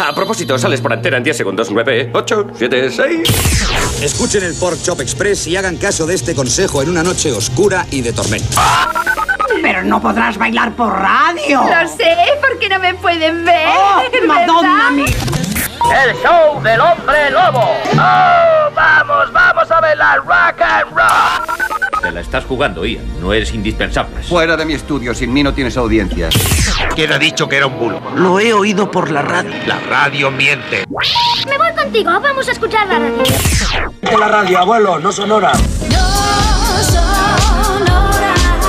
A propósito, sales por antena en 10 segundos. 9, 8, 7, 6. Escuchen el Pork Chop Express y hagan caso de este consejo en una noche oscura y de tormenta. Pero no podrás bailar por radio. Lo sé, porque no me pueden ver. ¡Oh, Madonna. El show del hombre lobo. ¡Oh, vamos, vamos a bailar rock and roll! Te la estás jugando, Ian. No eres indispensable. Fuera de mi estudio, sin mí no tienes audiencia. ¿Quién ha dicho que era un bulo? Lo he oído por la radio. La radio miente. Me voy contigo, vamos a escuchar la radio. la radio, abuelo, no sonora.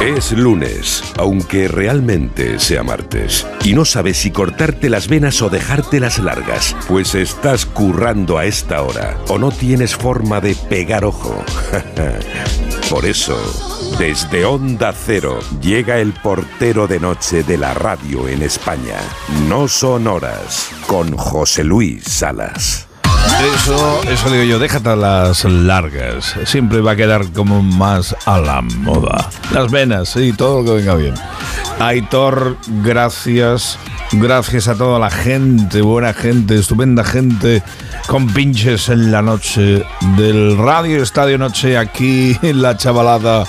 Es lunes, aunque realmente sea martes. Y no sabes si cortarte las venas o dejártelas largas, pues estás currando a esta hora o no tienes forma de pegar ojo. Por eso, desde Onda Cero llega el portero de noche de la radio en España. No son horas, con José Luis Salas. Eso, eso digo yo, déjate las largas. Siempre va a quedar como más a la moda. Las venas, sí, todo lo que venga bien. Aitor, gracias. Gracias a toda la gente, buena gente, estupenda gente, con pinches en la noche del Radio Estadio Noche, aquí en la chavalada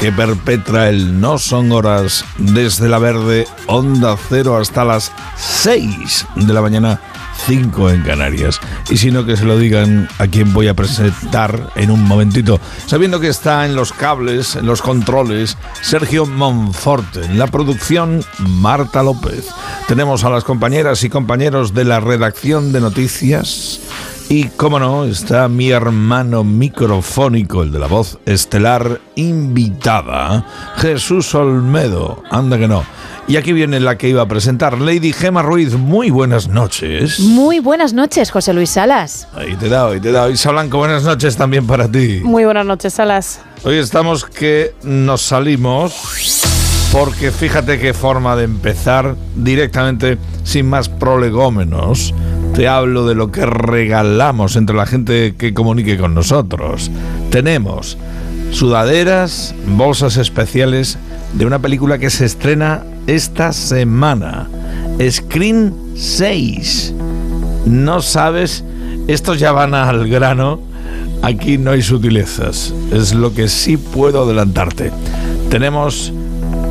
que perpetra el No Son Horas desde la Verde, Onda Cero hasta las 6 de la mañana 5 en Canarias. Y si no, que se lo digan a quien voy a presentar en un momentito. Sabiendo que está en los cables, en los controles, Sergio Monforte. En la producción, Marta López. Tenemos a las compañeras y compañeros de la redacción de noticias. Y cómo no, está mi hermano microfónico, el de la voz estelar invitada, Jesús Olmedo. Anda que no. Y aquí viene la que iba a presentar, Lady Gema Ruiz. Muy buenas noches. Muy buenas noches, José Luis Salas. Ahí te he dado, ahí te dado. Isa Blanco, buenas noches también para ti. Muy buenas noches, Salas. Hoy estamos que nos salimos porque fíjate qué forma de empezar directamente sin más prolegómenos. Te hablo de lo que regalamos entre la gente que comunique con nosotros. Tenemos sudaderas, bolsas especiales de una película que se estrena esta semana. Screen 6. No sabes, estos ya van al grano. Aquí no hay sutilezas. Es lo que sí puedo adelantarte. Tenemos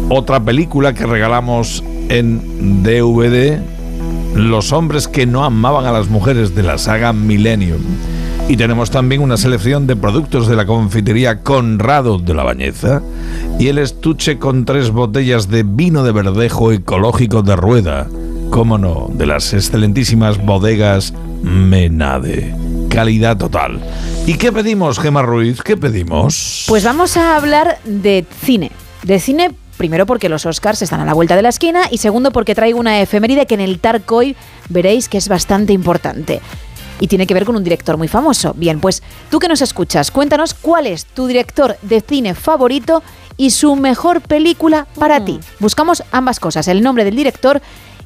otra película que regalamos en DVD. Los hombres que no amaban a las mujeres de la saga Millennium. Y tenemos también una selección de productos de la confitería Conrado de la Bañeza y el estuche con tres botellas de vino de verdejo ecológico de rueda. Cómo no, de las excelentísimas bodegas Menade. Calidad total. ¿Y qué pedimos, Gemma Ruiz? ¿Qué pedimos? Pues vamos a hablar de cine. De cine Primero porque los Oscars están a la vuelta de la esquina y segundo porque traigo una efeméride que en el Tarcoy veréis que es bastante importante. Y tiene que ver con un director muy famoso. Bien, pues tú que nos escuchas, cuéntanos cuál es tu director de cine favorito y su mejor película para ti. Buscamos ambas cosas, el nombre del director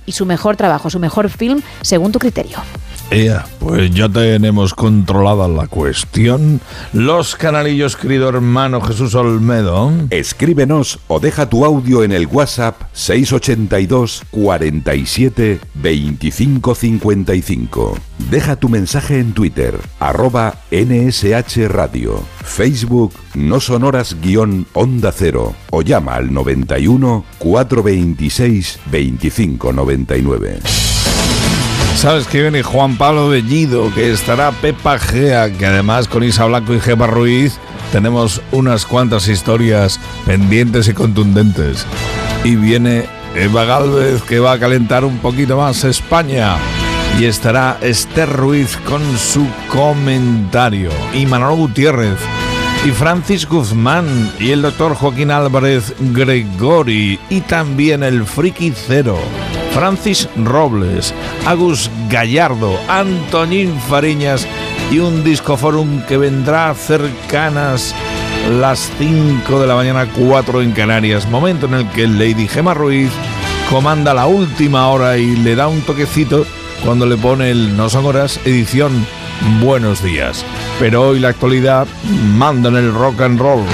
y su mejor trabajo, su mejor film, según tu criterio. Ea, pues ya tenemos controlada la cuestión. Los canalillos, querido hermano Jesús Olmedo. Escríbenos o deja tu audio en el WhatsApp 682 47 25 55. Deja tu mensaje en Twitter, arroba NSH Radio, Facebook No Sonoras guion Onda Cero o llama al 91 426 25 99. Sabes que viene Juan Pablo Bellido, que estará Pepa Gea, que además con Isa Blanco y Gemma Ruiz tenemos unas cuantas historias pendientes y contundentes. Y viene Eva Galvez, que va a calentar un poquito más España. Y estará Esther Ruiz con su comentario. Y Manolo Gutiérrez. Y Francis Guzmán. Y el doctor Joaquín Álvarez Gregori. Y también el Friki Cero. Francis Robles, Agus Gallardo, Antonín Fariñas y un discoforum que vendrá cercanas las 5 de la mañana, 4 en Canarias, momento en el que Lady Gemma Ruiz comanda la última hora y le da un toquecito cuando le pone el No son horas edición Buenos días. Pero hoy la actualidad manda en el rock and roll.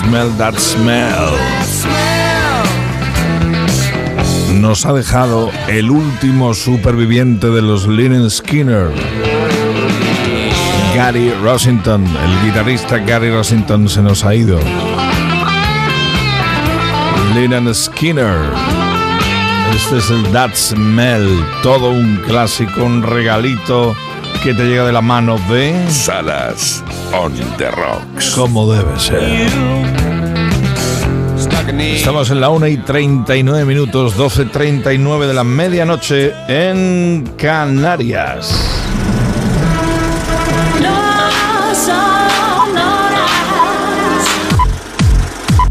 Smell that smell? Nos ha dejado el último superviviente de los Linen Skinner. Gary Rossington, el guitarrista Gary Rossington se nos ha ido. Linen Skinner. Este es el That Smell, todo un clásico, un regalito que te llega de la mano de Salas on the Rocks. como debe ser. Estamos en la 1 y 39 minutos, 12.39 de la medianoche en Canarias.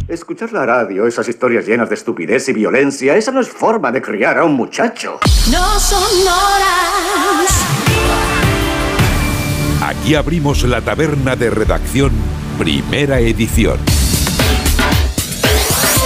Escuchar la radio, esas historias llenas de estupidez y violencia, esa no es forma de criar a un muchacho. No son horas. Aquí abrimos la taberna de redacción, primera edición.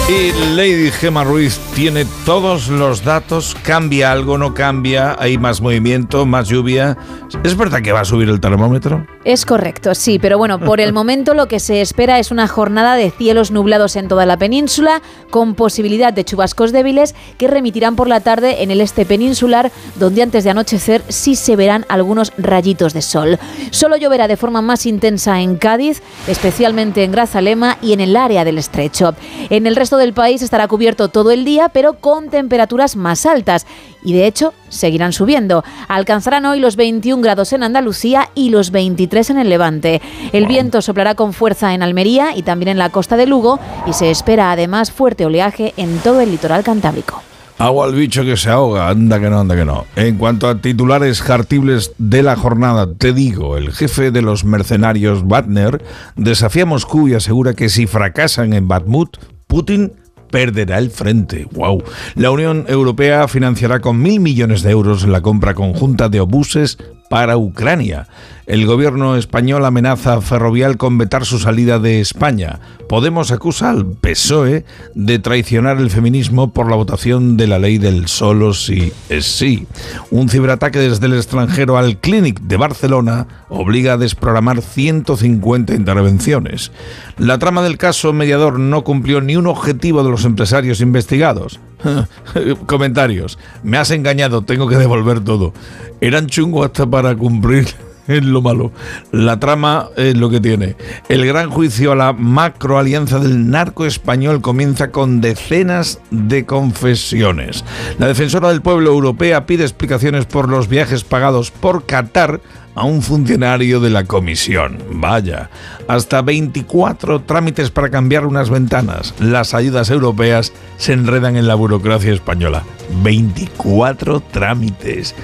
Y Lady Gemma Ruiz tiene todos los datos, cambia algo, no cambia, hay más movimiento, más lluvia. ¿Es verdad que va a subir el termómetro? Es correcto, sí, pero bueno, por el momento lo que se espera es una jornada de cielos nublados en toda la península, con posibilidad de chubascos débiles que remitirán por la tarde en el este peninsular, donde antes de anochecer sí se verán algunos rayitos de sol. Solo lloverá de forma más intensa en Cádiz, especialmente en Grazalema y en el área del estrecho. En el resto del país estará cubierto todo el día, pero con temperaturas más altas. Y de hecho, seguirán subiendo. Alcanzarán hoy los 21 grados en Andalucía y los 23 en el Levante. El viento soplará con fuerza en Almería y también en la costa de Lugo y se espera además fuerte oleaje en todo el litoral cantábrico. Agua al bicho que se ahoga, anda que no, anda que no. En cuanto a titulares jartibles de la jornada, te digo, el jefe de los mercenarios Wagner desafía a Moscú y asegura que si fracasan en Bakhmut, Putin perderá el frente. ¡Wow! La Unión Europea financiará con mil millones de euros la compra conjunta de obuses para Ucrania. El gobierno español amenaza a Ferrovial con vetar su salida de España. Podemos acusa al PSOE de traicionar el feminismo por la votación de la ley del solo sí es sí. Un ciberataque desde el extranjero al Clinic de Barcelona obliga a desprogramar 150 intervenciones. La trama del caso mediador no cumplió ni un objetivo de los empresarios investigados. Comentarios. Me has engañado, tengo que devolver todo. Eran chungos hasta para cumplir es lo malo. La trama es lo que tiene. El gran juicio a la macroalianza del narco español comienza con decenas de confesiones. La defensora del pueblo europea pide explicaciones por los viajes pagados por Qatar a un funcionario de la comisión. Vaya, hasta 24 trámites para cambiar unas ventanas. Las ayudas europeas se enredan en la burocracia española. 24 trámites.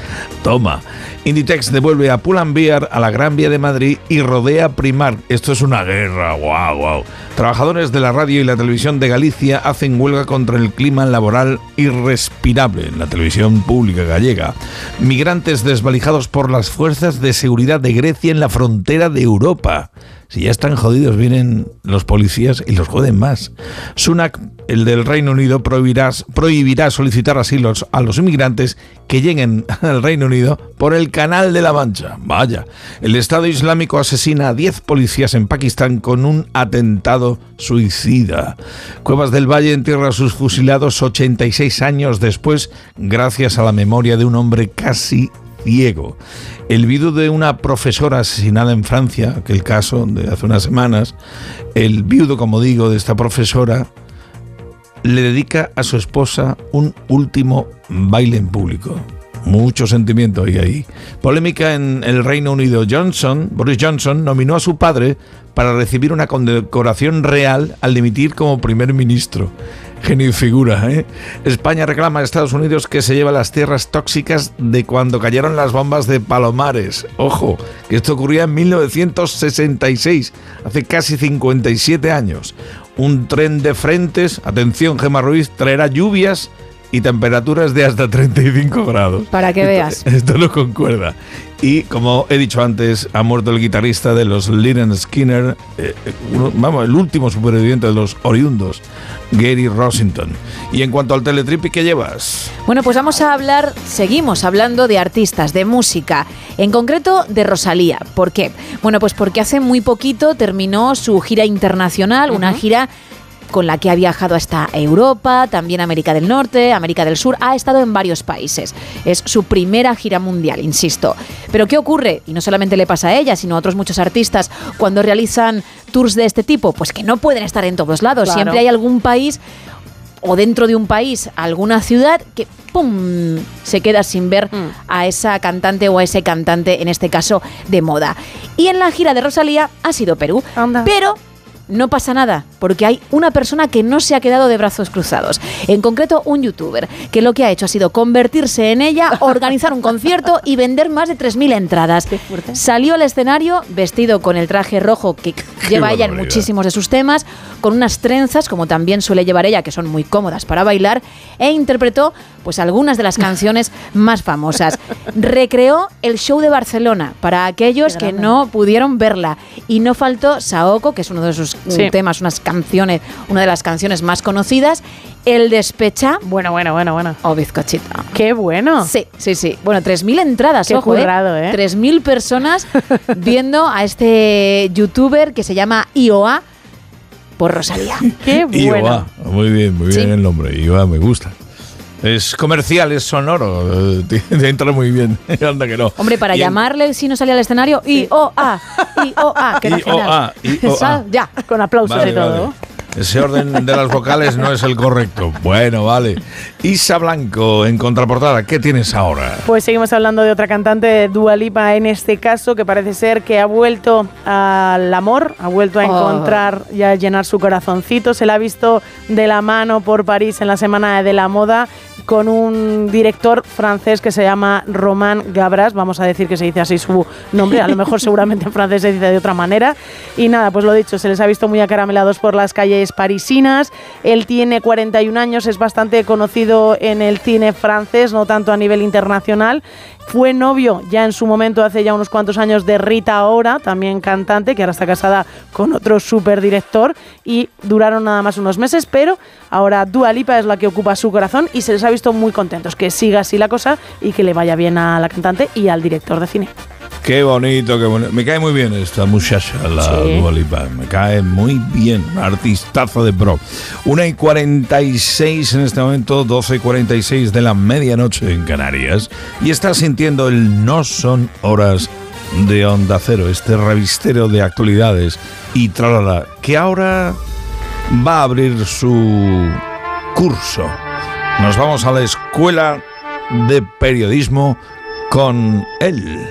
Toma. Inditex devuelve a Pull&Bear a la Gran Vía de Madrid y rodea Primar. Esto es una guerra. Wow, wow. Trabajadores de la radio y la televisión de Galicia hacen huelga contra el clima laboral irrespirable en la televisión pública gallega. Migrantes desvalijados por las fuerzas de seguridad de Grecia en la frontera de Europa. Si ya están jodidos, vienen los policías y los joden más. Sunak, el del Reino Unido, prohibirá, solicitar asilos a los inmigrantes que lleguen al Reino Unido por el Canal de la Mancha. Vaya, el Estado Islámico asesina a 10 policías en Pakistán con un atentado suicida. Cuevas del Valle entierra a sus fusilados 86 años después gracias a la memoria de un hombre casi ciego. El viudo de una profesora asesinada en Francia, aquel caso de hace unas semanas, el viudo, como digo, de esta profesora, le dedica a su esposa un último baile en público. Mucho sentimiento hay ahí. Polémica en el Reino Unido. Johnson, Boris Johnson, nominó a su padre para recibir una condecoración real al dimitir como primer ministro. Genio y figura, ¿eh? España reclama a Estados Unidos que se lleva las tierras tóxicas de cuando cayeron las bombas de Palomares. Ojo, que esto ocurría en 1966, hace casi 57 años. Un tren de frentes, atención Gemma Ruiz, traerá lluvias y temperaturas de hasta 35 grados. Para que Esto- veas. Esto no concuerda. Y como he dicho antes, ha muerto el guitarrista de los Lynyrd Skinner, eh, uno- vamos, el último superviviente de los oriundos, Gary Rossington. Y en cuanto al teletripi, ¿qué llevas? Bueno, pues vamos a hablar, seguimos hablando de artistas, de música, en concreto de Rosalía. ¿Por qué? Bueno, pues porque hace muy poquito terminó su gira internacional, una gira con la que ha viajado hasta Europa, también América del Norte, América del Sur, ha estado en varios países. Es su primera gira mundial, insisto. Pero ¿qué ocurre? Y no solamente le pasa a ella, sino a otros muchos artistas cuando realizan tours de este tipo, pues que no pueden estar en todos lados. Claro. Siempre hay algún país o dentro de un país, alguna ciudad que ¡pum! se queda sin ver a esa cantante o a ese cantante, en este caso de moda. Y en la gira de Rosalía ha sido Perú. Pero no pasa nada, porque hay una persona que no se ha quedado de brazos cruzados. En concreto, un youtuber, que lo que ha hecho ha sido convertirse en ella, organizar un concierto y vender más de 3.000 entradas. Salió al escenario vestido con el traje rojo que lleva ella en muchísimos de sus temas, con unas trenzas, como también suele llevar ella, que son muy cómodas para bailar, e interpretó pues algunas de las canciones más famosas. Recreó el show de Barcelona para aquellos que no pudieron verla. Y no faltó Saoko, que es uno de sus Sí. temas, unas canciones, una de las canciones más conocidas. El despecha. Bueno, bueno, bueno, bueno. O bizcochito. Qué bueno. Sí, sí, sí. Bueno, 3.000 entradas, Qué ojo, currado, ¿eh? 3.000 personas viendo a este youtuber que se llama IOA por Rosalía. Qué Iowa. Muy bien, muy bien Sí. el nombre. Iowa me gusta. Es comercial, es sonoro. eh, Te, entra muy bien. Anda que no. Hombre, para Y en- llamarle si no salía al escenario, IOA, IOA, queda IOA, genial. IOA. Sa- Ya, con aplausos Vale, y todo. vale. Ese orden de las vocales no es el correcto. Bueno, vale. Isa Blanco, en contraportada, ¿qué tienes ahora? Pues seguimos hablando de otra cantante, Dua Lipa, en este caso, que parece ser que ha vuelto al amor, ha vuelto a Oh. encontrar y a llenar su corazoncito. Se la ha visto de la mano por París en la Semana de la Moda con un director francés que se llama Romain Gabras, vamos a decir que se dice así su nombre, a lo mejor seguramente en francés se dice de otra manera. Y nada, pues lo dicho, se les ha visto muy acaramelados por las calles parisinas. Él tiene 41 años, es bastante conocido en el cine francés, no tanto a nivel internacional. Fue novio ya en su momento, hace ya unos cuantos años, de Rita Ora, también cantante, que ahora está casada con otro superdirector y duraron nada más unos meses, pero ahora Dua Lipa es la que ocupa su corazón y se les ha visto muy contentos. Que siga así la cosa y que le vaya bien a la cantante y al director de cine. Qué bonito, qué bonito. Me cae muy bien esta muchacha, la Sí. Dua Lipa. Me cae muy bien. Artistazo de pro. Una y 46 en este momento, 12 y 46 de la medianoche en Canarias. Y estás sintiendo el No Son Horas de Onda Cero, este revistero de actualidades y tralala, que ahora va a abrir su curso. Nos vamos a la escuela de periodismo con él,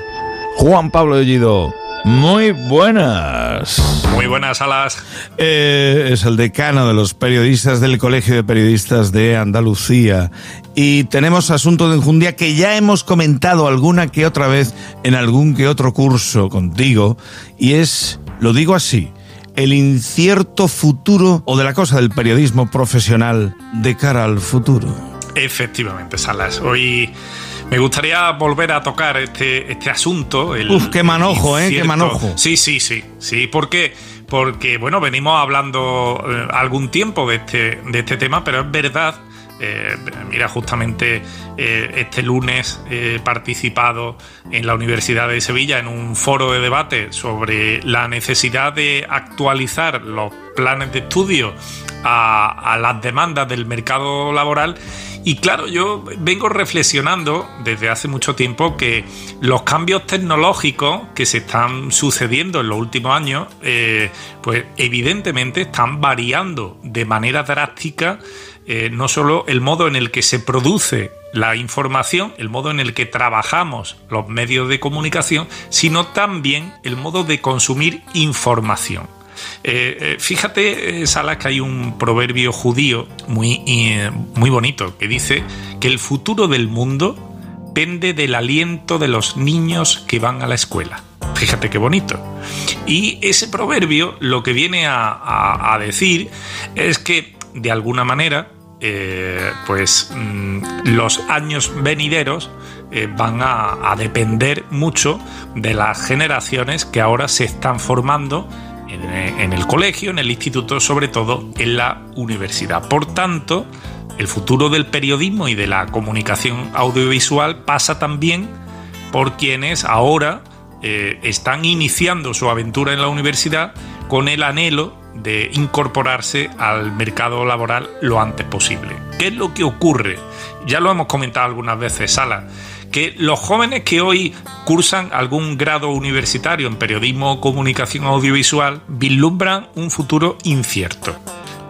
Juan Pablo Bellido. Muy buenas. Muy buenas, Alas. Eh, es el decano de los periodistas del Colegio de Periodistas de Andalucía. Y tenemos asunto de enjundia que ya hemos comentado alguna que otra vez en algún que otro curso contigo. Y es, lo digo así, el incierto futuro o de la cosa del periodismo profesional de cara al futuro. Efectivamente, Salas. Hoy me gustaría volver a tocar este, este asunto. el- Uf, qué manojo, ¿eh? Qué manojo. Sí, sí, sí. Sí, porque, porque bueno, venimos hablando eh, algún tiempo de este, de este tema, pero es verdad. eh, mira, justamente eh, este lunes he participado en la Universidad de Sevilla en un foro de debate sobre la necesidad de actualizar los planes de estudio a, a las demandas del mercado laboral. Y claro, yo vengo reflexionando desde hace mucho tiempo que los cambios tecnológicos que se están sucediendo en los últimos años, eh, pues evidentemente están variando de manera drástica eh, no solo el modo en el que se produce la información, el modo en el que trabajamos los medios de comunicación, sino también el modo de consumir información. Eh, eh, fíjate, eh, Salas, que hay un proverbio judío muy, muy bonito que dice que el futuro del mundo pende del aliento de los niños que van a la escuela. Fíjate qué bonito. Y ese proverbio lo que viene a, decir es que, de alguna manera, pues mm, los años venideros van a depender mucho de las generaciones que ahora se están formando en, el colegio, en el instituto, sobre todo en la universidad. Por tanto, el futuro del periodismo y de la comunicación audiovisual pasa también por quienes ahora eh, están iniciando su aventura en la universidad con el anhelo de incorporarse al mercado laboral lo antes posible. ¿Qué es lo que ocurre? Ya lo hemos comentado algunas veces, Sala, que los jóvenes que hoy cursan algún grado universitario en periodismo o comunicación audiovisual vislumbran un futuro incierto.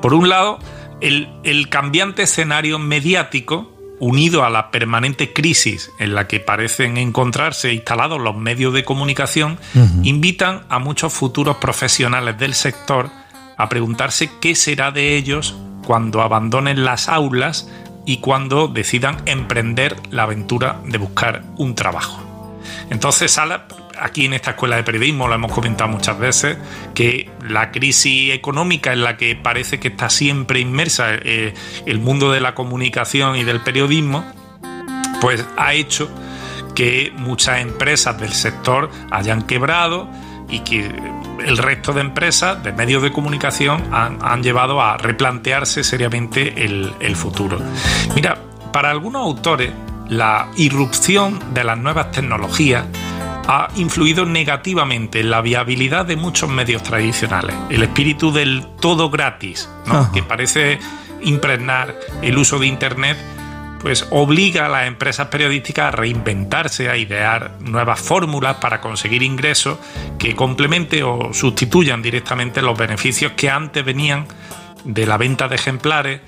Por un lado, el, el cambiante escenario mediático unido a la permanente crisis en la que parecen encontrarse instalados los medios de comunicación, invitan a muchos futuros profesionales del sector a preguntarse qué será de ellos cuando abandonen las aulas y cuando decidan emprender la aventura de buscar un trabajo. Entonces, Sala, aquí en esta escuela de periodismo lo hemos comentado muchas veces, que la crisis económica en la que parece que está siempre inmersa eh, el mundo de la comunicación y del periodismo, pues ha hecho que muchas empresas del sector hayan quebrado y que el resto de empresas, de medios de comunicación, han, han llevado a replantearse seriamente el, el futuro. Mira, para algunos autores, la irrupción de las nuevas tecnologías ha influido negativamente en la viabilidad de muchos medios tradicionales. El espíritu del todo gratis, ¿no? que parece impregnar el uso de Internet, pues obliga a las empresas periodísticas a reinventarse, a idear nuevas fórmulas para conseguir ingresos que complementen o sustituyan directamente los beneficios que antes venían de la venta de ejemplares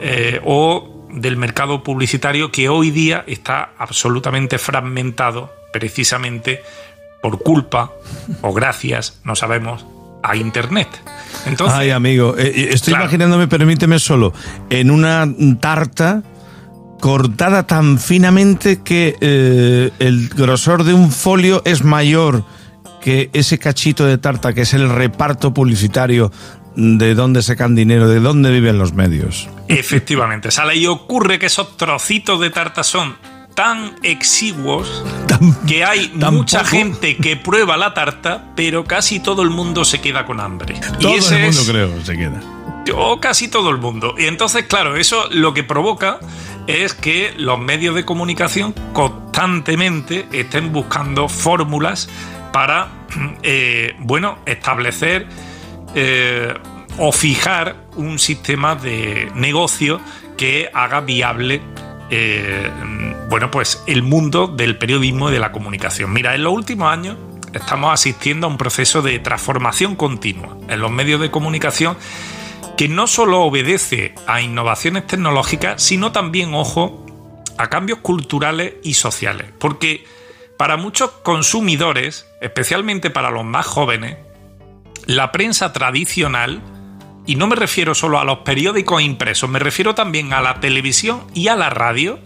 eh, o del mercado publicitario que hoy día está absolutamente fragmentado precisamente por culpa o gracias, no sabemos, a Internet. Entonces, Ay, amigo, eh, eh, estoy Claro. imaginándome, permíteme solo, en una tarta cortada tan finamente que eh, el grosor de un folio es mayor que ese cachito de tarta que es el reparto publicitario de dónde sacan dinero, de dónde viven los medios. Efectivamente, sale y ocurre que esos trocitos de tarta son tan exiguos que hay mucha poco. gente que prueba la tarta, pero casi todo el mundo se queda con hambre. Todo y ese el mundo es- creo se queda. o casi todo el mundo. Y entonces, claro, eso lo que provoca es que los medios de comunicación constantemente estén buscando fórmulas para, eh, bueno, establecer eh, o fijar un sistema de negocio que haga viable eh, bueno, pues el mundo del periodismo y de la comunicación. Mira, en los últimos años estamos asistiendo a un proceso de transformación continua en los medios de comunicación que no solo obedece a innovaciones tecnológicas, sino también, ojo, a cambios culturales y sociales. Porque para muchos consumidores, especialmente para los más jóvenes, la prensa tradicional, y no me refiero solo a los periódicos impresos, me refiero también a la televisión y a la radio,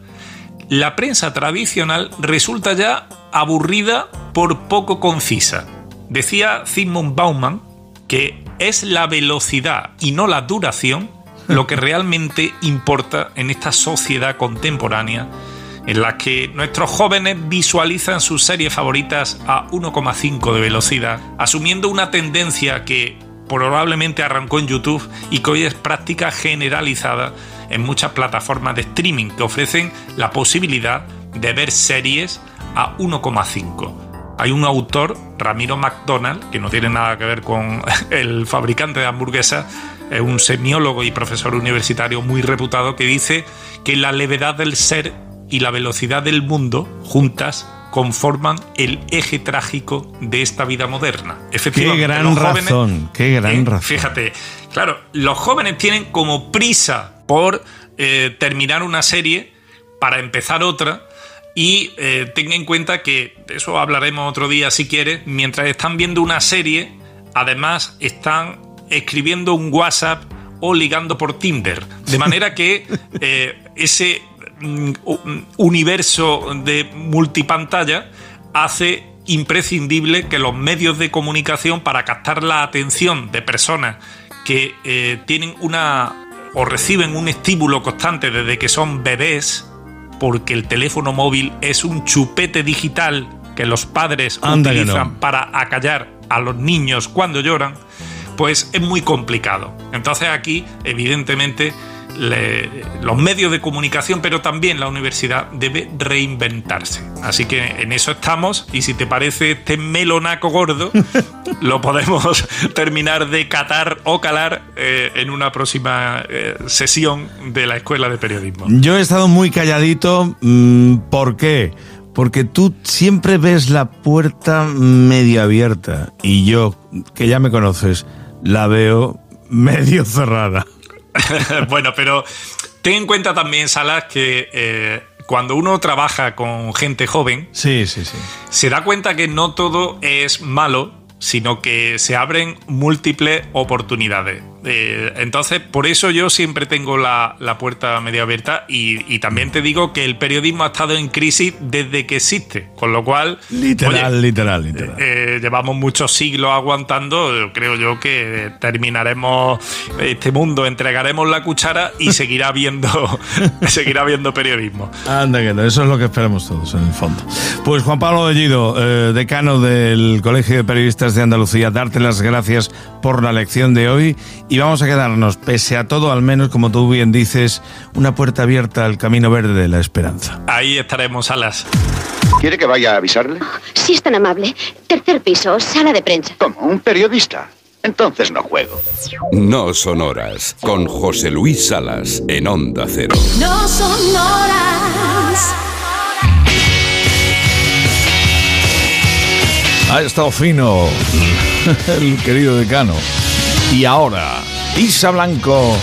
la prensa tradicional resulta ya aburrida por poco concisa. Decía Zygmunt Bauman que es la velocidad y no la duración lo que realmente importa en esta sociedad contemporánea en la que nuestros jóvenes visualizan sus series favoritas a 1,5 de velocidad, asumiendo una tendencia que probablemente arrancó en YouTube y que hoy es práctica generalizada en muchas plataformas de streaming que ofrecen la posibilidad de ver series a 1,5. Hay un autor, Ramiro McDonald, que no tiene nada que ver con el fabricante de hamburguesas, es un semiólogo y profesor universitario muy reputado, que dice que la levedad del ser y la velocidad del mundo juntas conforman el eje trágico de esta vida moderna. Qué Efectivamente, gran los jóvenes- razón, qué gran eh, razón. Fíjate, claro, los jóvenes tienen como prisa por eh, terminar una serie para empezar otra. Y eh, ten en cuenta que, de eso hablaremos otro día si quieres, mientras están viendo una serie, además están escribiendo un WhatsApp o ligando por Tinder. De manera que eh, ese mm, mm, universo de multipantalla hace imprescindible que los medios de comunicación para captar la atención de personas que eh, tienen una o reciben un estímulo constante desde que son bebés, porque el teléfono móvil es un chupete digital que los padres Anda utilizan no. para acallar a los niños cuando lloran, pues es muy complicado. Entonces aquí, evidentemente, le- los medios de comunicación, pero también la universidad debe reinventarse. Así que en eso estamos y si te parece este melonaco gordo, lo podemos terminar de catar o calar eh, en una próxima eh, sesión de la Escuela de Periodismo. Yo he estado muy calladito. mm, ¿Por qué? Porque tú siempre ves la puerta medio abierta y yo, que ya me conoces, la veo medio cerrada. bueno, pero ten en cuenta también, Salas, que eh, cuando uno trabaja con gente joven, Sí, sí, sí. se da cuenta que no todo es malo, sino que se abren múltiples oportunidades. Eh, entonces, por eso yo siempre tengo la, la puerta medio abierta y, y también te digo que el periodismo ha estado en crisis desde que existe, con lo cual... Literal, oye, literal, literal. eh, llevamos muchos siglos aguantando, eh, creo yo que terminaremos este mundo, entregaremos la cuchara y seguirá habiendo, seguirá habiendo periodismo. Anda que no, eso es lo que esperamos todos en el fondo. Pues Juan Pablo Bellido, eh, decano del Colegio de Periodistas de Andalucía, darte las gracias por la lección de hoy y vamos a quedarnos, pese a todo, al menos como tú bien dices, una puerta abierta al camino verde de la esperanza. Ahí estaremos, Alas. ¿Quiere que vaya a avisarle? Si es tan amable. Tercer piso, sala de prensa. ¿Cómo? ¿Un periodista? Entonces no juego. No son horas, con José Luis Salas en Onda Cero. No son horas. Ha estado fino el querido decano. Y ahora, Isa Blanco,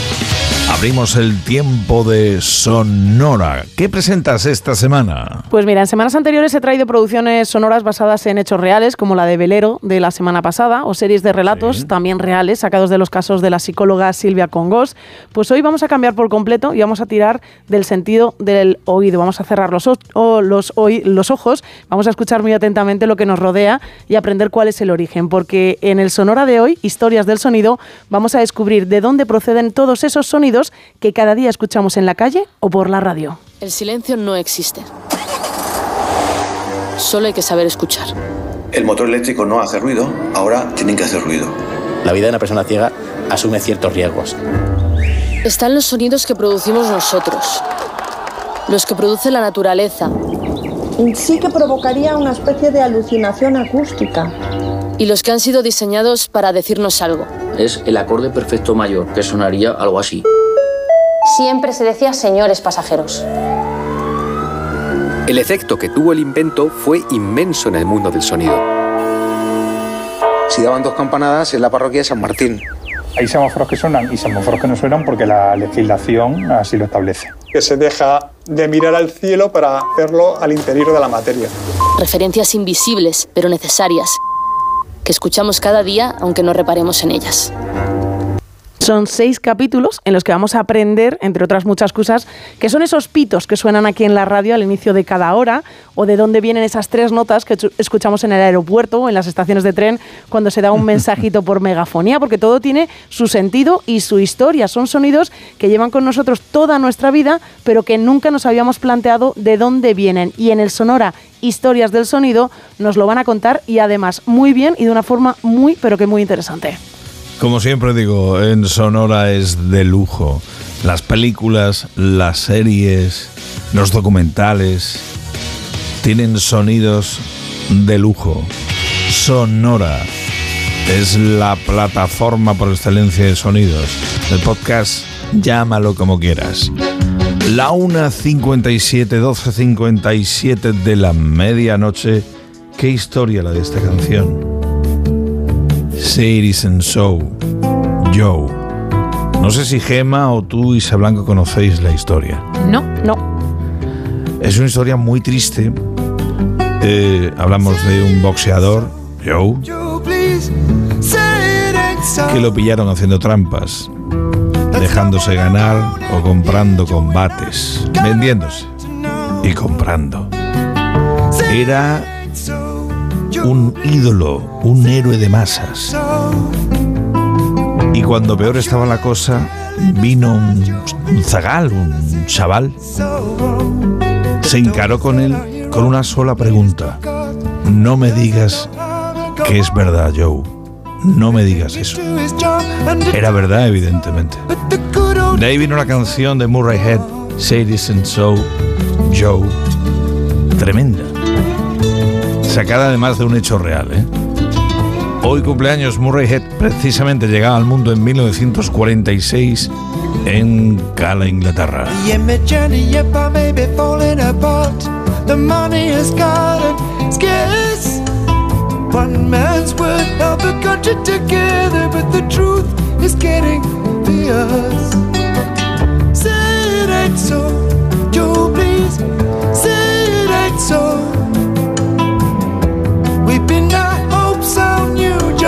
abrimos el tiempo de Sonora. ¿Qué presentas esta semana? Pues mira, en semanas anteriores he traído producciones sonoras basadas en hechos reales, como la de Velero de la semana pasada, o series de relatos también reales, sacados de los casos de la psicóloga Silvia Congos. Pues hoy vamos a cambiar por completo y vamos a tirar del sentido del oído. Vamos a cerrar los, o- o- los, oi- los ojos, vamos a escuchar muy atentamente lo que nos rodea y aprender cuál es el origen, porque en el Sonora de hoy, Historias del Sonido, vamos a descubrir de dónde proceden todos esos sonidos que cada día escuchamos en la calle o por la radio. El silencio no existe. Solo hay que saber escuchar. El motor eléctrico no hace ruido, ahora tienen que hacer ruido. La vida de una persona ciega asume ciertos riesgos. Están los sonidos que producimos nosotros, los que produce la naturaleza Sí que provocaría una especie de alucinación acústica. y los que han sido diseñados para decirnos algo. Es el acorde perfecto mayor, que sonaría algo así. Siempre se decía señores pasajeros. El efecto que tuvo el invento fue inmenso en el mundo del sonido. Si daban dos campanadas en la parroquia de San Martín. Hay semáforos que suenan y semáforos que no suenan porque la legislación así lo establece. que se deja de mirar al cielo para hacerlo al interior de la materia. Referencias invisibles, pero necesarias, que escuchamos cada día aunque no reparemos en ellas. Son seis capítulos en los que vamos a aprender, entre otras muchas cosas, que son esos pitos que suenan aquí en la radio al inicio de cada hora, o de dónde vienen esas tres notas que escuchamos en el aeropuerto o en las estaciones de tren cuando se da un mensajito por megafonía, porque todo tiene su sentido y su historia. Son sonidos que llevan con nosotros toda nuestra vida, pero que nunca nos habíamos planteado de dónde vienen. Y en el Sonora Historias del Sonido nos lo van a contar y además muy bien y de una forma muy, pero que muy interesante. Como siempre digo, en Sonora es de lujo. Las películas, las series, los documentales tienen sonidos de lujo. Sonora es la plataforma por excelencia de sonidos. El podcast, llámalo como quieras. La 1.57, 12.57 de la medianoche. ¿Qué historia la de esta canción? Citizen Show, Joe. No sé si Gema o tú, Isa Blanco, conocéis la historia. No, no. Es una historia muy triste. Eh, hablamos de un boxeador, Joe, que lo pillaron haciendo trampas, dejándose ganar o comprando combates, vendiéndose y comprando. Era un ídolo, un héroe de masas. Y cuando peor estaba la cosa, vino un, zagal, un chaval, se encaró con él con una sola pregunta. No me digas que es verdad, Joe. No me digas eso. Era verdad, evidentemente. De ahí vino la canción de Murray Head, Say This and So, Joe. Tremenda. Sacada además de un hecho real, ¿eh? Hoy cumpleaños Murray Head precisamente llegaba al mundo en 1946 en Cala, Inglaterra. One man's word held the country together, but the truth is getting. Say.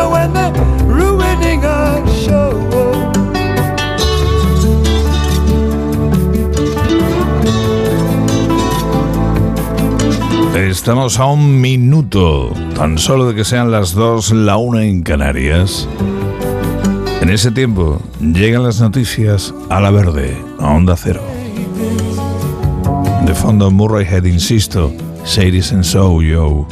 You, Joe, and they're ruining our show. Estamos a un minuto, tan solo de que sean las dos, la una en Canarias. En ese tiempo llegan las noticias a la verde, a onda cero. De fondo Murray Head, insisto, This and So, yo.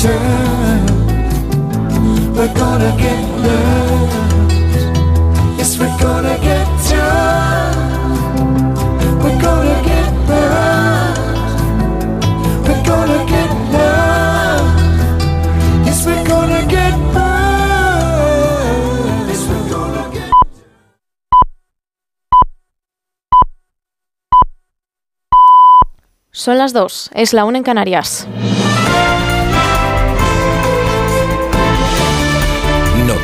Turned. We're gonna get. Yes, get Son las dos, es la una en Canarias.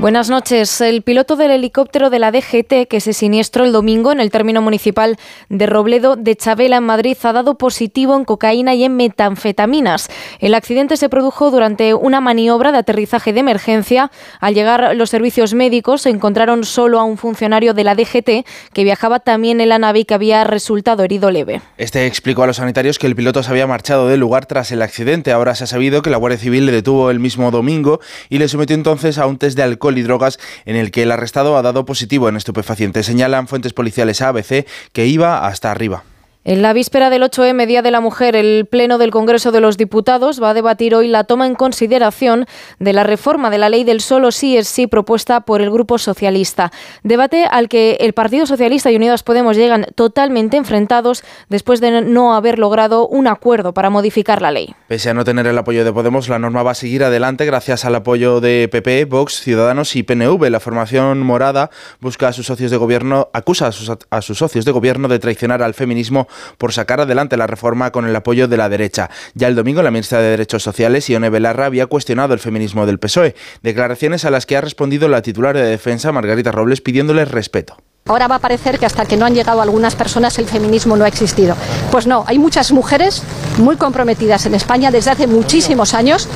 Buenas noches. El piloto del helicóptero de la DGT que se siniestró el domingo en el término municipal de Robledo de Chabela en Madrid ha dado positivo en cocaína y en metanfetaminas. El accidente se produjo durante una maniobra de aterrizaje de emergencia. Al llegar los servicios médicos encontraron solo a un funcionario de la DGT que viajaba también en la nave y que había resultado herido leve. Este explicó a los sanitarios que el piloto se había marchado del lugar tras el accidente. Ahora se ha sabido que la Guardia Civil le detuvo el mismo domingo y le sometió entonces a un test de alcohol y drogas en el que el arrestado ha dado positivo en estupefacientes. Señalan fuentes policiales a ABC que iba hasta arriba. En la víspera del 8M, Día de la Mujer, el Pleno del Congreso de los Diputados va a debatir hoy la toma en consideración de la reforma de la ley del solo sí es sí propuesta por el Grupo Socialista. Debate al que el Partido Socialista y Unidas Podemos llegan totalmente enfrentados después de no haber logrado un acuerdo para modificar la ley. Pese a no tener el apoyo de Podemos, la norma va a seguir adelante gracias al apoyo de PP, Vox, Ciudadanos y PNV. La formación morada busca a sus socios de gobierno, acusa a sus, a sus socios de gobierno de traicionar al feminismo por sacar adelante la reforma con el apoyo de la derecha. Ya el domingo la ministra de Derechos Sociales, Ione Belarra, había cuestionado el feminismo del PSOE, declaraciones a las que ha respondido la titular de defensa, Margarita Robles, pidiéndoles respeto. Ahora va a parecer que hasta que no han llegado algunas personas el feminismo no ha existido. Pues no, hay muchas mujeres muy comprometidas en España desde hace muchísimos años.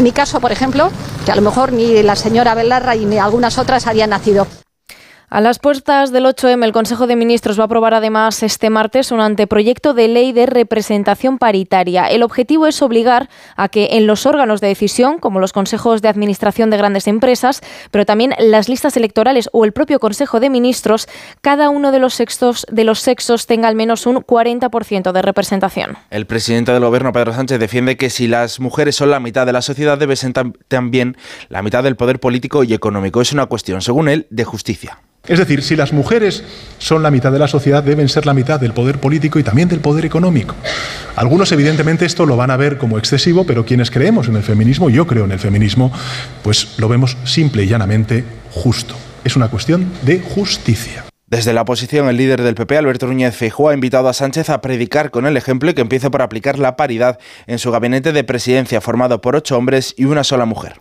Mi caso, por ejemplo, que a lo mejor ni la señora Belarra ni algunas otras habían nacido. A las puertas del 8M, el Consejo de Ministros va a aprobar además este martes un anteproyecto de ley de representación paritaria. El objetivo es obligar a que en los órganos de decisión, como los consejos de administración de grandes empresas, pero también las listas electorales o el propio Consejo de Ministros, cada uno de los sexos, de los sexos tenga al menos un 40% de representación. El presidente del gobierno, Pedro Sánchez, defiende que si las mujeres son la mitad de la sociedad, debe ser tam- también la mitad del poder político y económico. Es una cuestión, según él, de justicia. Es decir, si las mujeres son la mitad de la sociedad, deben ser la mitad del poder político y también del poder económico. Algunos, evidentemente, esto lo van a ver como excesivo, pero quienes creemos en el feminismo, yo creo en el feminismo, pues lo vemos simple y llanamente justo. Es una cuestión de justicia. Desde la oposición, el líder del PP, Alberto Núñez Feijóo, ha invitado a Sánchez a predicar con el ejemplo y que empiece por aplicar la paridad en su gabinete de presidencia, formado por ocho hombres y una sola mujer.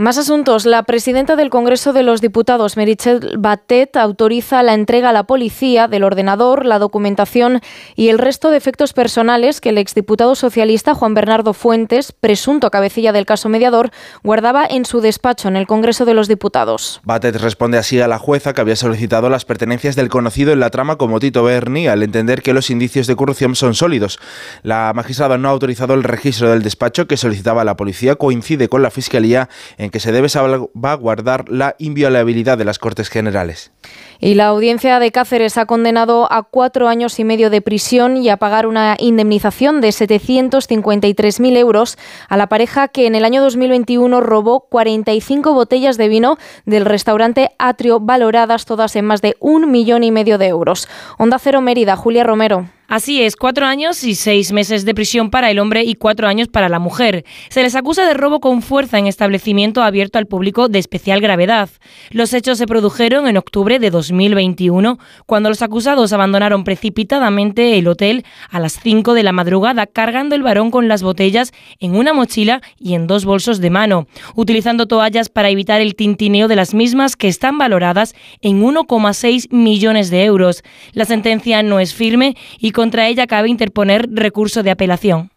Más asuntos. La presidenta del Congreso de los Diputados, Merichel Batet, autoriza la entrega a la policía del ordenador, la documentación y el resto de efectos personales que el exdiputado socialista Juan Bernardo Fuentes, presunto cabecilla del caso mediador, guardaba en su despacho en el Congreso de los Diputados. Batet responde así a la jueza que había solicitado las pertenencias del conocido en la trama como Tito Berni al entender que los indicios de corrupción son sólidos. La magistrada no ha autorizado el registro del despacho que solicitaba la policía, coincide con la Fiscalía en que se debe salvaguardar la inviolabilidad de las Cortes Generales. Y la audiencia de Cáceres ha condenado a cuatro años y medio de prisión y a pagar una indemnización de 753.000 euros a la pareja que en el año 2021 robó 45 botellas de vino del restaurante Atrio, valoradas todas en más de un millón y medio de euros. Onda Cero Mérida, Julia Romero. Así es, cuatro años y seis meses de prisión para el hombre y cuatro años para la mujer. Se les acusa de robo con fuerza en establecimiento abierto al público de especial gravedad. Los hechos se produjeron en octubre de 2021, cuando los acusados abandonaron precipitadamente el hotel a las 5 de la madrugada, cargando el varón con las botellas en una mochila y en dos bolsos de mano, utilizando toallas para evitar el tintineo de las mismas que están valoradas en 1,6 millones de euros. La sentencia no es firme y contra ella cabe interponer recurso de apelación.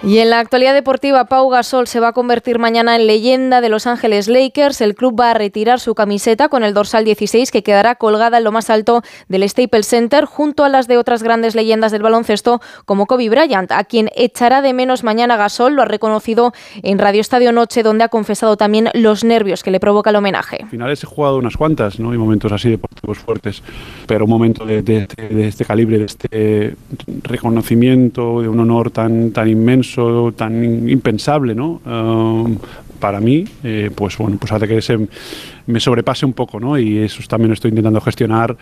Y en la actualidad deportiva, Pau Gasol se va a convertir mañana en leyenda de Los Ángeles Lakers. El club va a retirar su camiseta con el dorsal 16 que quedará colgada en lo más alto del Staples Center junto a las de otras grandes leyendas del baloncesto como Kobe Bryant, a quien echará de menos mañana Gasol. Lo ha reconocido en Radio Estadio Noche, donde ha confesado también los nervios que le provoca el homenaje. Al final he jugado unas cuantas, ¿no? Y momentos así deportivos fuertes, pero un momento de, de- de este calibre, de este reconocimiento, de un honor tan, tan inmenso, tan impensable, ¿no? Um, para mí, eh, pues bueno, pues hace que se me sobrepase un poco, ¿no? Y eso también estoy intentando gestionar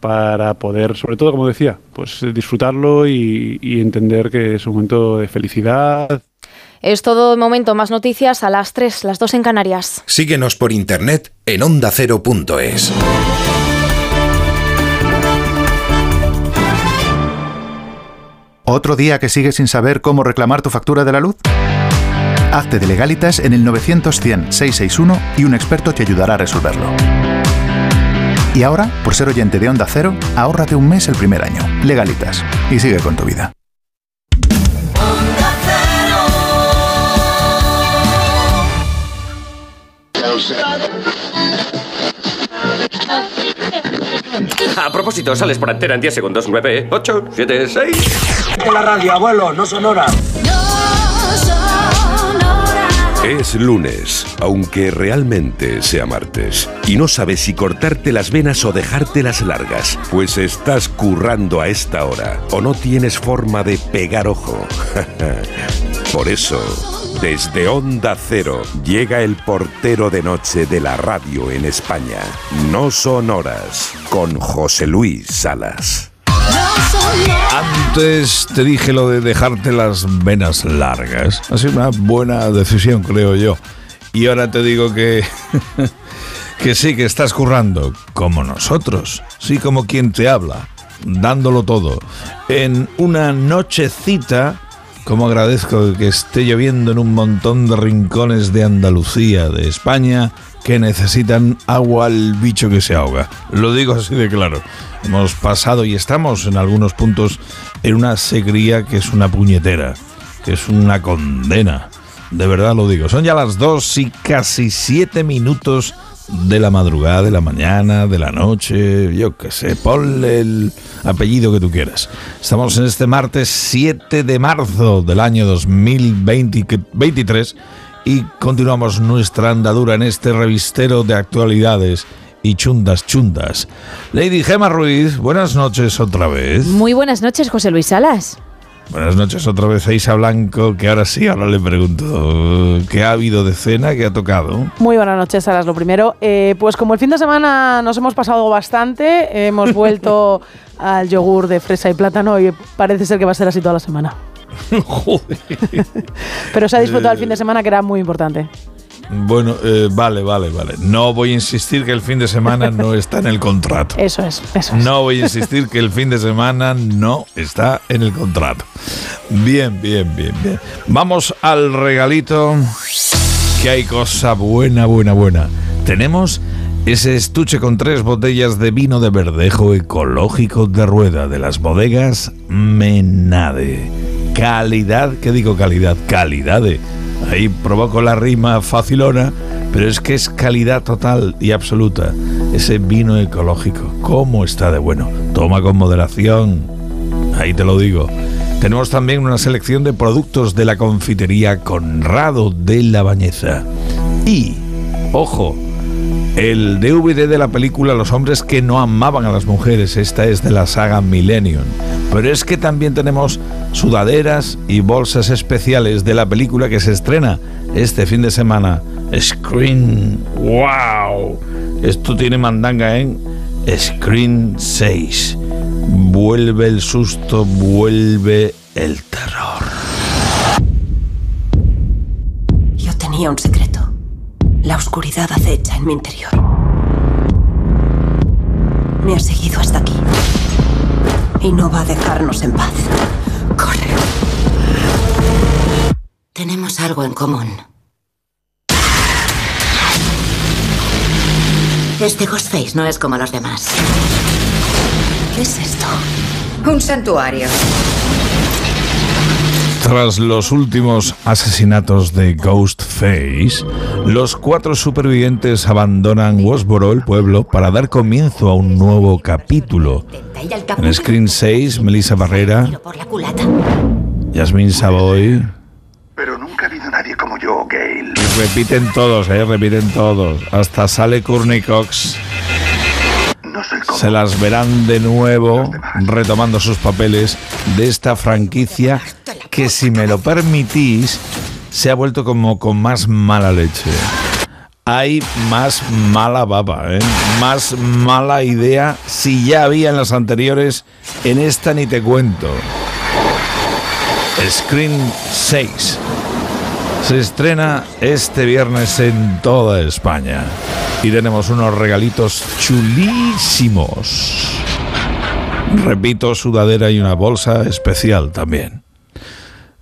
para poder, sobre todo, como decía, pues disfrutarlo y, y entender que es un momento de felicidad, Es todo de momento. Más noticias a las 3, las 2 en Canarias. Síguenos por internet en ondacero.es. ¿Otro día que sigues sin saber cómo reclamar tu factura de la luz? Hazte de legalitas en el 900-100-661 y un experto te ayudará a resolverlo. Y ahora, por ser oyente de Onda Cero, ahórrate un mes el primer año. Legalitas. Y sigue con tu vida. A propósito, sales por antena en 10 segundos. 9, 8, 7, 6. De la radio, abuelo, no sonora. Es lunes, aunque realmente sea martes. Y no sabes si cortarte las venas o dejártelas largas, pues estás currando a esta hora o no tienes forma de pegar ojo. Por eso, desde Onda Cero llega el portero de noche de la radio en España. No son horas, con José Luis Salas. Antes te dije lo de dejarte las venas largas. Ha sido una buena decisión, creo yo. Y ahora te digo que. que sí, que estás currando. Como nosotros. Sí, como quien te habla. Dándolo todo. En una nochecita. Como agradezco que esté lloviendo en un montón de rincones de Andalucía, de España, que necesitan agua al bicho que se ahoga. Lo digo así de claro. Hemos pasado y estamos en algunos puntos en una sequía que es una puñetera, que es una condena. De verdad lo digo. Son ya las dos y casi siete minutos de la madrugada, de la mañana, de la noche, yo qué sé, ponle el apellido que tú quieras. Estamos en este martes 7 de marzo del año 2023 y continuamos nuestra andadura en este revistero de actualidades y chundas chundas. Lady Gema Ruiz, buenas noches otra vez. Muy buenas noches, José Luis Salas. Buenas noches otra vez a Isa Blanco, que ahora sí, ahora le pregunto, ¿qué ha habido de cena? ¿Qué ha tocado? Muy buenas noches, Saras. Lo primero, eh, pues como el fin de semana nos hemos pasado bastante, hemos vuelto al yogur de fresa y plátano y parece ser que va a ser así toda la semana. Pero se ha disfrutado el fin de semana que era muy importante. Bueno, eh, vale, vale, vale. No voy a insistir que el fin de semana no está en el contrato. Eso es, eso es. No voy a insistir que el fin de semana no está en el contrato. Bien, bien, bien, bien. Vamos al regalito. que hay cosa buena, buena, buena. Tenemos ese estuche con tres botellas de vino de verdejo ecológico de rueda de las bodegas Menade. Calidad, ¿qué digo calidad? Calidad. de- Ahí provoco la rima facilona, pero es que es calidad total y absoluta. Ese vino ecológico, ¿cómo está de bueno? Toma con moderación. Ahí te lo digo. Tenemos también una selección de productos de la confitería Conrado de la Bañeza. Y, ojo, el DVD de la película Los hombres que no amaban a las mujeres. Esta es de la saga Millennium. Pero es que también tenemos sudaderas y bolsas especiales de la película que se estrena este fin de semana. Screen. ¡Wow! Esto tiene mandanga en Screen 6. Vuelve el susto, vuelve el terror. Yo tenía un secreto. La oscuridad acecha en mi interior. Me ha seguido hasta aquí. Y no va a dejarnos en paz. Corre. Tenemos algo en común. Este Ghostface no es como los demás. ¿Qué es esto? Un santuario. Tras los últimos asesinatos de Ghostface, los cuatro supervivientes abandonan Westboro, el pueblo, para dar comienzo a un nuevo capítulo. En Screen 6, Melissa Barrera. Yasmín Savoy. Pero nunca ha habido nadie como yo, Gail. Y repiten todos, ¿eh? Repiten todos. Hasta sale Courtney Cox. Se las verán de nuevo retomando sus papeles de esta franquicia que, si me lo permitís, se ha vuelto como con más mala leche. Hay más mala baba, ¿eh? más mala idea. Si ya había en las anteriores, en esta ni te cuento. Screen 6 se estrena este viernes en toda España. Y tenemos unos regalitos chulísimos. Repito, sudadera y una bolsa especial también.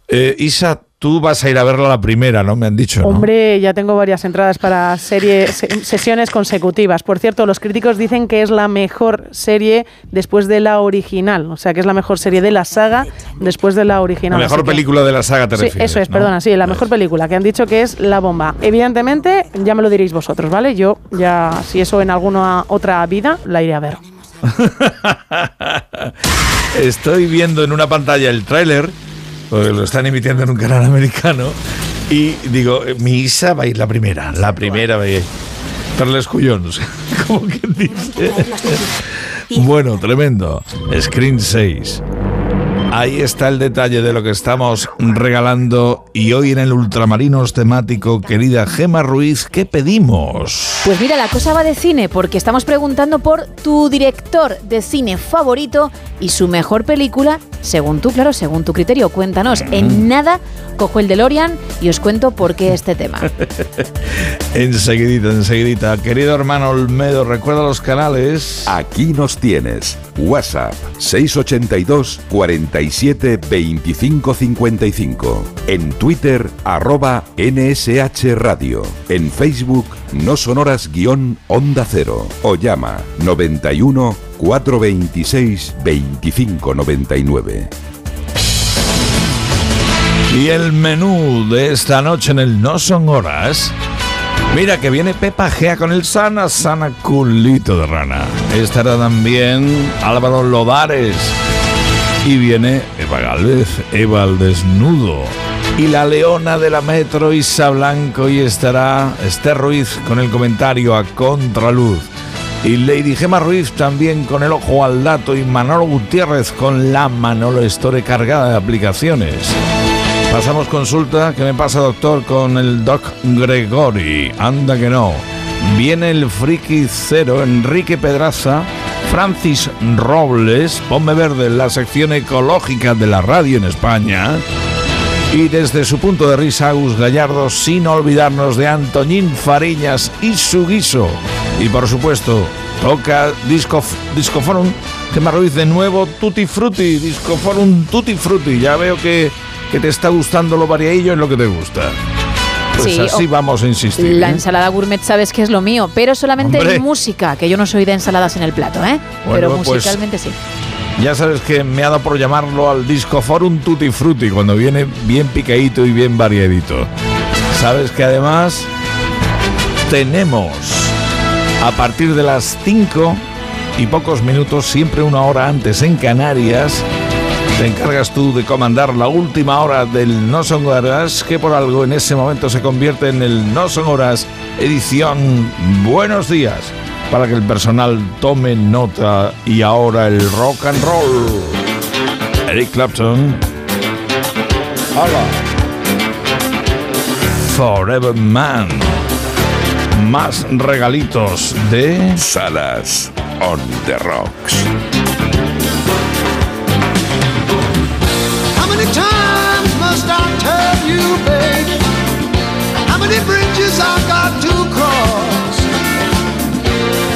Eh, Isa, tú vas a ir a verla la primera, ¿no? Me han dicho, ¿no? Hombre, ya tengo varias entradas para serie, se- sesiones consecutivas. Por cierto, los críticos dicen que es la mejor serie después de la original. O sea, que es la mejor serie de la saga después de la La original. mejor Así que- película de la saga te Sí, refieres, eso es, ¿no? perdona, sí, la mejor película, que han dicho que es La Bomba. Evidentemente, ya me lo diréis vosotros, ¿vale? Yo ya, si eso en alguna otra vida, la iré a ver. Estoy viendo en una pantalla el tráiler, porque lo están emitiendo en un canal americano, y digo, mi Isa va a ir la primera, la primera va a ir. Per les como que dice. Bueno, tremendo. Screen 6. Ahí está el detalle de lo que estamos regalando y hoy en el Ultramarinos temático, querida Gema Ruiz, ¿qué pedimos? Pues mira, la cosa va de cine porque estamos preguntando por tu director de cine favorito y su mejor película, según tú, claro, según tu criterio. Cuéntanos. En nada cojo el DeLorean y os cuento por qué este tema. enseguidita, enseguidita. Querido hermano Olmedo, recuerda los canales. Aquí nos tienes. WhatsApp 682 47 25 55. En Twitter, arroba NSH Radio. En Facebook, no sonoras guion Onda Cero. O llama 91 426 25 99. Y el menú de esta noche en el No Son Horas. Mira que viene Pepa Gea con el sana, sana culito de rana. Estará también Álvaro Lodares. Y viene Eva Galvez, Eva al desnudo. Y la leona de la metro, Isa Blanco. Y estará Esther Ruiz con el comentario a contraluz. Y Lady Gema Ruiz también con el ojo al dato. Y Manolo Gutiérrez con la Manolo Store cargada de aplicaciones. Pasamos consulta. ¿Qué me pasa, doctor? Con el Doc Gregori. Anda que no. Viene el friki cero, Enrique Pedraza, Francis Robles, Ponme Verde, la sección ecológica de la radio en España. Y desde su punto de risa, Agus Gallardo, sin olvidarnos de Antoñín Fariñas y su guiso. Y por supuesto, toca Disco, Discoforum, me Ruiz de nuevo Tutti Frutti, Discoforum Tutti Frutti. Ya veo que, que te está gustando lo variadillo en lo que te gusta. Pues Sí, así vamos a insistir. La ¿eh? ensalada gourmet sabes que es lo mío, pero solamente Hombre. en música, que yo no soy de ensaladas en el plato, ¿eh? pero pues- musicalmente sí. Ya sabes que me ha dado por llamarlo al disco Forum Tutti Frutti cuando viene bien picadito y bien variadito. Sabes que además tenemos a partir de las 5 y pocos minutos, siempre una hora antes en Canarias, te encargas tú de comandar la última hora del No Son Horas, que por algo en ese momento se convierte en el No Son Horas edición Buenos Días, para que el personal tome nota y ahora el rock and roll. Eric Clapton. Hola. Forever Man. Más regalitos de Salas on the Rocks. You, baby? How many bridges I've got to cross?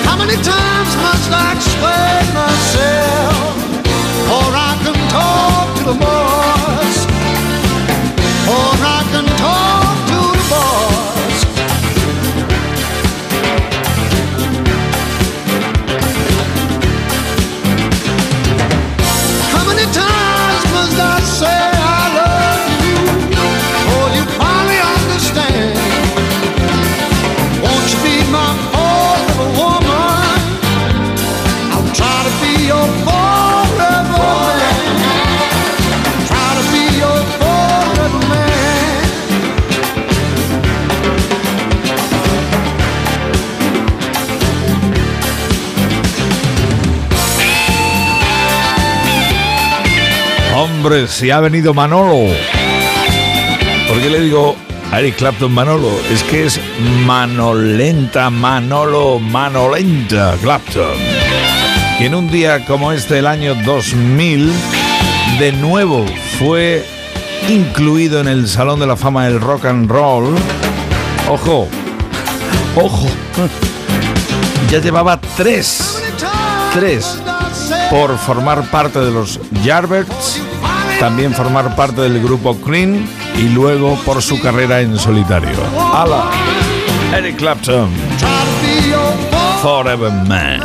How many times must I explain myself? Or I can talk to the boss. Or Hombre, si ha venido Manolo. ¿Por qué le digo a Eric Clapton Manolo? Es que es Manolenta, Manolo, Manolenta Clapton. Que en un día como este del año 2000, de nuevo fue incluido en el Salón de la Fama del Rock and Roll. Ojo, ojo. Ya llevaba tres, tres por formar parte de los Yardbirds, también formar parte del grupo Cream y luego por su carrera en solitario. ¡Hala! Eric Clapton, Forever Man.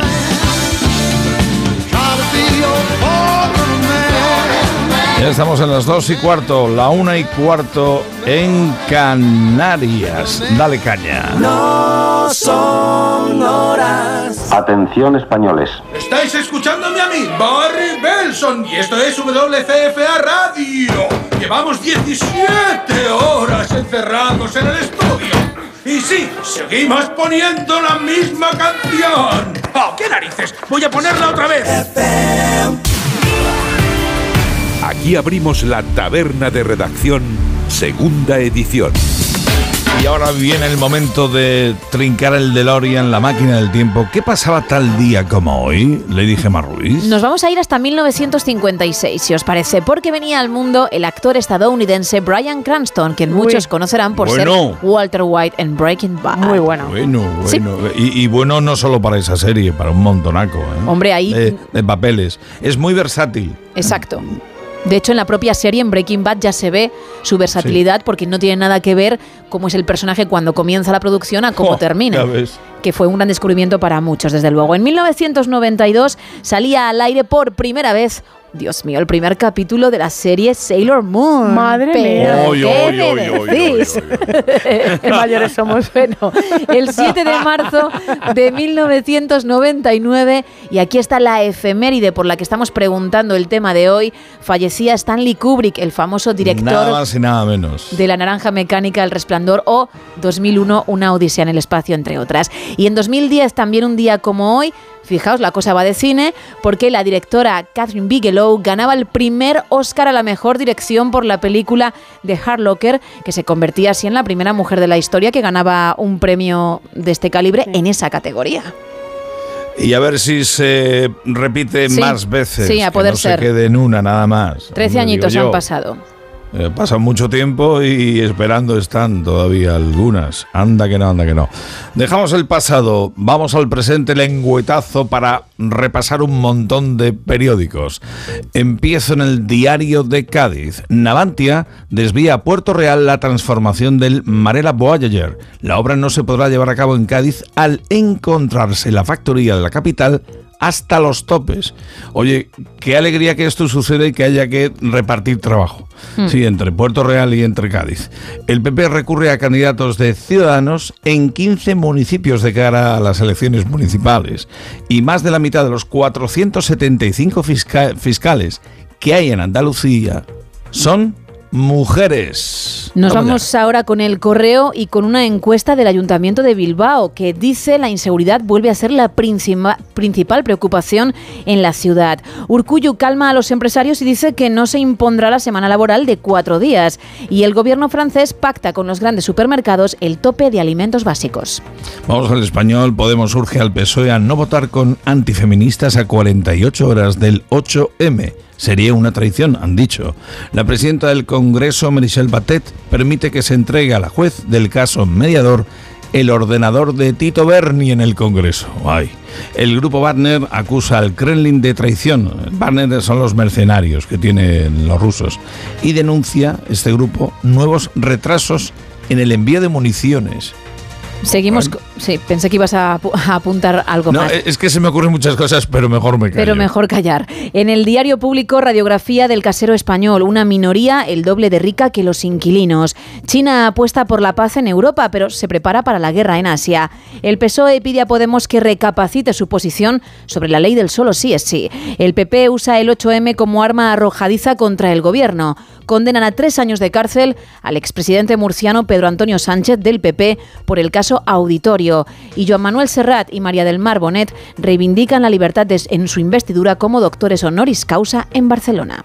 Ya estamos en las dos y cuarto, la una y cuarto en Canarias. Dale caña. No son horas. Atención españoles. Estáis escuchándome a mí, Barry Y esto es WCFA Radio. Llevamos 17 horas encerrados en el estudio. Y sí, seguimos poniendo la misma canción. ¡Oh, qué narices! Voy a ponerla otra vez. Aquí abrimos la taberna de redacción, segunda edición. Y ahora viene el momento de trincar el DeLorean, la máquina del tiempo. ¿Qué pasaba tal día como hoy? Le dije a Ruiz. Nos vamos a ir hasta 1956, si os parece, porque venía al mundo el actor estadounidense Brian Cranston, que muchos conocerán por Bueno. ser Walter White en Breaking Bad. Muy bueno. Bueno, Sí. bueno. Y, y bueno no solo para esa serie, para un montonaco. ¿eh? Hombre, ahí- De, de papeles. Es muy versátil. Exacto. De hecho, en la propia serie, en Breaking Bad, ya se ve su versatilidad porque no tiene nada que ver cómo es el personaje cuando comienza la producción a cómo termina. Que fue un gran descubrimiento para muchos, desde luego. En 1992 salía al aire por primera vez. Dios mío, el primer capítulo de la serie Sailor Moon. Madre mía. ¿qué Oy, mayores somos. Bueno, el 7 de marzo de 1999, y aquí está la efeméride por la que estamos preguntando el tema de hoy, fallecía Stanley Kubrick, el famoso Nada director más y nada menos. de La Naranja Mecánica, El Resplandor o 2001, Una Odisea en el Espacio, entre otras. Y en 2010, también un día como hoy, fijaos, la cosa va de cine, porque la directora Catherine Bigelow ganaba el primer Oscar a la mejor dirección por la película de Hard Locker, que se convertía así en la primera mujer de la historia que ganaba un premio de este calibre en esa categoría. Y a ver si se repite Sí, más veces. sí, a que poder no ser. se quede en una nada más. Trece añitos han yo. pasado. Eh, pasan mucho tiempo y esperando están todavía algunas. Anda que no, anda que no. Dejamos el pasado, vamos al presente lengüetazo para repasar un montón de periódicos. Empiezo en el diario de Cádiz. Navantia desvía a Puerto Real la transformación del Marela Voyager. La obra no se podrá llevar a cabo en Cádiz al encontrarse la factoría de la capital hasta los topes. Oye, qué alegría que esto suceda y que haya que repartir trabajo. Hmm. Sí, entre Puerto Real y entre Cádiz. El PP recurre a candidatos de ciudadanos en 15 municipios de cara a las elecciones municipales. Y más de la mitad de los 475 fisca- fiscales que hay en Andalucía son mujeres. Nos Vamos vamos ahora con el correo y con una encuesta del Ayuntamiento de Bilbao que dice la inseguridad vuelve a ser la principal preocupación en la ciudad. Urcuyu calma a los empresarios y dice que no se impondrá la semana laboral de cuatro días. Y el gobierno francés pacta con los grandes supermercados el tope de alimentos básicos. Vamos al español. Podemos urge al PSOE a no votar con antifeministas a 48 horas del 8M. Sería una traición, han dicho. La presidenta del Congreso, Michelle Batet, permite que se entregue a la juez del caso mediador el ordenador de Tito Berni en el Congreso. Ay. El grupo Wagner acusa al Kremlin de traición. Wagner son los mercenarios que tienen los rusos. Y denuncia este grupo nuevos retrasos en el envío de municiones. Seguimos. co- Sí, pensé que ibas a, a apuntar algo No, más. es que se me ocurren muchas cosas, pero mejor me callo. Pero mejor callar. En el diario público, radiografía del casero español, una minoría el doble de rica que los inquilinos. China apuesta por la paz en Europa, pero se prepara para la guerra en Asia. El PSOE pide a Podemos que recapacite su posición sobre la ley del solo sí es sí. El PP usa el 8M como arma arrojadiza contra el gobierno. Condenan a tres años de cárcel al expresidente murciano Pedro Antonio Sánchez del PP por el caso Auditorio. Y Joan Manuel Serrat y María del Mar Bonet reivindican la libertad de- en su investidura como doctores honoris causa en Barcelona.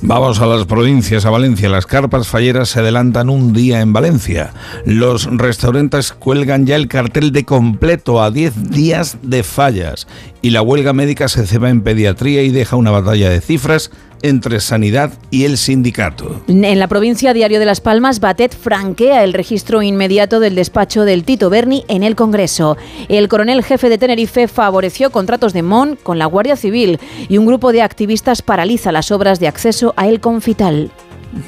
Vamos a las provincias, a Valencia. Las carpas falleras se adelantan un día en Valencia. Los restaurantes cuelgan ya el cartel de completo a 10 días de fallas. Y la huelga médica se ceba en pediatría y deja una batalla de cifras entre sanidad y el sindicato. En la provincia Diario de Las Palmas, Batet franquea el registro inmediato del despacho del Tito Berni en el Congreso. El coronel jefe de Tenerife favoreció contratos de MON con la Guardia Civil y un grupo de activistas paraliza las obras de acceso a El Confital.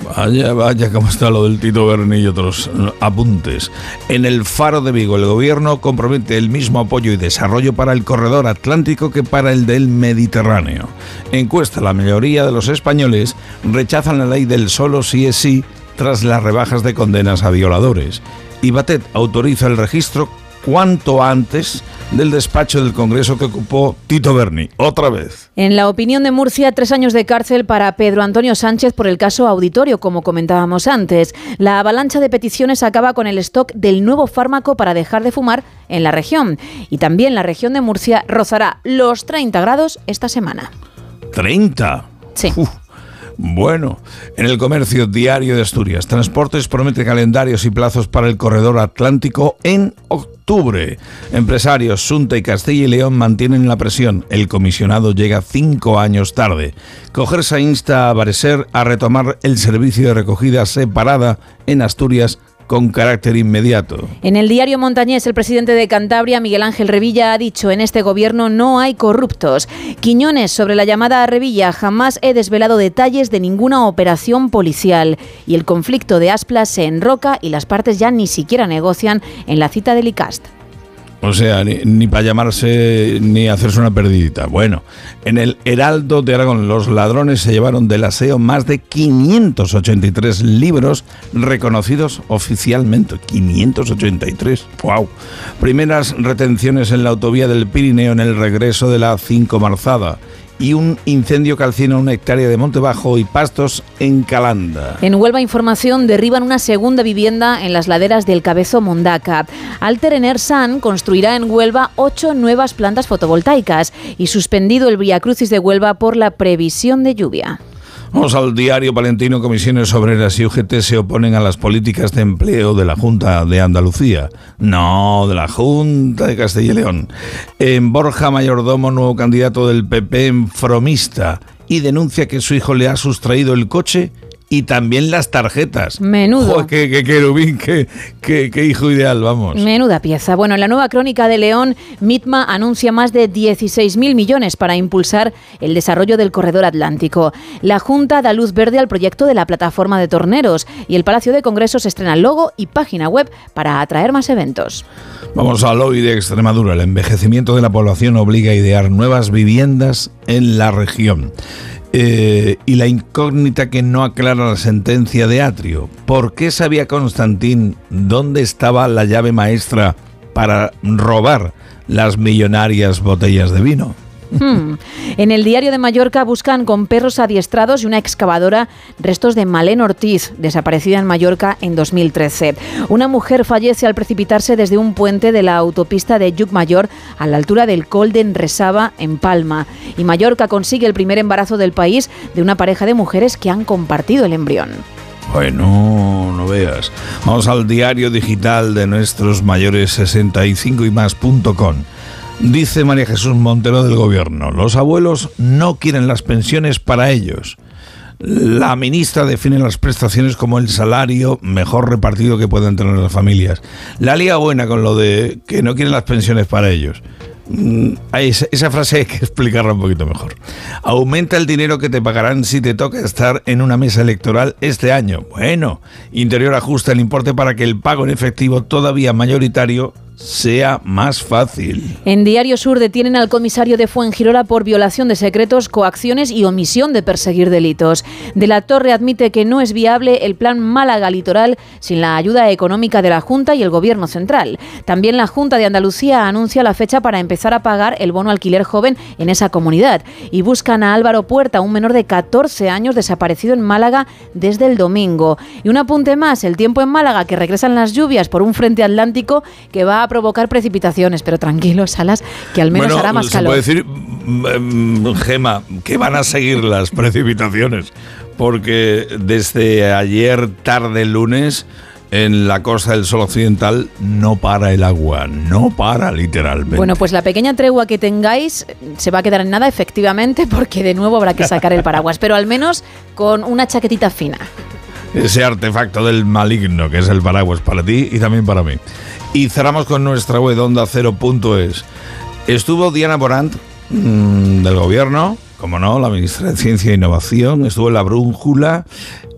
Vaya, vaya, cómo está lo del Tito Berni y otros apuntes. En el Faro de Vigo, el gobierno compromete el mismo apoyo y desarrollo para el corredor atlántico que para el del Mediterráneo. Encuesta, la mayoría de los españoles rechazan la ley del solo sí es sí tras las rebajas de condenas a violadores. Y Batet autoriza el registro cuanto antes del despacho del Congreso que ocupó Tito Berni. Otra vez. En la opinión de Murcia, tres años de cárcel para Pedro Antonio Sánchez por el caso auditorio, como comentábamos antes. La avalancha de peticiones acaba con el stock del nuevo fármaco para dejar de fumar en la región. Y también la región de Murcia rozará los 30 grados esta semana. 30. Sí. Bueno, en el comercio diario de Asturias, Transportes promete calendarios y plazos para el corredor atlántico en octubre. Empresarios, Sunta y Castilla y León mantienen la presión. El comisionado llega cinco años tarde. Cogerse insta a Bareser a retomar el servicio de recogida separada en Asturias con carácter inmediato. En el diario Montañés, el presidente de Cantabria, Miguel Ángel Revilla, ha dicho en este gobierno no hay corruptos. Quiñones, sobre la llamada a Revilla, jamás he desvelado detalles de ninguna operación policial. Y el conflicto de Asplas se enroca y las partes ya ni siquiera negocian en la cita del ICAST. O sea, ni, para llamarse ni hacerse una perdidita. Bueno, en el Heraldo de Aragón, los ladrones se llevaron del aseo más de 583 libros reconocidos oficialmente. 583. ¡Wow! Primeras retenciones en la autovía del Pirineo en el regreso de la 5 Marzada. Y un incendio calcina una hectárea de monte bajo y pastos en Calanda. En Huelva Información derriban una segunda vivienda en las laderas del Cabezo Mondaca. Alter Enersan construirá en Huelva ocho nuevas plantas fotovoltaicas y suspendido el Via Crucis de Huelva por la previsión de lluvia. Vamos al diario Palentino. Comisiones Obreras y UGT se oponen a las políticas de empleo de la Junta de Andalucía. No, de la Junta de Castilla y León. En Borja Mayordomo, nuevo candidato del PP en Fromista, y denuncia que su hijo le ha sustraído el coche y también las tarjetas. Menudo. Qué, qué querubín, qué, qué- qué hijo ideal, vamos. Menuda pieza. Bueno, en la nueva crónica de León, Mitma anuncia más de 16.000 millones para impulsar el desarrollo del corredor atlántico. La Junta da luz verde al proyecto de la plataforma de torneros y el Palacio de Congresos estrena logo y página web para atraer más eventos. Vamos al hoy de Extremadura. El envejecimiento de la población obliga a idear nuevas viviendas en la región. Eh, y la incógnita que no aclara la sentencia de Atrio. ¿Por qué sabía Constantín dónde estaba la llave maestra para robar las millonarias botellas de vino? Hmm. En el diario de Mallorca buscan con perros adiestrados y una excavadora restos de Malén Ortiz, desaparecida en Mallorca en 2013. Una mujer fallece al precipitarse desde un puente de la autopista de Llucmayor a la altura del Col de Enresaba, en Palma. Y Mallorca consigue el primer embarazo del país de una pareja de mujeres que han compartido el embrión. Bueno, no veas. Vamos al diario digital de nuestros mayores 65 y más.com. Dice María Jesús Montero del Gobierno, los abuelos no quieren las pensiones para ellos. La ministra define las prestaciones como el salario mejor repartido que pueden tener las familias. La liga buena con lo de que no quieren las pensiones para ellos. Mm, esa, esa frase hay que explicarla un poquito mejor. Aumenta el dinero que te pagarán si te toca estar en una mesa electoral este año. Bueno, Interior ajusta el importe para que el pago en efectivo todavía mayoritario sea más fácil. En Diario Sur detienen al comisario de Fuengirola por violación de secretos, coacciones y omisión de perseguir delitos. De la Torre admite que no es viable el plan Málaga Litoral sin la ayuda económica de la Junta y el Gobierno central. También la Junta de Andalucía anuncia la fecha para empezar a pagar el bono alquiler joven en esa comunidad y buscan a Álvaro Puerta, un menor de 14 años desaparecido en Málaga desde el domingo. Y un apunte más, el tiempo en Málaga que regresan las lluvias por un frente atlántico que va a provocar precipitaciones, pero tranquilos, Salas, que al menos Bueno, hará más se calor. puede decir, mm, mm, Gema, que van a seguir las precipitaciones, porque desde ayer tarde lunes en la costa del sol occidental no para el agua, no para literalmente. Bueno, pues la pequeña tregua que tengáis se va a quedar en nada, efectivamente, porque de nuevo habrá que sacar el paraguas, pero al menos con una chaquetita fina. Ese artefacto del maligno que es el paraguas para ti y también para mí. Y cerramos con nuestra web onda 0.es. Estuvo Diana Borant mm, del gobierno, como no, la ministra de Ciencia e Innovación, estuvo en la brújula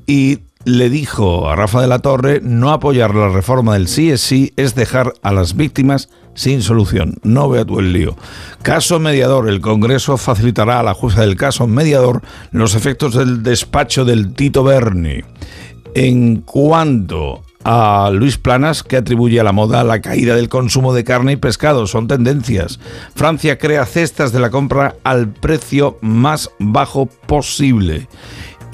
y le dijo a Rafa de la Torre no apoyar la reforma del sí es dejar a las víctimas sin solución. No vea tú el lío. Caso mediador. El Congreso facilitará a la jueza del caso mediador los efectos del despacho del Tito Berni. En cuanto a Luis Planas, que atribuye a la moda la caída del consumo de carne y pescado. Son tendencias. Francia crea cestas de la compra al precio más bajo posible.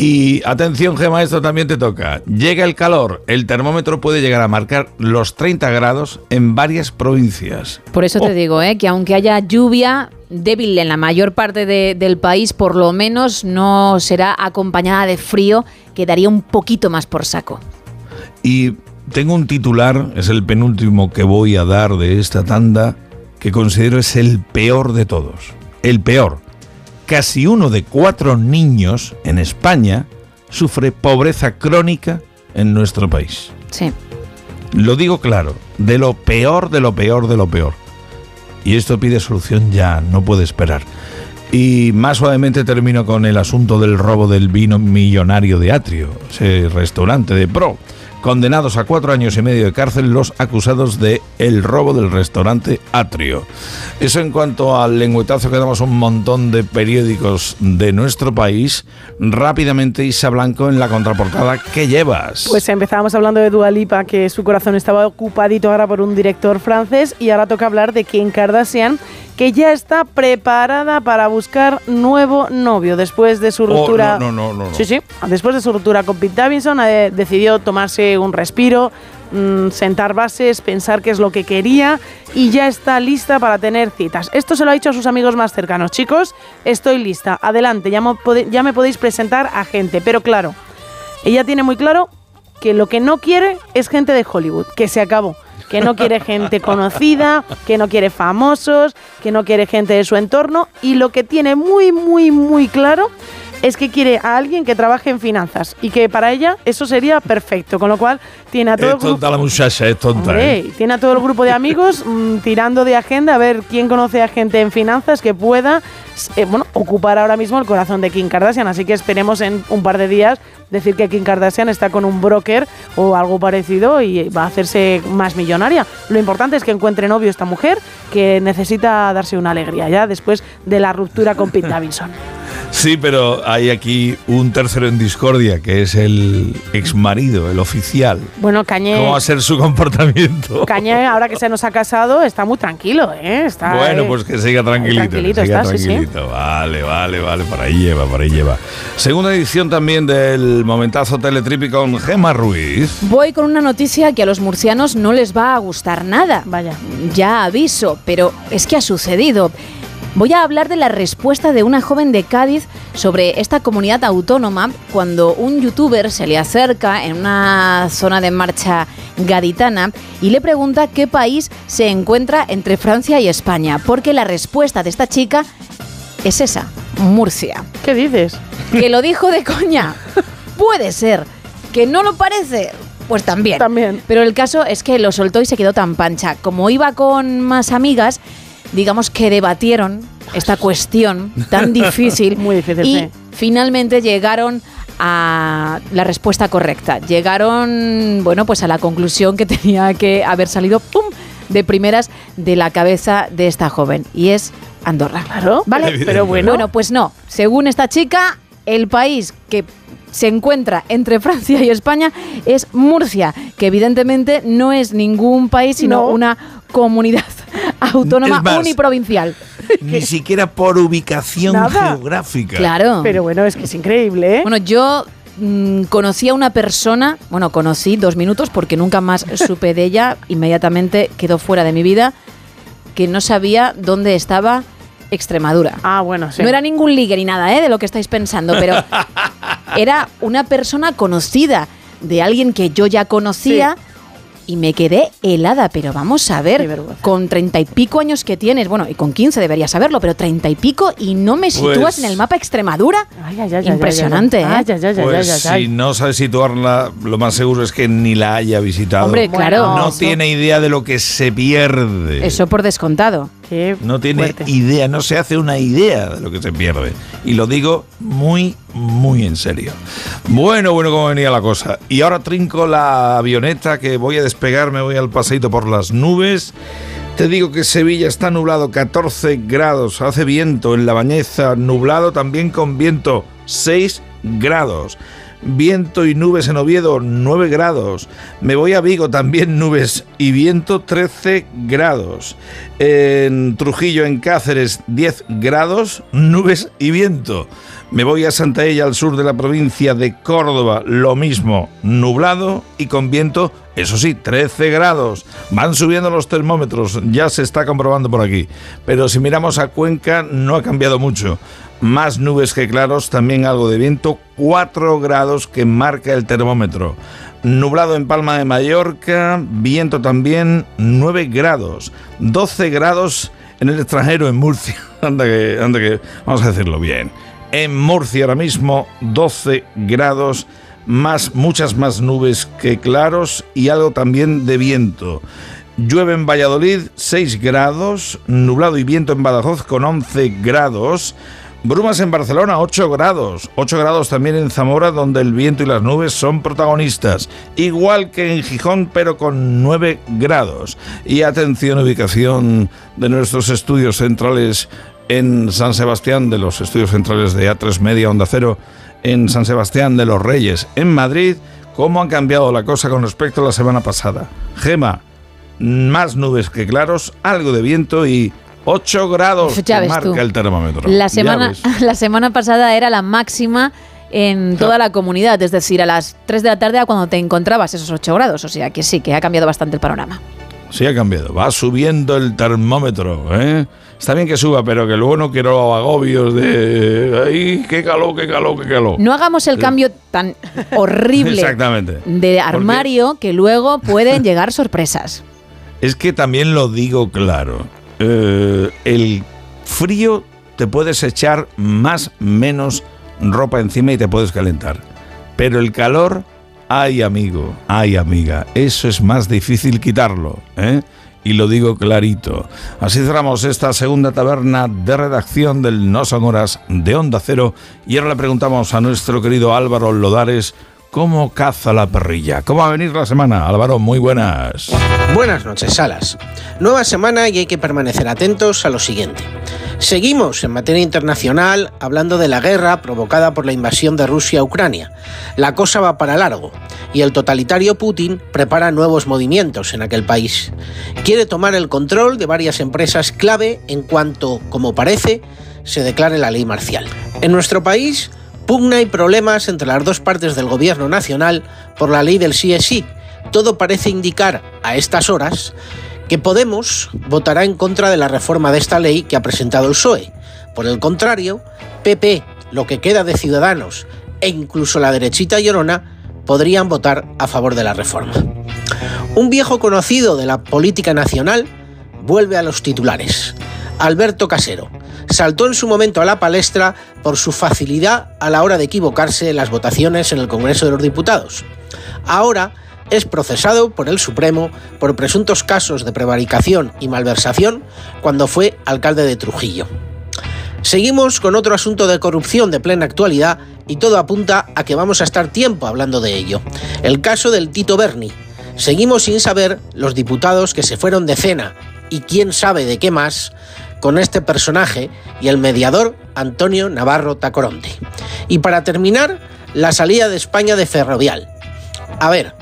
Y atención, Gema, esto también te toca. Llega el calor. El termómetro puede llegar a marcar los 30 grados en varias provincias. Por eso te digo, ¿eh? que aunque haya lluvia débil en la mayor parte de- del país, por lo menos no será acompañada de frío, que daría un poquito más por saco. Y tengo un titular, es el penúltimo que voy a dar de esta tanda, que considero es el peor de todos. El peor. Casi uno de cuatro niños en España sufre pobreza crónica en nuestro país. Sí. Lo digo claro, de lo peor, de lo peor, de lo peor. Y esto pide solución ya, no puede esperar. Y más suavemente termino con el asunto del robo del vino millonario de Atrio, ese restaurante de Pro. Condenados a cuatro años y medio de cárcel los acusados de el robo del restaurante Atrio. Eso en cuanto al lengüetazo que damos un montón de periódicos de nuestro país. Rápidamente, Isa Blanco en la contraportada, ¿qué llevas? Pues empezábamos hablando de Dua Lipa, que su corazón estaba ocupadito ahora por un director francés y ahora toca hablar de Kim Kardashian, que ya está preparada para buscar nuevo novio después de su Oh, ruptura. no, no, no, no, no. Sí, sí. Después de su ruptura con Pete Davidson, eh, decidió tomarse un respiro, mm, sentar bases, pensar qué es lo que quería y ya está lista para tener citas. Esto se lo ha dicho a sus amigos más cercanos. Chicos, estoy lista. Adelante, ya, pode- ya me podéis presentar a gente. Pero claro, ella tiene muy claro que lo que no quiere es gente de Hollywood, que se acabó. Que no quiere gente conocida, que no quiere famosos, que no quiere gente de su entorno. Y lo que tiene muy, muy, muy claro es que quiere a alguien que trabaje en finanzas y que para ella eso sería perfecto, con lo cual tiene a todo Es el grupo, tonta la muchacha, es tonta. Hombre, ¿eh? tiene a todo el grupo de amigos mm, tirando de agenda a ver quién conoce a gente en finanzas que pueda eh, bueno, ocupar ahora mismo el corazón de Kim Kardashian. Así que esperemos en un par de días decir que Kim Kardashian está con un broker o algo parecido y va a hacerse más millonaria. Lo importante es que encuentre novio esta mujer que necesita darse una alegría ya después de la ruptura con Pete Davidson. Sí, pero hay aquí un tercero en discordia, que es el exmarido, el oficial. Bueno, Cañé, ¿Cómo va a ser su comportamiento? Cañé, ahora que se nos ha casado, está muy tranquilo, ¿eh? Está, Bueno, eh, pues que siga tranquilito. tranquilito que siga está, sí, sí. tranquilito. Vale, vale, vale, por ahí lleva, por ahí lleva. Segunda edición también del momentazo Teletripi con Gema Ruiz. Voy con una noticia que a los murcianos no les va a gustar nada. Vaya. Ya aviso, pero es que ha sucedido. Voy a hablar de la respuesta de una joven de Cádiz sobre esta comunidad autónoma cuando un youtuber se le acerca en una zona de marcha gaditana y le pregunta qué país se encuentra entre Francia y España, porque la respuesta de esta chica es esa, Murcia. ¿Qué dices? Que lo dijo de coña. Puede ser. Que no lo parece. Pues también. También. Pero el caso es que lo soltó y se quedó tan pancha. Como iba con más amigas, digamos que debatieron esta cuestión tan difícil. Muy difícil, y sí. finalmente llegaron a la respuesta correcta. Llegaron, bueno, pues a la conclusión que tenía que haber salido ¡pum! de primeras de la cabeza de esta joven. Y es Andorra. Claro. ¿Vale? Pero bueno. Bueno, pues no. Según esta chica, el país que se encuentra entre Francia y España es Murcia, que evidentemente no es ningún país, sino No. una comunidad autónoma más, uniprovincial. Ni siquiera por ubicación Nada. geográfica. Claro. Pero bueno, es que es increíble, ¿eh? Bueno, yo mm, conocí a una persona, bueno, conocí dos minutos porque nunca más supe de ella, inmediatamente quedó fuera de mi vida, que no sabía dónde estaba Extremadura. Ah, bueno, sí. No era ningún ligue ni nada, ¿eh? De lo que estáis pensando, pero era una persona conocida de alguien que yo ya conocía. Y me quedé helada, pero vamos a ver, con treinta y pico años que tienes, bueno, y con 15 deberías saberlo, pero treinta y pico y no me sitúas Pues- en el mapa Extremadura. Ay, ay, ay, ay, Impresionante, ay, ay, ¿eh? ay, ay, ay, Pues ay, ay. si no sabe situarla, lo más seguro es que ni la haya visitado. Hombre, claro. no tiene idea de lo que se pierde. Eso por descontado. Qué No tiene fuerte. idea, no se hace una idea de lo que se pierde. Y lo digo muy, muy en serio. Bueno, bueno, cómo venía la cosa. Y ahora trinco la avioneta que voy a despegar, me voy al paseito por las nubes. Te digo que Sevilla está nublado 14 grados, hace viento en la bañeza, nublado también con viento 6 grados. Viento y nubes en Oviedo, 9 grados. Me voy a Vigo, también nubes y viento, 13 grados. En Trujillo, en Cáceres, 10 grados, nubes y viento. Me voy a Santa Ella, al sur de la provincia de Córdoba, lo mismo, nublado y con viento, eso sí, 13 grados. Van subiendo los termómetros, ya se está comprobando por aquí. Pero si miramos a Cuenca, no ha cambiado mucho. Más nubes que claros, también algo de viento, 4 grados que marca el termómetro. Nublado en Palma de Mallorca, viento también 9 grados, 12 grados en el extranjero, en Murcia. Anda que, vamos a decirlo bien. En Murcia ahora mismo 12 grados, más, muchas más nubes que claros y algo también de viento. Llueve en Valladolid 6 grados, nublado y viento en Badajoz con 11 grados. Brumas en Barcelona, 8 grados. 8 grados también en Zamora, donde el viento y las nubes son protagonistas. Igual que en Gijón, pero con 9 grados. Y atención, ubicación de nuestros estudios centrales en San Sebastián, de los estudios centrales de A3 Media Onda Cero, en San Sebastián de los Reyes, en Madrid. ¿Cómo ha cambiado la cosa con respecto a la semana pasada? Gema, más nubes que claros, algo de viento y 8 grados Ya que ves marca tú. el termómetro. La semana, la semana pasada era la máxima en toda la comunidad, es decir, a las 3 de la tarde a cuando te encontrabas esos 8 grados, o sea que sí, que ha cambiado bastante el panorama. Sí ha cambiado, va subiendo el termómetro, ¿eh? Está bien que suba, pero que luego no quiero agobios de... ¡Ay, qué calor, qué calor, qué calor! No hagamos el cambio tan horrible Exactamente. de armario que luego pueden llegar sorpresas. Es que también lo digo claro. eh, el frío te puedes echar más menos ropa encima y te puedes calentar. Pero el calor, ay amigo, ay amiga, eso es más difícil quitarlo, ¿eh? Y lo digo clarito. Así cerramos esta segunda taberna de redacción del No Son Horas de Onda Cero. Y ahora le preguntamos a nuestro querido Álvaro Lodares cómo caza la perrilla. ¿Cómo va a venir la semana? Álvaro, muy buenas. Buenas noches, Salas. Nueva semana y hay que permanecer atentos a lo siguiente. Seguimos en materia internacional hablando de la guerra provocada por la invasión de Rusia a Ucrania. La cosa va para largo y el totalitario Putin prepara nuevos movimientos en aquel país. Quiere tomar el control de varias empresas clave en cuanto, como parece, se declare la ley marcial. En nuestro país, pugna y problemas entre las dos partes del gobierno nacional por la ley del sí es sí. Todo parece indicar a estas horas que Podemos votará en contra de la reforma de esta ley que ha presentado el PSOE. Por el contrario, PP, lo que queda de Ciudadanos e incluso la derechita llorona podrían votar a favor de la reforma. Un viejo conocido de la política nacional vuelve a los titulares. Alberto Casero saltó en su momento a la palestra por su facilidad a la hora de equivocarse en las votaciones en el Congreso de los Diputados. Ahora es procesado por el Supremo por presuntos casos de prevaricación y malversación cuando fue alcalde de Trujillo. Seguimos con otro asunto de corrupción de plena actualidad y todo apunta a que vamos a estar tiempo hablando de ello. El caso del Tito Berni. Seguimos sin saber los diputados que se fueron de cena y quién sabe de qué más con este personaje y el mediador Antonio Navarro Tacoronte. Y para terminar, la salida de España de Ferrovial. A ver,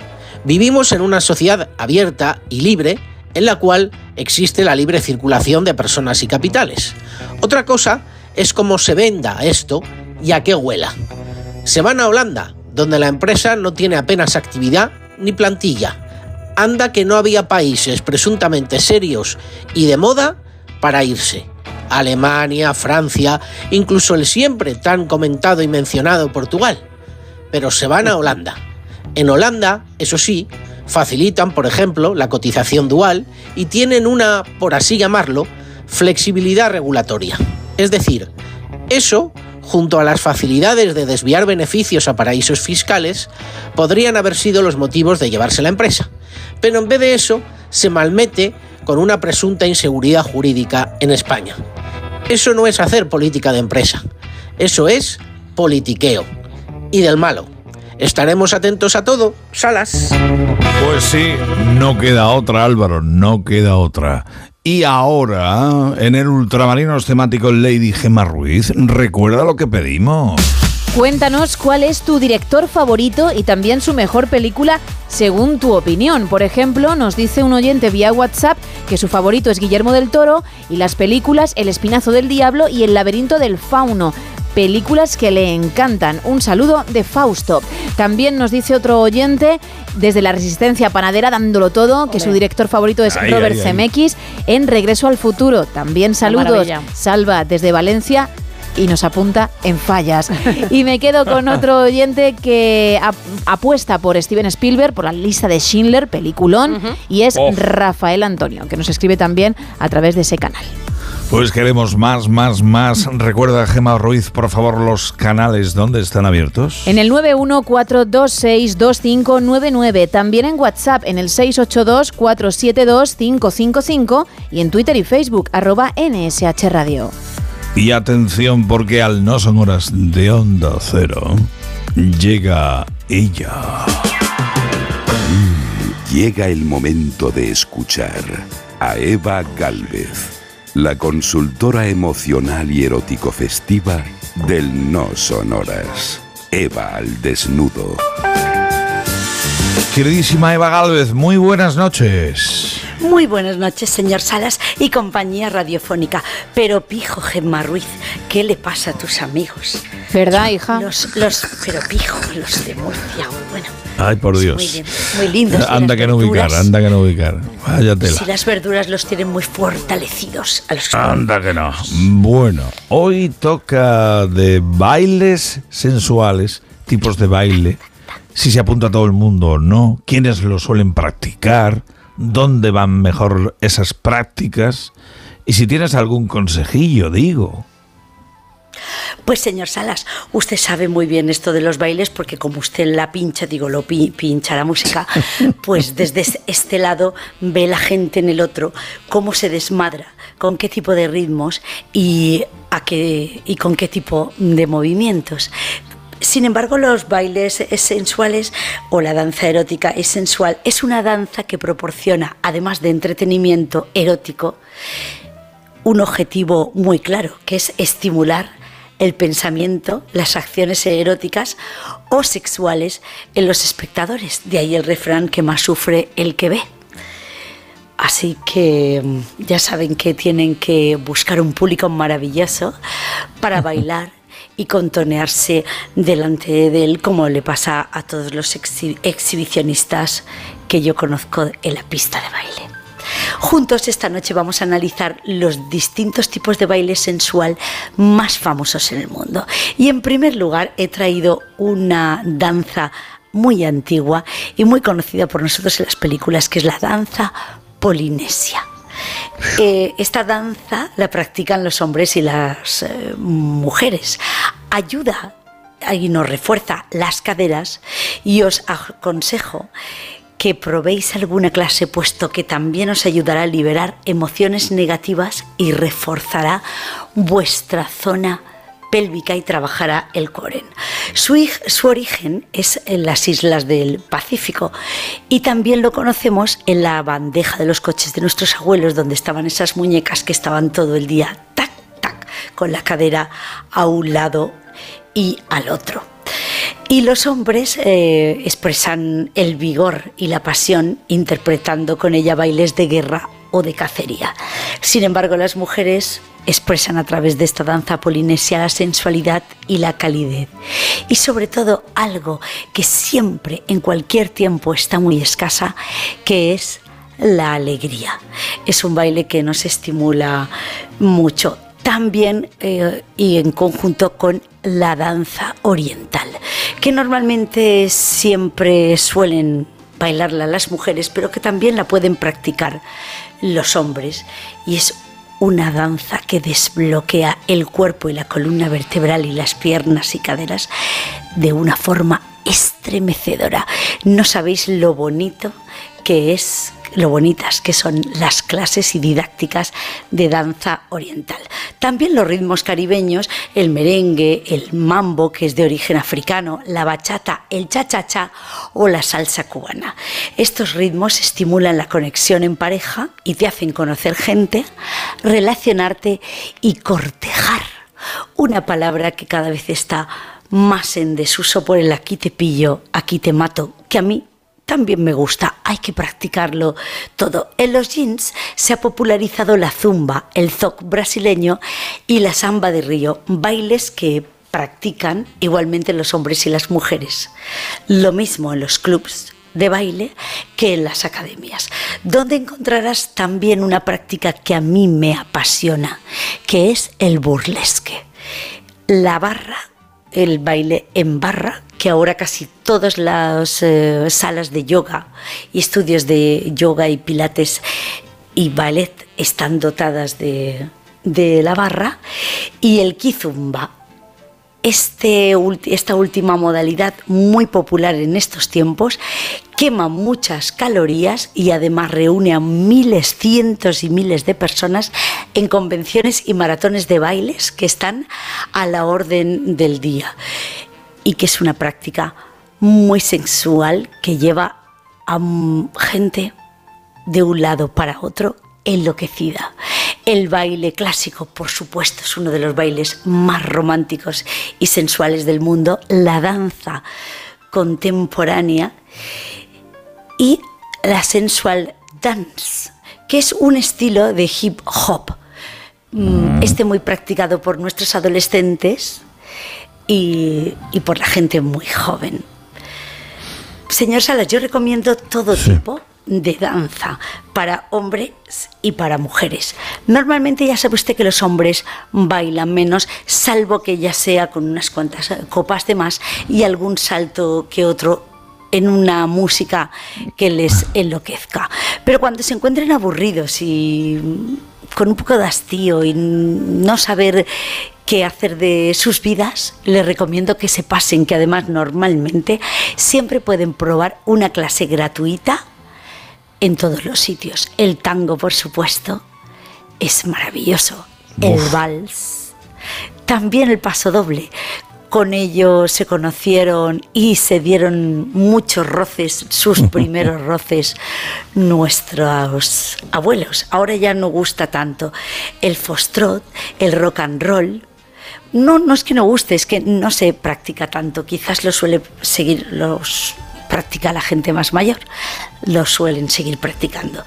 Vivimos en una sociedad abierta y libre en la cual existe la libre circulación de personas y capitales. Otra cosa es cómo se venda esto y a qué huela. Se van a Holanda, donde la empresa no tiene apenas actividad ni plantilla. Anda que no había países presuntamente serios y de moda para irse. Alemania, Francia, incluso el siempre tan comentado y mencionado Portugal. Pero se van a Holanda en Holanda, eso sí, facilitan, por ejemplo, la cotización dual y tienen una, por así llamarlo, flexibilidad regulatoria. Es decir, eso, junto a las facilidades de desviar beneficios a paraísos fiscales, podrían haber sido los motivos de llevarse la empresa. Pero en vez de eso, se malmete con una presunta inseguridad jurídica en España. Eso no es hacer política de empresa, eso es politiqueo. Y del malo. Estaremos atentos a todo. Salas. Pues sí, no queda otra, Álvaro, no queda otra. Y ahora, en el Ultramarinos temático Lady Gemma Ruiz, recuerda lo que pedimos. Cuéntanos cuál es tu director favorito y también su mejor película según tu opinión. Por ejemplo, nos dice un oyente vía WhatsApp que su favorito es Guillermo del Toro y las películas El Espinazo del Diablo y El Laberinto del Fauno películas que le encantan. Un saludo de Fausto. También nos dice otro oyente desde la Resistencia Panadera, dándolo todo, que su director favorito es Robert Zemeckis en Regreso al Futuro. También saludos. Salva desde Valencia y nos apunta en fallas. Y me quedo con otro oyente que apuesta por Steven Spielberg, por la lista de Schindler, peliculón, y es Rafael Antonio, que nos escribe también a través de ese canal. Pues queremos más, más, más. Recuerda, Gema Ruiz, por favor, los canales donde están abiertos. En el 914262599, también en WhatsApp en el 682472555 y en Twitter y Facebook, arroba NSH Radio. Y atención, porque al no son horas de onda cero, llega ella. Llega el momento de escuchar a Eva Galvez la consultora emocional y erótico festiva del No Sonoras. Eva al desnudo. Queridísima Eva Galvez, muy buenas noches. Muy buenas noches, señor Salas y compañía radiofónica. Pero pijo, Gemma Ruiz, ¿qué le pasa a tus amigos? ¿Verdad, hija? Los, los, pero pijo, los de Murcia, bueno. Ay, por Dios. Muy, muy lindos. Anda que no ubicar, anda que no ubicar. Vaya tela. Si las verduras los tienen muy fortalecidos a los Anda que no. Bueno, hoy toca de bailes sensuales, tipos de baile, si se apunta a todo el mundo o no, quiénes lo suelen practicar dónde van mejor esas prácticas y si tienes algún consejillo, digo. Pues señor Salas, usted sabe muy bien esto de los bailes porque como usted la pincha, digo, lo pi- pincha la música, pues desde es- este lado ve la gente en el otro cómo se desmadra, con qué tipo de ritmos y, a qué, y con qué tipo de movimientos. Sin embargo, los bailes sensuales o la danza erótica es sensual. Es una danza que proporciona, además de entretenimiento erótico, un objetivo muy claro, que es estimular el pensamiento, las acciones eróticas o sexuales en los espectadores. De ahí el refrán que más sufre el que ve. Así que mm, ya saben que tienen que buscar un público maravilloso para bailar y contonearse delante de él como le pasa a todos los exhi- exhibicionistas que yo conozco en la pista de baile. Juntos esta noche vamos a analizar los distintos tipos de baile sensual más famosos en el mundo. Y en primer lugar he traído una danza muy antigua y muy conocida por nosotros en las películas, que es la danza polinesia. Eh, esta danza la practican los hombres y las eh, mujeres. Ayuda y nos refuerza las caderas y os aconsejo que probéis alguna clase puesto que también os ayudará a liberar emociones negativas y reforzará vuestra zona y trabajará el coren. Su origen es en las islas del Pacífico y también lo conocemos en la bandeja de los coches de nuestros abuelos donde estaban esas muñecas que estaban todo el día tac, tac, con la cadera a un lado y al otro. Y los hombres eh, expresan el vigor y la pasión interpretando con ella bailes de guerra o de cacería. Sin embargo, las mujeres expresan a través de esta danza polinesia la sensualidad y la calidez. Y sobre todo algo que siempre, en cualquier tiempo, está muy escasa, que es la alegría. Es un baile que nos estimula mucho. También eh, y en conjunto con la danza oriental, que normalmente siempre suelen bailarla las mujeres, pero que también la pueden practicar los hombres. Y es una danza que desbloquea el cuerpo y la columna vertebral y las piernas y caderas de una forma estremecedora. No sabéis lo bonito que es, lo bonitas que son las clases y didácticas de danza oriental. También los ritmos caribeños, el merengue, el mambo, que es de origen africano, la bachata, el cha-cha-cha o la salsa cubana. Estos ritmos estimulan la conexión en pareja y te hacen conocer gente, relacionarte y cortejar. Una palabra que cada vez está más en desuso por el aquí te pillo, aquí te mato, que a mí también me gusta, hay que practicarlo todo. En los jeans se ha popularizado la zumba, el zouk brasileño y la samba de río, bailes que practican igualmente los hombres y las mujeres. Lo mismo en los clubs de baile que en las academias, donde encontrarás también una práctica que a mí me apasiona, que es el burlesque. La barra el baile en barra, que ahora casi todas las eh, salas de yoga y estudios de yoga y pilates y ballet están dotadas de, de la barra, y el kizumba. Este, esta última modalidad, muy popular en estos tiempos, quema muchas calorías y además reúne a miles, cientos y miles de personas en convenciones y maratones de bailes que están a la orden del día y que es una práctica muy sensual que lleva a gente de un lado para otro enloquecida. El baile clásico, por supuesto, es uno de los bailes más románticos y sensuales del mundo. La danza contemporánea y la sensual dance, que es un estilo de hip hop. Mm, Este muy practicado por nuestros adolescentes y, y por la gente muy joven. Señor Salas, yo recomiendo todo tipo de danza para hombres y para mujeres. Normalmente ya sabe usted que los hombres bailan menos, salvo que ya sea con unas cuantas copas de más y algún salto que otro en una música que les enloquezca. Pero cuando se encuentren aburridos y con un poco de hastío y no saber qué hacer de sus vidas, les recomiendo que se pasen, que además normalmente siempre pueden probar una clase gratuita en todos los sitios. El tango, por supuesto, es maravilloso. El vals. También el paso doble. Con ello se conocieron y se dieron muchos roces, sus primeros roces, nuestros abuelos. Ahora ya no gusta tanto el fostrot, el rock and roll. No, no es que no guste, es que no se practica tanto. Quizás lo suele seguir los practica la gente más mayor, lo suelen seguir practicando.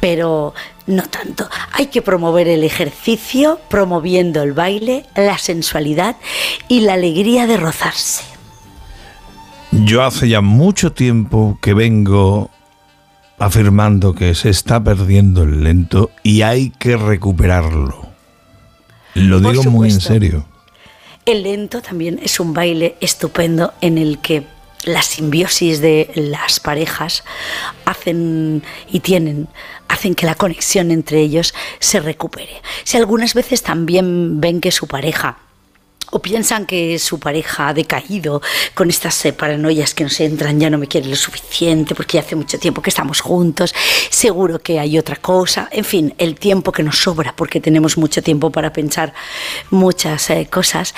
Pero no tanto. Hay que promover el ejercicio, promoviendo el baile, la sensualidad y la alegría de rozarse. Yo hace ya mucho tiempo que vengo afirmando que se está perdiendo el lento y hay que recuperarlo. Lo Por digo muy en serio. El lento también es un baile estupendo en el que la simbiosis de las parejas hacen y tienen hacen que la conexión entre ellos se recupere. Si algunas veces también ven que su pareja o piensan que su pareja ha decaído con estas paranoias que nos entran, ya no me quiere lo suficiente porque ya hace mucho tiempo que estamos juntos, seguro que hay otra cosa, en fin, el tiempo que nos sobra porque tenemos mucho tiempo para pensar muchas eh, cosas,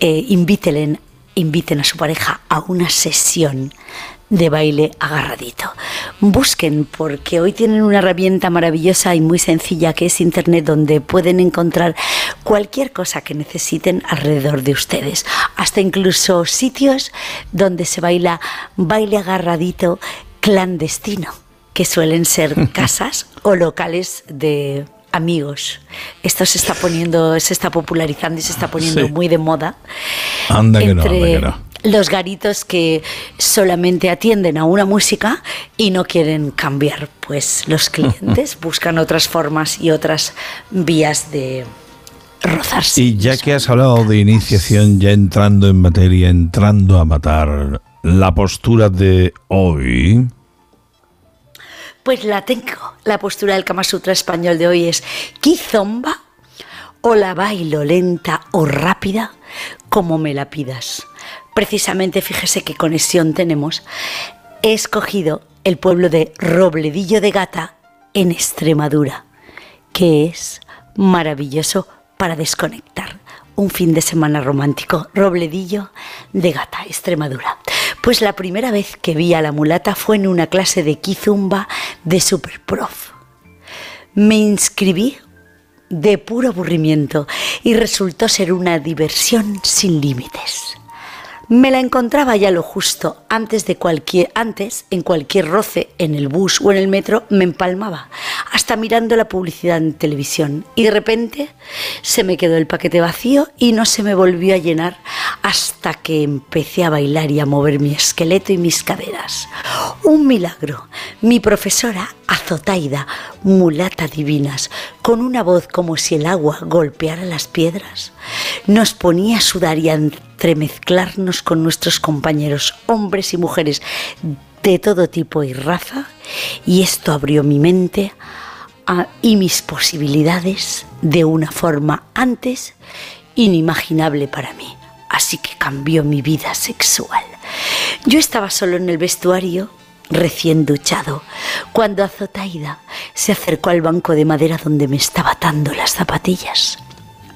eh, invítelen, inviten a su pareja a una sesión de baile agarradito. Busquen porque hoy tienen una herramienta maravillosa y muy sencilla que es Internet donde pueden encontrar cualquier cosa que necesiten alrededor de ustedes. Hasta incluso sitios donde se baila baile agarradito clandestino, que suelen ser casas o locales de amigos. Esto se está poniendo, se está popularizando y se está poniendo Sí. muy de moda Anda que no, entre anda que no. los garitos que solamente atienden a una música y no quieren cambiar, pues los clientes buscan otras formas y otras vías de rozarse. Y ya que has hablado de iniciación, ya entrando en materia, entrando a matar, la postura de hoy. Pues la tengo. La postura del Kama Sutra español de hoy es Kizomba o la bailo lenta o rápida como me la pidas. Precisamente fíjese qué conexión tenemos. He escogido el pueblo de Robledillo de Gata en Extremadura, que es maravilloso para desconectar. Un fin de semana romántico, Robledillo de Gata, Extremadura. Pues la primera vez que vi a la mulata fue en una clase de Kizumba de Superprof. Me inscribí de puro aburrimiento y resultó ser una diversión sin límites. Me la encontraba ya lo justo antes de cualquier antes en cualquier roce en el bus o en el metro me empalmaba hasta mirando la publicidad en televisión y de repente se me quedó el paquete vacío y no se me volvió a llenar hasta que empecé a bailar y a mover mi esqueleto y mis caderas. Un milagro. Mi profesora Azotaida, mulata divinas, con una voz como si el agua golpeara las piedras, nos ponía a sudar y a entremezclarnos con nuestros compañeros, hombres y mujeres de todo tipo y raza, y esto abrió mi mente y mis posibilidades de una forma antes inimaginable para mí. Así que cambió mi vida sexual. Yo estaba solo en el vestuario, recién duchado, cuando Azotaida se acercó al banco de madera donde me estaba atando las zapatillas.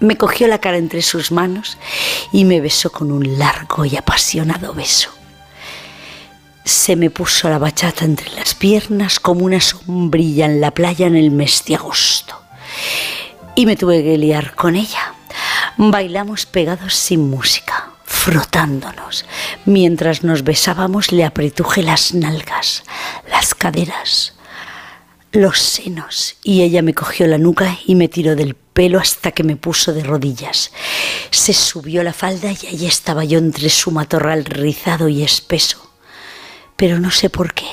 Me cogió la cara entre sus manos y me besó con un largo y apasionado beso. Se me puso la bachata entre las piernas como una sombrilla en la playa en el mes de agosto. Y me tuve que liar con ella. Bailamos pegados sin música, frotándonos. Mientras nos besábamos le apretuje las nalgas, las caderas, los senos y ella me cogió la nuca y me tiró del pelo hasta que me puso de rodillas. Se subió la falda y allí estaba yo entre su matorral rizado y espeso. Pero no sé por qué,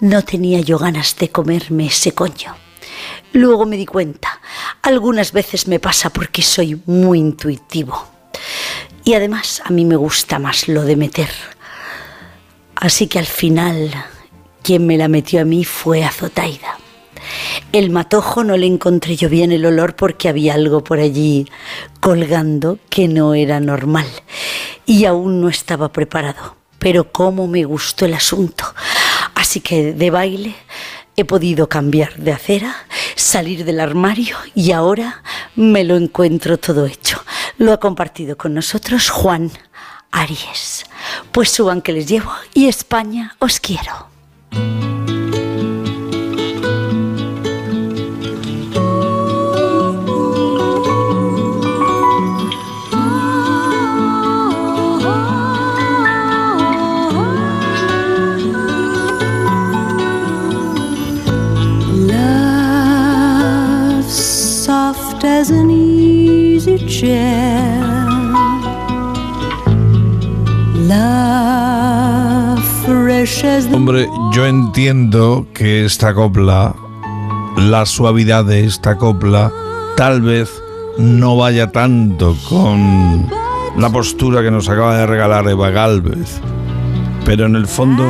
no tenía yo ganas de comerme ese coño. Luego me di cuenta, algunas veces me pasa porque soy muy intuitivo. Y además a mí me gusta más lo de meter. Así que al final quien me la metió a mí fue Azotaida. El matojo no le encontré yo bien el olor porque había algo por allí colgando que no era normal y aún no estaba preparado. Pero cómo me gustó el asunto. Así que de baile he podido cambiar de acera, salir del armario y ahora me lo encuentro todo hecho. Lo ha compartido con nosotros Juan Aries. Pues suban que les llevo y España os quiero. Hombre, yo entiendo que esta copla, la suavidad de esta copla, tal vez no vaya tanto con la postura que nos acaba de regalar Eva Galvez. Pero en el fondo,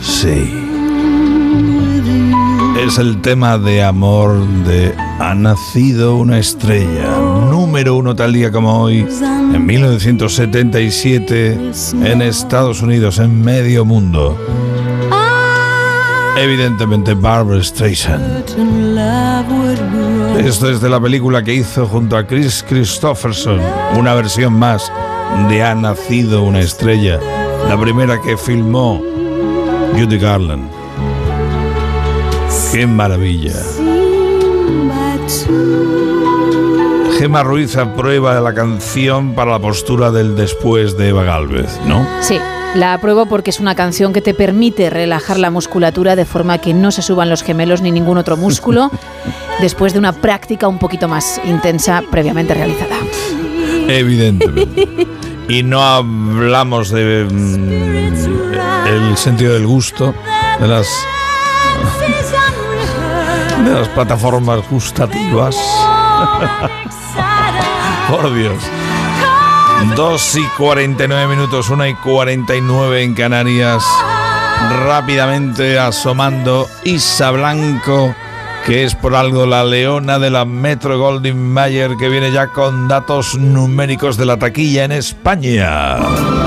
sí. Es el tema de amor de Ha nacido una estrella, número uno tal día como hoy, en 1977, en Estados Unidos, en medio mundo. Evidentemente Barbara Streisand. Esto es de la película que hizo junto a Chris Christopherson, una versión más de Ha nacido una estrella, la primera que filmó Judy Garland. ¡Qué maravilla! Gema Ruiz aprueba la canción para la postura del después de Eva Galvez, ¿no? Sí, la apruebo porque es una canción que te permite relajar la musculatura de forma que no se suban los gemelos ni ningún otro músculo después de una práctica un poquito más intensa previamente realizada. Evidentemente. Y no hablamos de mm, el sentido del gusto, de las de las plataformas gustativas. Por Dios. 2 y 49 minutos, 1 y 49 en Canarias. Rápidamente asomando Isa Blanco, que es por algo la leona de la Metro Goldwyn Mayer, que viene ya con datos numéricos de la taquilla en España.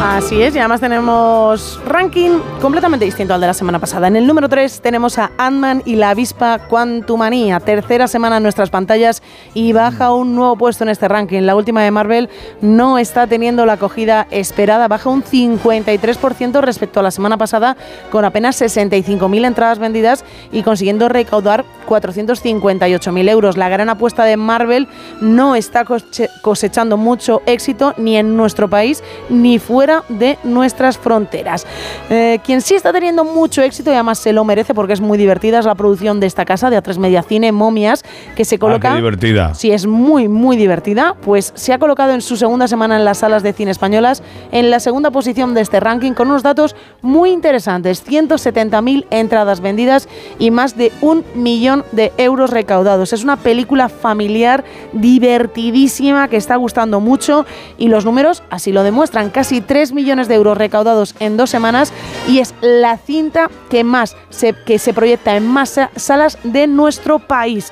Así es, y además tenemos ranking completamente distinto al de la semana pasada. En el número 3 tenemos a Ant-Man y la avispa Quantumania, tercera semana en nuestras pantallas y baja un nuevo puesto en este ranking. La última de Marvel no está teniendo la acogida esperada, baja un 53% respecto a la semana pasada, con apenas 65.000 entradas vendidas y consiguiendo recaudar 458.000 euros. La gran apuesta de Marvel no está cosechando mucho éxito ni en nuestro país ni fuera de nuestras fronteras. Eh, quien sí está teniendo mucho éxito y además se lo merece porque es muy divertida es la producción de esta casa de A3 Media Cine, Momias, que se coloca... Ah, qué divertida. Sí, es muy, muy divertida. Pues se ha colocado en su segunda semana en las salas de cine españolas en la segunda posición de este ranking con unos datos muy interesantes. 170.000 entradas vendidas y más de un millón de euros recaudados. Es una película familiar divertidísima que está gustando mucho y los números así lo demuestran. Casi 3 millones de euros recaudados en dos semanas y es la cinta que más se, que se proyecta en más sa- salas de nuestro país.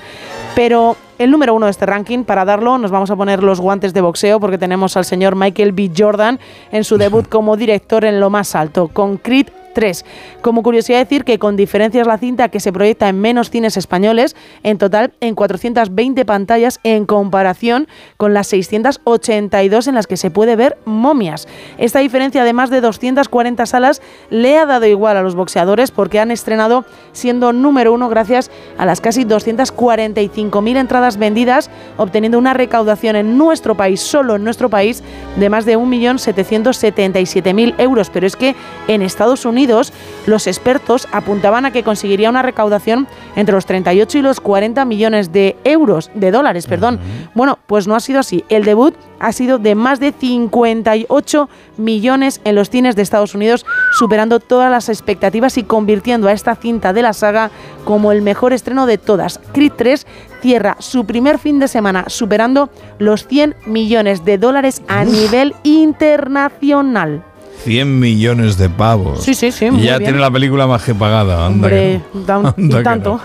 Pero el número uno de este ranking, para darlo, nos vamos a poner los guantes de boxeo porque tenemos al señor Michael B. Jordan en su debut como director en lo más alto, con Creed 3. Como curiosidad decir que con diferencia es la cinta que se proyecta en menos cines españoles, en total en 420 pantallas en comparación con las 682 en las que se puede ver momias. Esta diferencia de más de 240 salas le ha dado igual a los boxeadores porque han estrenado siendo número uno gracias a las casi 245.000 entradas vendidas, obteniendo una recaudación en nuestro país, solo en nuestro país, de más de 1.777.000 euros. Pero es que en Estados Unidos los expertos apuntaban a que conseguiría una recaudación entre los 38 y los 40 millones de euros, de dólares, perdón. Bueno, pues no ha sido así. El debut ha sido de más de 58 millones en los cines de Estados Unidos, superando todas las expectativas y convirtiendo a esta cinta de la saga como el mejor estreno de todas. Creed 3 cierra su primer fin de semana superando los 100 millones de dólares a nivel internacional. 100 millones de pavos. Sí, sí, sí, Y ya bien. tiene la película más que pagada. anda Hombre, que no. da un- Anda y que tanto.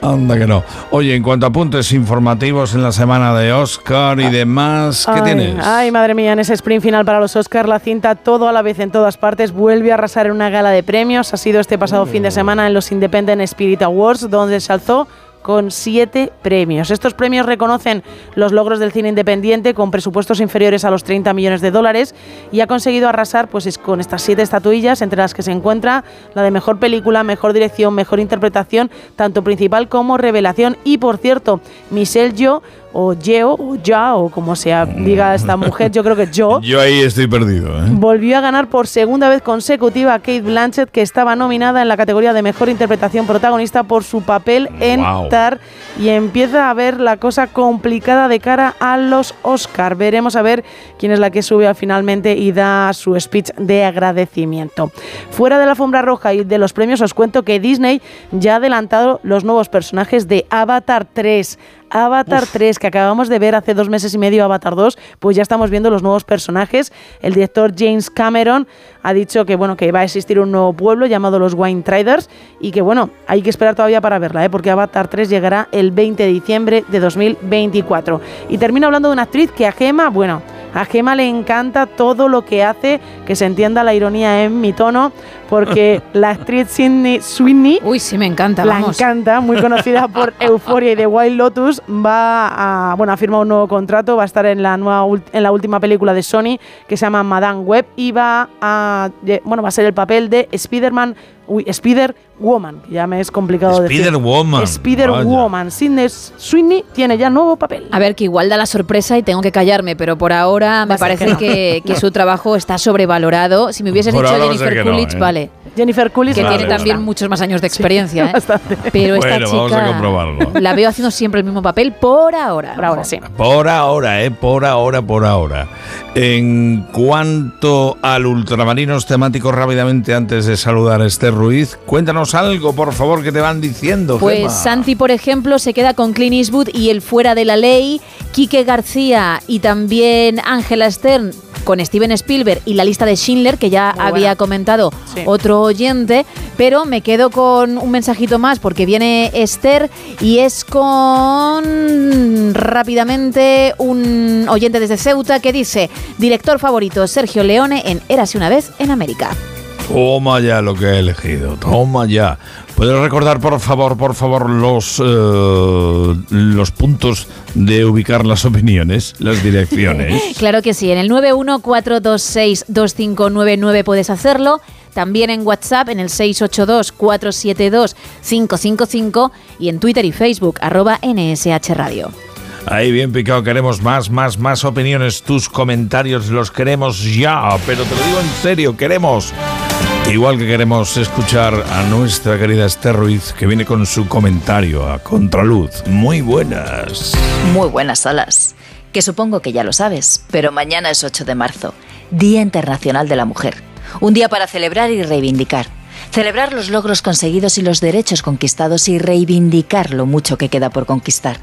Anda que no. Oye, en cuanto a apuntes informativos en la semana de Oscar y demás, ¿qué Ay, tienes? Ay, madre mía, en ese sprint final para los Oscars, la cinta todo a la vez en todas partes vuelve a arrasar en una gala de premios. Ha sido este pasado fin de semana en los Independent Spirit Awards, donde se alzó con siete premios. Estos premios reconocen los logros del cine independiente con presupuestos inferiores a los 30 millones de dólares y ha conseguido arrasar pues, es- con estas siete estatuillas, entre las que se encuentra la de mejor película, mejor dirección, mejor interpretación, tanto principal como revelación. Y por cierto, Michelle Yeoh, o Yeo, o Ya, o como sea diga esta mujer, yo creo que yo, Yo ahí estoy perdido, ¿eh? volvió a ganar por segunda vez consecutiva a Kate Blanchett, que estaba nominada en la categoría de mejor interpretación protagonista por su papel en Wow. Tar. Y empieza a ver la cosa complicada de cara a los Oscar. Veremos a ver quién es la que sube finalmente y da su speech de agradecimiento. Fuera de la alfombra roja y de los premios, os cuento que Disney ya ha adelantado los nuevos personajes de Avatar 3. Avatar 3, que acabamos de ver hace dos meses y medio, Avatar 2, pues ya estamos viendo los nuevos personajes. El director James Cameron ha dicho que bueno que va a existir un nuevo pueblo llamado los Wine Traders y que bueno, hay que esperar todavía para verla, ¿eh? porque Avatar 3 llegará el 20 de diciembre de 2024. Y termino hablando de una actriz que a Gema, bueno, a Gema le encanta todo lo que hace, que se entienda la ironía en mi tono, porque la actriz Sidney Sweeney, uy, sí me encanta, la vamos. encanta, muy conocida por Euphoria y The Wild Lotus, va a, bueno, ha firmado un nuevo contrato, va a estar en la nueva en la última película de Sony que se llama Madame Web y va a bueno, va a ser el papel de Spider-Man Uy, Spider Woman, que ya me es complicado decir. Spider-Woman, Spider vaya. Woman. Sidney Sweeney tiene ya nuevo papel. A ver, que igual da la sorpresa y tengo que callarme, pero por ahora me parece que no. que, que su trabajo está sobrevalorado. Si me hubieses Por dicho Jennifer no, Coolidge, ¿eh? vale. Jennifer Coolidge Que tiene también muchos más años de experiencia, ¿eh? Pero esta Bueno, vamos a chica comprobarlo. la veo haciendo siempre el mismo papel por ahora. Por ahora sí. Por ahora, ¿eh? Por ahora, por ahora. En cuanto al ultramarinos temáticos, rápidamente antes de saludar a Esther Ruiz, cuéntanos algo, por favor, que te van diciendo. Pues Gemma. Santi, por ejemplo, se queda con Clint Eastwood y el fuera de la ley. Quique García y también Ángela Stern con Steven Spielberg y la lista de Schindler, que ya Muy había buena. comentado Sí. otro oyente. Pero me quedo con un mensajito más porque viene Esther y es con rápidamente un oyente desde Ceuta que dice: Director favorito Sergio Leone en Érase una vez en América. Toma ya lo que he elegido, toma ya. ¿Puedes recordar, por favor, por favor, los, eh, los puntos de ubicar las opiniones, las direcciones? Claro que sí, en el 914262599 puedes hacerlo. También en WhatsApp en el 682-472-555 y en Twitter y Facebook arroba NSH Radio. Ahí bien picado, queremos más, más, más opiniones. Tus comentarios los queremos ya, pero te lo digo en serio, queremos. Igual que queremos escuchar a nuestra querida Esther Ruiz, que viene con su comentario a Contraluz. Muy buenas. Muy buenas olas. Que supongo que ya lo sabes, pero mañana es 8 de marzo, Día Internacional de la Mujer. Un día para celebrar y reivindicar. Celebrar los logros conseguidos y los derechos conquistados y reivindicar lo mucho que queda por conquistar.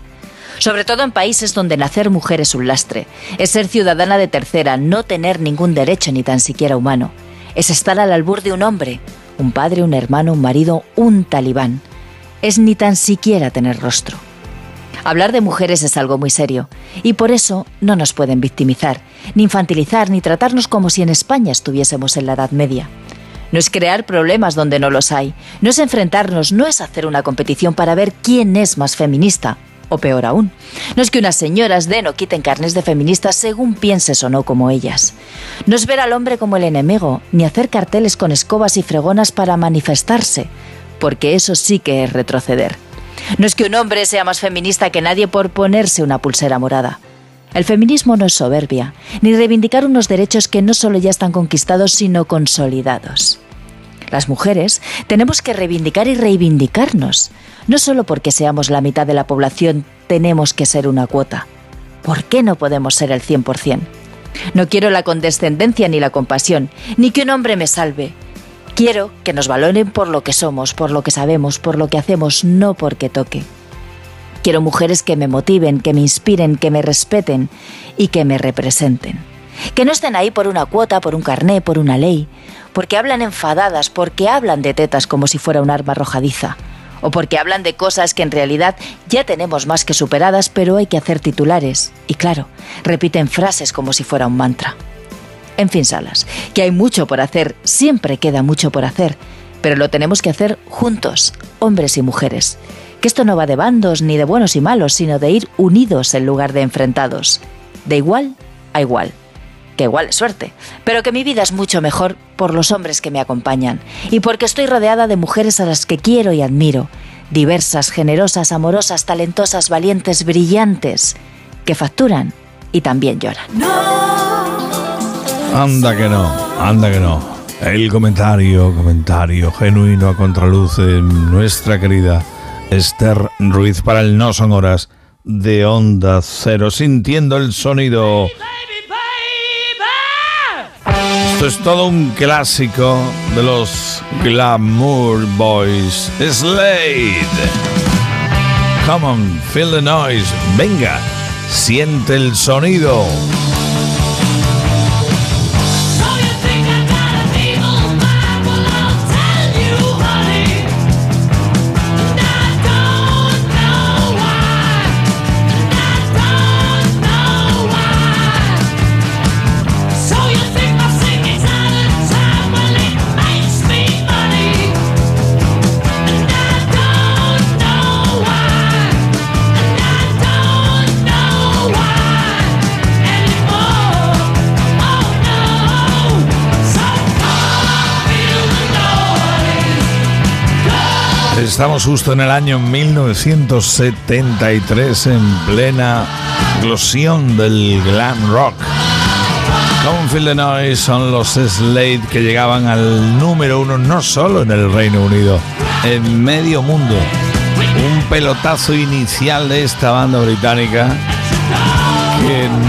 Sobre todo en países donde nacer mujer es un lastre, es ser ciudadana de tercera, no tener ningún derecho ni tan siquiera humano. Es estar al albur de un hombre, un padre, un hermano, un marido, un talibán. Es ni tan siquiera tener rostro. Hablar de mujeres es algo muy serio y por eso no nos pueden victimizar, ni infantilizar, ni tratarnos como si en España estuviésemos en la Edad Media. No es crear problemas donde no los hay, no es enfrentarnos, no es hacer una competición para ver quién es más feminista, o peor aún, no es que unas señoras den o quiten carnes de feministas según pienses o no como ellas. No es ver al hombre como el enemigo, ni hacer carteles con escobas y fregonas para manifestarse, porque eso sí que es retroceder. No es que un hombre sea más feminista que nadie por ponerse una pulsera morada. El feminismo no es soberbia, ni reivindicar unos derechos que no solo ya están conquistados, sino consolidados. Las mujeres tenemos que reivindicar y reivindicarnos. No solo porque seamos la mitad de la población tenemos que ser una cuota. ¿Por qué no podemos ser el 100%? No quiero la condescendencia ni la compasión, ni que un hombre me salve. Quiero que nos valoren por lo que somos, por lo que sabemos, por lo que hacemos, no porque toque. Quiero mujeres que me motiven, que me inspiren, que me respeten y que me representen. Que no estén ahí por una cuota, por un carné, por una ley, porque hablan enfadadas, porque hablan de tetas como si fuera un arma arrojadiza, o porque hablan de cosas que en realidad ya tenemos más que superadas, pero hay que hacer titulares. Y claro, repiten frases como si fuera un mantra. En fin, Salas, que hay mucho por hacer, siempre queda mucho por hacer, pero lo tenemos que hacer juntos, hombres y mujeres. Que esto no va de bandos ni de buenos y malos, sino de ir unidos en lugar de enfrentados. De igual a igual. Que igual es suerte, pero que mi vida es mucho mejor por los hombres que me acompañan y porque estoy rodeada de mujeres a las que quiero y admiro, diversas, generosas, amorosas, talentosas, valientes, brillantes, que facturan y también lloran. Anda que no, anda que no. El comentario, comentario genuino a contraluz de nuestra querida Esther Ruiz para el No Son Horas de Onda Cero, sintiendo el sonido. Esto es todo un clásico de los Glamour Boys. Slade. Come on, feel the noise. Venga, siente el sonido. Estamos justo en el año 1973, en plena explosión del glam rock. Come Feel the Noise son los Slade que llegaban al número uno no solo en el Reino Unido, en medio mundo. Un pelotazo inicial de esta banda británica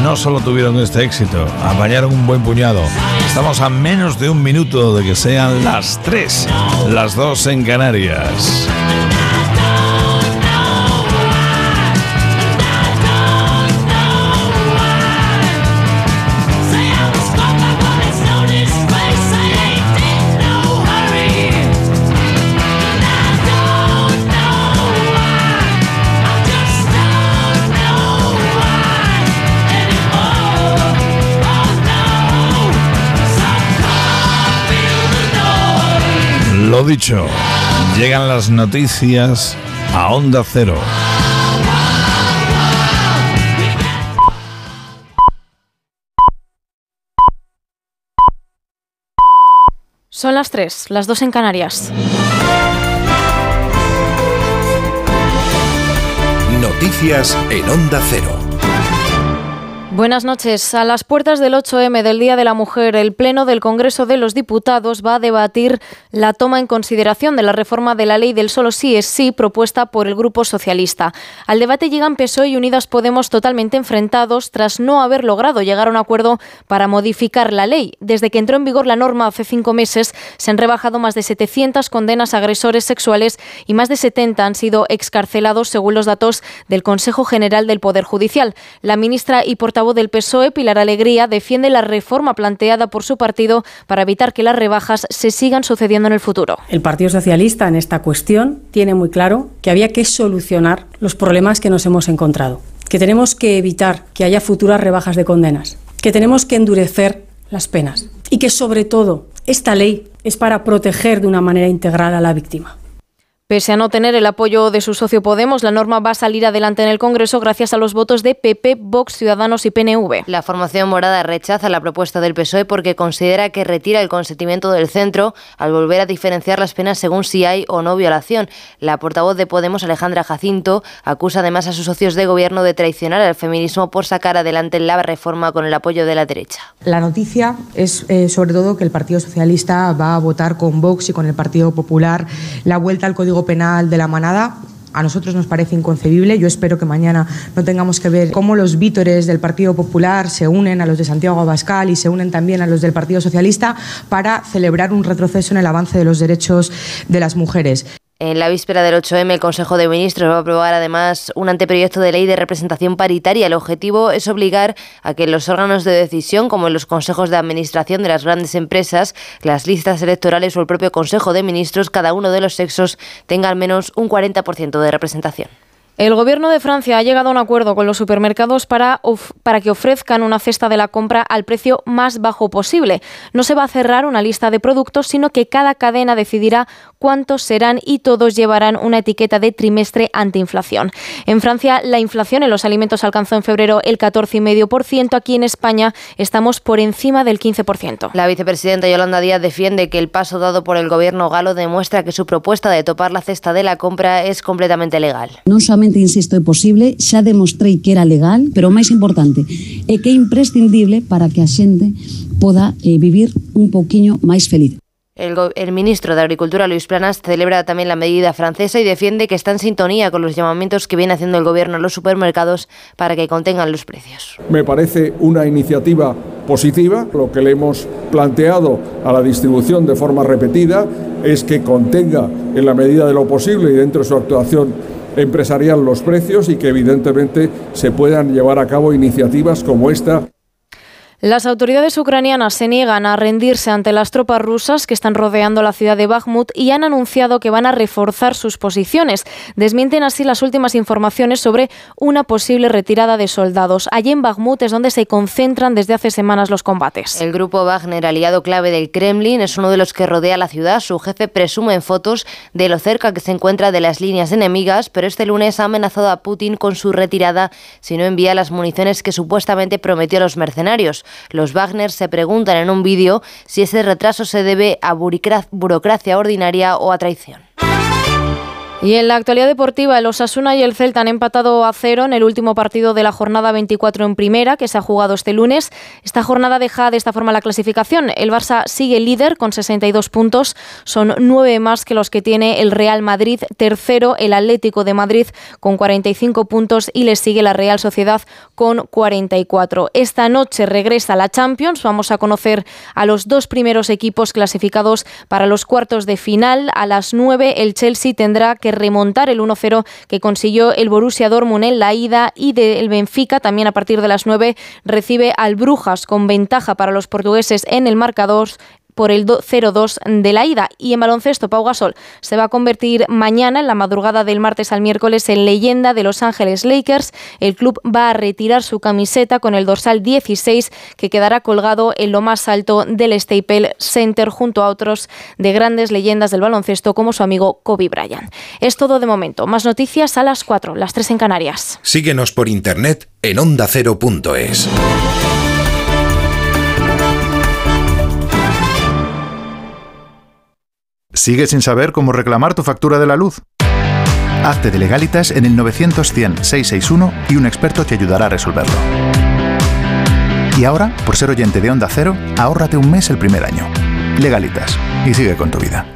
no solo tuvieron este éxito, apañaron un buen puñado. Estamos a menos de un minuto de que sean las tres, las dos en Canarias. Dicho, llegan las noticias a Onda Cero. Son las 3, las 2 en Canarias. Noticias en Onda Cero. Buenas noches. A las puertas del 8M del Día de la Mujer, el Pleno del Congreso de los Diputados va a debatir la toma en consideración de la reforma de la ley del solo sí es sí propuesta por el Grupo Socialista. Al debate llegan PSOE y Unidas Podemos totalmente enfrentados tras no haber logrado llegar a un acuerdo para modificar la ley. Desde que entró en vigor la norma hace cinco meses, se han rebajado más de 700 condenas a agresores sexuales y más de 70 han sido excarcelados según los datos del Consejo General del Poder Judicial. La ministra y portavoz del PSOE, Pilar Alegría, defiende la reforma planteada por su partido para evitar que las rebajas se sigan sucediendo en el futuro. El Partido Socialista en esta cuestión tiene muy claro que había que solucionar los problemas que nos hemos encontrado, que tenemos que evitar que haya futuras rebajas de condenas, que tenemos que endurecer las penas y que sobre todo esta ley es para proteger de una manera integral a la víctima. Pese a no tener el apoyo de su socio Podemos, la norma va a salir adelante en el Congreso gracias a los votos de PP, Vox, Ciudadanos y PNV. La formación morada rechaza la propuesta del PSOE porque considera que retira el consentimiento del centro al volver a diferenciar las penas según si hay o no violación. La portavoz de Podemos, Alejandra Jacinto, acusa además a sus socios de gobierno de traicionar al feminismo por sacar adelante la reforma con el apoyo de la derecha. La noticia es eh, sobre todo que el Partido Socialista va a votar con Vox y con el Partido Popular la vuelta al Código Penal de la Manada. A nosotros nos parece inconcebible. Yo espero que mañana no tengamos que ver cómo los vítores del Partido Popular se unen a los de Santiago Abascal y se unen también a los del Partido Socialista para celebrar un retroceso en el avance de los derechos de las mujeres. En la víspera del 8M, el Consejo de Ministros va a aprobar además un anteproyecto de ley de representación paritaria. El objetivo es obligar a que en los órganos de decisión, como en los consejos de administración de las grandes empresas, las listas electorales o el propio Consejo de Ministros, cada uno de los sexos tenga al menos un 40% de representación. El Gobierno de Francia ha llegado a un acuerdo con los supermercados para, para, que ofrezcan una cesta de la compra al precio más bajo posible. No se va a cerrar una lista de productos, sino que cada cadena decidirá cuántos serán y todos llevarán una etiqueta de trimestre antiinflación. En Francia, la inflación en los alimentos alcanzó en febrero el 14,5%. Aquí en España estamos por encima del 15%. La vicepresidenta Yolanda Díaz defiende que el paso dado por el Gobierno galo demuestra que su propuesta de topar la cesta de la compra es completamente legal. No solamente insisto, é posible, xa demostrei que era legal, pero o máis importante é que é imprescindible para que a xente poda eh, vivir un pouquiño máis feliz. El, el, ministro de Agricultura, Luis Planas, celebra también la medida francesa y defiende que está en sintonía con los llamamientos que viene haciendo el gobierno a los supermercados para que contengan los precios. Me parece una iniciativa positiva. Lo que le hemos planteado a la distribución de forma repetida es que contenga en la medida de lo posible y dentro de su actuación empresarial los precios y que evidentemente se puedan llevar a cabo iniciativas como esta. Las autoridades ucranianas se niegan a rendirse ante las tropas rusas que están rodeando la ciudad de Bakhmut y han anunciado que van a reforzar sus posiciones. Desmienten así las últimas informaciones sobre una posible retirada de soldados. Allí en Bakhmut es donde se concentran desde hace semanas los combates. El grupo Wagner, aliado clave del Kremlin, es uno de los que rodea la ciudad. Su jefe presume en fotos de lo cerca que se encuentra de las líneas enemigas, pero este lunes ha amenazado a Putin con su retirada si no envía las municiones que supuestamente prometió a los mercenarios. Los Wagner se preguntan en un vídeo si ese retraso se debe a burocracia ordinaria o a traición. Y en la actualidad deportiva, el Osasuna y el Celta han empatado a cero en el último partido de la jornada 24 en primera, que se ha jugado este lunes. Esta jornada deja de esta forma la clasificación. El Barça sigue líder con 62 puntos, son nueve más que los que tiene el Real Madrid. Tercero, el Atlético de Madrid con 45 puntos y le sigue la Real Sociedad con 44. Esta noche regresa la Champions. Vamos a conocer a los dos primeros equipos clasificados para los cuartos de final. A las 9 el Chelsea tendrá que remontar el 1-0 que consiguió el Borussia Dortmund en la ida y del Benfica. También a partir de las 9 recibe al Brujas con ventaja para los portugueses en el marcador por el 0-2 de la ida. Y en baloncesto, Pau Gasol se va a convertir mañana, en la madrugada del martes al miércoles, en leyenda de Los Ángeles Lakers. El club va a retirar su camiseta con el dorsal 16, que quedará colgado en lo más alto del Staples Center, junto a otros de grandes leyendas del baloncesto, como su amigo Kobe Bryant. Es todo de momento. Más noticias a las 4, las 3 en Canarias. Síguenos por internet en ondacero.es. ¿Sigues sin saber cómo reclamar tu factura de la luz? Hazte de legalitas en el 900-100-661 y un experto te ayudará a resolverlo. Y ahora, por ser oyente de Onda Cero, ahórrate un mes el primer año. Legalitas. Y sigue con tu vida.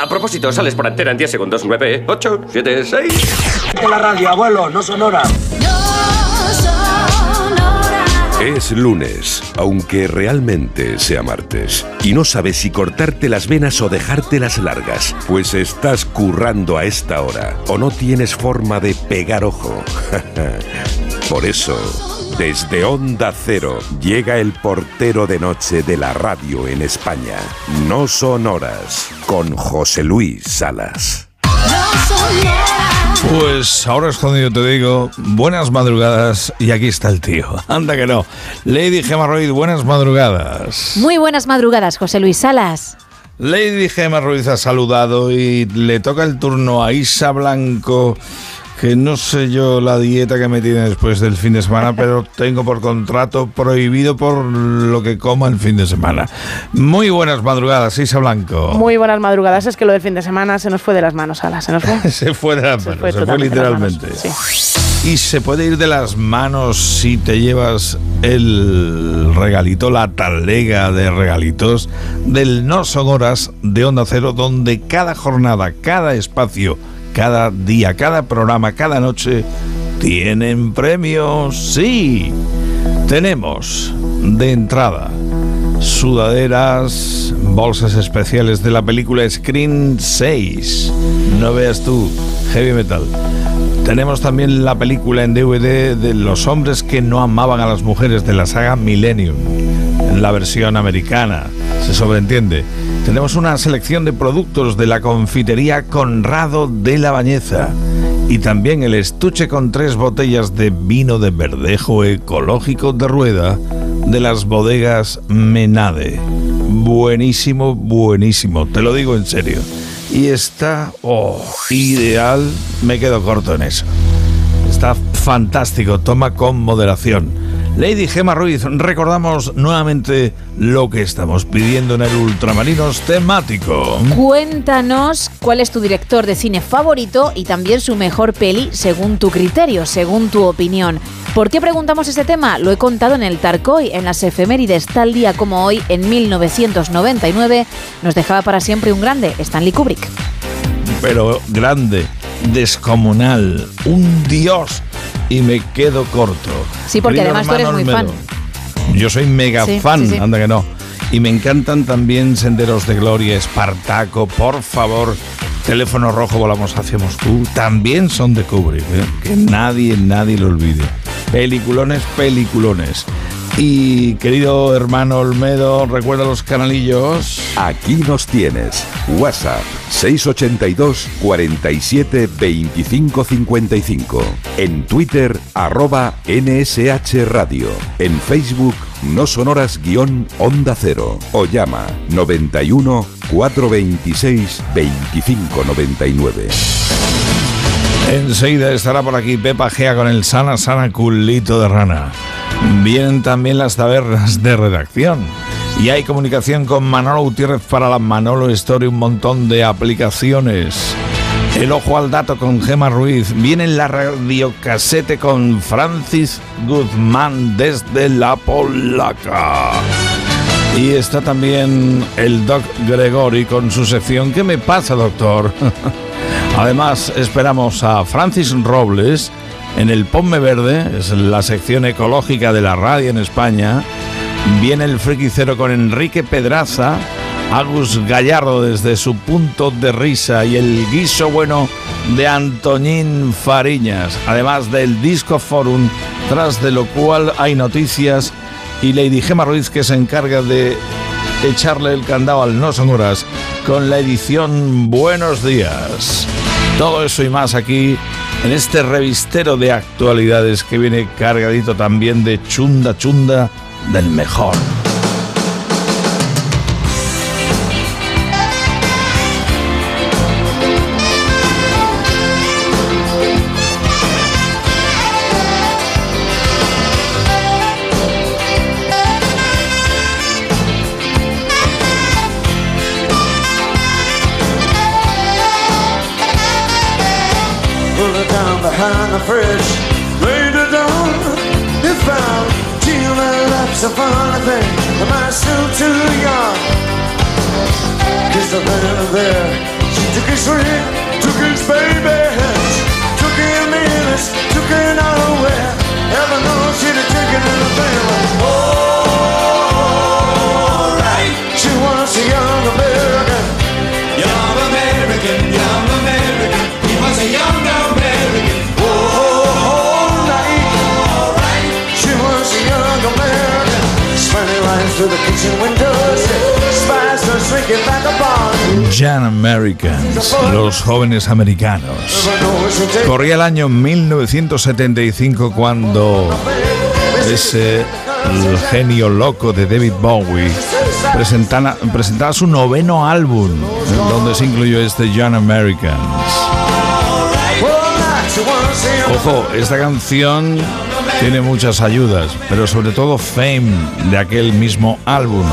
A propósito, sales por antena en 10 segundos. 9, 8, 7, 6. De la radio, abuelo, no sonora. Es lunes, aunque realmente sea martes. Y no sabes si cortarte las venas o dejártelas largas, pues estás currando a esta hora o no tienes forma de pegar ojo. Por eso, desde Onda Cero llega el portero de noche de la radio en España. No son horas, con José Luis Salas. Pues ahora es cuando yo te digo buenas madrugadas y aquí está el tío. Anda que no. Lady Gemma Ruiz, buenas madrugadas. Muy buenas madrugadas, José Luis Salas. Lady Gemma Ruiz ha saludado y le toca el turno a Isa Blanco que no sé yo la dieta que me tiene después del fin de semana, pero tengo por contrato prohibido por lo que coma el fin de semana. Muy buenas madrugadas, Isa Blanco. Muy buenas madrugadas. Es que lo del fin de semana se nos fue de las manos, Ala. Se nos fue. se fue de las manos, se fue, literalmente. Y se puede ir de las manos si te llevas el regalito, la talega de regalitos del No Son Horas de Onda Cero, donde cada jornada, cada espacio cada día, cada programa, cada noche ¿Tienen premios? Sí. Tenemos de entrada sudaderas, bolsas especiales de la película Screen 6. No veas tú, heavy metal. Tenemos también la película en DVD de los hombres que no amaban a las mujeres de la saga Millennium, en la versión americana, se sobreentiende. Tenemos una selección de productos de la confitería Conrado de la Bañeza y también el estuche con tres botellas de vino de verdejo ecológico de rueda de las bodegas Menade. Buenísimo, buenísimo, te lo digo en serio. Y está, oh, ideal, me quedo corto en eso. Está fantástico, toma con moderación. Lady Gema Ruiz, recordamos nuevamente lo que estamos pidiendo en el Ultramarinos temático. Cuéntanos cuál es tu director de cine favorito y también su mejor peli según tu criterio, según tu opinión. ¿Por qué preguntamos ese tema? Lo he contado en el Tarcoy, en las efemérides, tal día como hoy, en 1999, nos dejaba para siempre un grande, Stanley Kubrick. Pero grande, descomunal, un dios. Y me quedo corto. Sí, porque además tú eres muy fan. Yo soy mega Sí, fan, sí, sí. anda que no. Y me encantan también Senderos de Gloria, Espartaco, por favor. Teléfono rojo, volamos hacia Moscú. También son de Kubrick, ¿eh? que nadie, nadie lo olvide. Peliculones, peliculones. Y querido hermano Olmedo, recuerda los canalillos. Aquí nos tienes. WhatsApp 682 47 25 55. En Twitter, arroba NSH Radio. En Facebook, no sonoras guion Onda Cero. O llama 91 426 25 99. Enseguida estará por aquí Pepa Gea con el sana, sana culito de rana. Vienen también las tabernas de redacción. Y hay comunicación con Manolo Gutiérrez para la Manolo Story, un montón de aplicaciones. El ojo al dato con Gema Ruiz. Viene la radiocasete con Francis Guzmán desde la Polaca. Y está también el Doc Gregory con su sección ¿Qué me pasa, doctor? Además, esperamos a Francis Robles en el Ponme Verde, es la sección ecológica de la radio en España. Viene el friquicero con Enrique Pedraza, Agus Gallardo desde su punto de risa y el guiso bueno de Antoñín Fariñas, además del Disco Forum, tras de lo cual hay noticias y Lady Gema Ruiz que se encarga de echarle el candado al No Son Horas con la edición Buenos Días. Todo eso y más aquí en este revistero de actualidades que viene cargadito también de chunda chunda del mejor. kind of fresh Later dawn, it's found Human life's a funny thing Am I still too young? Cause I've been Young Americans, los jóvenes americanos. Corría el año 1975 cuando ese el genio loco de David Bowie presentana- presentaba su noveno álbum, donde se incluyó este Young Americans. Ojo, esta canción tiene muchas ayudas, pero sobre todo Fame de aquel mismo álbum.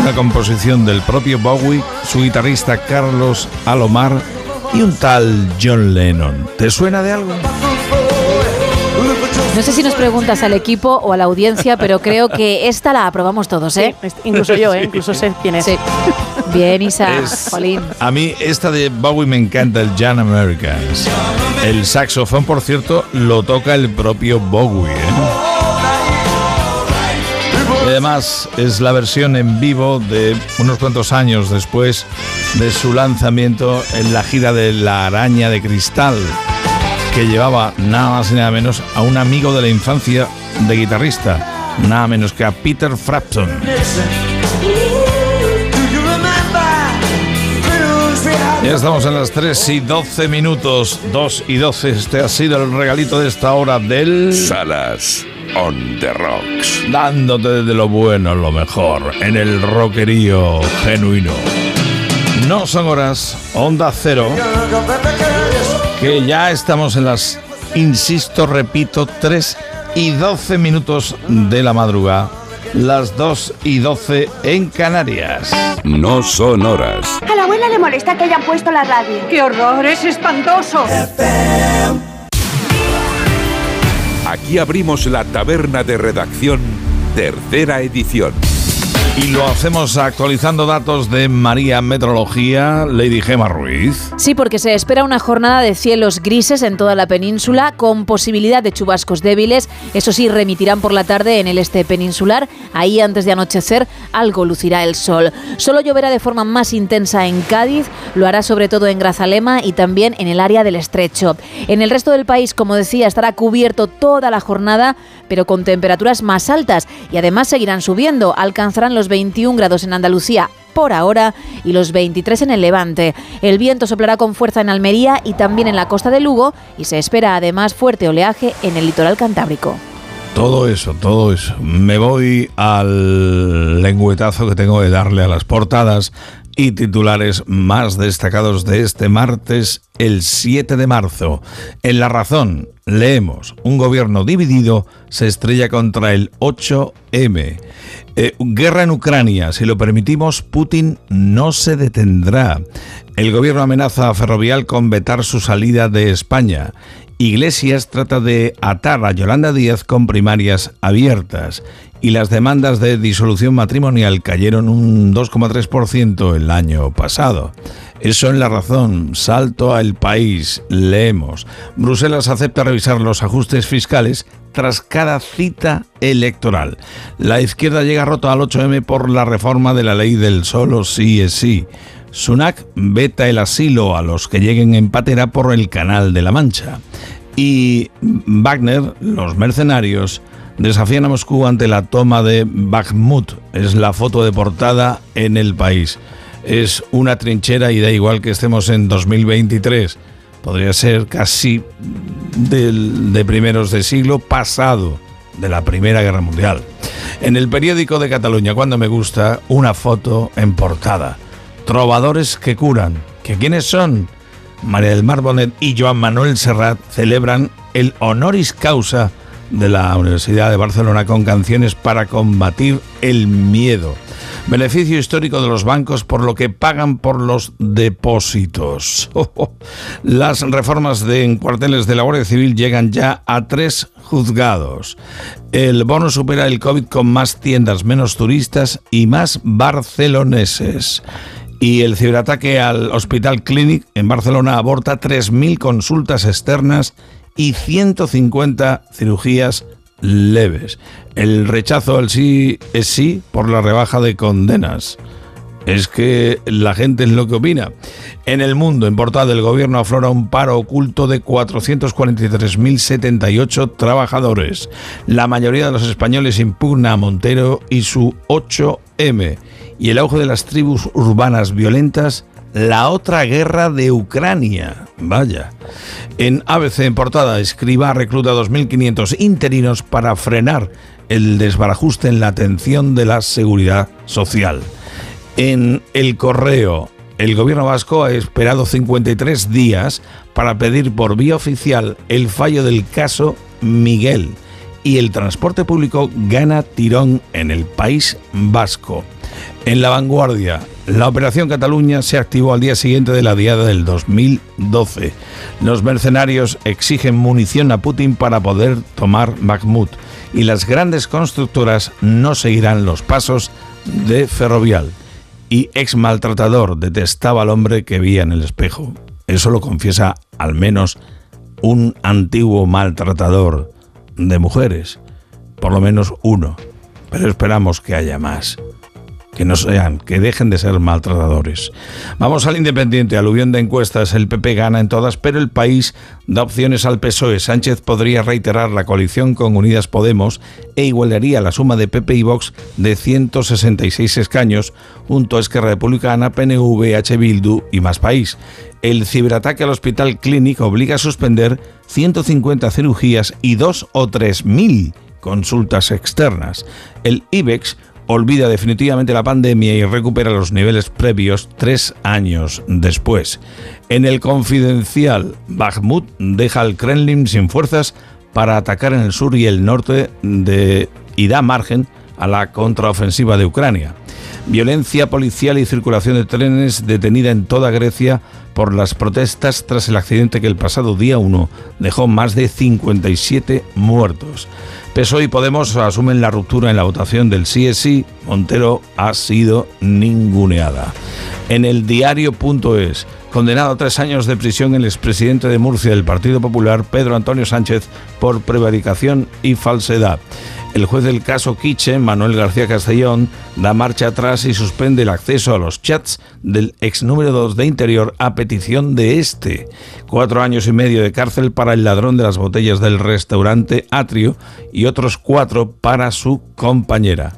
Una composición del propio Bowie, su guitarrista Carlos Alomar y un tal John Lennon. ¿Te suena de algo? No sé si nos preguntas al equipo o a la audiencia, pero creo que esta la aprobamos todos, ¿eh? Incluso yo, ¿eh? incluso sé quién es. Sí. Bien, Isa, Es- Jolín. A mí esta de Bowie me encanta, el Jan Americans. El saxofón, por cierto, lo toca el propio Bowie. ¿eh? Además es la versión en vivo de unos cuantos años después de su lanzamiento en la gira de La Araña de Cristal, que llevaba nada más y nada menos a un amigo de la infancia de guitarrista, nada menos que a Peter Frampton. Ya estamos en las 3 y 12 minutos, 2 y 12. Este ha sido el regalito de esta hora del... Salas on the rocks. Dándote de lo bueno, lo mejor, en el rockerío genuino. No son horas, onda cero, que ya estamos en las, insisto, repito, 3 y 12 minutos de la madrugada. Las 2 y 12 en Canarias. No son horas. A la abuela le molesta que hayan puesto la radio. ¡Qué horror! ¡Es espantoso! Aquí abrimos la taberna de redacción, tercera edición. Y lo hacemos actualizando datos de María Metrología, Lady Gema Ruiz. Sí, porque se espera una jornada de cielos grises en toda la península, con posibilidad de chubascos débiles. Eso sí, remitirán por la tarde en el este peninsular. Ahí, antes de anochecer, algo lucirá el sol. Solo lloverá de forma más intensa en Cádiz, lo hará sobre todo en Grazalema y también en el área del estrecho. En el resto del país, como decía, estará cubierto toda la jornada, pero con temperaturas más altas y además seguirán subiendo. Alcanzarán los 21 grados en Andalucía por ahora y los 23 en el Levante. El viento soplará con fuerza en Almería y también en la costa de Lugo y se espera además fuerte oleaje en el litoral cantábrico. Todo eso, todo eso. Me voy al lengüetazo que tengo de darle a las portadas y titulares más destacados de este martes, el 7 de marzo. En La Razón leemos, un gobierno dividido se estrella contra el 8M. Eh, guerra en Ucrania, si lo permitimos, Putin no se detendrá. El gobierno amenaza a Ferrovial con vetar su salida de España. Iglesias trata de atar a Yolanda Díaz con primarias abiertas y las demandas de disolución matrimonial cayeron un 2,3% el año pasado. Eso en la razón. Salto al país. Leemos. Bruselas acepta revisar los ajustes fiscales tras cada cita electoral. La izquierda llega rota al 8M por la reforma de la ley del solo sí es sí. Sunak veta el asilo a los que lleguen en patera por el Canal de la Mancha. Y Wagner, los mercenarios, desafían a Moscú ante la toma de Bakhmut. Es la foto de portada en el país. Es una trinchera y da igual que estemos en 2023. Podría ser casi de primeros de siglo pasado, de la Primera Guerra Mundial. En el periódico de Cataluña, cuando me gusta, una foto en portada. Trovadores que curan. ¿Que quiénes son? María del Mar Bonet y Joan Manuel Serrat celebran el honoris causa de la Universidad de Barcelona con canciones para combatir el miedo. Beneficio histórico de los bancos por lo que pagan por los depósitos. Las reformas de en cuarteles de la Guardia Civil llegan ya a tres juzgados. El bono supera el COVID con más tiendas, menos turistas y más barceloneses. Y el ciberataque al Hospital Clinic en Barcelona aborta 3.000 consultas externas y 150 cirugías leves. El rechazo al sí es sí por la rebaja de condenas. Es que la gente es lo que opina. En el mundo, en portada, el gobierno aflora un paro oculto de 443.078 trabajadores. La mayoría de los españoles impugna a Montero y su 8M. Y el auge de las tribus urbanas violentas, la otra guerra de Ucrania. Vaya. En ABC, en portada, escriba recluta 2.500 interinos para frenar el desbarajuste en la atención de la seguridad social. En el correo, el gobierno vasco ha esperado 53 días para pedir por vía oficial el fallo del caso Miguel y el transporte público gana tirón en el país vasco. En la vanguardia, la Operación Cataluña se activó al día siguiente de la diada del 2012. Los mercenarios exigen munición a Putin para poder tomar Bakhmut y las grandes constructoras no seguirán los pasos de Ferrovial. y ex maltratador, detestaba al hombre que veía en el espejo. Eso lo confiesa al menos un antiguo maltratador de mujeres, por lo menos uno, pero esperamos que haya más que no sean, que dejen de ser maltratadores. Vamos al Independiente, aluvión de encuestas, el PP gana en todas, pero el país da opciones al PSOE. Sánchez podría reiterar la coalición con Unidas Podemos e igualaría la suma de PP y Vox de 166 escaños junto a Esquerra Republicana, PNV, H. Bildu y Más País. El ciberataque al Hospital Clinic obliga a suspender 150 cirugías y 2 o 3 mil consultas externas. El IBEX olvida definitivamente la pandemia y recupera los niveles previos tres años después. En el confidencial, Bakhmut deja al Kremlin sin fuerzas para atacar en el sur y el norte de, y da margen a la contraofensiva de Ucrania. Violencia policial y circulación de trenes detenida en toda Grecia por las protestas tras el accidente que el pasado día 1 dejó más de 57 muertos. PSOE y Podemos asumen la ruptura en la votación del sí es sí. Montero ha sido ninguneada. En el diario.es, condenado a tres años de prisión el expresidente de Murcia del Partido Popular, Pedro Antonio Sánchez, por prevaricación y falsedad. El juez del caso Quiche, Manuel García Castellón, da marcha atrás y suspende el acceso a los chats del ex número 2 de Interior a petición de este. Cuatro años y medio de cárcel para el ladrón de las botellas del restaurante Atrio y otros cuatro para su compañera.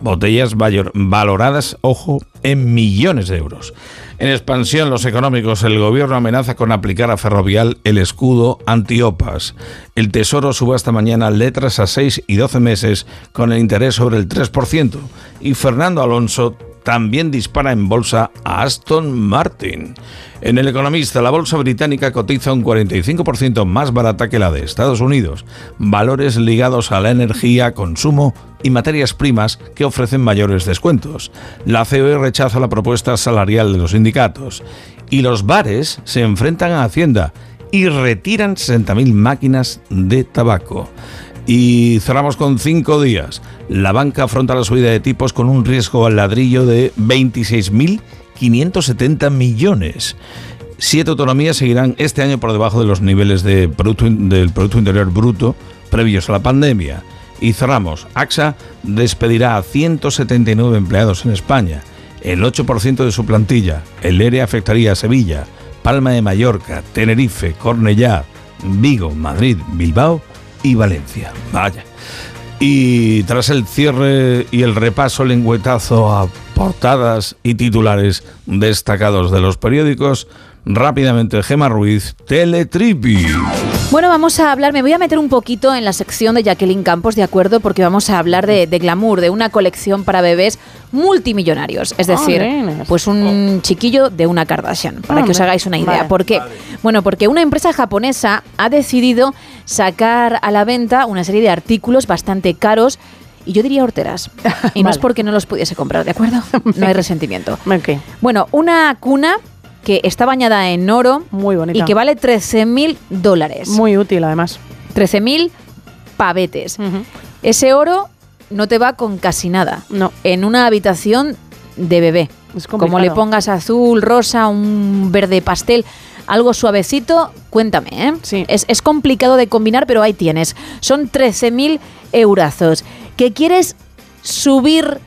Botellas valoradas, ojo, en millones de euros. En expansión, los económicos, el gobierno amenaza con aplicar a Ferrovial el escudo antiopas. El Tesoro sube esta mañana letras a 6 y 12 meses con el interés sobre el 3%. Y Fernando Alonso también dispara en bolsa a Aston Martin. En El Economista, la bolsa británica cotiza un 45% más barata que la de Estados Unidos, valores ligados a la energía, consumo y materias primas que ofrecen mayores descuentos. La COE rechaza la propuesta salarial de los sindicatos y los bares se enfrentan a Hacienda y retiran 60.000 máquinas de tabaco. Y cerramos con cinco días. La banca afronta la subida de tipos con un riesgo al ladrillo de 26.570 millones. Siete autonomías seguirán este año por debajo de los niveles de del Producto Interior Bruto previos a la pandemia. Y cerramos. AXA despedirá a 179 empleados en España, el 8% de su plantilla. El ERE afectaría a Sevilla, Palma de Mallorca, Tenerife, Cornellá, Vigo, Madrid, Bilbao y Valencia. Vaya. Y tras el cierre y el repaso lengüetazo a portadas y titulares destacados de los periódicos, rápidamente Gema Ruiz, Teletripi. Bueno, vamos a hablar, me voy a meter un poquito en la sección de Jacqueline Campos, ¿de acuerdo? Porque vamos a hablar de, glamour, de una colección para bebés multimillonarios. Es decir, pues un chiquillo de una Kardashian, para que os hagáis una idea. ¿Por qué? Bueno, porque una empresa japonesa ha decidido sacar a la venta una serie de artículos bastante caros y yo diría horteras. Y no es porque no los pudiese comprar, ¿de acuerdo? No hay resentimiento. Bueno, una cuna que está bañada en oro Muy bonita. y que vale 13.000 dólares. Muy útil, además. 13.000 pavetes. Ese oro no te va con casi nada. No. En una habitación de bebé. Es Como le pongas azul, rosa, un verde pastel, algo suavecito, cuéntame, ¿eh? Es, es complicado de combinar, pero ahí tienes. Son 13.000 eurazos. ¿Que quieres subir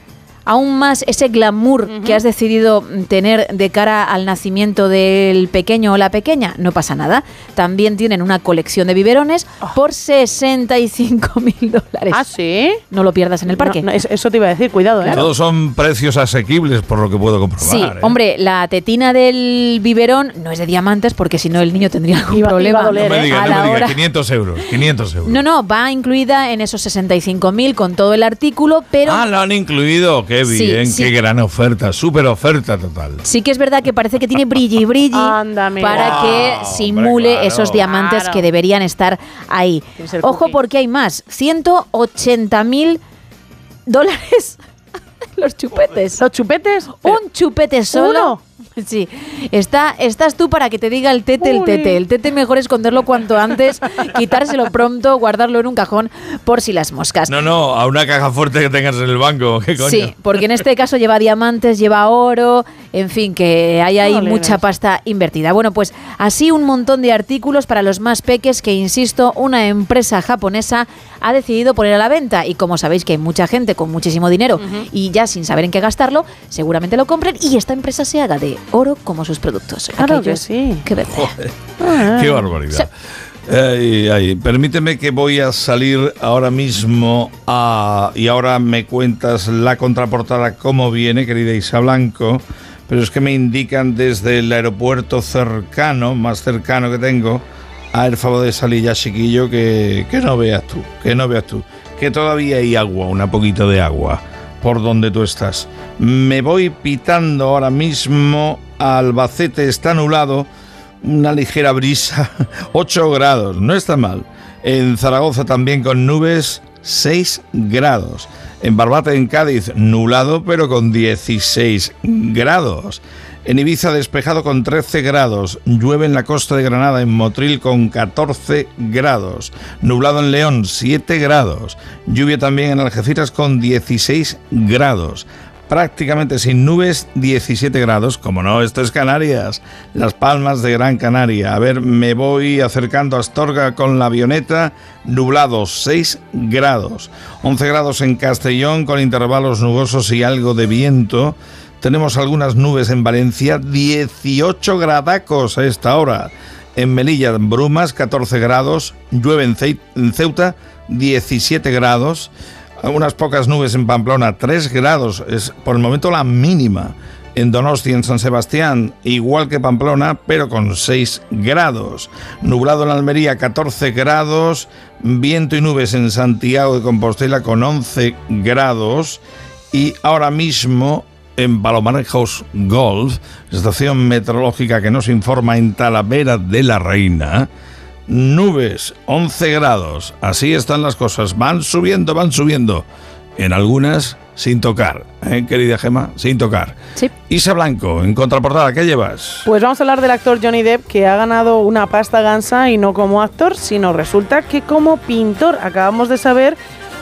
aún más ese glamour que has decidido tener de cara al nacimiento del pequeño o la pequeña? No pasa nada. También tienen una colección de biberones por 65 mil dólares. ¿Ah, sí? No lo pierdas en el parque. No, no, es- eso te iba a decir, cuidado, ¿eh? Todos son precios asequibles por lo que puedo comprobar. Sí, ¿eh? hombre, la tetina del biberón no es de diamantes porque si no el niño tendría algún Iba- problema. iba a doler, No me diga, A no me diga, hora- 500 euros, 500 euros. No, no, va incluida en esos 65.000 con todo el artículo, pero Ah, lo han incluido, qué Sí, bien, sí. qué gran oferta, súper oferta total. sí que es verdad que parece que tiene brilli brilli para que simule claro. esos diamantes Claro. que deberían estar ahí. Ojo cookie. porque hay más, 180.000 dólares los chupetes. ¿Los chupetes? Un chupete solo ¿Uno? Sí, está, estás tú para que te diga el tete, el tete. El tete mejor esconderlo cuanto antes, quitárselo pronto, guardarlo en un cajón por si las moscas. No, no, a una caja fuerte que tengas en el banco. ¿Qué coño? Sí, porque en este caso lleva diamantes, lleva oro, en fin, que hay ahí mucha pasta invertida. Bueno, pues así un montón de artículos para los más peques que, insisto, una empresa japonesa ha decidido poner a la venta. Y como sabéis que hay mucha gente con muchísimo dinero y ya sin saber en qué gastarlo, seguramente lo compren y esta empresa se haga de oro como sus productos. Claro que sí. que venden. Ah. Qué barbaridad. Ay, ay, Permíteme que voy a salir ahora mismo a- y ahora me cuentas la contraportada cómo viene, querida Isa Blanco, pero es que me indican desde el aeropuerto cercano, más cercano que tengo, a el favor de salir ya chiquillo que, que no veas tú, que no veas tú, que todavía hay agua, una poquito de agua por donde tú estás. Me voy pitando ahora mismo, Albacete está anulado, una ligera brisa, 8 grados, no está mal. En Zaragoza también con nubes, 6 grados. En Barbate, en Cádiz, nublado, pero con 16 grados. En Ibiza, despejado con 13 grados. Llueve en la costa de Granada, en Motril, con 14 grados. Nublado en León, 7 grados. Lluvia también en Algeciras, con 16 grados prácticamente sin nubes, 17 grados. Como no, esto es Canarias, Las Palmas de Gran Canaria. A ver, me voy acercando a Astorga con la avioneta, nublado, 6 grados. 11 grados en Castellón con intervalos nubosos y algo de viento. Tenemos algunas nubes en Valencia, 18 gradacos a esta hora. En Melilla, brumas, 14 grados. Llueve en Ceuta, 17 grados. Unas pocas nubes en Pamplona, 3 grados, es por el momento la mínima. En Donostia, en San Sebastián, igual que Pamplona, pero con 6 grados. Nublado en Almería, 14 grados. Viento y nubes en Santiago de Compostela con 11 grados. Y ahora mismo en Palomares House Golf, estación meteorológica que nos informa en Talavera de la Reina, nubes, 11 grados. Así están las cosas. Van subiendo, van subiendo. En algunas sin tocar, ¿eh, querida Gema? Sin tocar. Sí. Isa Blanco, en contraportada, ¿qué llevas? Pues vamos a hablar del actor Johnny Depp que ha ganado una pasta gansa y no como actor, sino resulta que como pintor. Acabamos de saber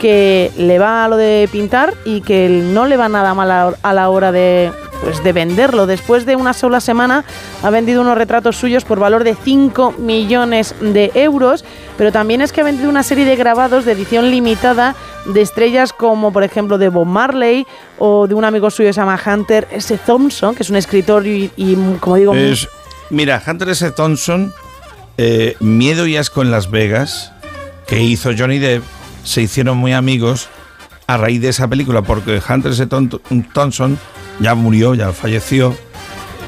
que le va a lo de pintar y que no le va nada mal a la hora de, pues, de venderlo. Después de una sola semana ha vendido unos retratos suyos por valor de 5 millones de euros, pero también es que ha vendido una serie de grabados de edición limitada de estrellas como por ejemplo de Bob Marley o de un amigo suyo que se llama Hunter S. Thompson, que es un escritor y, como digo... Mira, Hunter S. Thompson, eh, Miedo y Asco en Las Vegas, que hizo Johnny Depp, se hicieron muy amigos a raíz de esa película, porque Hunter S. Thom- Thompson ya murió, ya falleció.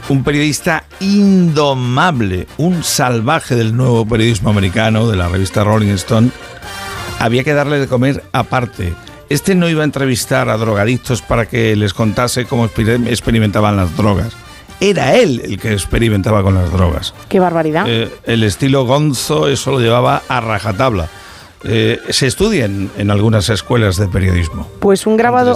Un periodista indomable, un salvaje del nuevo periodismo americano, de la revista Rolling Stone, había que darle de comer aparte. Este no iba a entrevistar a drogadictos para que les contase cómo exper- experimentaban las drogas. Era él el que experimentaba con las drogas. Qué barbaridad. Eh, el estilo gonzo, eso lo llevaba a rajatabla. Eh, se estudia en, algunas escuelas de periodismo. Pues un grabado,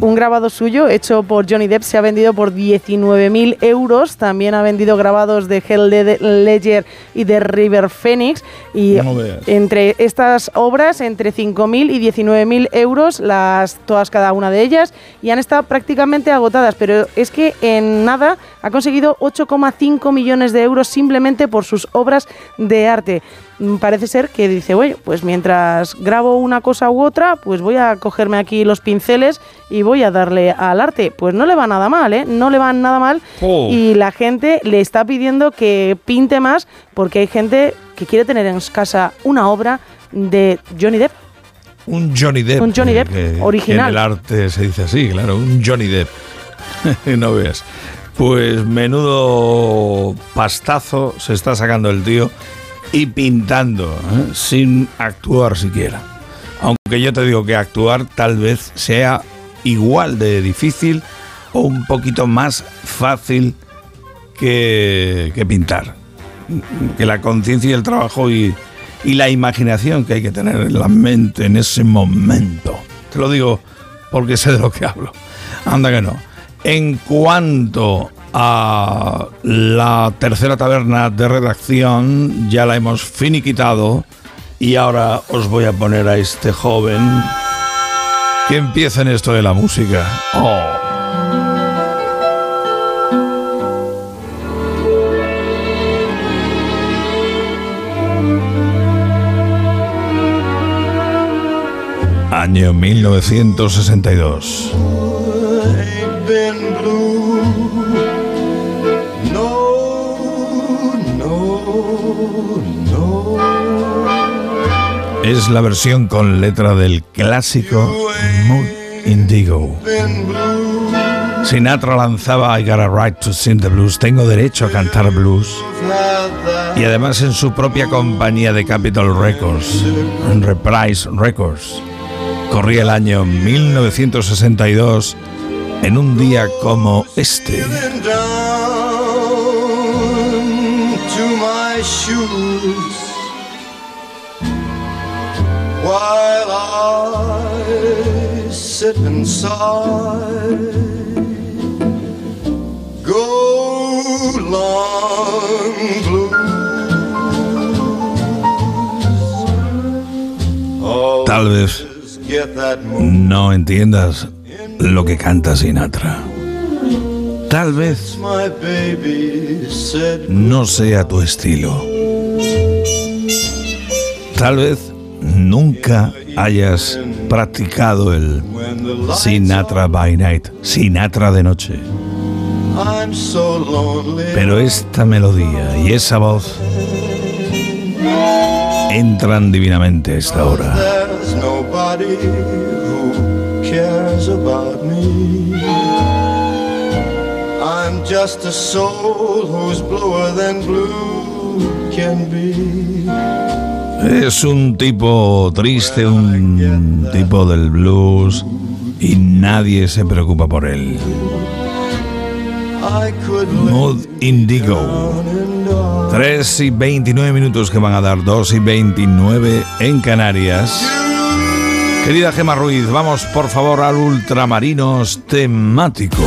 un grabado suyo hecho por Johnny Depp se ha vendido por 19.000 euros. También ha vendido grabados de Hell Ledger y de River Phoenix. Y No entre estas obras, entre 5.000 y 19.000 euros, las, todas cada una de ellas, y han estado prácticamente agotadas. Pero es que en nada ha conseguido 8,5 millones de euros simplemente por sus obras de arte. Mm, Parece ser que dice, bueno, pues mientras grabo una cosa u otra, pues voy a cogerme aquí los pinceles y voy a darle al arte. Pues no le va nada mal, ¿eh? No le va nada mal. Oh. Y la gente le está pidiendo que pinte más porque hay gente que quiere tener en casa una obra de Johnny Depp. Un Johnny Depp. Un Johnny Depp que- original. que en el arte se dice así, claro, un Johnny Depp. no veas. Pues menudo pastazo se está sacando el tío y pintando, ¿eh? sin actuar siquiera. Aunque yo te digo que actuar tal vez sea igual de difícil o un poquito más fácil que, que pintar. Que la conciencia y el trabajo y, y la imaginación que hay que tener en la mente en ese momento. Te lo digo porque sé de lo que hablo. Anda que no. En cuanto a la tercera taberna de redacción, ya la hemos finiquitado y ahora os voy a poner a este joven que empieza en esto de la música. Oh. Año 1962. Es la versión con letra del clásico Mood Indigo. Sinatra lanzaba I Got a Right to Sing the Blues, tengo derecho a cantar blues. Y además en su propia compañía de Capitol Records, Reprise Records. Corría el año 1962 en un día como este. While I sit and sigh, go long blue. Tal vez no entiendas lo que canta Sinatra. Tal vez no sea tu estilo. Tal vez nunca hayas practicado el Sinatra by night, Sinatra de noche. Pero esta melodía y esa voz entran divinamente a esta hora. I'm just a soul who's bluer than blue can be. Es un tipo triste, un tipo del blues y nadie se preocupa por él. Mood Indigo. 3 y 29 minutos que van a dar 2 y 29 en Canarias. Querida Gema Ruiz, vamos por favor al Ultramarinos temático.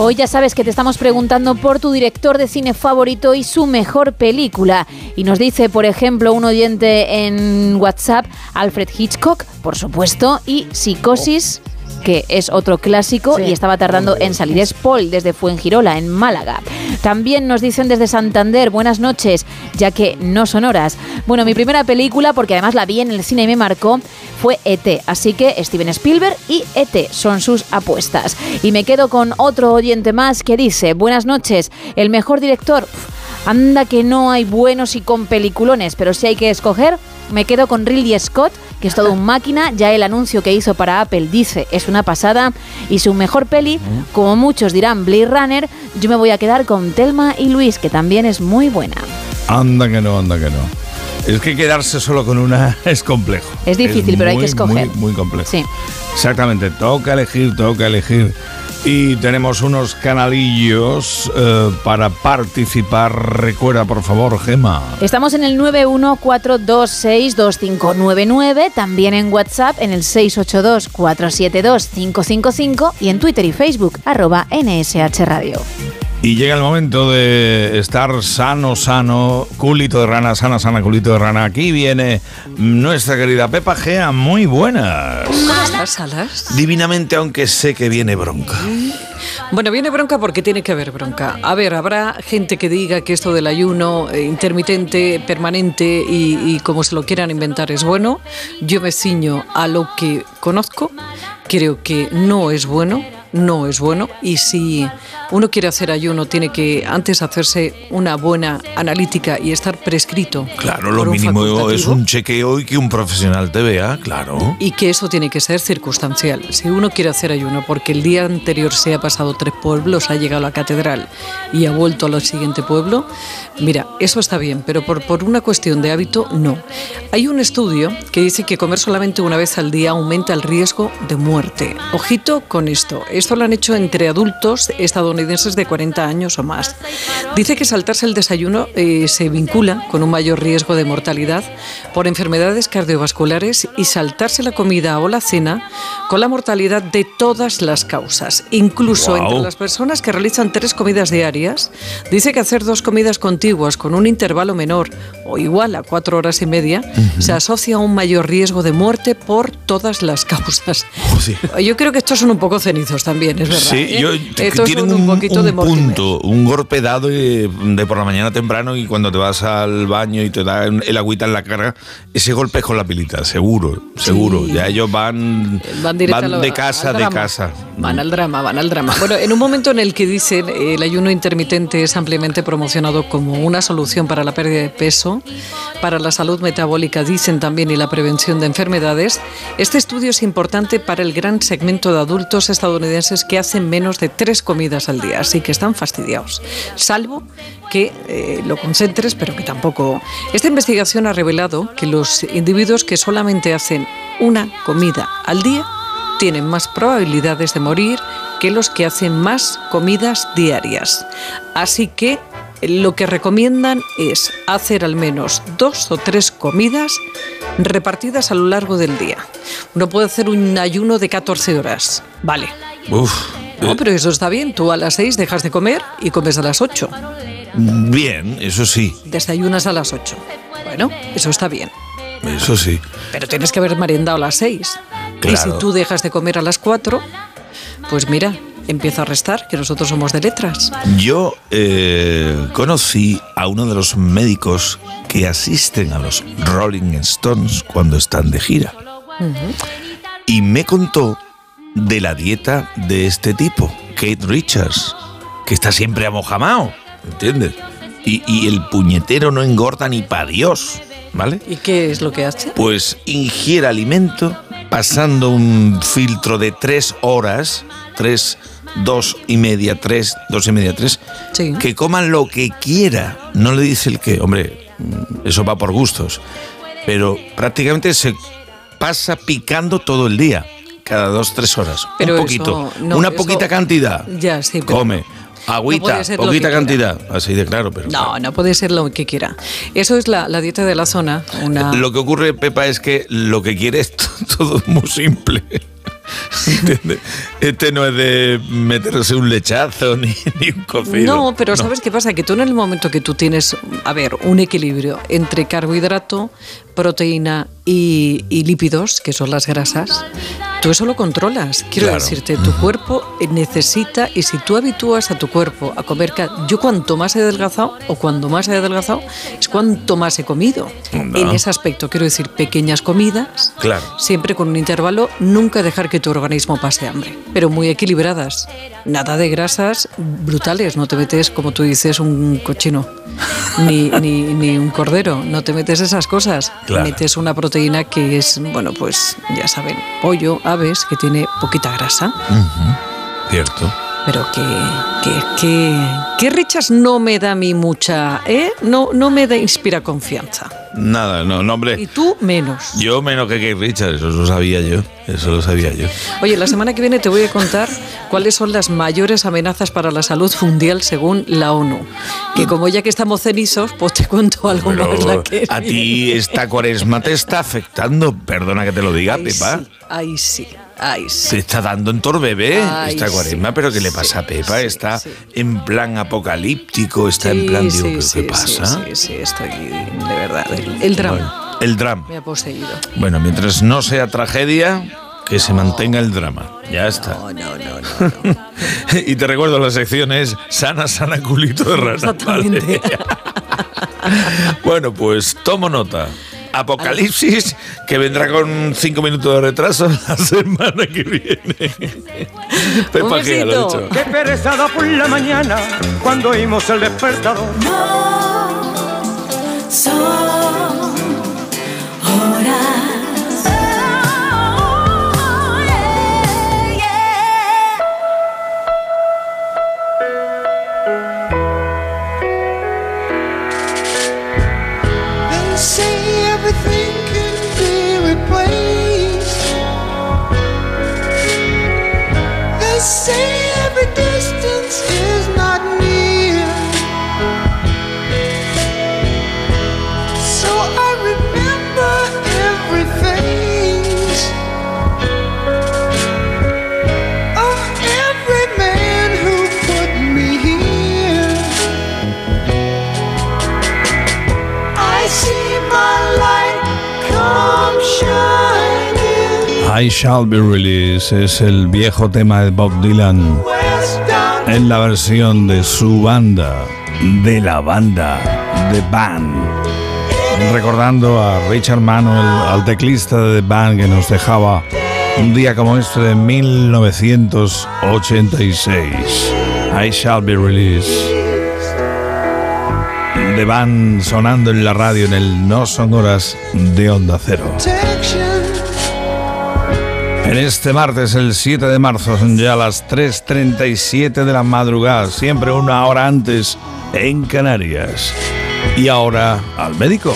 Hoy ya sabes que te estamos preguntando por tu director de cine favorito y su mejor película. Y nos dice, por ejemplo, un oyente en WhatsApp, Alfred Hitchcock, por supuesto, y Psicosis que es otro clásico y estaba tardando en salir. Es Paul desde Fuengirola, en Málaga. También nos dicen desde Santander, buenas noches, ya que no son horas. Bueno, mi primera película, porque además la vi en el cine y me marcó, fue ET. Así que Steven Spielberg y ET son sus apuestas. Y me quedo con otro oyente más que dice, buenas noches, el mejor director... Anda que no hay buenos y con peliculones, pero si hay que escoger, me quedo con Ridley Scott, que es todo un máquina. Ya el anuncio que hizo para Apple dice es una pasada. Y su mejor peli, como muchos dirán Blade Runner, yo me voy a quedar con Telma y Luis, que también es muy buena. Anda que no, anda que no. Es que quedarse solo con una es complejo. Es difícil, pero hay que escoger. Muy, muy complejo. Sí. Exactamente, toca elegir, toca elegir. Y tenemos unos canalillos eh, para participar. Recuerda, por favor, Gema. Estamos en el 914262599, también en WhatsApp en el 682472555 y en Twitter y Facebook arroba NSH Radio. Y llega el momento de estar sano, sano, culito de rana, sana, sana, culito de rana. Aquí viene nuestra querida Pepa Gea, muy buenas. ¿Cómo estás, Salas? Divinamente, aunque sé que viene bronca. Bueno, viene bronca porque tiene que haber bronca. A ver, habrá gente que diga que esto del ayuno eh, intermitente, permanente y, y como se lo quieran inventar es bueno. Yo me ciño a lo que conozco. Creo que no es bueno, no es bueno. Y si uno quiere hacer ayuno, tiene que antes hacerse una buena analítica y estar prescrito. Claro, lo mínimo es un chequeo y que un profesional te vea, claro. Y que eso tiene que ser circunstancial. Si uno quiere hacer ayuno porque el día anterior se ha pasado tres pueblos, ha llegado a la catedral y ha vuelto al siguiente pueblo, mira, eso está bien, pero por, por una cuestión de hábito, no. Hay un estudio que dice que comer solamente una vez al día aumenta el riesgo de muerte. Ojito con esto. Esto lo han hecho entre adultos estadounidenses estadounidenses de 40 años o más. Dice que saltarse el desayuno eh, se vincula con un mayor riesgo de mortalidad por enfermedades cardiovasculares y saltarse la comida o la cena con la mortalidad de todas las causas, incluso entre las personas que realizan tres comidas diarias. Dice que hacer dos comidas contiguas con un intervalo menor o igual a cuatro horas y media se asocia a un mayor riesgo de muerte por todas las causas. Yo creo que estos son un poco cenizos también, es verdad. Sí, ¿eh? yo, Estos tienen son un, poquito de Mortimer. punto, un golpe dado de, de por la mañana temprano y cuando te vas al baño y te da el agüita en la cara, ese golpe es con la pilita, seguro, seguro. Ya ellos van, Van lo- de casa, de casa. Van al drama, van al drama. Bueno, en un momento en el que dicen eh, el ayuno intermitente es ampliamente promocionado como una solución para la pérdida de peso, para la salud metabólica, dicen también, y la prevención de enfermedades, este estudio es importante para el gran segmento de adultos estadounidenses que hacen menos de tres comidas al día, así que están fastidiados. Salvo que eh, lo concentres, pero que tampoco. Esta investigación ha revelado que los individuos que solamente hacen una comida al día tienen más probabilidades de morir que los que hacen más comidas diarias. Así que lo que recomiendan es hacer al menos dos o tres comidas repartidas a lo largo del día. Uno puede hacer un ayuno de 14 horas, vale. Uf, No, pero eso está bien. Tú a las 6 dejas de comer y comes a las 8. bien, eso sí, Desayunas a las 8. Bueno, eso está bien. eso sí. Pero tienes que haber merendado a las 6. Y Claro. si tú dejas de comer a las 4, pues mira, empieza a restar, que nosotros somos de letras. Yo eh, conocí a uno de los médicos que asisten a los Rolling Stones cuando están de gira y me contó de la dieta de este tipo, Kate Richards, que está siempre amojamao, ¿entiendes? Y, y el puñetero no engorda ni para Dios, ¿vale? ¿Y qué es lo que hace? Pues ingiere alimento pasando un filtro de tres horas, tres, dos y media, tres, dos y media, tres, que coman lo que quiera. No le dice el qué, hombre, mm, eso va por gustos. Pero prácticamente se pasa picando todo el día, cada dos, tres horas. Pero un eso- poquito, no, una eso- poquita cantidad. Ya, sí, pero Come. Agüita, poquita que cantidad. Así de claro, pero. No, no puede ser lo que quiera. Eso es la, la dieta de la zona. Una... Lo que ocurre, Pepa, es que lo que quiere es to- todo muy simple. Este no es de meterse un lechazo ni, ni un cocido. No, pero ¿sabes qué pasa? Que tú en el momento que tú tienes, a ver, un equilibrio entre carbohidrato, proteína y, y lípidos, que son las grasas, tú eso lo controlas. Quiero Claro. decirte, tu cuerpo necesita, y si tú habitúas a tu cuerpo a comer, yo cuanto más he adelgazado, o cuando más he adelgazado, es cuanto más he comido. Anda. En ese aspecto, quiero decir, pequeñas comidas, Claro. siempre con un intervalo, nunca dejar que tu organismo pase hambre, pero muy equilibradas. Nada de grasas brutales, no te metes, como tú dices, un cochino, ni, ni, ni un cordero, no te metes esas cosas. Claro. Metes una proteína que es, bueno, pues ya saben, pollo, aves, que tiene poquita grasa. Cierto. Pero que, que, que, que Richards no me da a mí mucha, ¿eh? No, no me da, inspira confianza. Nada, no, no, Y hombre. tú menos. Yo menos que Kate Richards, eso lo sabía yo. Eso lo sabía yo. Oye, la semana que viene te voy a contar cuáles son las mayores amenazas para la salud mundial según la ONU. Que como ya que estamos cenizos, pues te cuento algo más la Pero que a ti esta cuaresma te está afectando. Perdona que te lo diga, Ay, Pepa. sí, ay, sí, ay, sí. Se está dando en bebé Ay, esta cuaresma, sí, pero ¿qué le pasa a Pepa? está en plan apocalíptico, está en plan, digo, sí, ¿pero sí, qué pasa? Sí, sí, sí, estoy de verdad. El, el drama Bueno, el drama. me ha poseído. Bueno, mientras no sea tragedia, que se mantenga el drama. Ya está. No, no, no, no. y te recuerdo, la sección es sana, sana, culito de rana. Exactamente. ¿vale? bueno, pues tomo nota. Apocalipsis, que vendrá con cinco minutos de retraso la semana que viene. Pepa Gea lo ha dicho. Qué perezada por la mañana cuando oímos el despertador. Son horas. I Shall Be Released es el viejo tema de Bob Dylan en la versión de su banda, de la banda The Band. Recordando a Richard Manuel, al teclista de The Band que nos dejaba un día como este de 1986. I Shall Be Released. The Band sonando en la radio en el No Son Horas de Onda Cero. En este martes, el 7 de marzo, son ya las 3.37 de la madrugada, siempre una hora antes en Canarias. Y ahora al médico.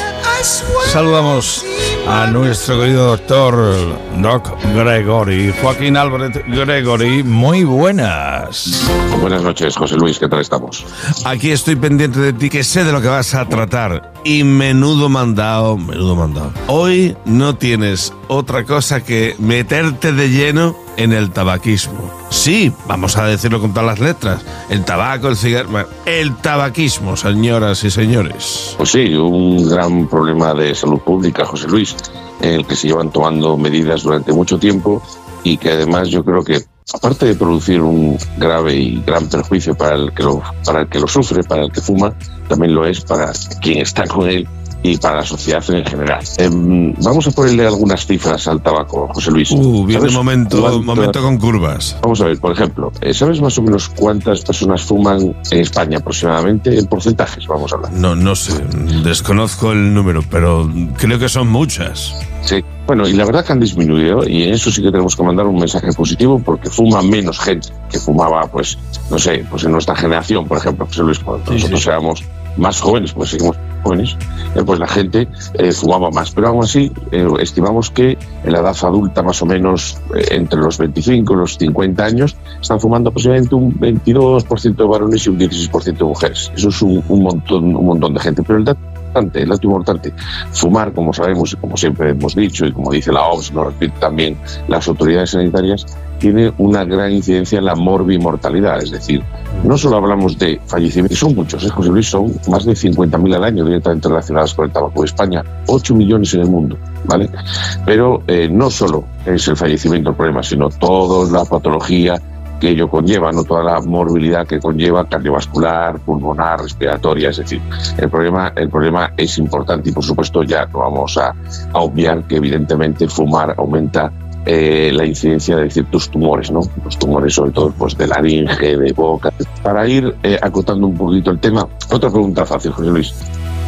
Saludamos a nuestro querido doctor Doc Gregory, Joaquín Álvarez Gregory. Muy buenas. Buenas noches, José Luis, ¿qué tal estamos? Aquí estoy pendiente de ti, que sé de lo que vas a tratar. Y menudo mandado, menudo mandado. Hoy no tienes otra cosa que meterte de lleno en el tabaquismo. Sí, vamos a decirlo con todas las letras. El tabaco, el cigarro, el tabaquismo, señoras y señores. Pues sí, un gran problema de salud pública, José Luis, en el que se llevan tomando medidas durante mucho tiempo y que además yo creo que aparte de producir un grave y gran perjuicio para el que lo, para el que lo sufre, para el que fuma, también lo es para quien está con él y para la sociedad en general. Em, vamos a ponerle algunas cifras al tabaco, José Luis. Uh, viene ¿Sabes momento, cuánto- momento con curvas. Vamos a ver, por ejemplo, eh, ¿sabes más o menos cuántas personas fuman en España aproximadamente? En porcentajes, vamos a hablar. No, no sé, desconozco el número, pero creo que son muchas. Sí. Bueno, y la verdad que han disminuido y en eso sí que tenemos que mandar un mensaje positivo porque fuma menos gente que fumaba, pues, no sé, pues en nuestra generación, por ejemplo, José Luis, cuando nosotros éramos más jóvenes, pues seguimos jóvenes, eh, pues la gente eh, fumaba más. Pero aún así, eh, estimamos que en la edad adulta, más o menos eh, entre los 25 y los 50 años, están fumando aproximadamente un 22% de varones y un 16% de mujeres. Eso es un, un montón, un montón de gente. Pero el dato importante, el dato importante, fumar, como sabemos y como siempre hemos dicho y como dice la OMS, lo repiten también las autoridades sanitarias, tiene una gran incidencia en la morbimortalidad. Es decir, no solo hablamos de fallecimientos, son muchos, ¿eh, José Luis, son más de 50.000 al año directamente relacionados con el tabaco de España, 8 millones en el mundo, ¿vale? Pero eh, no solo es el fallecimiento el problema, sino toda la patología que ello conlleva, no toda la morbilidad que conlleva cardiovascular, pulmonar, respiratoria, es decir, el problema, el problema es importante y por supuesto ya no vamos a, a obviar que evidentemente fumar aumenta eh, la incidencia de ciertos tumores, ¿no? Los tumores sobre todo pues de laringe, de boca. Para ir eh, acotando un poquito el tema, otra pregunta fácil, José Luis.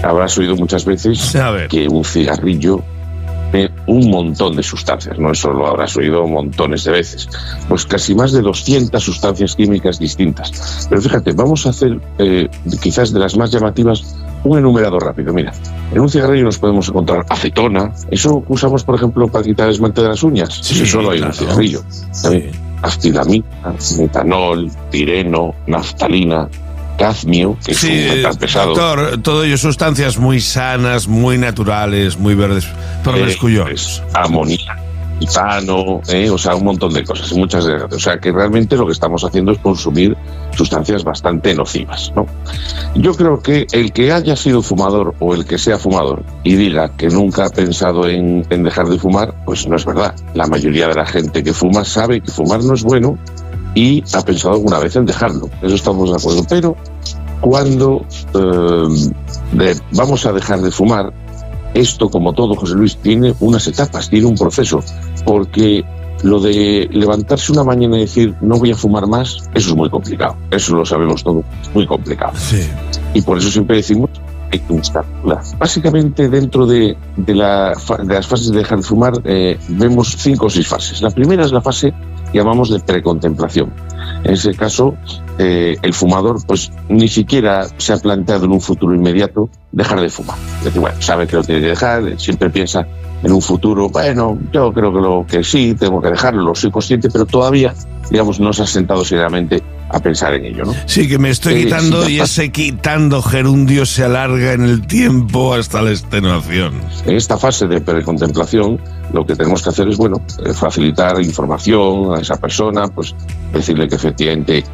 Habrás oído muchas veces que un cigarrillo un montón de sustancias, no eso lo habrás oído montones de veces, pues casi más de 200 sustancias químicas distintas. Pero fíjate, vamos a hacer eh, quizás de las más llamativas un enumerado rápido. Mira, en un cigarrillo nos podemos encontrar acetona, eso usamos por ejemplo para quitar el esmalte de las uñas, eso solo hay un cigarrillo. Actilamina, metanol, pireno, naftalina, cadmio, que Sí, es un metal pesado. doctor, todo ello sustancias muy sanas, muy naturales, muy verdes, pero Eh, pues, amonía, titano, eh, o sea, un montón de cosas, y muchas de O sea, que realmente lo que estamos haciendo es consumir sustancias bastante nocivas, ¿no? Yo creo que el que haya sido fumador o el que sea fumador y diga que nunca ha pensado en, en dejar de fumar, pues no es verdad. La mayoría de la gente que fuma sabe que fumar no es bueno y ha pensado alguna vez en dejarlo. Eso estamos de acuerdo. Pero cuando eh, de- vamos a dejar de fumar, esto, como todo, José Luis, tiene unas etapas, tiene un proceso, porque lo de levantarse una mañana y decir no voy a fumar más, eso es muy complicado, eso lo sabemos todos, es muy complicado. Y por eso siempre decimos que hay que buscarla. Básicamente, dentro de, de la de las fases de dejar de fumar, eh, vemos cinco o seis fases. La primera es la fase llamamos de precontemplación. En ese caso, eh, el fumador pues ni siquiera se ha planteado en un futuro inmediato dejar de fumar. Es decir, bueno, sabe que lo tiene que dejar, siempre piensa en un futuro, bueno, yo creo que lo que sí, tengo que dejarlo, lo soy consciente, pero todavía, digamos, no se ha sentado seriamente a pensar en ello, ¿no? Sí, que me estoy Eh, quitando sí, y ya ese quitando gerundio se alarga en el tiempo hasta la extenuación. En esta fase de precontemplación, lo que tenemos que hacer es, bueno, eh, facilitar información a esa persona, pues decirle que efectivamente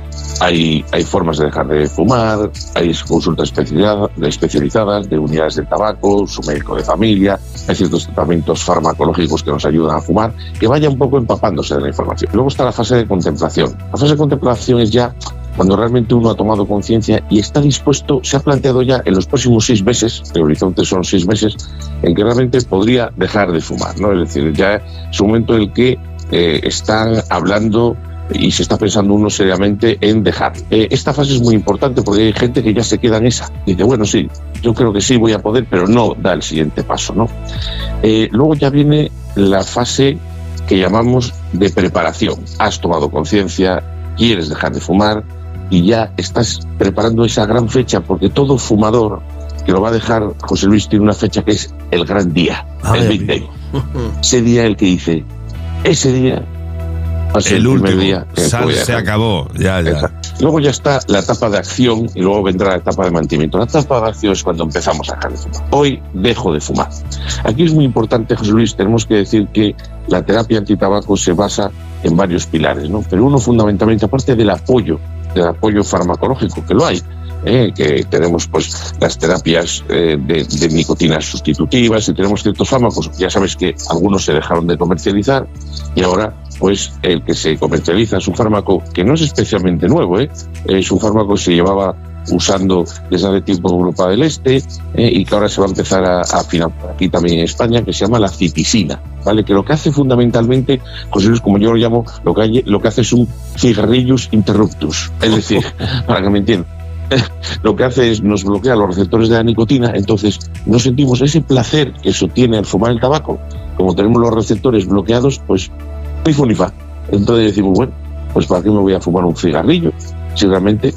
Hay, hay formas de dejar de fumar, hay consultas especializadas, especializadas de unidades de tabaco, su médico de familia, hay ciertos tratamientos farmacológicos que nos ayudan a fumar, que vaya un poco empapándose de la información. Luego está la fase de contemplación. La fase de contemplación es ya cuando realmente uno ha tomado conciencia y está dispuesto, se ha planteado ya en los próximos seis meses, el horizonte son seis meses, en que realmente podría dejar de fumar, ¿no? Es decir, ya es un momento en el que eh, están hablando y se está pensando uno seriamente en dejar. Eh, esta fase es muy importante porque hay gente que ya se queda en esa. Dice, bueno, sí, yo creo que sí voy a poder, pero no da el siguiente paso, ¿no? Eh, luego ya viene la fase que llamamos de preparación. Has tomado conciencia, quieres dejar de fumar y ya estás preparando esa gran fecha porque todo fumador que lo va a dejar, José Luis, tiene una fecha que es el gran día, el Big Day. Ese día el que dice, ese día va a ser El el, último. día que Sal- se acabó. Ya, ya. Luego ya está la etapa de acción y luego vendrá la etapa de mantenimiento. La etapa de acción es cuando empezamos a dejar de fumar. Hoy dejo de fumar. Aquí es muy importante, José Luis, tenemos que decir que la terapia antitabaco se basa en varios pilares, ¿no? Pero uno fundamentalmente, aparte del apoyo, del apoyo farmacológico, que lo hay, ¿eh? que tenemos pues las terapias eh, de, de nicotinas sustitutivas y tenemos ciertos fármacos. Ya sabes que algunos se dejaron de comercializar y ahora pues el que se comercializa es un fármaco que no es especialmente nuevo, ¿eh? es un fármaco que se llevaba usando desde hace tiempo en Europa del Este ¿eh? y que ahora se va a empezar a, a aquí también en España, que se llama la citisina, ¿vale? Que lo que hace fundamentalmente, José Luis, como yo lo llamo, lo que, hay- lo que hace es un cigarrillus interruptus, es decir, para que me entiendan, lo que hace es nos bloquea los receptores de la nicotina, entonces no sentimos ese placer que eso tiene al fumar el tabaco. Como tenemos los receptores bloqueados, pues ni fu ni fa. Entonces decimos, bueno, pues ¿para qué me voy a fumar un cigarrillo? Si realmente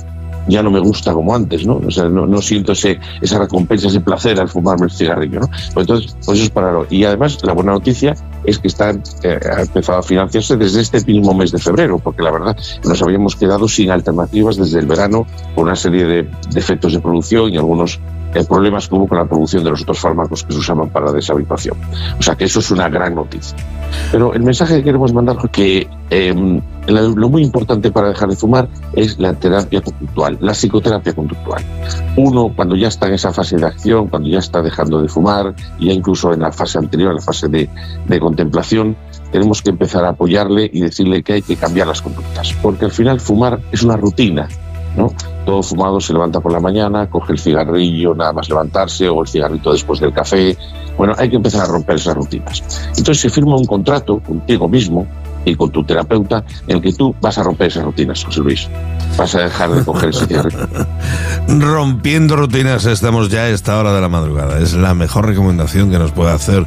ya no me gusta como antes, ¿no? O sea, no, no siento ese, esa recompensa, ese placer al fumarme el cigarrillo, ¿no? Pues entonces, pues eso es para lo. Y además, la buena noticia es que están, eh, ha empezado a financiarse desde este mismo mes de febrero, porque la verdad nos habíamos quedado sin alternativas desde el verano por una serie de defectos de producción y algunos problemas que hubo con la producción de los otros fármacos que se usaban para la deshabituación. O sea que eso es una gran noticia. Pero el mensaje que queremos mandar es que eh, lo, muy importante para dejar de fumar es la terapia conductual, la psicoterapia conductual. Uno, cuando ya está en esa fase de acción, cuando ya está dejando de fumar, ya incluso en la fase anterior, en la fase de contemplación, tenemos que empezar a apoyarle y decirle que hay que cambiar las conductas. Porque al final fumar es una rutina, Todo fumado se levanta por la mañana, coge el cigarrillo nada más levantarse o el cigarrito después del café. Bueno, hay que empezar a romper esas rutinas. Entonces se firma un contrato contigo mismo y con tu terapeuta en el que tú vas a romper esas rutinas, José Luis. Vas a dejar de coger ese cigarrillo. Rompiendo rutinas estamos ya a esta hora de la madrugada. Es la mejor recomendación que nos puede hacer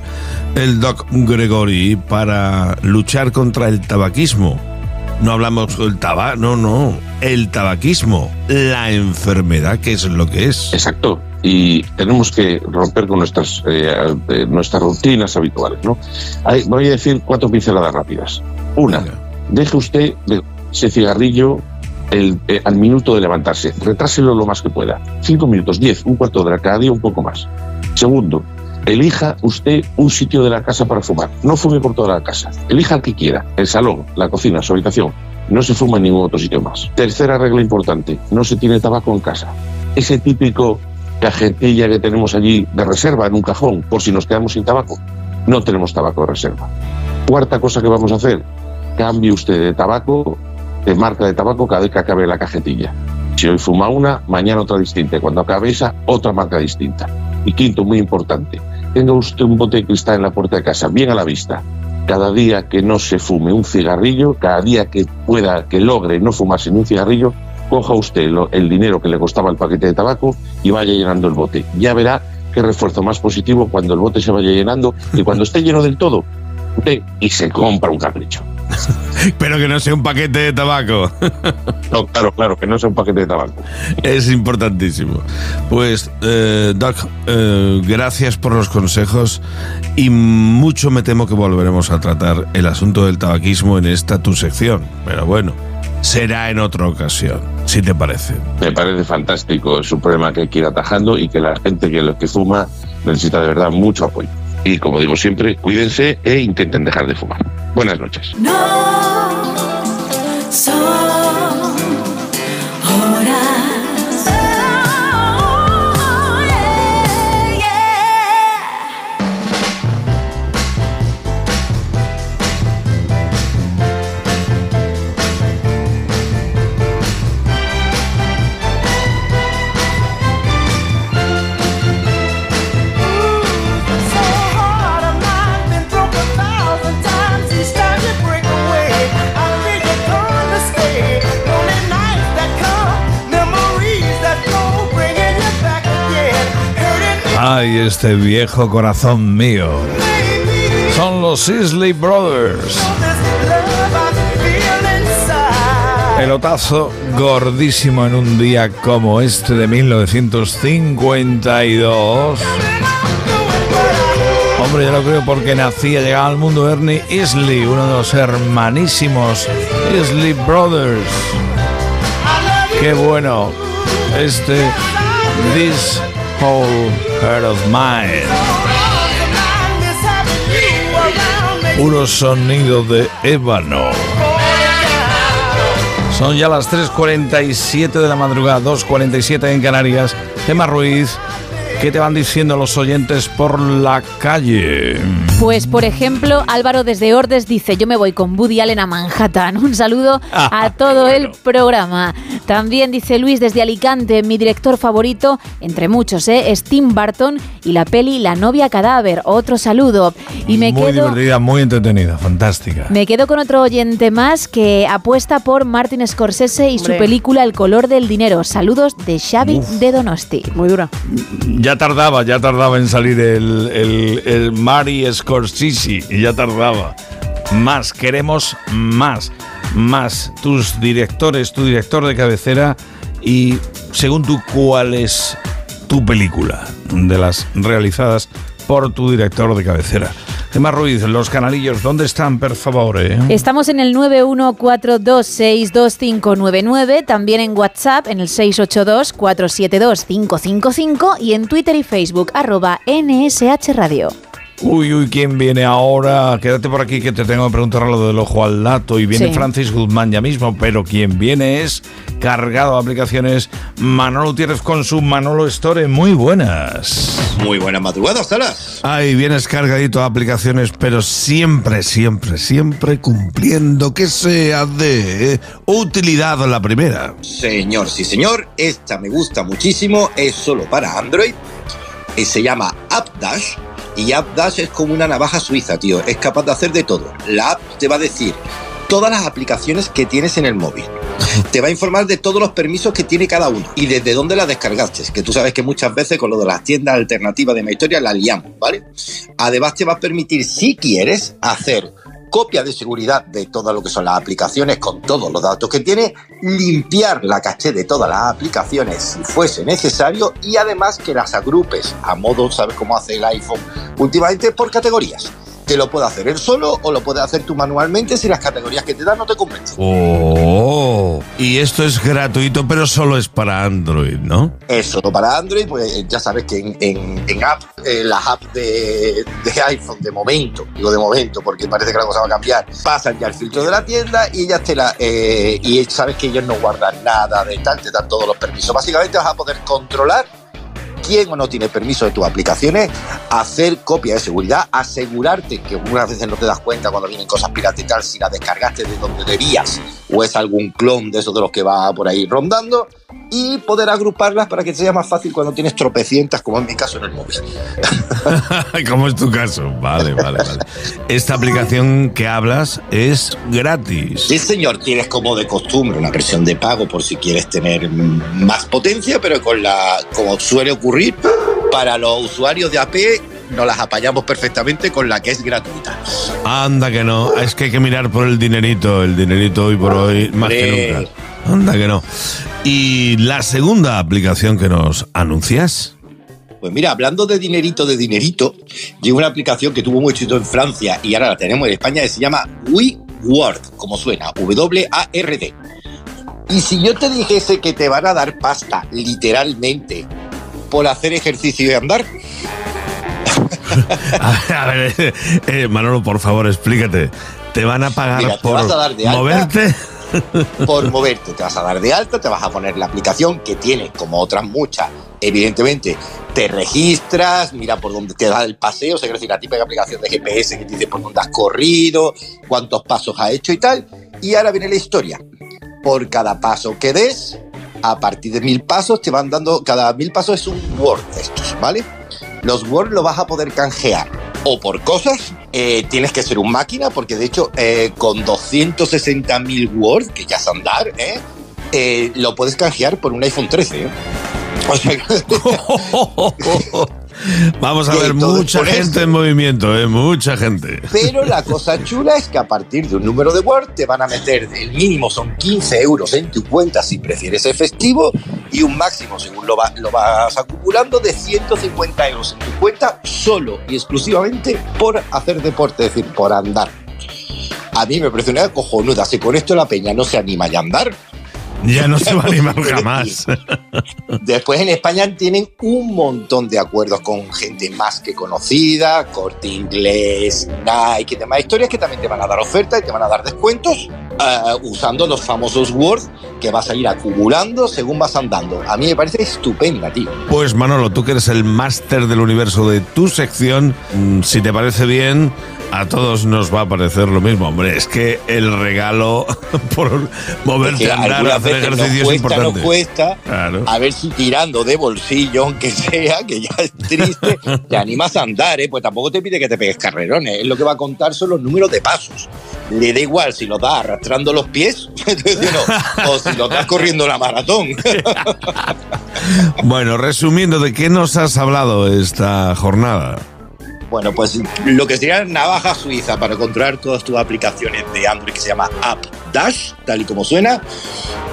el doc Gregory para luchar contra el tabaquismo. No hablamos del tabaco, no, no. El tabaquismo, la enfermedad, que es lo que es. Exacto. Y tenemos que romper con nuestras, eh, eh, nuestras rutinas habituales. ¿no? Hay- voy a decir cuatro pinceladas rápidas. Una, deje usted ese cigarrillo el- eh, al minuto de levantarse. Retráselo lo más que pueda. Cinco minutos, diez, un cuarto de hora, cada día un poco más. Segundo, elija usted un sitio de la casa para fumar. No fume por toda la casa. Elija el que quiera. El salón, la cocina, su habitación. No se fuma en ningún otro sitio más. Tercera regla importante, no se tiene tabaco en casa. Ese típico cajetilla que tenemos allí de reserva en un cajón por si nos quedamos sin tabaco. No tenemos tabaco de reserva. Cuarta cosa que vamos a hacer, cambie usted de tabaco, de marca de tabaco cada vez que acabe la cajetilla. Si hoy fuma una, mañana otra distinta. Cuando acabe esa, otra marca distinta. Y quinto, muy importante, tenga usted un bote de cristal en la puerta de casa, bien a la vista. Cada día que no se fume un cigarrillo, cada día que pueda, que logre no fumarse ni un cigarrillo, coja usted el dinero que le costaba el paquete de tabaco y vaya llenando el bote. Ya verá qué refuerzo más positivo cuando el bote se vaya llenando y cuando esté lleno del todo, usted y se compra un capricho. Pero que no sea un paquete de tabaco. No, claro, claro, que no sea un paquete de tabaco. Es importantísimo. Pues, eh, Doc, eh, gracias por los consejos y mucho me temo que volveremos a tratar el asunto del tabaquismo en esta tu sección. Pero bueno, será en otra ocasión, si te parece. Me parece fantástico, es un problema que hay que ir atajando y que la gente que lo que fuma necesita de verdad mucho apoyo. Y como digo siempre, cuídense e intenten dejar de fumar. Buenas noches. Ay, este viejo corazón mío. Son los Isley Brothers. Pelotazo gordísimo en un día como este de 1952. Hombre, yo lo creo porque nacía, llegaba al mundo Ernie Isley, uno de los hermanísimos Isley Brothers. Qué bueno. Este This Whole Heart of Mine. Puro sonido de ébano. Son ya las 3.47 de la madrugada, 2.47 en Canarias. Tema Ruiz, ¿qué te van diciendo los oyentes por la calle? Pues, por ejemplo, Álvaro desde Ordes dice, yo me voy con Woody Allen a Manhattan. Un saludo a todo el programa. También dice Luis desde Alicante, mi director favorito, entre muchos, ¿eh? es Tim Burton y la peli La novia cadáver. Otro saludo. Y me muy quedo... divertida, muy entretenida, fantástica. Me quedo con otro oyente más que apuesta por Martin Scorsese y Hombre. su película El color del dinero. Saludos de Xavi de Donosti. Muy dura. Ya tardaba, ya tardaba en salir el, el, el Mari Scorsese, y ya tardaba. Más, queremos más, más. Tus directores, tu director de cabecera y según tú, ¿cuál es tu película de las realizadas por tu director de cabecera? Gemma Ruiz, los canalillos, ¿dónde están, por favor? eh? Estamos en el 914262599, también en WhatsApp en el 682472555 y en Twitter y Facebook arroba NSH Radio. Uy, uy, ¿quién viene ahora? Quédate por aquí que te tengo que preguntar lo del ojo al dato. Y viene Sí. Francis Guzmán ya mismo, pero quien viene es cargado de aplicaciones Manolo Gutiérrez con su Manolo Store. Muy buenas. Muy buenas madrugadas, Salas. Ay, vienes cargadito de aplicaciones, pero siempre, siempre, siempre cumpliendo que sea de eh, utilidad la primera. Señor, sí señor, esta me gusta muchísimo, es solo para Android. Y se llama AppDash. Y AppDash es como una navaja suiza, tío. Es capaz de hacer de todo. La app te va a decir todas las aplicaciones que tienes en el móvil. Te va a informar de todos los permisos que tiene cada uno y desde dónde las descargaste. Que tú sabes que muchas veces con lo de las tiendas alternativas de mi historia la liamos, ¿vale? Además te va a permitir, si quieres, hacer copia de seguridad de todo lo que son las aplicaciones con todos los datos que tiene, limpiar la caché de todas las aplicaciones si fuese necesario y además que las agrupes a modo, ¿sabes cómo hace el iPhone últimamente? Por categorías. Te lo puede hacer él solo o lo puedes hacer tú manualmente si las categorías que te dan no te convencen. Oh, y esto es gratuito, pero solo es para Android, ¿no? Eso, para Android, pues ya sabes que en, en- en app, eh, las apps de, de iPhone, de momento, digo de momento, porque parece que la cosa va a cambiar, pasan ya el filtro de la tienda y ya te la. eh, y sabes que ellos no guardan nada de tal, te dan todos los permisos. Básicamente vas a poder controlar quién o no tiene permiso de tus aplicaciones, hacer copia de seguridad, asegurarte que algunas veces no te das cuenta cuando vienen cosas piratas y tal, si las descargaste de donde debías o es algún clon de esos de los que va por ahí rondando y poder agruparlas para que sea más fácil cuando tienes tropecientas, como en mi caso en el móvil. ¿Cómo es tu caso? Vale, vale, vale. Esta aplicación que hablas es gratis. Sí, señor, tienes como de costumbre una versión de pago por si quieres tener más potencia, pero con la, como suele ocurrir, para los usuarios de AP nos las apañamos perfectamente con la que es gratuita. Anda que no, es que hay que mirar por el dinerito, el dinerito hoy por hoy más que nunca. Anda que no. Y la segunda aplicación que nos anuncias. Pues mira, hablando de dinerito, de dinerito, llegó una aplicación que tuvo mucho éxito en Francia y ahora la tenemos en España que se llama WeWord, como suena, W-A-R-D. Y si yo te dijese que te van a dar pasta, literalmente, por hacer ejercicio y andar, A ver, a ver, eh, Manolo, por favor, explícate. ¿Te van a pagar Mira, por a moverte? por moverte, te vas a dar de alta, te vas a poner la aplicación que tiene, como otras muchas, evidentemente, te registras, mira por dónde te da el paseo, o quiero decir, la típica aplicación de GPS que te dice por dónde has corrido, cuántos pasos has hecho y tal. Y ahora viene la historia. Por cada paso que des, a partir de mil pasos, te van dando, cada mil pasos es un Word de estos, ¿vale? Los Word los vas a poder canjear o por cosas, eh, tienes que ser un máquina, porque de hecho eh, con 260.000 Word, que ya es andar, ¿eh? Eh, lo puedes canjear por un iPhone 13. ¿eh? O sea, Vamos a ver mucha gente eso- en movimiento, ¿eh? Mucha gente. Pero la cosa chula es que a partir de un número de Word te van a meter, el mínimo son 15 euros en tu cuenta si prefieres efectivo y un máximo, según lo, va- lo vas acumulando, de 150 euros en tu cuenta solo y exclusivamente por hacer deporte, es decir, por andar. A mí me parece una cojonuda. Si con esto la peña no se anima ya a andar, Ya no se va a animar jamás. Después en España tienen un montón de acuerdos con gente más que conocida, Corte Inglés, Nike y demás historias que también te van a dar ofertas y te van a dar descuentos ah, usando los famosos words que vas a ir acumulando según vas andando. A mí me parece estupenda, tío. Pues Manolo, tú que eres el máster del universo de tu sección, mm, si te parece bien, a todos nos va a parecer lo mismo. Hombre, es que el regalo por moverte Que a andar, algunas hacer veces nos ejercicio es cuesta, nos importante. cuesta, Claro. a ver si tirando de bolsillo, aunque sea, que ya es triste, te animas a andar, ¿eh? Pues tampoco te pide que te pegues carrerones, es lo que va a contar son los números de pasos. Le da igual si lo das arrastrando los pies no, o si lo das corriendo la maratón. Bueno, resumiendo, ¿de qué nos has hablado esta jornada? Bueno, pues lo que sería navaja suiza para controlar todas tus aplicaciones de Android que se llama App Dash, tal y como suena,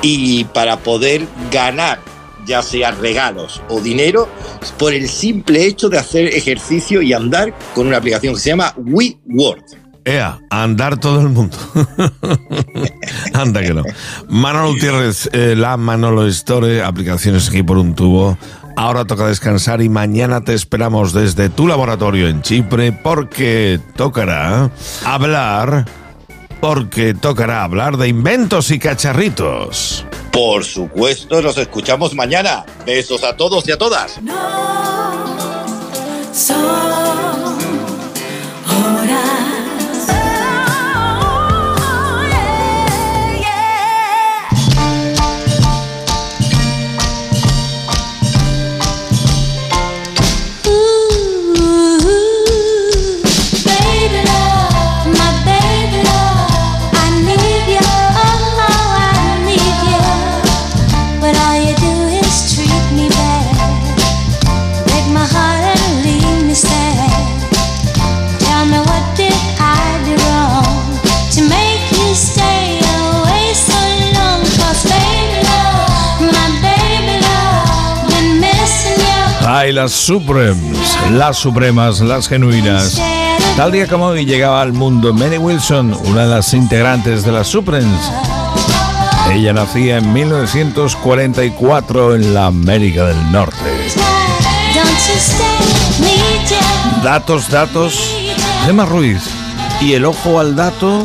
y para poder ganar ya sea regalos o dinero por el simple hecho de hacer ejercicio y andar con una aplicación que se llama WeWord. Ea, andar todo el mundo. Anda que no. Manolo Gutiérrez, eh, la Manolo Store, aplicaciones aquí por un tubo. Ahora toca descansar y mañana te esperamos desde tu laboratorio en Chipre porque tocará hablar, porque tocará hablar de inventos y cacharritos. Por supuesto, nos escuchamos mañana. Besos a todos y a todas. Son las Supremes, las supremas, las genuinas. Tal día como hoy llegaba al mundo Mary Wilson, una de las integrantes de las Supremes. Ella nacía en 1944 en la América del Norte. Datos, datos. Gemma Ruiz. ¿Y el ojo al dato?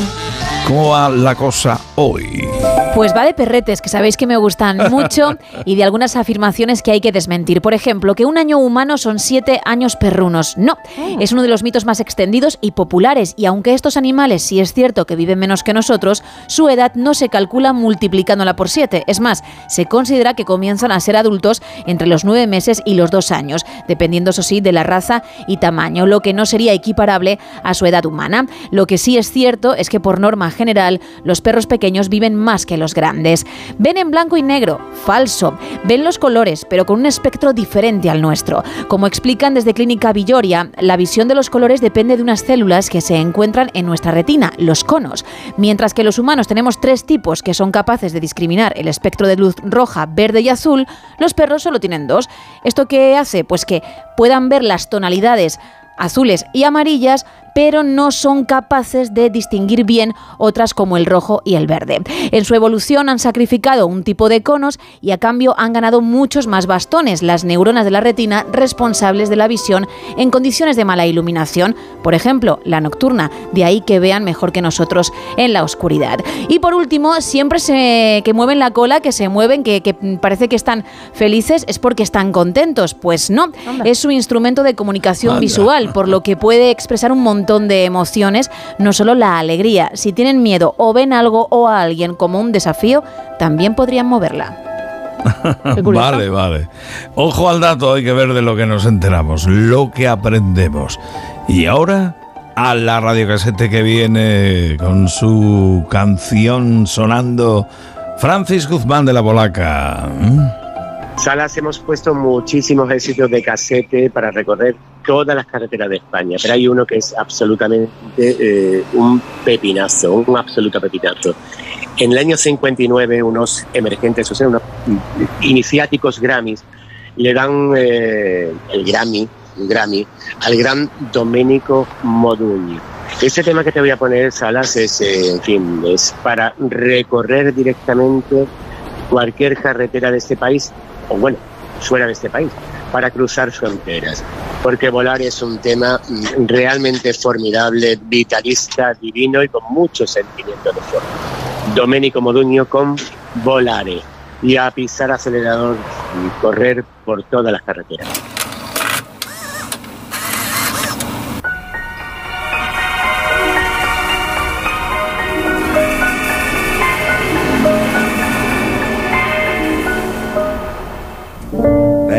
¿Cómo va la cosa hoy? Pues va de perretes, que sabéis que me gustan mucho, y de algunas afirmaciones que hay que desmentir. Por ejemplo, que un año humano son siete años perrunos. No, es uno de los mitos más extendidos y populares, y aunque estos animales sí es cierto que viven menos que nosotros, su edad no se calcula multiplicándola por siete. Es más, se considera que comienzan a ser adultos entre los nueve meses y los dos años, dependiendo, eso sí, de la raza y tamaño, lo que no sería equiparable a su edad humana. Lo que sí es cierto es que por norma general, los perros pequeños viven más que los grandes. Ven en blanco y negro, falso. Ven los colores, pero con un espectro diferente al nuestro. Como explican desde Clínica Villoria, la visión de los colores depende de unas células que se encuentran en nuestra retina, los conos. Mientras que los humanos tenemos tres tipos que son capaces de discriminar el espectro de luz roja, verde y azul, los perros solo tienen dos. ¿Esto qué hace? Pues que puedan ver las tonalidades azules y amarillas, pero no son capaces de distinguir bien otras como el rojo y el verde. En su evolución han sacrificado un tipo de conos y a cambio han ganado muchos más bastones, las neuronas de la retina responsables de la visión en condiciones de mala iluminación, por ejemplo, la nocturna, de ahí que vean mejor que nosotros en la oscuridad. Y por último, siempre se que mueven la cola, que se mueven, que, que parece que están felices, es porque están contentos. Pues no, es su instrumento de comunicación Anda. visual, por lo que puede expresar un montón de emociones, no solo la alegría. Si tienen miedo o ven algo o a alguien como un desafío, también podrían moverla. Vale, vale. Ojo al dato, hay que ver de lo que nos enteramos, lo que aprendemos. Y ahora a la radiocasete que viene con su canción sonando Francis Guzmán de la Polaca. ¿Mm? Salas hemos puesto muchísimos éxitos de casete para recorrer todas las carreteras de España, pero hay uno que es absolutamente eh, un pepinazo, un absoluto pepinazo. En el año 59 unos emergentes, o sea, unos iniciáticos Grammys, le dan eh, el Grammy, Grammy al gran Domenico Modugno. Este tema que te voy a poner, Salas, es, eh, en fin, es para recorrer directamente cualquier carretera de este país, o bueno, fuera de este país, para cruzar fronteras. Porque volar es un tema mm, realmente formidable, vitalista, divino y con mucho sentimiento de forma. Domenico Modugno con Volare y a pisar acelerador y correr por todas las carreteras.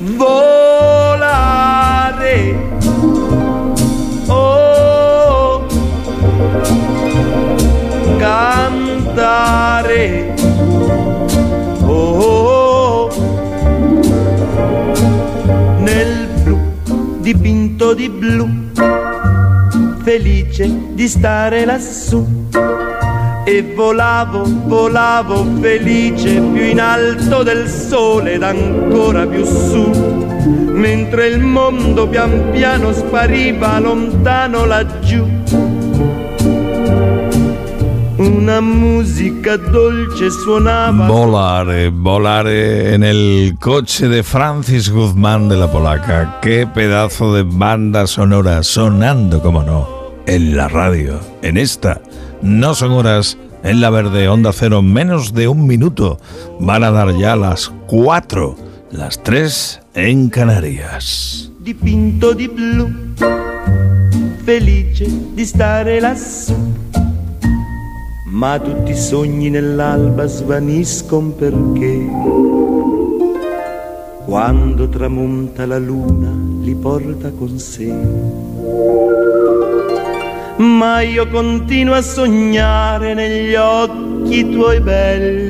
volare. Oh, cantare. Oh, nel blu dipinto di blu, felice di stare lassù. E volavo, volavo felice più in alto del sole ed ancora più su, mentre il mondo pian piano spariva lontano laggiù. Una musica dolce suonava. Volare, volare en el coche de Francis Guzmán de la Polaca. Qué pedazo de banda sonora sonando, como no, en la radio. En esta, no son horas, en la verde, onda cero, menos de un minuto. Van a dar ya las cuatro, las tres en Canarias. dipinto di blu, felice di stare lassù. Ma tutti i sogni nell'alba svaniscono perché quando tramonta la luna li porta con sé. Ma io continuo a sognare negli occhi tuoi belli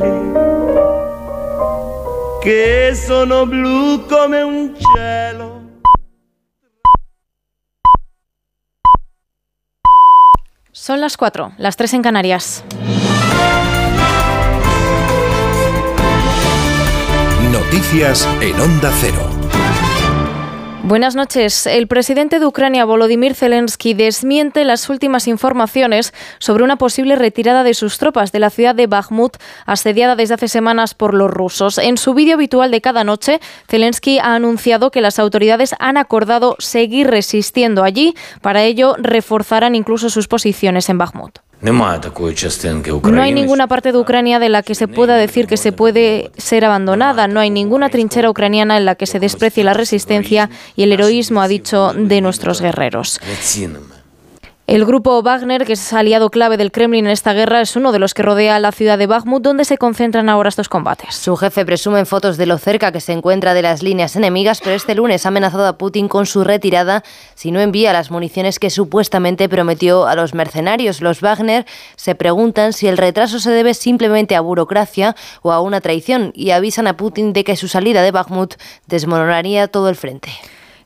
che sono blu come un cielo. Son las 4, las 3 en Canarias. Noticias en Onda Cero. Buenas noches. El presidente de Ucrania, Volodymyr Zelensky, desmiente las últimas informaciones sobre una posible retirada de sus tropas de la ciudad de Bakhmut, asediada desde hace semanas por los rusos. En su vídeo habitual de cada noche, Zelensky ha anunciado que las autoridades han acordado seguir resistiendo allí. Para ello, reforzarán incluso sus posiciones en Bakhmut. No hay ninguna parte de Ucrania de la que se pueda decir que se puede ser abandonada. No hay ninguna trinchera ucraniana en la que se desprecie la resistencia y el heroísmo, ha dicho, de nuestros guerreros. El grupo Wagner, que es aliado clave del Kremlin en esta guerra, es uno de los que rodea la ciudad de Bakhmut, donde se concentran ahora estos combates. Su jefe presume fotos de lo cerca que se encuentra de las líneas enemigas, pero este lunes ha amenazado a Putin con su retirada si no envía las municiones que supuestamente prometió a los mercenarios. Los Wagner se preguntan si el retraso se debe simplemente a burocracia o a una traición y avisan a Putin de que su salida de Bakhmut desmoronaría todo el frente.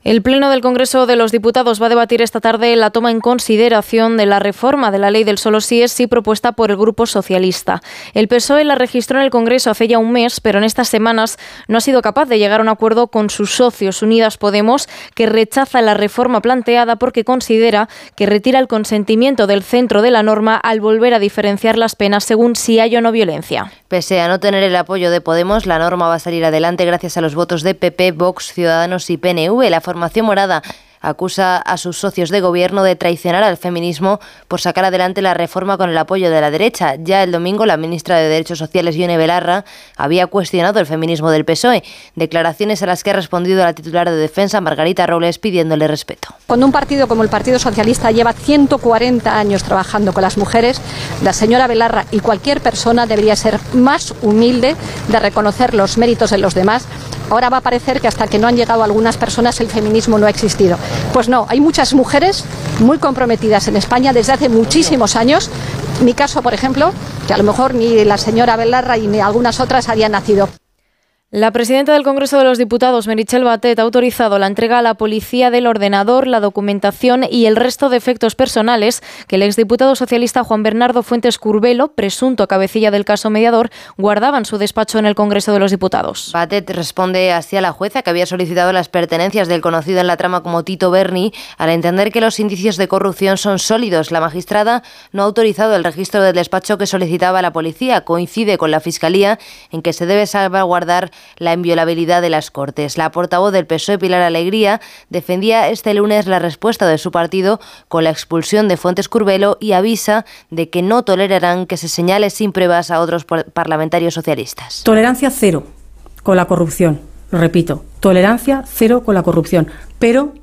El Pleno del Congreso de los Diputados va a debatir esta tarde la toma en consideración de la reforma de la ley del solo sí es sí propuesta por el Grupo Socialista. El PSOE la registró en el Congreso hace ya un mes, pero en estas semanas no ha sido capaz de llegar a un acuerdo con sus socios Unidas Podemos, que rechaza la reforma planteada porque considera que retira el consentimiento del centro de la norma al volver a diferenciar las penas según si hay o no violencia. Pese a no tener el apoyo de Podemos, la norma va a salir adelante gracias a los votos de PP, Vox, Ciudadanos y PNV. La formación morada acusa a sus socios de gobierno de traicionar al feminismo por sacar adelante la reforma con el apoyo de la derecha. Ya el domingo la ministra de Derechos Sociales, Ione Belarra, había cuestionado el feminismo del PSOE, declaraciones a las que ha respondido la titular de defensa, Margarita Robles, pidiéndole respeto. Cuando un partido como el Partido Socialista lleva 140 años trabajando con las mujeres, la señora Belarra y cualquier persona debería ser más humilde de reconocer los méritos de los demás. Ahora va a parecer que hasta que no han llegado algunas personas el feminismo no ha existido. Pues no, hay muchas mujeres muy comprometidas en España desde hace muchísimos años. Mi caso, por ejemplo, que a lo mejor ni la señora Belarra ni algunas otras habían nacido. La presidenta del Congreso de los Diputados, Merichel Batet, ha autorizado la entrega a la policía del ordenador, la documentación y el resto de efectos personales que el exdiputado socialista Juan Bernardo Fuentes Curbelo, presunto cabecilla del caso mediador, guardaba en su despacho en el Congreso de los Diputados. Batet responde así a la jueza que había solicitado las pertenencias del conocido en la trama como Tito Berni, al entender que los indicios de corrupción son sólidos. La magistrada no ha autorizado el registro del despacho que solicitaba la policía. Coincide con la Fiscalía en que se debe salvaguardar la inviolabilidad de las Cortes. La portavoz del PSOE, Pilar Alegría, defendía este lunes la respuesta de su partido con la expulsión de Fuentes Curbelo y avisa de que no tolerarán que se señale sin pruebas a otros parlamentarios socialistas. Tolerancia cero con la corrupción, lo repito, tolerancia cero con la corrupción, pero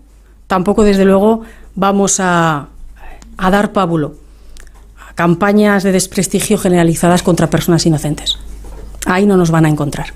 tampoco desde luego vamos a, a dar pábulo a campañas de desprestigio generalizadas contra personas inocentes. Ahí no nos van a encontrar.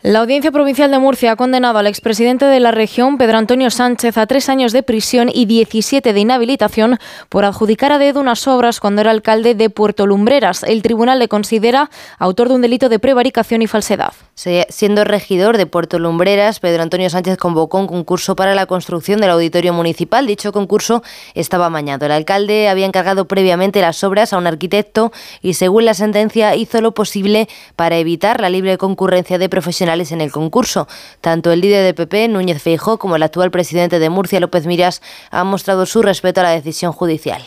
La Audiencia Provincial de Murcia ha condenado al expresidente de la región, Pedro Antonio Sánchez, a tres años de prisión y 17 de inhabilitación por adjudicar a dedo unas obras cuando era alcalde de Puerto Lumbreras. El tribunal le considera autor de un delito de prevaricación y falsedad. Siendo regidor de Puerto Lumbreras, Pedro Antonio Sánchez convocó un concurso para la construcción del auditorio municipal. Dicho concurso estaba amañado. El alcalde había encargado previamente las obras a un arquitecto y, según la sentencia, hizo lo posible para evitar la libre concurrencia de profesionales en el concurso. Tanto el líder de PP, Núñez Feijó, como el actual presidente de Murcia, López Miras, han mostrado su respeto a la decisión judicial.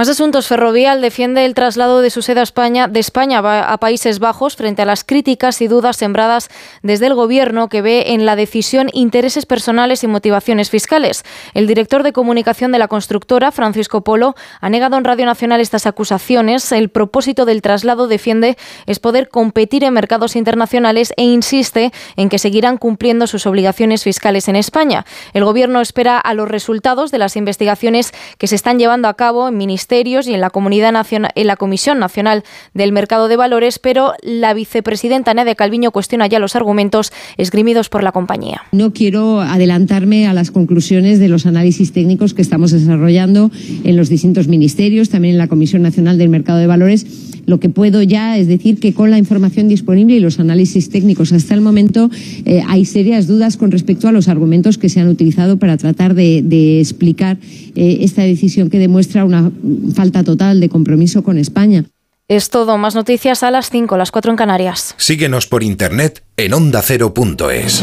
Más asuntos. Ferrovial defiende el traslado de su sede a España, de España a Países Bajos frente a las críticas y dudas sembradas desde el Gobierno que ve en la decisión intereses personales y motivaciones fiscales. El director de comunicación de la constructora, Francisco Polo, ha negado en Radio Nacional estas acusaciones. El propósito del traslado defiende es poder competir en mercados internacionales e insiste en que seguirán cumpliendo sus obligaciones fiscales en España. El Gobierno espera a los resultados de las investigaciones que se están llevando a cabo en y en la, Comunidad Nacional, en la Comisión Nacional del Mercado de Valores, pero la vicepresidenta Nadia Calviño cuestiona ya los argumentos esgrimidos por la compañía. No quiero adelantarme a las conclusiones de los análisis técnicos que estamos desarrollando en los distintos ministerios, también en la Comisión Nacional del Mercado de Valores. Lo que puedo ya es decir que con la información disponible y los análisis técnicos hasta el momento eh, hay serias dudas con respecto a los argumentos que se han utilizado para tratar de, de explicar eh, esta decisión que demuestra una falta total de compromiso con España. Es todo. Más noticias a las 5, las 4 en Canarias. Síguenos por internet en ondacero.es.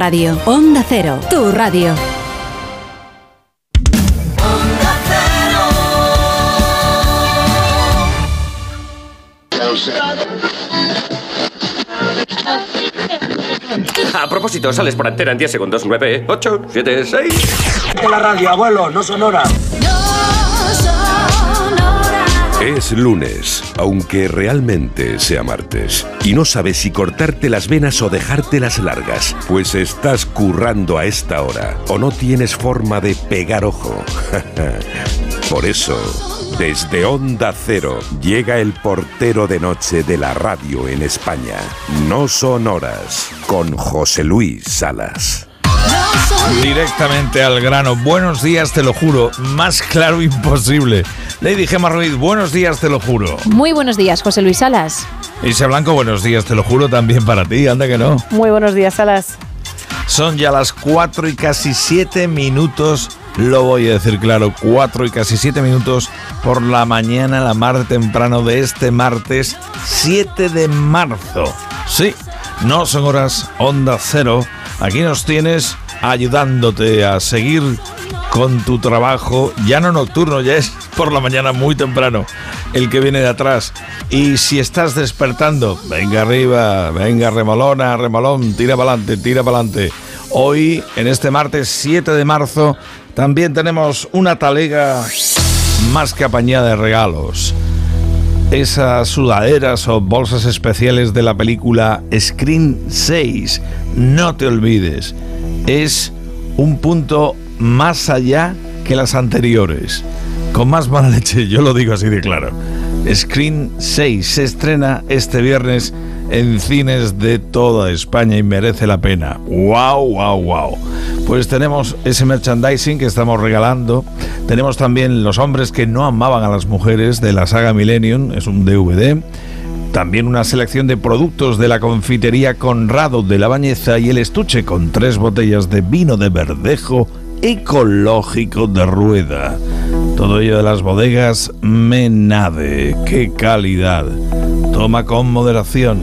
radio. Onda Cero, tu radio. A propósito, sales por antena en 10 segundos. 9, 8, 7, 6. De la radio, abuelo, no sonora. Es lunes, aunque realmente sea martes. Y no sabes si cortarte las venas o dejártelas largas, pues estás currando a esta hora o no tienes forma de pegar ojo. Por eso, desde Onda Cero llega el portero de noche de la radio en España. No son horas, con José Luis Salas. Directamente al grano. Buenos días, te lo juro. Más claro imposible. Lady Gemma Ruiz, buenos días, te lo juro. Muy buenos días, José Luis Salas. Ise Blanco, buenos días, te lo juro también para ti, anda que no. Muy buenos días, Salas. Son ya las 4 y casi 7 minutos, lo voy a decir claro, 4 y casi 7 minutos por la mañana, la mar temprano de este martes 7 de marzo. Sí, no son horas onda cero, aquí nos tienes ayudándote a seguir con tu trabajo, ya no nocturno, ya es por la mañana muy temprano, el que viene de atrás. Y si estás despertando, venga arriba, venga remolona, remolón, tira para adelante, tira para adelante. Hoy, en este martes 7 de marzo, también tenemos una talega más que apañada de regalos. Esas sudaderas o bolsas especiales de la película Screen 6, no te olvides, es un punto más allá que las anteriores. Con más mala leche, yo lo digo así de claro. Screen 6 se estrena este viernes en cines de toda España y merece la pena. ¡Wow, wow, wow! Pues tenemos ese merchandising que estamos regalando. Tenemos también Los hombres que no amaban a las mujeres de la saga Millennium, es un DVD. También una selección de productos de la confitería Conrado de la Bañeza y el estuche con tres botellas de vino de verdejo ecológico de rueda. Todo ello de las bodegas Menade. ¡Qué calidad! Toma con moderación.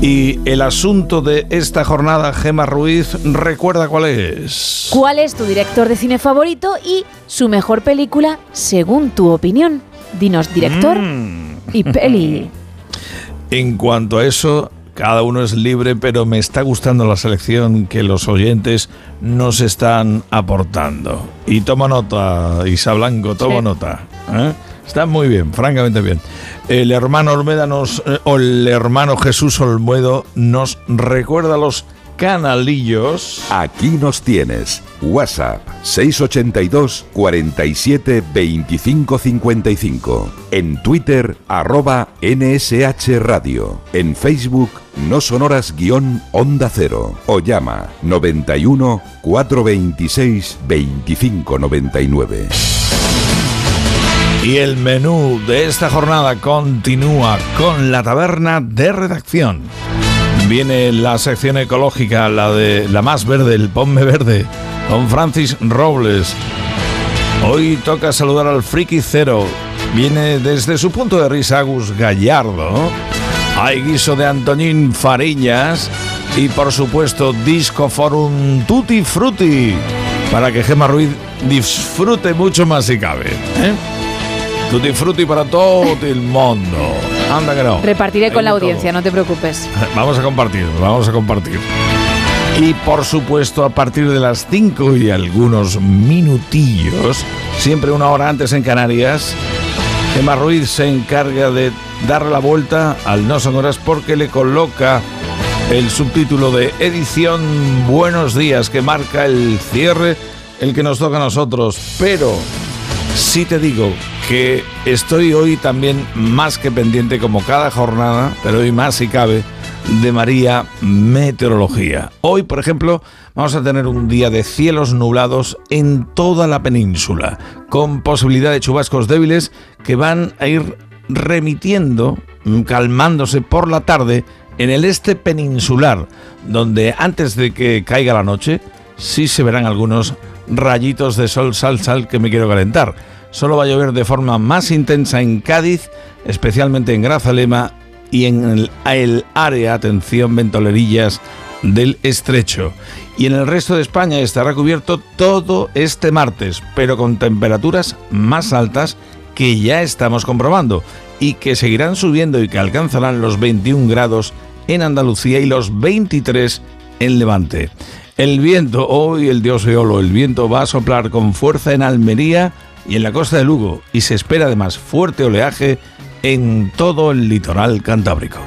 Y el asunto de esta jornada, Gema Ruiz, recuerda cuál es. ¿Cuál es tu director de cine favorito y su mejor película según tu opinión? Dinos director Mm. y peli. En cuanto a eso, cada uno es libre, pero me está gustando la selección que los oyentes nos están aportando. Y toma nota, Isa Blanco, toma Sí. nota. ¿eh? Está muy bien, francamente bien. El hermano Olmeda nos, eh, o el hermano Jesús Olmuedo nos recuerda los canalillos. Aquí nos tienes. WhatsApp 682 47 25 55. En Twitter, arroba NSH Radio. En Facebook, no sonoras guion Onda Cero. O llama 91 426 25 99. Y el menú de esta jornada continúa con la taberna de redacción. Viene la sección ecológica, la de la más verde, el Ponme Verde, con Francis Robles. Hoy toca saludar al Friki Cero. Viene desde su punto de risa Agus Gallardo. Hay guiso de Antonín Fariñas. Y por supuesto, Disco Forum Tutti Frutti. Para que Gema Ruiz disfrute mucho más si cabe. ¿eh? Tutti Frutti para todo el mundo. Anda que no. Repartiré con la todo. audiencia, no te preocupes. Vamos a compartir, vamos a compartir. Y por supuesto, a partir de las 5 y algunos minutillos, siempre una hora antes en Canarias, Gemma Ruiz se encarga de dar la vuelta al No Son Horas porque le coloca el subtítulo de edición Buenos días que marca el cierre, el que nos toca a nosotros. Pero sí te digo que estoy hoy también más que pendiente como cada jornada, pero hoy más si cabe, de María Meteorología. Hoy, por ejemplo, vamos a tener un día de cielos nublados en toda la península, con posibilidad de chubascos débiles que van a ir remitiendo, calmándose por la tarde en el este peninsular, donde antes de que caiga la noche, sí se verán algunos rayitos de sol sal sal que me quiero calentar. Solo va a llover de forma más intensa en Cádiz, especialmente en Grazalema y en el, área, atención, ventolerillas del estrecho. Y en el resto de España estará cubierto todo este martes, pero con temperaturas más altas que ya estamos comprobando y que seguirán subiendo y que alcanzarán los 21 grados en Andalucía y los 23 en Levante. El viento, hoy el dios Eolo, el viento va a soplar con fuerza en Almería y en la costa de Lugo y se espera además fuerte oleaje en todo el litoral cantábrico.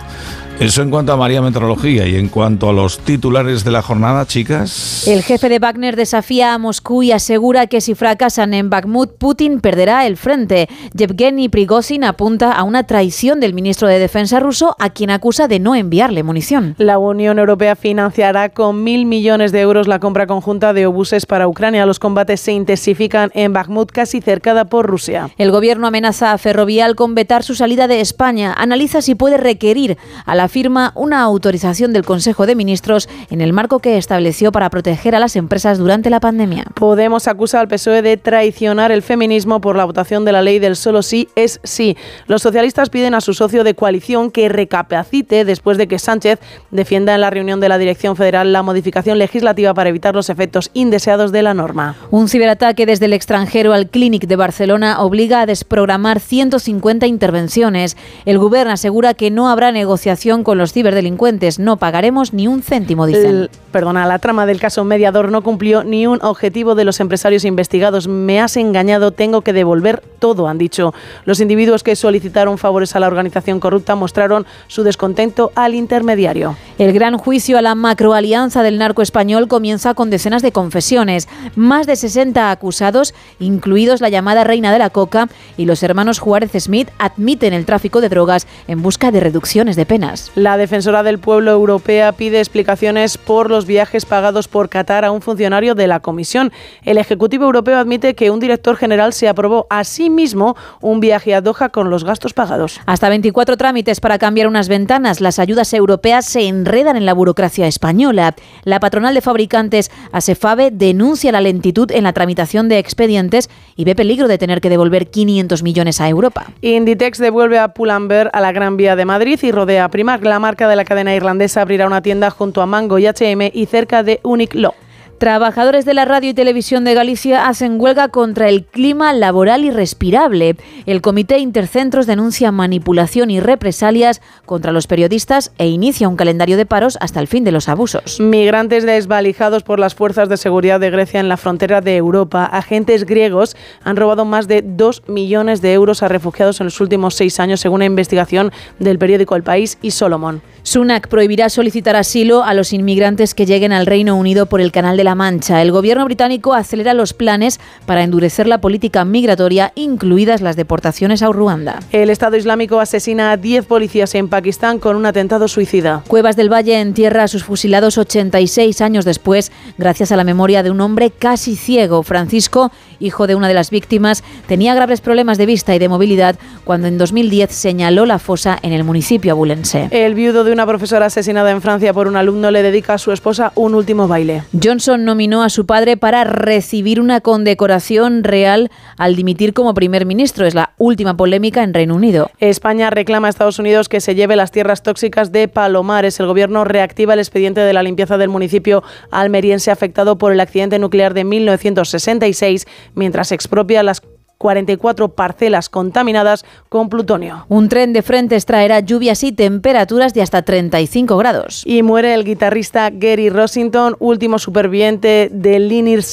Eso en cuanto a María Metrología y en cuanto a los titulares de la jornada, chicas. El jefe de Wagner desafía a Moscú y asegura que si fracasan en Bakhmut, Putin perderá el frente. Yevgeny Prigozhin apunta a una traición del ministro de Defensa ruso, a quien acusa de no enviarle munición. La Unión Europea financiará con mil millones de euros la compra conjunta de obuses para Ucrania. Los combates se intensifican en Bakhmut, casi cercada por Rusia. El gobierno amenaza a Ferrovial con vetar su salida de España. Analiza si puede requerir a la firma una autorización del Consejo de Ministros en el marco que estableció para proteger a las empresas durante la pandemia. Podemos acusar al PSOE de traicionar el feminismo por la votación de la ley del solo sí es sí. Los socialistas piden a su socio de coalición que recapacite después de que Sánchez defienda en la reunión de la Dirección Federal la modificación legislativa para evitar los efectos indeseados de la norma. Un ciberataque desde el extranjero al Clínic de Barcelona obliga a desprogramar 150 intervenciones. El gobierno asegura que no habrá negociación con los ciberdelincuentes. No pagaremos ni un céntimo, dicen. El- perdona, la trama del caso Mediador no cumplió ni un objetivo de los empresarios investigados. Me has engañado, tengo que devolver todo, han dicho. Los individuos que solicitaron favores a la organización corrupta mostraron su descontento al intermediario. El gran juicio a la macroalianza del narco español comienza con decenas de confesiones. Más de 60 acusados, incluidos la llamada reina de la coca, y los hermanos Juárez Smith admiten el tráfico de drogas en busca de reducciones de penas. La defensora del pueblo europea pide explicaciones por los viajes pagados por Qatar a un funcionario de la Comisión. El Ejecutivo Europeo admite que un director general se aprobó a sí mismo un viaje a Doha con los gastos pagados. Hasta 24 trámites para cambiar unas ventanas. Las ayudas europeas se enredan en la burocracia española. La patronal de fabricantes Asefabe denuncia la lentitud en la tramitación de expedientes y ve peligro de tener que devolver 500 millones a Europa. Inditex devuelve a Pull&Bear a la Gran Vía de Madrid y rodea a Primark. La marca de la cadena irlandesa abrirá una tienda junto a Mango y H&M y cerca de Uniqlo. Trabajadores de la radio y televisión de Galicia hacen huelga contra el clima laboral irrespirable. El Comité Intercentros denuncia manipulación y represalias contra los periodistas e inicia un calendario de paros hasta el fin de los abusos. Migrantes desvalijados por las fuerzas de seguridad de Grecia en la frontera de Europa. Agentes griegos han robado más de 2 millones de euros a refugiados en los últimos seis años, según una investigación del periódico El País y Solomon. Sunak prohibirá solicitar asilo a los inmigrantes que lleguen al Reino Unido por el Canal de la Mancha. El gobierno británico acelera los planes para endurecer la política migratoria, incluidas las deportaciones a Ruanda. El Estado Islámico asesina a 10 policías en Pakistán con un atentado suicida. Cuevas del Valle entierra a sus fusilados 86 años después, gracias a la memoria de un hombre casi ciego. Francisco, hijo de una de las víctimas, tenía graves problemas de vista y de movilidad cuando en 2010 señaló la fosa en el municipio abulense. El viudo de una profesora asesinada en Francia por un alumno le dedica a su esposa un último baile. Johnson nominó a su padre para recibir una condecoración real al dimitir como primer ministro. Es la última polémica en Reino Unido. España reclama a Estados Unidos que se lleve las tierras tóxicas de Palomares. El gobierno reactiva el expediente de la limpieza del municipio almeriense afectado por el accidente nuclear de 1966, mientras expropia las 44 parcelas contaminadas con plutonio. Un tren de frentes traerá lluvias y temperaturas de hasta 35 grados. Y muere el guitarrista Gary Rossington, último superviviente de Lynyrd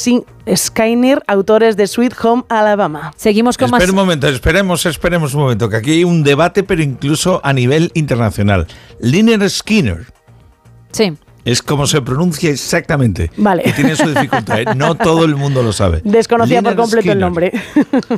Skyner, autores de Sweet Home Alabama. Seguimos con Espera más. un momento, esperemos, esperemos un momento, que aquí hay un debate, pero incluso a nivel internacional. Liner Skinner Sí. Es como se pronuncia exactamente. Vale. Que tiene su dificultad, ¿eh? no todo el mundo lo sabe. Desconocía por completo el nombre.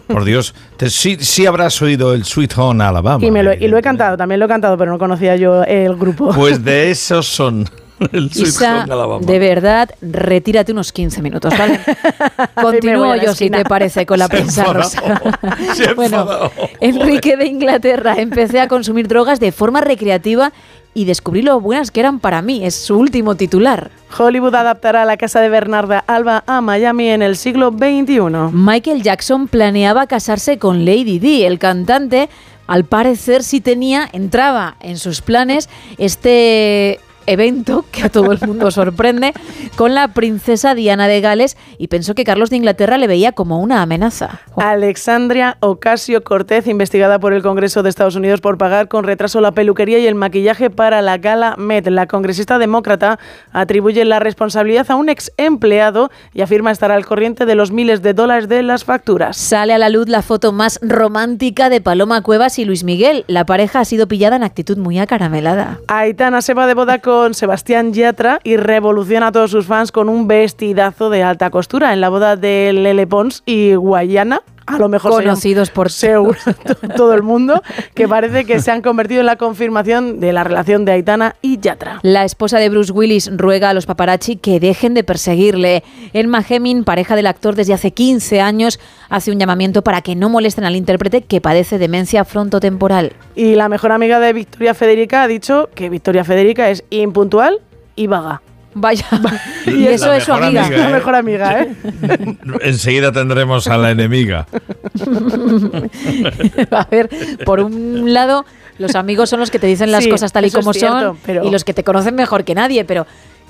Por Dios, te- sí, sí habrás oído el Sweet Home Alabama. Y, me lo, y lo he cantado, también lo he cantado, pero no conocía yo el grupo. Pues de esos son el Sweet Isa, Home Alabama. de verdad, retírate unos 15 minutos, ¿vale? Continúo yo, si te parece, con la Se ha prensa enfadado, rosa. se ha bueno, enfadado. Enrique de Inglaterra empecé a consumir drogas de forma recreativa y descubrí lo buenas que eran para mí. Es su último titular. Hollywood adaptará la casa de Bernarda Alba a Miami en el siglo XXI. Michael Jackson planeaba casarse con Lady Di, el cantante. Al parecer sí tenía, entraba en sus planes este evento que a todo el mundo sorprende con la princesa Diana de Gales y pensó que Carlos de Inglaterra le veía como una amenaza. Alexandria Ocasio Cortez, investigada por el Congreso de Estados Unidos por pagar con retraso la peluquería y el maquillaje para la gala Met. La congresista demócrata atribuye la responsabilidad a un ex empleado y afirma estar al corriente de los miles de dólares de las facturas. Sale a la luz la foto más romántica de Paloma Cuevas y Luis Miguel. La pareja ha sido pillada en actitud muy acaramelada. Aitana se va de boda con Sebastián Yatra y revoluciona a todos sus fans con un vestidazo de alta costura en la boda de Lele Pons y Guayana. A lo mejor Conocidos por seguro todo el mundo, que parece que se han convertido en la confirmación de la relación de Aitana y Yatra. La esposa de Bruce Willis ruega a los paparazzi que dejen de perseguirle. Elma Heming, pareja del actor desde hace 15 años, hace un llamamiento para que no molesten al intérprete que padece demencia frontotemporal. Y la mejor amiga de Victoria Federica ha dicho que Victoria Federica es impuntual y vaga. Vaya, y eso es su amiga. amiga, La ¿eh? mejor amiga, ¿eh? Enseguida tendremos a la enemiga. a ver, por un lado, los amigos son los que te dicen las Sí, cosas tal y como cierto, son pero- y los que te conocen mejor que nadie, pero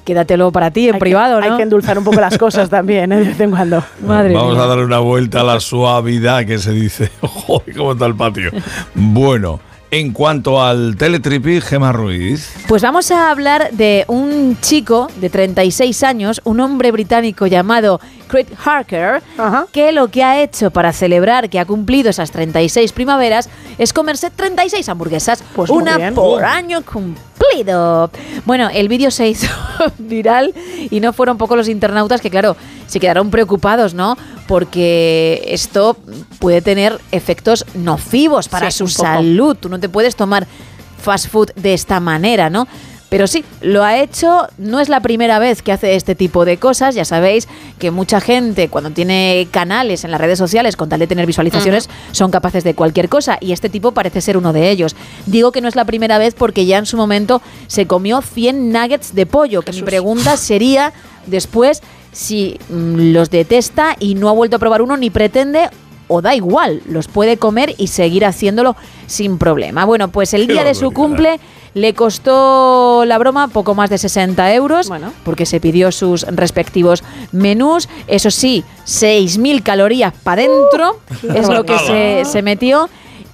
quédatelo para ti en Hay que- privado, ¿no? Hay que endulzar un poco las cosas también, ¿eh? de vez en cuando. Madre Vamos mía. a darle una vuelta a la suavidad que se dice. Joder, cómo está el patio. Bueno, en cuanto al teletripi, Gema Ruiz. Pues vamos a hablar de un chico de 36 años, un hombre británico llamado Craig Harker, que lo que ha hecho para celebrar que ha cumplido esas 36 primaveras es comerse 36 hamburguesas, Pues una por año Bueno, el vídeo se hizo viral y no fueron pocos los internautas que, claro, se quedaron preocupados, ¿no? Porque esto puede tener efectos nocivos para Sí, su salud. Tú no te puedes tomar fast food de esta manera, ¿no? Pero sí, lo ha hecho, no es la primera vez que hace este tipo de cosas, ya sabéis que mucha gente cuando tiene canales en las redes sociales con tal de tener visualizaciones son capaces de cualquier cosa y este tipo parece ser uno de ellos. Digo que no es la primera vez porque ya en su momento se comió 100 nuggets de pollo, que mi pregunta sería después si mm, los detesta y no ha vuelto a probar uno ni pretende o da igual, los puede comer y seguir haciéndolo sin problema. Bueno, pues el día de su cumple le costó la broma poco más de 60 euros porque se pidió sus respectivos menús. Eso sí, 6.000 calorías para adentro es lo que se, se metió.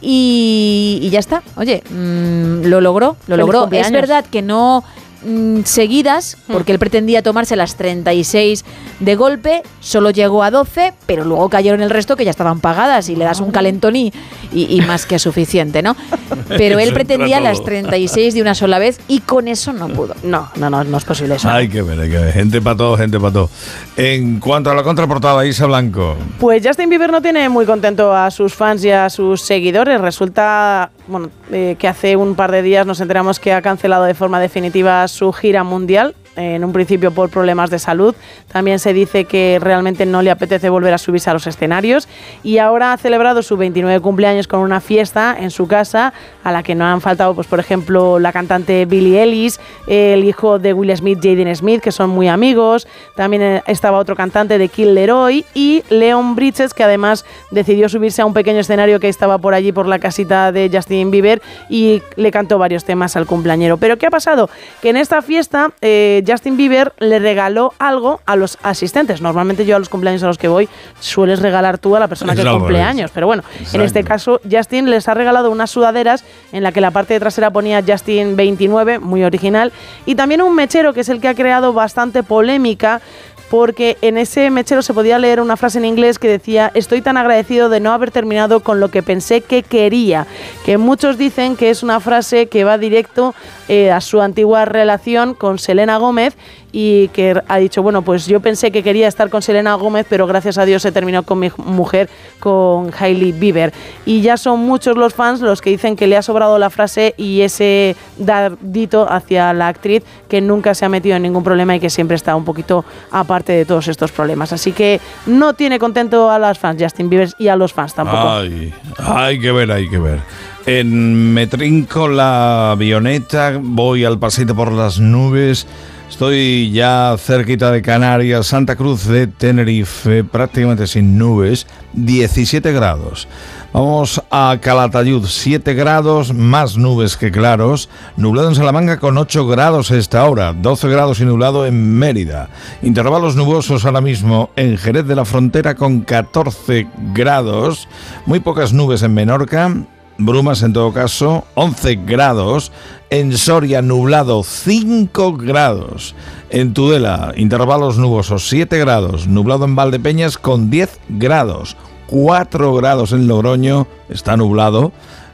Y, y ya está. Oye, mm, lo logró, lo Feliz logró. Es verdad que no mm, seguidas, porque él pretendía tomarse las 36 de golpe, solo llegó a 12, pero luego cayeron el resto que ya estaban pagadas y le das un calentón y, y- más que suficiente, ¿no? Pero él pretendía las todo. 36 de una sola vez y con eso no pudo. No, no, no, no es posible eso. Hay que ver, hay que ver. Gente para todo, gente para todo. En cuanto a la contraportada, Isa Blanco. Pues Justin Bieber no tiene muy contento a sus fans y a sus seguidores. Resulta bueno, eh, que hace un par de días nos enteramos que ha cancelado de forma definitiva su gira mundial. En un principio por problemas de salud. También se dice que realmente no le apetece volver a subirse a los escenarios. Y ahora ha celebrado su 29 cumpleaños con una fiesta en su casa a la que no han faltado, pues por ejemplo, la cantante Billie Ellis, el hijo de Will Smith, Jaden Smith, que son muy amigos. También eh, estaba otro cantante de Kill Leroy y Leon Bridges, que además decidió subirse a un pequeño escenario que estaba por allí por la casita de Justin Bieber y le cantó varios temas al cumpleañero. Pero ¿qué ha pasado? Que en esta fiesta eh, Justin Bieber le regaló algo a los asistentes. Normalmente yo a los cumpleaños a los que voy sueles regalar tú a la persona Es que al cumple revés. años. Pero bueno, en Exacto. este caso Justin les ha regalado unas sudaderas en la que la parte de trasera ponía Justin 29, muy original, y también un mechero que es el que ha creado bastante polémica porque en ese mechero se podía leer una frase en inglés que decía estoy tan agradecido de no haber terminado con lo que pensé que quería, que muchos dicen que es una frase que va directo eh, a su antigua relación con Selena Gómez y que ha dicho, bueno, pues yo pensé que quería estar con Selena Gómez, pero gracias a Dios se terminó con mi mujer, con Hailey Bieber. Y ya son muchos los fans los que dicen que le ha sobrado la frase y ese dardito hacia la actriz que nunca se ha metido en ningún problema y que siempre está un poquito aparte de todos estos problemas. Así que no tiene contento a las fans Justin Bieber y a los fans tampoco. Ay, hay que ver, hay que ver. En, me trinco la avioneta, voy al paseito por las nubes. Estoy ya cerquita de Canarias, Santa Cruz de Tenerife, prácticamente sin nubes, 17 grados. Vamos a Calatayud, 7 grados, más nubes que claros. Nublado en Salamanca con 8 grados esta hora, 12 grados y nublado en Mérida. Intervalos nubosos ahora mismo en Jerez de la Frontera con 14 grados. Muy pocas nubes en Menorca. Brumas en todo caso, 11 grados. En Soria, nublado, 5 grados. En Tudela, intervalos nubosos, 7 grados. Nublado en Valdepeñas con 10 grados. 4 grados en Logroño, está nublado.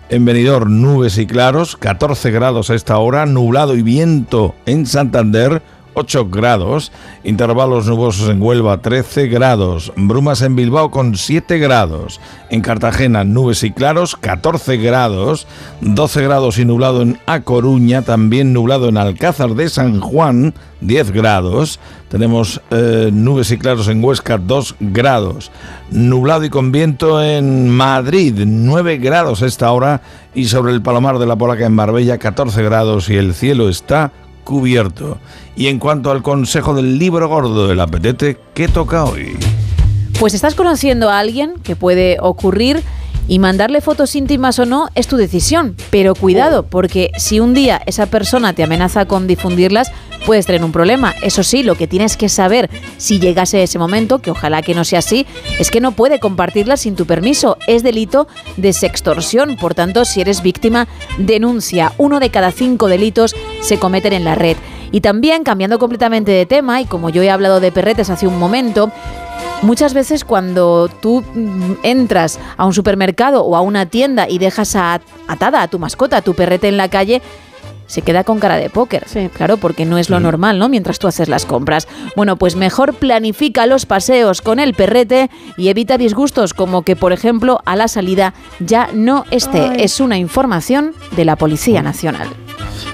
En Benidorm, nubes y claros, 14 grados a esta hora. Nublado y viento en Santander, 8 grados. Intervalos nubosos en Huelva, 13 grados. Brumas en Bilbao con 7 grados. En Cartagena, nubes y claros, 14 grados. 12 grados y nublado en A Coruña. También nublado en Alcázar de San Juan, 10 grados. Tenemos eh, nubes y claros en Huesca, 2 grados. Nublado y con viento en Madrid, 9 grados esta hora. Y sobre el Palomar de la Polaca en Marbella, 14 grados. Y el cielo está Y en cuanto al consejo del libro gordo del apetete, ¿qué toca hoy? Pues estás conociendo a alguien que puede ocurrir y mandarle fotos íntimas o no es tu decisión. Pero cuidado, porque si un día esa persona te amenaza con difundirlas, puedes tener un problema. Eso sí, lo que tienes que saber si llegase ese momento, que ojalá que no sea así, es que no puede compartirlas sin tu permiso. Es delito de sextorsión. Por tanto, si eres víctima, denuncia. Uno de cada cinco delitos se cometen en la red. Y también, cambiando completamente de tema, y como yo he hablado de perretes hace un momento, Muchas veces cuando tú mm, entras a un supermercado o a una tienda y dejas atada a tu mascota, a tu perrete en la calle, se queda con cara de póker. Claro, porque no es lo normal, ¿no? Mientras tú haces las compras. Bueno, pues mejor planifica los paseos con el perrete y evita disgustos como que, por ejemplo, a la salida ya no esté. Es una información de la Policía Nacional.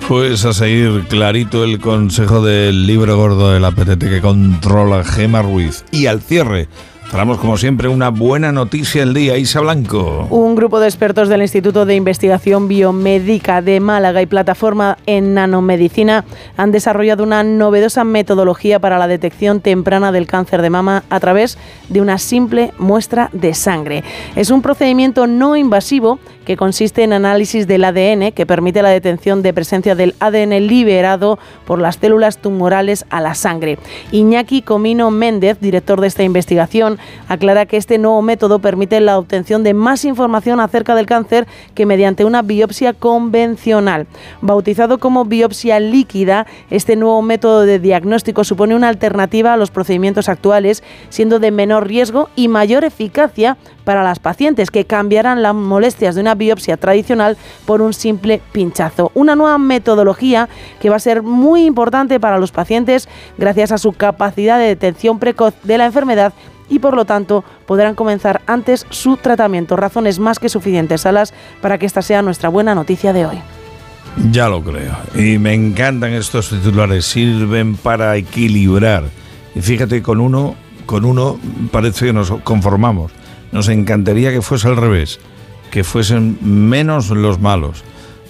Pues a seguir clarito el consejo del libro gordo del apetete que controla Gema Ruiz. Y al cierre, traemos como siempre una buena noticia el día, Isa Blanco. Un grupo de expertos del Instituto de Investigación Biomédica de Málaga y Plataforma en Nanomedicina han desarrollado una novedosa metodología para la detección temprana del cáncer de mama a través de una simple muestra de sangre. Es un procedimiento no invasivo que consiste en análisis del ADN que permite la detención de presencia del ADN liberado por las células tumorales a la sangre. Iñaki Comino Méndez, director de esta investigación, aclara que este nuevo método permite la obtención de más información acerca del cáncer que mediante una biopsia convencional. Bautizado como biopsia líquida, este nuevo método de diagnóstico supone una alternativa a los procedimientos actuales, siendo de menor riesgo y mayor eficacia para las pacientes que cambiarán las molestias de una biopsia tradicional por un simple pinchazo. Una nueva metodología que va a ser muy importante para los pacientes gracias a su capacidad de detención precoz de la enfermedad y por lo tanto podrán comenzar antes su tratamiento. Razones más que suficientes, Salas, para que esta sea nuestra buena noticia de hoy. Ya lo creo. Y me encantan estos titulares, sirven para equilibrar. Y fíjate, con uno, con uno parece que nos conformamos. Nos encantaría que fuese al revés, que fuesen menos los malos.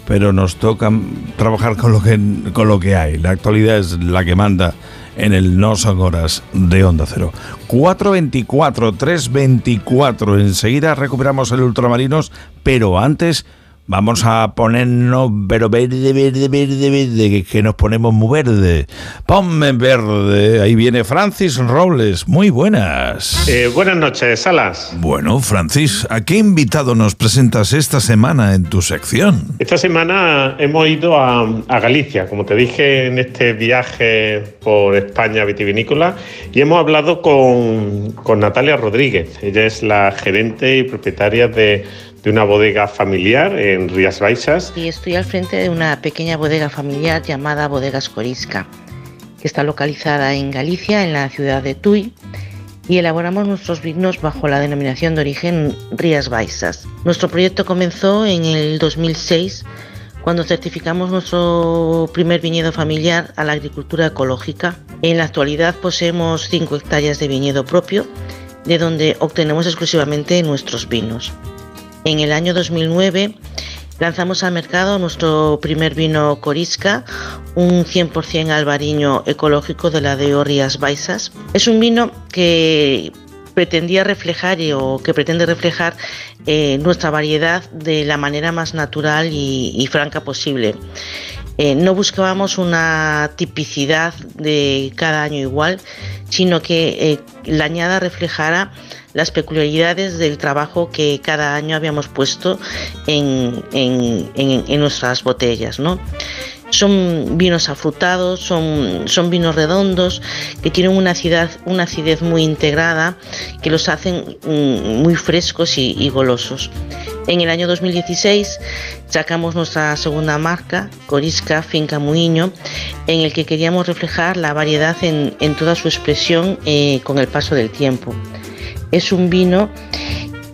Pero nos toca trabajar con lo que, con lo que hay. La actualidad es la que manda en el No Son Horas de Onda Cero. 424, 324. Enseguida recuperamos el Ultramarinos, pero antes vamos a ponernos, pero verde, verde, verde, verde, que, que nos ponemos muy verde. Ponme verde. Ahí viene Francis Robles. Muy buenas. Eh, buenas noches, Salas. Bueno, Francis, ¿a qué invitado nos presentas esta semana en tu sección? Esta semana hemos ido a, a Galicia, como te dije, en este viaje por España vitivinícola, y hemos hablado con, con Natalia Rodríguez. Ella es la gerente y propietaria de, de una bodega familiar en Rías Baixas. Y estoy al frente de una pequeña bodega familiar llamada Bodegas Corisca, que está localizada en Galicia, en la ciudad de Tui, y elaboramos nuestros vinos bajo la denominación de origen Rías Baixas. Nuestro proyecto comenzó en el 2006 cuando certificamos nuestro primer viñedo familiar a la agricultura ecológica. En la actualidad poseemos 5 hectáreas de viñedo propio, de donde obtenemos exclusivamente nuestros vinos. En el año 2009 lanzamos al mercado nuestro primer vino Corisca, un 100% albariño ecológico de la de Rías Baixas. Es un vino que pretendía reflejar o que pretende reflejar eh, nuestra variedad de la manera más natural y, franca posible. Eh, no buscábamos una tipicidad de cada año igual, sino que la añada reflejara las peculiaridades del trabajo que cada año habíamos puesto en, en nuestras botellas. Son vinos afrutados, son, son vinos redondos que tienen una acidez, una acidez muy integrada que los hacen mm, muy frescos y, golosos. En el año 2016 sacamos nuestra segunda marca, Corisca Finca Muiño, en el que queríamos reflejar la variedad en, toda su expresión eh, con el paso del tiempo. Es un vino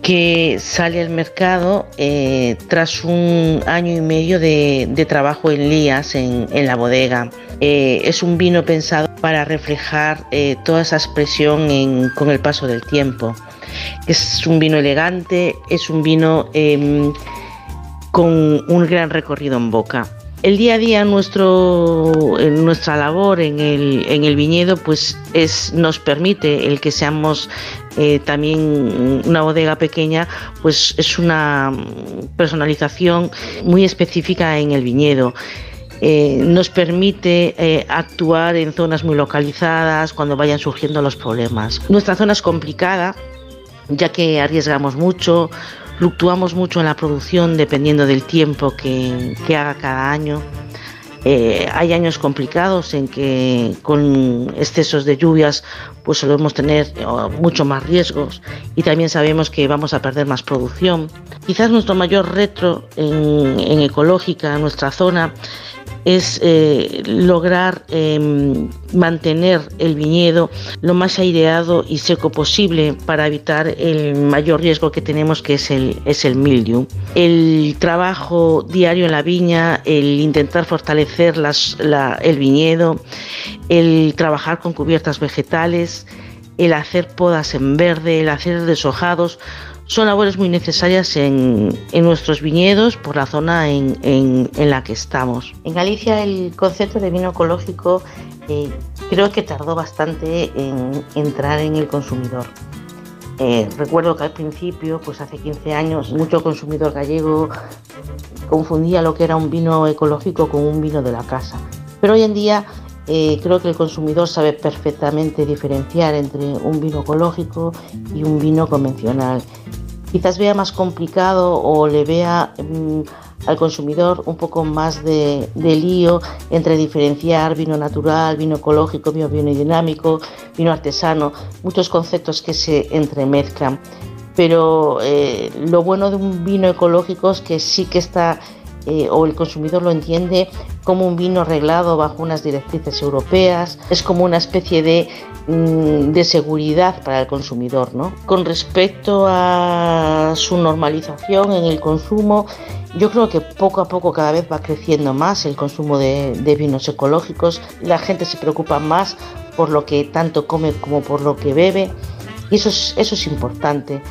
que sale al mercado eh, tras un año y medio de, trabajo en Lías, en, la bodega. Eh, es un vino pensado para reflejar toda esa expresión con el paso del tiempo. Es un vino elegante, es un vino em, con un gran recorrido en boca el día a día nuestro, nuestra labor en el, en el viñedo pues es, nos permite el que seamos eh, también una bodega pequeña pues es una personalización muy específica en el viñedo. Eh, nos permite eh, actuar en zonas muy localizadas cuando vayan surgiendo los problemas. Nuestra zona es complicada ya que arriesgamos mucho, Fluctuamos mucho en la producción dependiendo del tiempo que, haga cada año. Eh, hay años complicados en que con excesos de lluvias pues solemos tener eh, mucho más riesgos y también sabemos que vamos a perder más producción. Quizás nuestro mayor reto en, en ecológica, en nuestra zona, es eh, lograr em, mantener el viñedo lo más aireado y seco posible para evitar el mayor riesgo que tenemos que es el, es el. El trabajo diario en la viña, el intentar fortalecer el viñedo, el trabajar con cubiertas vegetales, el hacer podas en verde, el hacer deshojados, son labores muy necesarias en, nuestros viñedos por la zona en, la que estamos. En Galicia el concepto de vino ecológico eh, creo que tardó bastante en entrar en el consumidor. Eh, recuerdo que al principio, pues hace 15 años, mucho consumidor gallego confundía lo que era un vino ecológico con un vino de la casa. Pero hoy en día eh, creo que el consumidor sabe perfectamente diferenciar entre un vino ecológico y un vino convencional quizás vea más complicado o le vea mm, al consumidor un poco más de, lío entre diferenciar vino natural, vino ecológico, vino biodinámico, vino artesano, muchos conceptos que se entremezclan. Pero eh, lo bueno de un vino ecológico es que sí que está eh, o el consumidor lo entiende como un vino arreglado bajo unas directrices europeas, es como una especie de, mm, de seguridad para el consumidor. ¿no? Con respecto a su normalización en el consumo, yo creo que poco a poco cada vez va creciendo más el consumo de, de vinos ecológicos, la gente se preocupa más por lo que tanto come como por lo que bebe y eso es, eso es importante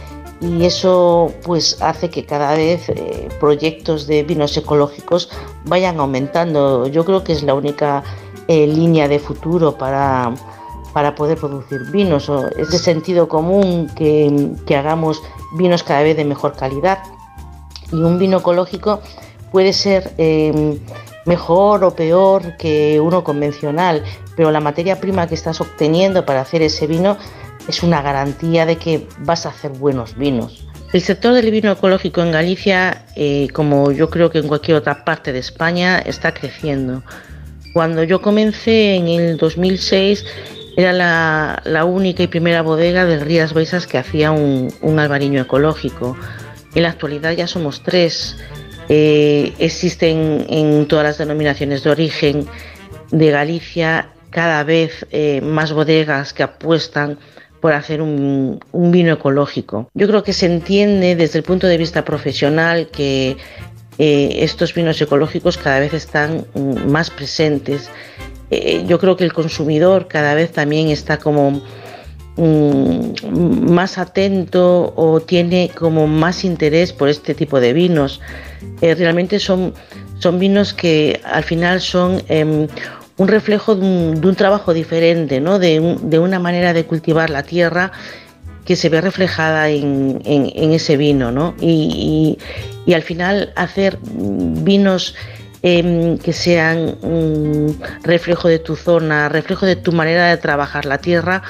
y eso pues hace que cada vez eh, proyectos de vinos ecológicos vayan aumentando. Yo creo que es la única eh, línea de futuro para, para poder producir vinos. es de sentido común que, que hagamos vinos cada vez de mejor calidad y un vino ecológico puede ser em, mejor o peor que uno convencional, pero la materia prima que estás obteniendo para hacer ese vino es una garantía de que vas a hacer buenos vinos. El sector del vino ecológico en Galicia, eh, como yo creo que en cualquier otra parte de España, está creciendo. Cuando yo comencé en el 2006, era la, única y primera bodega del Rías Baixas que hacía un, albariño ecológico. En la actualidad ya somos tres. Eh, existen en todas las denominaciones de origen de Galicia cada vez eh, más bodegas que apuestan por hacer un, vino ecológico. Yo creo que se entiende desde el punto de vista profesional que eh, estos vinos ecológicos cada vez están mm, más presentes. Eh, yo creo que el consumidor cada vez también está como mm, más atento o tiene como más interés por este tipo de vinos. Eh, realmente son, son vinos que al final son em, un reflejo de un, trabajo diferente, ¿no? de, una manera de cultivar la tierra que se ve reflejada en, ese vino, ¿no? Y, al final hacer vinos em, que sean mm, reflejo de tu zona, reflejo de tu manera de trabajar la tierra,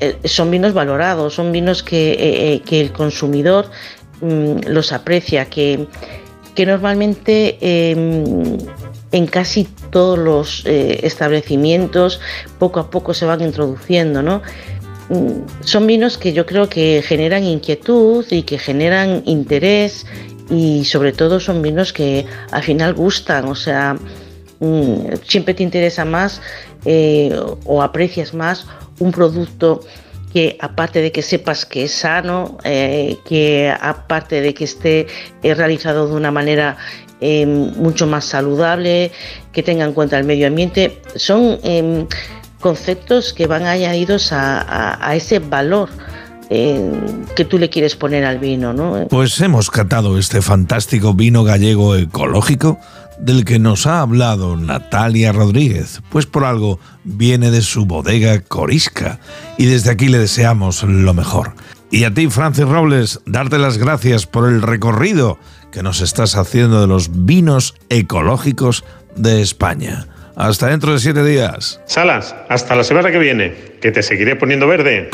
eh, son vinos valorados, son vinos que, eh, eh, el consumidor mm, los aprecia, que, que normalmente em, en casi todos los eh, establecimientos poco a poco se van introduciendo, ¿no? Mm, Son vinos que yo creo que generan inquietud y que generan interés y sobre todo son vinos que al final gustan, o sea, mm, siempre te interesa más eh, o aprecias más un producto que aparte de que sepas que es sano, eh, que aparte de que esté realizado de una manera eh, mucho más saludable, que tenga en cuenta el medio ambiente, son em, conceptos que van añadidos a, a- ese valor eh, que tú le quieres poner al vino, ¿no? Pues hemos catado este fantástico vino gallego ecológico del que nos ha hablado Natalia Rodríguez, pues por algo viene de su bodega Corisca y desde aquí le deseamos lo mejor. Y a ti, Francis Robles, darte las gracias por el recorrido que nos estás haciendo de los vinos ecológicos de España. Hasta dentro de siete días. Salas, hasta la semana que viene, que te seguiré poniendo verde.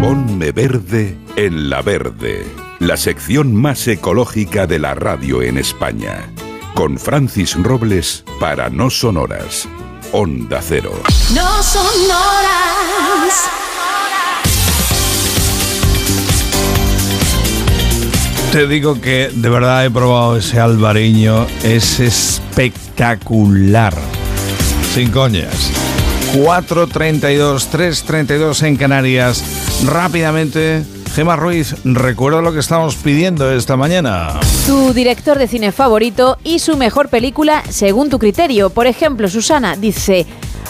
Ponme verde en la verde, la sección más ecológica de la radio en España. Con Francis Robles para No Sonoras. Onda Cero. No son Te digo que de verdad he probado ese albariño, es espectacular. Sin coñas. 4.32, 3.32 en Canarias. Rápidamente, Gema Ruiz, recuerda lo que estamos pidiendo esta mañana. Tu director de cine favorito y su mejor película según tu criterio. Por ejemplo, Susana dice...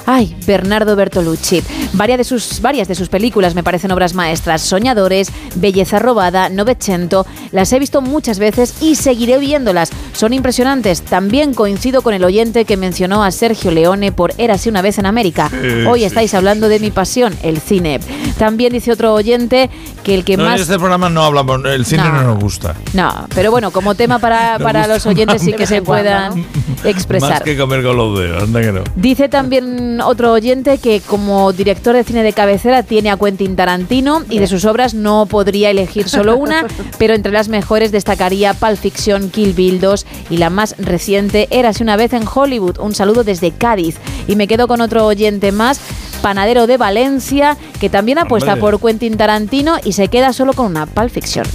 Ay, Bernardo Bertolucci. Varias de, sus, varias de sus películas me parecen obras maestras. Soñadores, Belleza robada, Novecento. Las he visto muchas veces y seguiré viéndolas. Son impresionantes. También coincido con el oyente que mencionó a Sergio Leone por Érase una vez en América. Hoy sí, estáis hablando de mi pasión, el cine. También dice otro oyente que el que No, más... En este programa no hablamos, el cine no, No. nos gusta. No, pero bueno, como tema para, para los oyentes sí más. que se puedan Más expresar. que comer con los dedos, anda que no. Dice también otro oyente que como director de cine de cabecera tiene a Quentin Tarantino y de sus obras no podría elegir solo una, pero entre las mejores destacaría Pulp Fiction, Kill Bill 2 y la más reciente Érase una vez en Hollywood. Un saludo desde Cádiz. Y me quedo con otro oyente más, panadero de Valencia, que también apuesta Hombre. por Quentin Tarantino y se queda solo con una Pulp Fiction.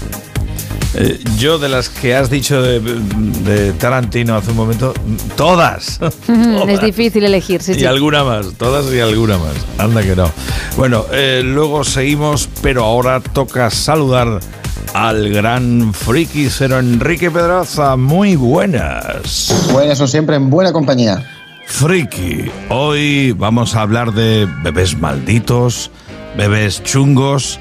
Eh, yo de las que has dicho de, de Tarantino hace un momento, todas. es difícil elegir, sí, y sí. alguna más, todas y alguna más. Anda que no. Bueno, eh, luego seguimos, pero ahora toca saludar al gran friki cero Enrique Pedraza. Muy buenas. Buenas son siempre en buena compañía. Friki, hoy vamos a hablar de bebés malditos, bebés chungos,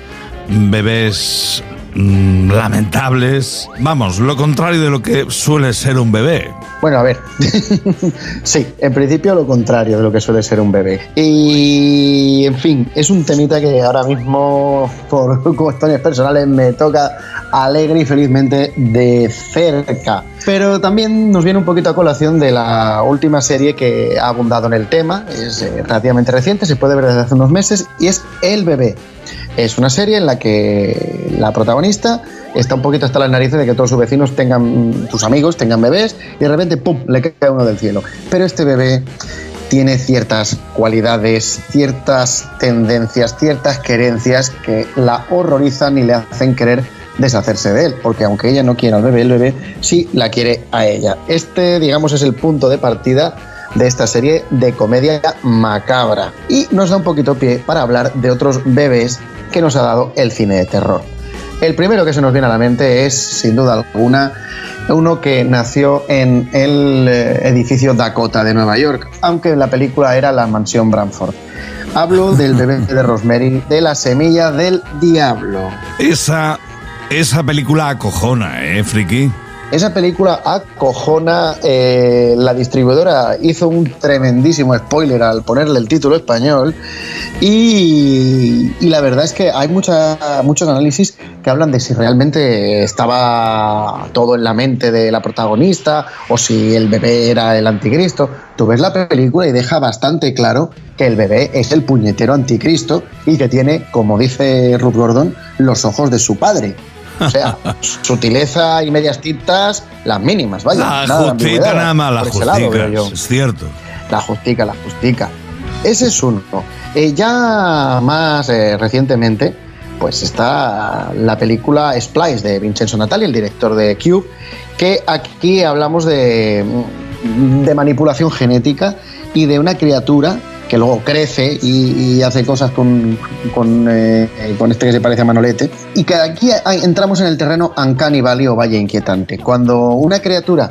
bebés mm, lamentables. Vamos, lo contrario de lo que suele ser un bebé. Bueno, a ver. sí, en principio lo contrario de lo que suele ser un bebé. Y, en fin, es un temita que ahora mismo, por cuestiones personales, me toca alegre y felizmente de cerca. Pero también nos viene un poquito a colación de la última serie que ha abundado en el tema. Es eh, relativamente reciente, se puede ver desde hace unos meses, y es El bebé. Es una serie en la que la protagonista está un poquito hasta las narices de que todos sus vecinos tengan, sus amigos tengan bebés y de repente, ¡pum!, le cae uno del cielo. Pero este bebé tiene ciertas cualidades, ciertas tendencias, ciertas querencias que la horrorizan y le hacen querer deshacerse de él, porque aunque ella no quiera al bebé, el bebé sí la quiere a ella. Este, digamos, es el punto de partida de esta serie de comedia macabra y nos da un poquito pie para hablar de otros bebés que nos ha dado el cine de terror. El primero que se nos viene a la mente es, sin duda alguna, uno que nació en el eh, edificio Dakota de Nueva York, aunque la película era la mansión Bramford. Hablo del bebé de Rosemary, de la semilla del diablo. Esa, esa película acojona, ¿eh, Friki? Esa película acojona, eh, la distribuidora hizo un tremendísimo spoiler al ponerle el título español y, la verdad es que hay mucha, muchos análisis que hablan de si realmente estaba todo en la mente de la protagonista o si el bebé era el anticristo. Tú ves la película y deja bastante claro que el bebé es el puñetero anticristo y que tiene, como dice Ruth Gordon, los ojos de su padre. O sea, sutileza y medias tintas, las mínimas, vaya. La nada ambigüedad, nada más, la lado, justica, es cierto. La justica, la justica. Ese es uno. Eh, ya más eh, recientemente, pues está la película Splice de Vincenzo Natali, el director de Cube, que aquí hablamos de, de manipulación genética y de una criatura que luego crece y, hace cosas con, con, eh, con este que se parece a Manolete. Y que aquí entramos en el terreno uncanny valley o valle inquietante. Cuando una criatura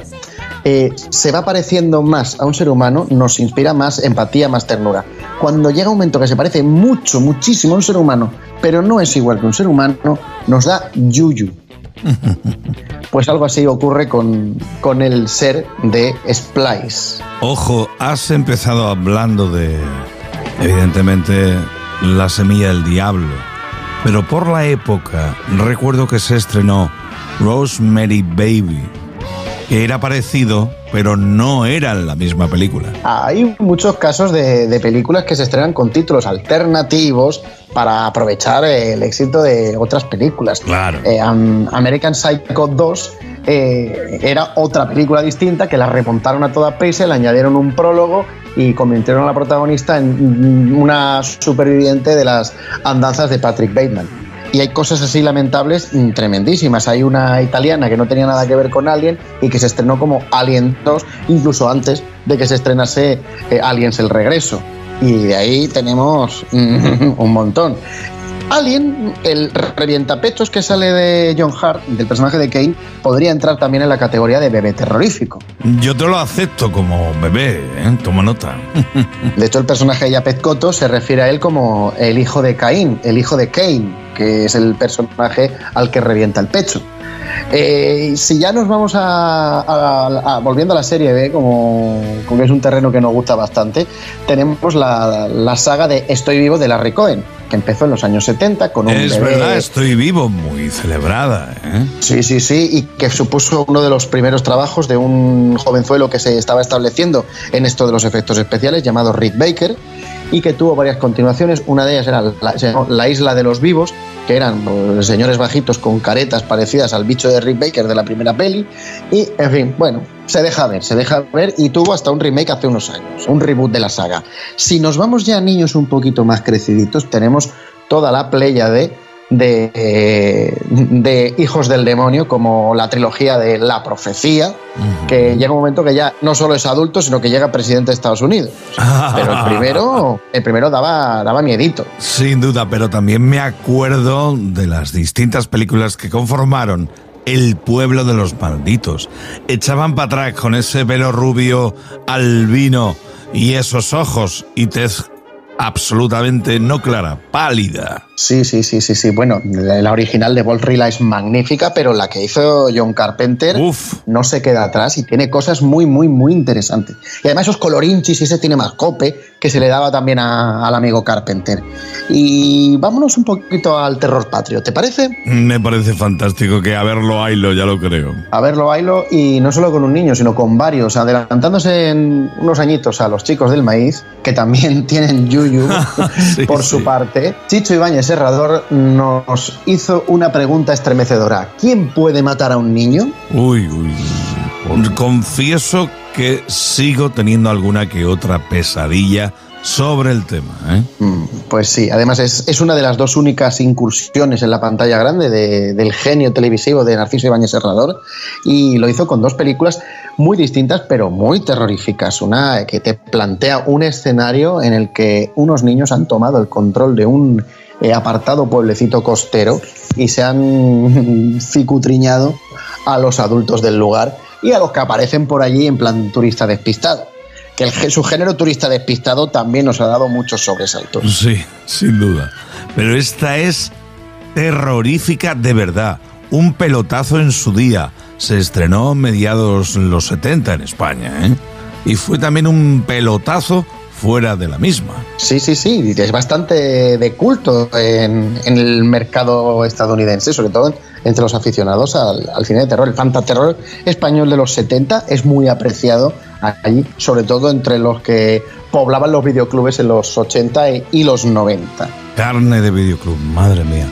eh, se va pareciendo más a un ser humano, nos inspira más empatía, más ternura. Cuando llega un momento que se parece mucho, muchísimo a un ser humano, pero no es igual que un ser humano, nos da yuyu. Pues algo así ocurre con, con el ser de Splice. Ojo, has empezado hablando de, evidentemente, la semilla del diablo. Pero por la época, recuerdo que se estrenó Rosemary Baby, que era parecido, pero no era la misma película. Hay muchos casos de, de películas que se estrenan con títulos alternativos para aprovechar el éxito de otras películas. Claro. Eh, Am- American Psycho 2 eh, era otra película distinta que la remontaron a toda prisa, le añadieron un prólogo y convirtieron a la protagonista en una superviviente de las andanzas de Patrick Bateman. Y hay cosas así lamentables mm, tremendísimas. Hay una italiana que no tenía nada que ver con Alien y que se estrenó como Alien 2, incluso antes de que se estrenase eh, Aliens el regreso. Y de ahí tenemos un montón. Alien, el revientapechos que sale de John Hart, del personaje de Kane, podría entrar también en la categoría de bebé terrorífico. Yo te lo acepto como bebé, ¿eh? toma nota. De hecho, el personaje de Yapet Kotto se refiere a él como el hijo de Caín, el hijo de Kane, que es el personaje al que revienta el pecho. Eh, si ya nos vamos a, a- a- volviendo a la serie B, como, es un terreno que nos gusta bastante, tenemos la, la saga de Estoy vivo de Larry Cohen, que empezó en los años 70 con un Es bebé- verdad, estoy vivo, muy celebrada. ¿eh? Sí, sí, sí, y que supuso uno de los primeros trabajos de un jovenzuelo que se estaba estableciendo en esto de los efectos especiales, llamado Rick Baker, y que tuvo varias continuaciones. Una de ellas era la, Isla de los Vivos, que eran pues, señores bajitos con caretas parecidas al bicho de Rick Baker de la primera peli, y, en fin, bueno, se deja ver, se deja ver, y tuvo hasta un remake hace unos años, un reboot de la saga. Si nos vamos ya a niños un poquito más creciditos, tenemos toda la playa de de, de Hijos del Demonio, como la trilogía de La Profecía, que llega un momento que ya no solo es adulto, sino que llega presidente de Estados Unidos. Pero el primero, el primero daba, daba miedito. Sin duda, pero también me acuerdo de las distintas películas que conformaron El pueblo de los malditos. Echaban para atrás con ese pelo rubio albino y esos ojos y tez absolutamente no clara, pálida. Sí, sí, sí, sí, sí. Bueno, la, original de Bolt Rila es magnífica, pero la que hizo John Carpenter no se queda atrás y tiene cosas muy, muy, muy interesantes. Y además esos colorinchis y ese cinemascope que se le daba también a- al amigo Carpenter. Y vámonos un poquito al terror patrio, ¿te parece? Me parece fantástico que a verlo, Ailo, ya lo creo. A verlo, bailo, y no solo con un niño, sino con varios, adelantándose en unos añitos a los chicos del maíz, que también tienen yuyu por su parte. Chicho Ibáñez Serrador nos hizo una pregunta estremecedora. ¿Quién puede matar a un niño? Uy, uy. Confieso que sigo teniendo alguna que otra pesadilla sobre el tema. ¿eh? Mm, Pues sí, además es, es una de las dos únicas incursiones en la pantalla grande de- del genio televisivo de Narciso Ibáñez Serrador y lo hizo con dos películas muy distintas pero muy terroríficas. Una que te plantea un escenario en el que unos niños han tomado el control de un eh, apartado pueblecito costero y se han cicutriñado a los adultos del lugar y a los que aparecen por allí en plan turista despistado. Que el, su género turista despistado también nos ha dado muchos sobresaltos. Sí, sin duda. Pero esta es terrorífica de verdad. Un pelotazo en su día. se estrenó mediados los 70 en España, ¿eh? Y fue también un pelotazo fuera de la misma. Sí, sí, sí, es bastante de culto en, en el mercado estadounidense, sobre todo entre los aficionados al, al cine de terror. El fantaterror español de los 70 es muy apreciado allí, sobre todo entre los que poblaban los videoclubes en los 80 y- y los 90. Carne de videoclub, madre mía.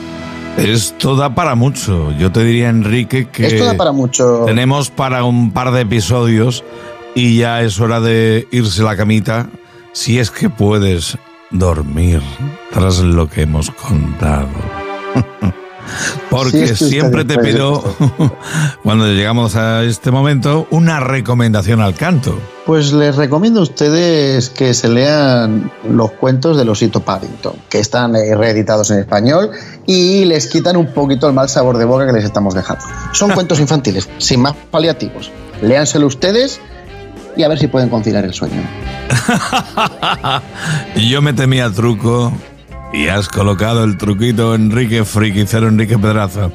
Esto da para mucho. Yo te diría, Enrique, que Esto da para mucho. tenemos para un par de episodios y ya es hora de irse a la camita, si es que puedes dormir tras lo que hemos contado. Porque Sí, es que ustedes siempre te pido, cuando llegamos a este momento, una recomendación al canto. Pues les recomiendo a ustedes que se lean los cuentos de Osito Paddington, que están eh, reeditados en español y les quitan un poquito el mal sabor de boca que les estamos dejando. Son cuentos infantiles, sin más paliativos. Léanselo ustedes y a ver si pueden conciliar el sueño. Yo me temía truco y has colocado el truquito Enrique Friquicero Enrique Pedraza.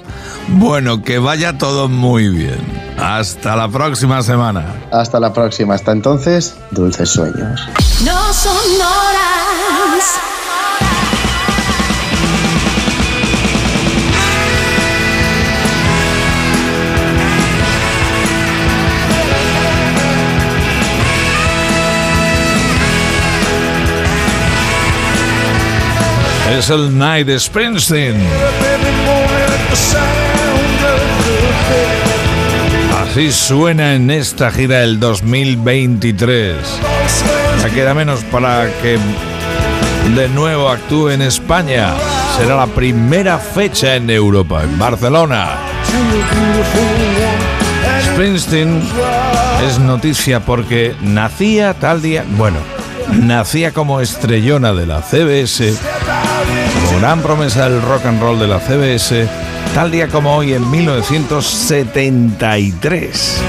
Bueno, que vaya todo muy bien. Hasta la próxima semana. Hasta la próxima. Hasta entonces, dulces sueños. No son horas. Es el Night Springsteen. Así suena en esta gira del 2023. Ya queda menos para que de nuevo actúe en España. Será la primera fecha en Europa, en Barcelona. Springsteen es noticia porque nacía tal día, bueno, nacía como estrellona de la CBS, gran promesa del rock and roll de la CBS, tal día como hoy en 1973.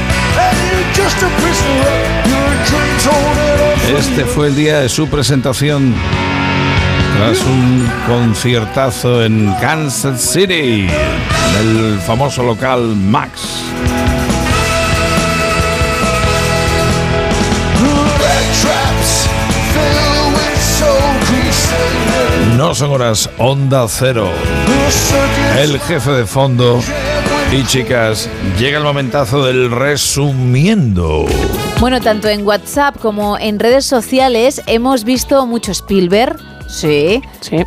Este fue el día de su presentación tras un conciertazo en Kansas City, en el famoso local Max. No son horas Onda Cero. El jefe de fondo. Y chicas, llega el momentazo del resumiendo. Bueno, tanto en WhatsApp como en redes sociales hemos visto mucho Spielberg. Sí.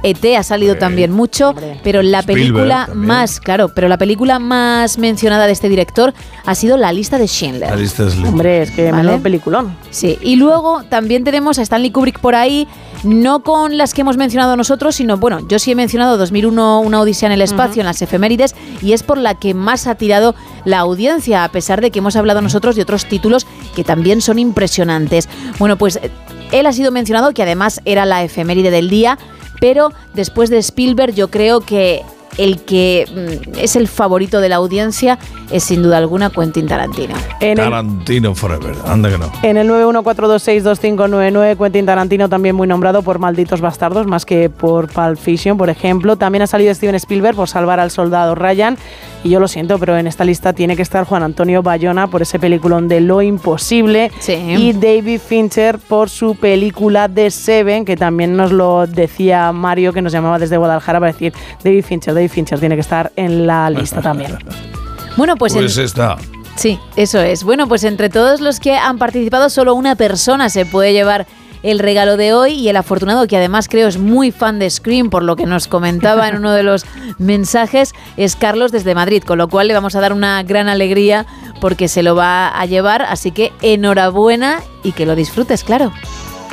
ET ha salido Sí. también mucho, pero la Spielberg película también. más, claro, pero la película más mencionada de este director ha sido La lista de Schindler. La lista es linda. Hombre, es que ¿Vale? menudo peliculón. Sí, y luego también tenemos a Stanley Kubrick por ahí, no con las que hemos mencionado nosotros, sino, bueno, yo sí he mencionado 2001, Una Odisea en el Espacio, en las efemérides, y es por la que más ha tirado la audiencia, a pesar de que hemos hablado nosotros de otros títulos que también son impresionantes. Bueno, pues eh, él ha sido mencionado, que además era la efeméride del día, pero después de Spielberg yo creo que el que mm, es el favorito de la audiencia es sin duda alguna Quentin Tarantino. En Tarantino Forever. Anda que no. en el 914262599, Quentin Tarantino también muy nombrado por Malditos Bastardos, más que por Pulp Fiction, por ejemplo. También ha salido Steven Spielberg por Salvar al Soldado Ryan. Y yo lo siento, pero en esta lista tiene que estar Juan Antonio Bayona por ese peliculón de Lo Imposible. Y David Fincher por su película The Seven, que también nos lo decía Mario, que nos llamaba desde Guadalajara para decir David Fincher, David Fincher tiene que estar en la lista también. Bueno, pues, en- Pues está. Sí, eso es. Bueno, pues entre todos los que han participado, solo una persona se puede llevar el regalo de hoy y el afortunado, que además creo es muy fan de Scream, por lo que nos comentaba en uno de los mensajes, es Carlos desde Madrid, con lo cual le vamos a dar una gran alegría porque se lo va a llevar, así que enhorabuena y que lo disfrutes, claro.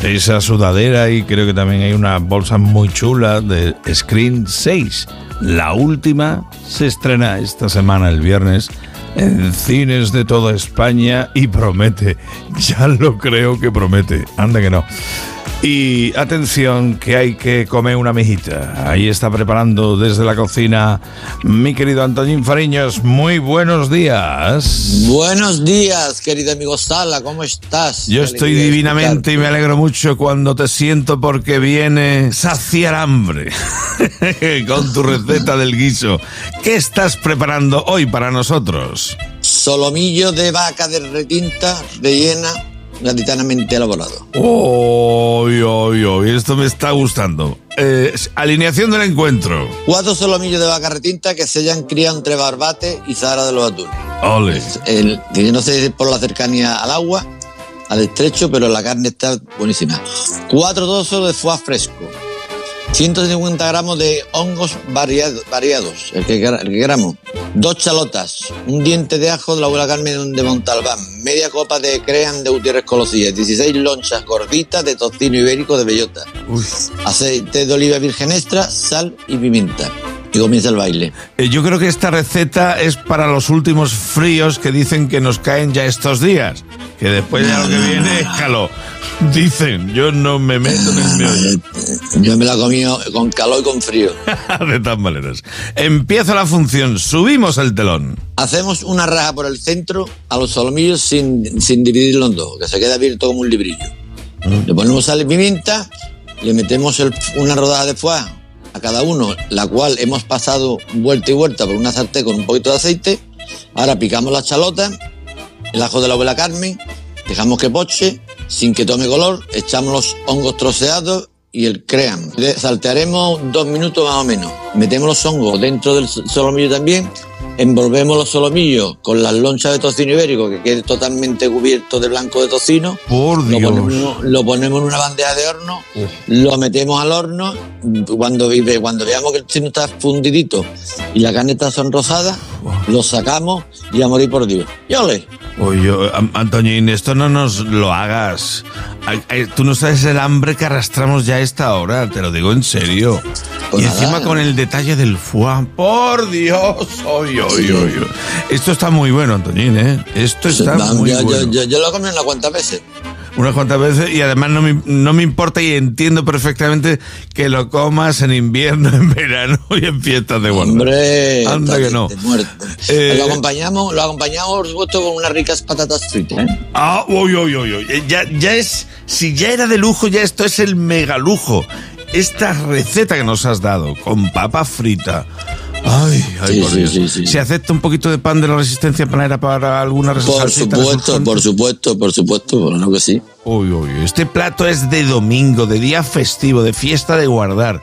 Esa sudadera y creo que también hay una bolsa muy chula de Screen 6. La última se estrena esta semana, el viernes, en cines de toda España y promete, ya lo creo que promete, anda que no. Y atención que hay que comer una mejita. Ahí está preparando desde la cocina mi querido Antoñín Fariños. Muy buenos días. Buenos días, querido amigo Sala, ¿cómo estás? Yo estoy divinamente y me alegro mucho cuando te siento porque viene saciar hambre con tu receta del guiso. ¿Qué estás preparando hoy para nosotros? solomillo de vaca de retinta rellena gatitanamente elaborado. Uy, uy, uy, esto me está gustando. Eh, alineación del encuentro. Cuatro solomillos de vaca retinta que se hayan criado entre Barbate y Zahara de los Atunes. Ole. El, que yo no sé por la cercanía al agua, al estrecho, pero la carne está buenísima. Cuatro dosos de foie fresco. 150 gramos de hongos variado- variados, el que, quer- el que queramos. Dos chalotas, un diente de ajo de la abuela Carmen de Montalbán, media copa de crean de Gutiérrez Colosilla, 16 lonchas gorditas de tocino ibérico de bellota, aceite de oliva virgen extra, sal y pimienta. Y comienza el baile. Eh, yo creo que esta receta es para los últimos fríos que dicen que nos caen ya estos días. Que después ya lo que viene es calor. Dicen, yo no me meto en el meollo. Yo me la comido con calor y con frío. De todas maneras. Empieza la función, subimos el telón. Hacemos una raja por el centro a los solomillos sin, sin dividirlo en dos, que se queda abierto como un librillo. Le ponemos sal y pimienta, le metemos el- una rodaja de foie a cada uno, la cual hemos pasado vuelta y vuelta por una sartén con un poquito de aceite. Ahora picamos la chalota, el ajo de la abuela Carmen, dejamos que poche, sin que tome color, echamos los hongos troceados y el cream. Saltearemos dos minutos más o menos. Metemos los hongos dentro del solomillo también, envolvemos los solomillos con las lonchas de tocino ibérico que quede totalmente cubierto de blanco de tocino. Por Lo Dios. ponemos, lo ponemos en una bandeja de horno, lo metemos al horno. Cuando, cuando veamos que el tocino está fundidito y la carne está sonrosada, lo sacamos y a morir por Dios. Y ole. Oye, Antoñín, esto no nos lo hagas. Tú no sabes el hambre que arrastramos ya a esta hora, te lo digo en serio. Pues y nada. encima con el detalle del foie. Por Dios, oy, oy, oy. Esto está muy bueno, Antoñín, ¿eh? Esto está muy yo, yo- bueno. yo- yo lo he comido unas cuantas veces. Unas cuantas veces y además no me, no me importa y entiendo perfectamente que lo comas en invierno, en verano y en fiestas de guarda. Hombre, Anda que no. Eh, Lo acompañamos, lo acompañamos por supuesto con unas ricas patatas fritas. ¿eh? Ah, uy, uy, uy, uy. Ya, ya es, si ya era de lujo, ya esto es el mega lujo. Esta receta que nos has dado con papa frita. Ay, ay, Sí, por sí, Dios. sí, sí. ¿Se acepta un poquito de pan de la resistencia panera para alguna Por supuesto, resurgente? por supuesto, por supuesto, por lo que sí. Uy, uy. Este plato es de domingo, de día festivo, de fiesta de guardar.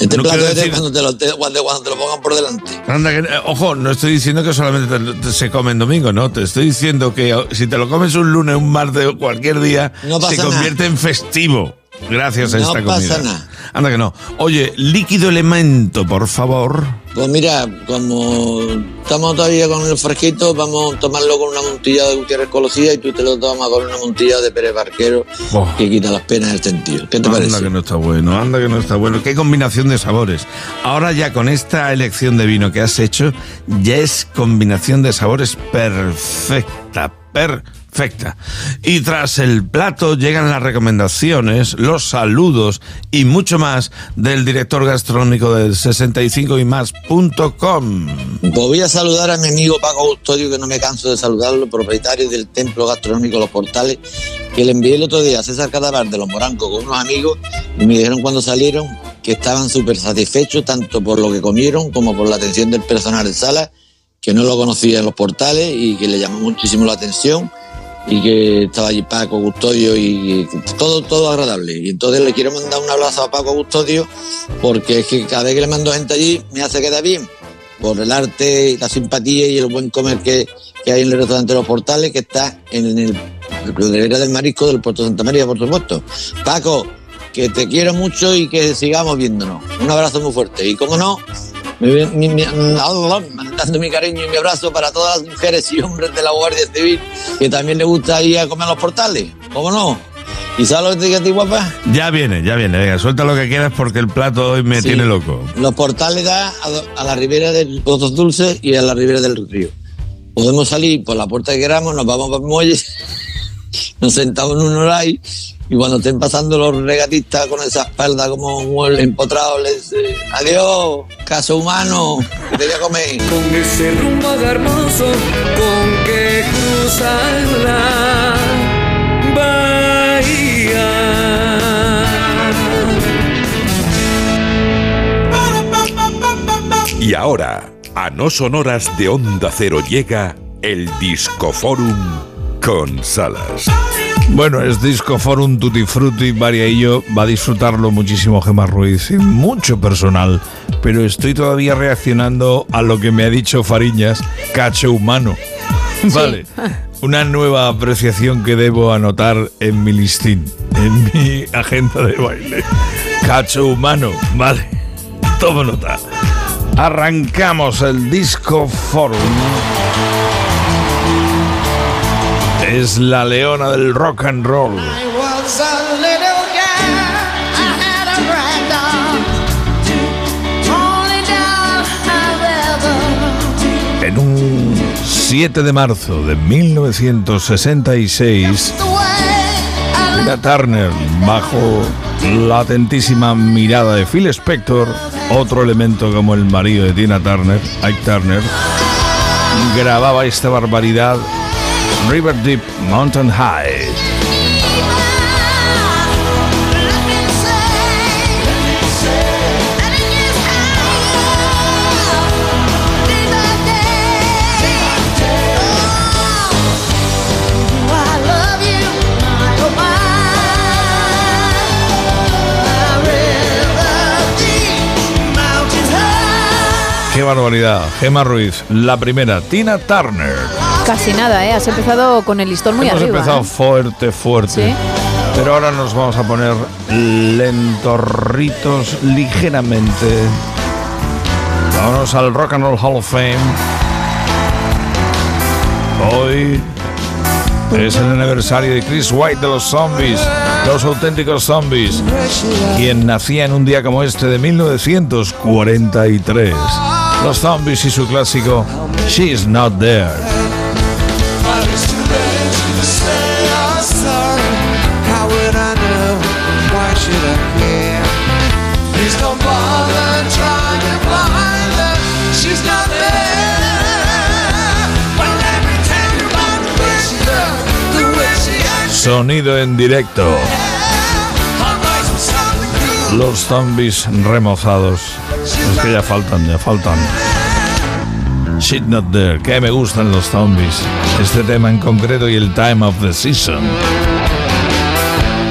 Este No plato es de decir- cuando te, lo, te- cuando, cuando te lo pongan por delante. Anda, que- eh, ojo, no estoy diciendo que solamente te- te- se come en domingo, no. Te estoy diciendo que o- si te lo comes un lunes, un martes o cualquier día, No se convierte en festivo. Gracias a No esta comida. pasa nada. Anda que no. Oye, líquido elemento, por favor. Pues mira, como estamos todavía con el fresquito, vamos a tomarlo con una montilla de Gutiérrez Colosía y tú te lo tomas con una montilla de Pérez Barquero Oh. que quita las penas del sentido. ¿Qué te anda parece? que no está bueno, anda que no está bueno. Qué combinación de sabores. Ahora ya con esta elección de vino que has hecho, ya es combinación de sabores perfecta, perfecta. Y tras el plato llegan las recomendaciones, los saludos y mucho más del director gastronómico del 65 y voy a saludar a mi amigo Paco Custodio, que no me canso de saludarlo, propietario del Templo Gastronómico Los Portales, que le envié el otro día a César Catabar de Los Morancos con unos amigos y me dijeron cuando salieron que estaban súper satisfechos tanto por lo que comieron como por la atención del personal de sala, que no lo conocía en los portales y que le llamó muchísimo la atención y que estaba allí Paco Custodio y todo, todo agradable. Y entonces le quiero mandar un abrazo a Paco Custodio porque es que cada vez que le mando gente allí me hace quedar bien por el arte la simpatía y el buen comer que, que hay en el restaurante de los portales que está en el Pradera del Marisco del Puerto Santa María, por supuesto. Paco, que te quiero mucho y que sigamos viéndonos. Un abrazo muy fuerte. Y como no, me- me- me- mandando mi cariño y mi abrazo para todas las mujeres y hombres de la Guardia Civil que también les gusta ir a comer a los portales. ¿Cómo no? ¿Y sabes lo que te digo a ti, guapa? Ya viene, ya viene. Venga, suelta lo que quieras porque el plato hoy me Sí. tiene loco. Los portales da a, a la ribera del Pozos Dulces y a la ribera del río. Podemos salir por la puerta que queramos, nos vamos para el muelle, nos sentamos en un horay y cuando estén pasando los regatistas con esa espalda como un empotrado, les dice, adiós, caso humano, que te voy a comer. Con ese rumbo hermoso con que cruzan la bahía. Y ahora, a no sonoras de Onda Cero llega el Discoforum con Salas. Bueno, es Disco Forum Tutti Frutti, María y yo va a disfrutarlo muchísimo Gemma Ruiz y mucho personal, pero estoy todavía reaccionando a lo que me ha dicho Fariñas, cacho humano. Vale, una nueva apreciación que debo anotar en mi listín, en mi agenda de baile. Cacho humano, vale, todo nota. Arrancamos el Disco Forum. Es la leona del rock and roll. En un 7 de marzo de 1966, Tina Turner, bajo la atentísima mirada de Phil Spector, otro elemento como el marido de Tina Turner, Ike Turner, grababa esta barbaridad River Deep Mountain High. ¡Qué barbaridad! Gemma Ruiz, la primera, Tina Turner. Casi nada, ¿eh? Has empezado con el listón muy Hemos arriba. empezado ¿eh? fuerte, fuerte. Sí. Pero ahora nos vamos a poner lentorritos ligeramente. Vámonos al Rock and Roll Hall of Fame. Hoy es el aniversario de Chris White de los Zombies, los auténticos Zombies, quien nacía en un día como este de 1943. Los Zombies y su clásico She's Not There. Sonido en directo. Los zombies remozados. Es que ya faltan, ya faltan. Shit Not There, que me gustan los zombies. Este tema en concreto y el Time of the Season.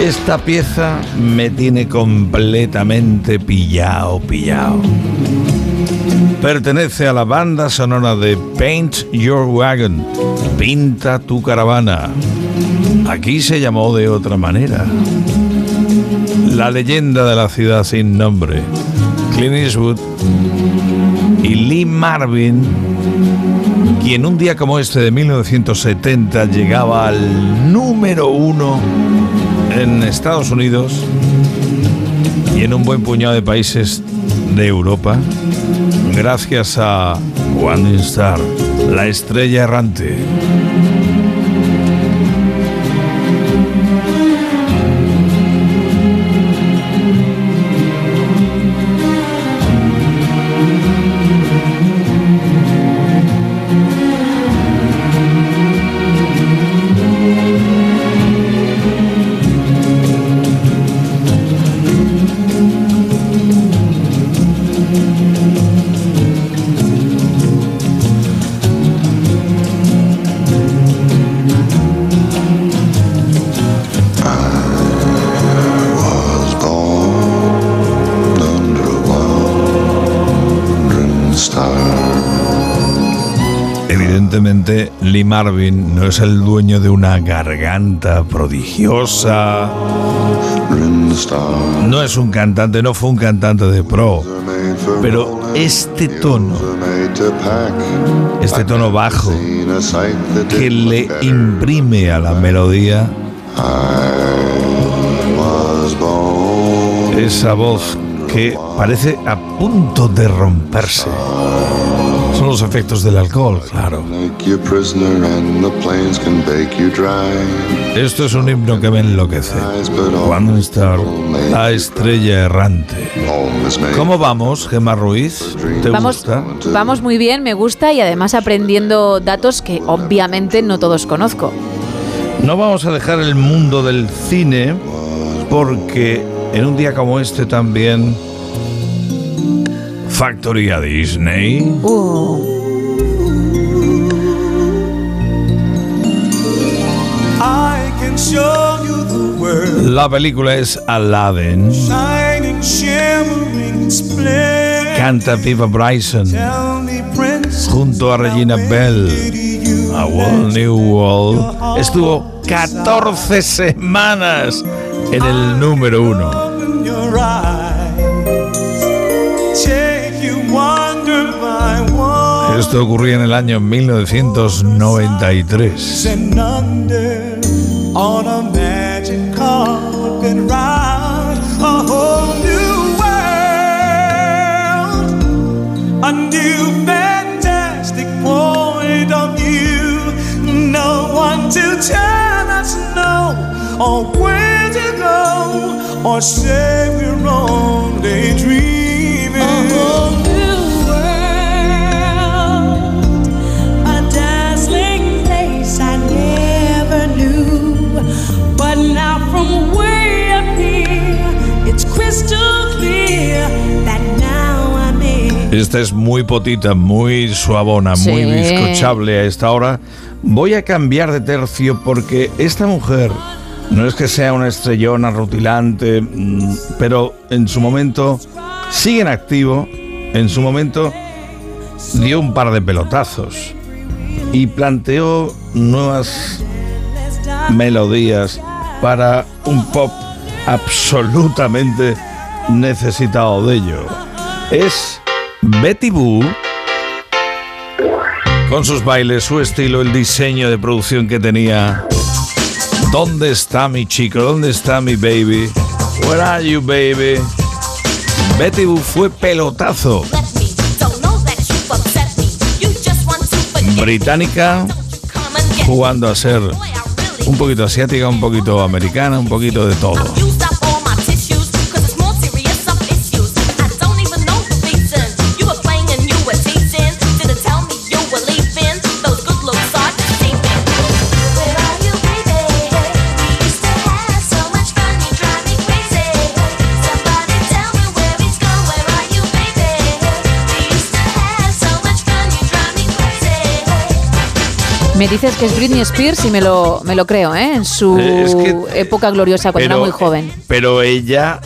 Esta pieza me tiene completamente pillado, pillado. Pertenece a la banda sonora de Paint Your Wagon, Pinta tu caravana. Aquí se llamó de otra manera. La leyenda de la ciudad sin nombre, Clint Eastwood y Lee Marvin, quien un día como este de 1970 llegaba al número uno en Estados Unidos y en un buen puñado de países de Europa, gracias a One Star, la estrella errante. Marvin no es el dueño de una garganta prodigiosa. No es un cantante, no fue un cantante de pro. Pero este tono, este tono bajo, que le imprime a la melodía esa voz que parece a punto de romperse. Los efectos del alcohol, claro. Esto es un himno que me enloquece. One Star, la estrella errante. ¿Cómo vamos, Gemma Ruiz? ¿Te Vamos, gusta? vamos muy bien, me gusta y además aprendiendo datos que obviamente no todos conozco. No vamos a dejar el mundo del cine porque en un día como este también Factory a Disney. La película es Aladdin. Canta Viva Bryson junto a Regina Bell. A World New World estuvo 14 semanas en el número uno. Esto ocurría en el año 1993. And under on a magic carpet Esta es muy potita, muy suavona, muy bizcochable a esta hora. Voy a cambiar de tercio porque esta mujer no es que sea una estrellona rutilante, mm, pero en su momento sigue en activo. En su momento dio un par de pelotazos y planteó nuevas melodías para un pop absolutamente necesitado de ello. Es Betty Boo con sus bailes, su estilo, el diseño de producción que tenía. ¿Dónde está mi chico? ¿Dónde está mi baby? Where are you, baby? Betty Boo fue pelotazo. Británica, jugando a ser un poquito asiática, un poquito americana, un poquito de todo. Me dices que es Britney Spears y me lo, me lo creo, ¿eh? En su Eh, es que- época gloriosa, cuando era muy joven. Pero ella,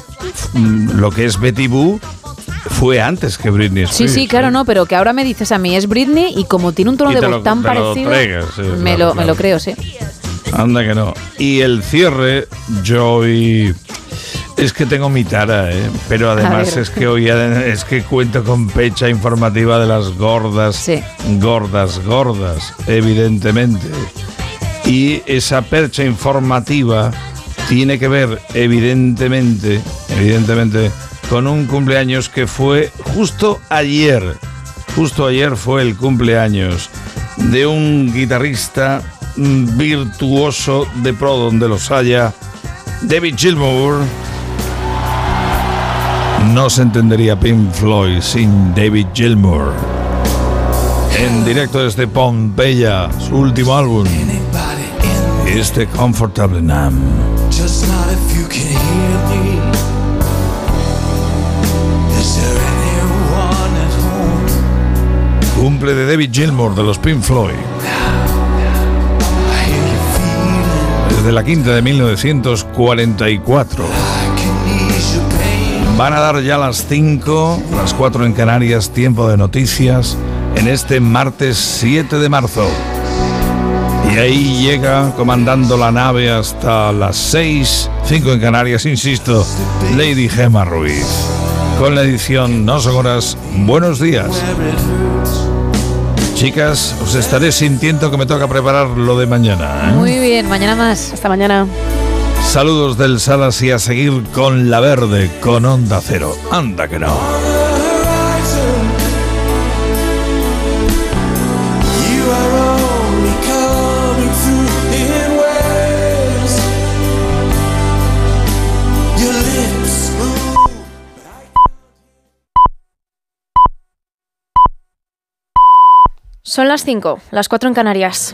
mm, lo que es Betty Boo, fue antes que Britney Sí, Spears. sí, claro, no, pero que ahora me dices a mí es Britney y como tiene un tono de voz lo- tan te lo parecido, traigas, sí, me, claro, lo, me claro. lo creo, sí. Anda que no. Y el cierre, hoy... Es que tengo mi tara, ¿eh? Pero además es que hoy es que cuento con pecha informativa de las gordas, gordas, gordas, evidentemente. Y esa percha informativa tiene que ver, evidentemente, evidentemente, con un cumpleaños que fue justo ayer. Justo ayer fue el cumpleaños de un guitarrista mm, virtuoso de pro donde los haya, David Gilmour. No se entendería Pink Floyd sin David Gilmour. En directo desde Pompeya, su último álbum. Este Comfortable Nam. Cumple de David Gilmour de los Pink Floyd. Desde la quinta de 1944. Van a dar ya las 5, las 4 en Canarias, tiempo de noticias, en este martes 7 de marzo. Y ahí llega comandando la nave hasta las 6, 5 en Canarias, insisto, Lady Gemma Ruiz. Con la edición No Son Horas, buenos días. Chicas, os estaré sintiendo que me toca preparar lo de mañana. ¿eh? Muy bien, mañana más. Hasta mañana. Saludos del Salas y a seguir con La Verde, con Onda Cero. Anda que no. Son las 5, las 4 en Canarias.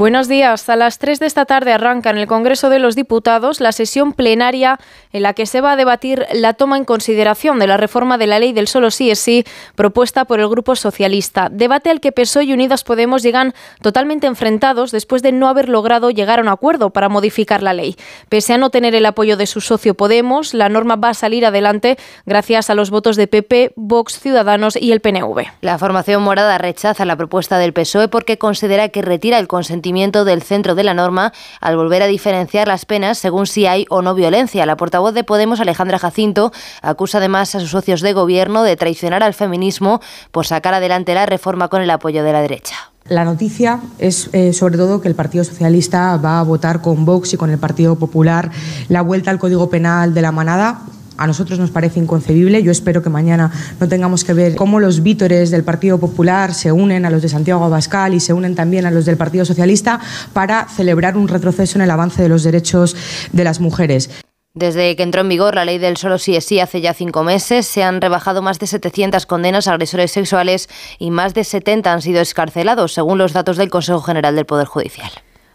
Buenos días. A las 3 de esta tarde arranca en el Congreso de los Diputados la sesión plenaria en la que se va a debatir la toma en consideración de la reforma de la ley del solo sí es sí propuesta por el Grupo Socialista. Debate al que PSOE y Unidas Podemos llegan totalmente enfrentados después de no haber logrado llegar a un acuerdo para modificar la ley. Pese a no tener el apoyo de su socio Podemos, la norma va a salir adelante gracias a los votos de PP, Vox, Ciudadanos y el PNV. La formación morada rechaza la propuesta del PSOE porque considera que retira el consentimiento del centro de la norma al volver a diferenciar las penas según si hay o no violencia. La portavoz de Podemos, Alejandra Jacinto, acusa además a sus socios de gobierno de traicionar al feminismo por sacar adelante la reforma con el apoyo de la derecha. La noticia es eh, sobre todo que el Partido Socialista va a votar con Vox y con el Partido Popular la vuelta al Código Penal de la manada a nosotros nos parece inconcebible. Yo espero que mañana no tengamos que ver cómo los vítores del Partido Popular se unen a los de Santiago Abascal y se unen también a los del Partido Socialista para celebrar un retroceso en el avance de los derechos de las mujeres. Desde que entró en vigor la ley del solo sí es sí hace ya cinco meses, se han rebajado más de 700 condenas a agresores sexuales y más de 70 han sido escarcelados, según los datos del Consejo General del Poder Judicial.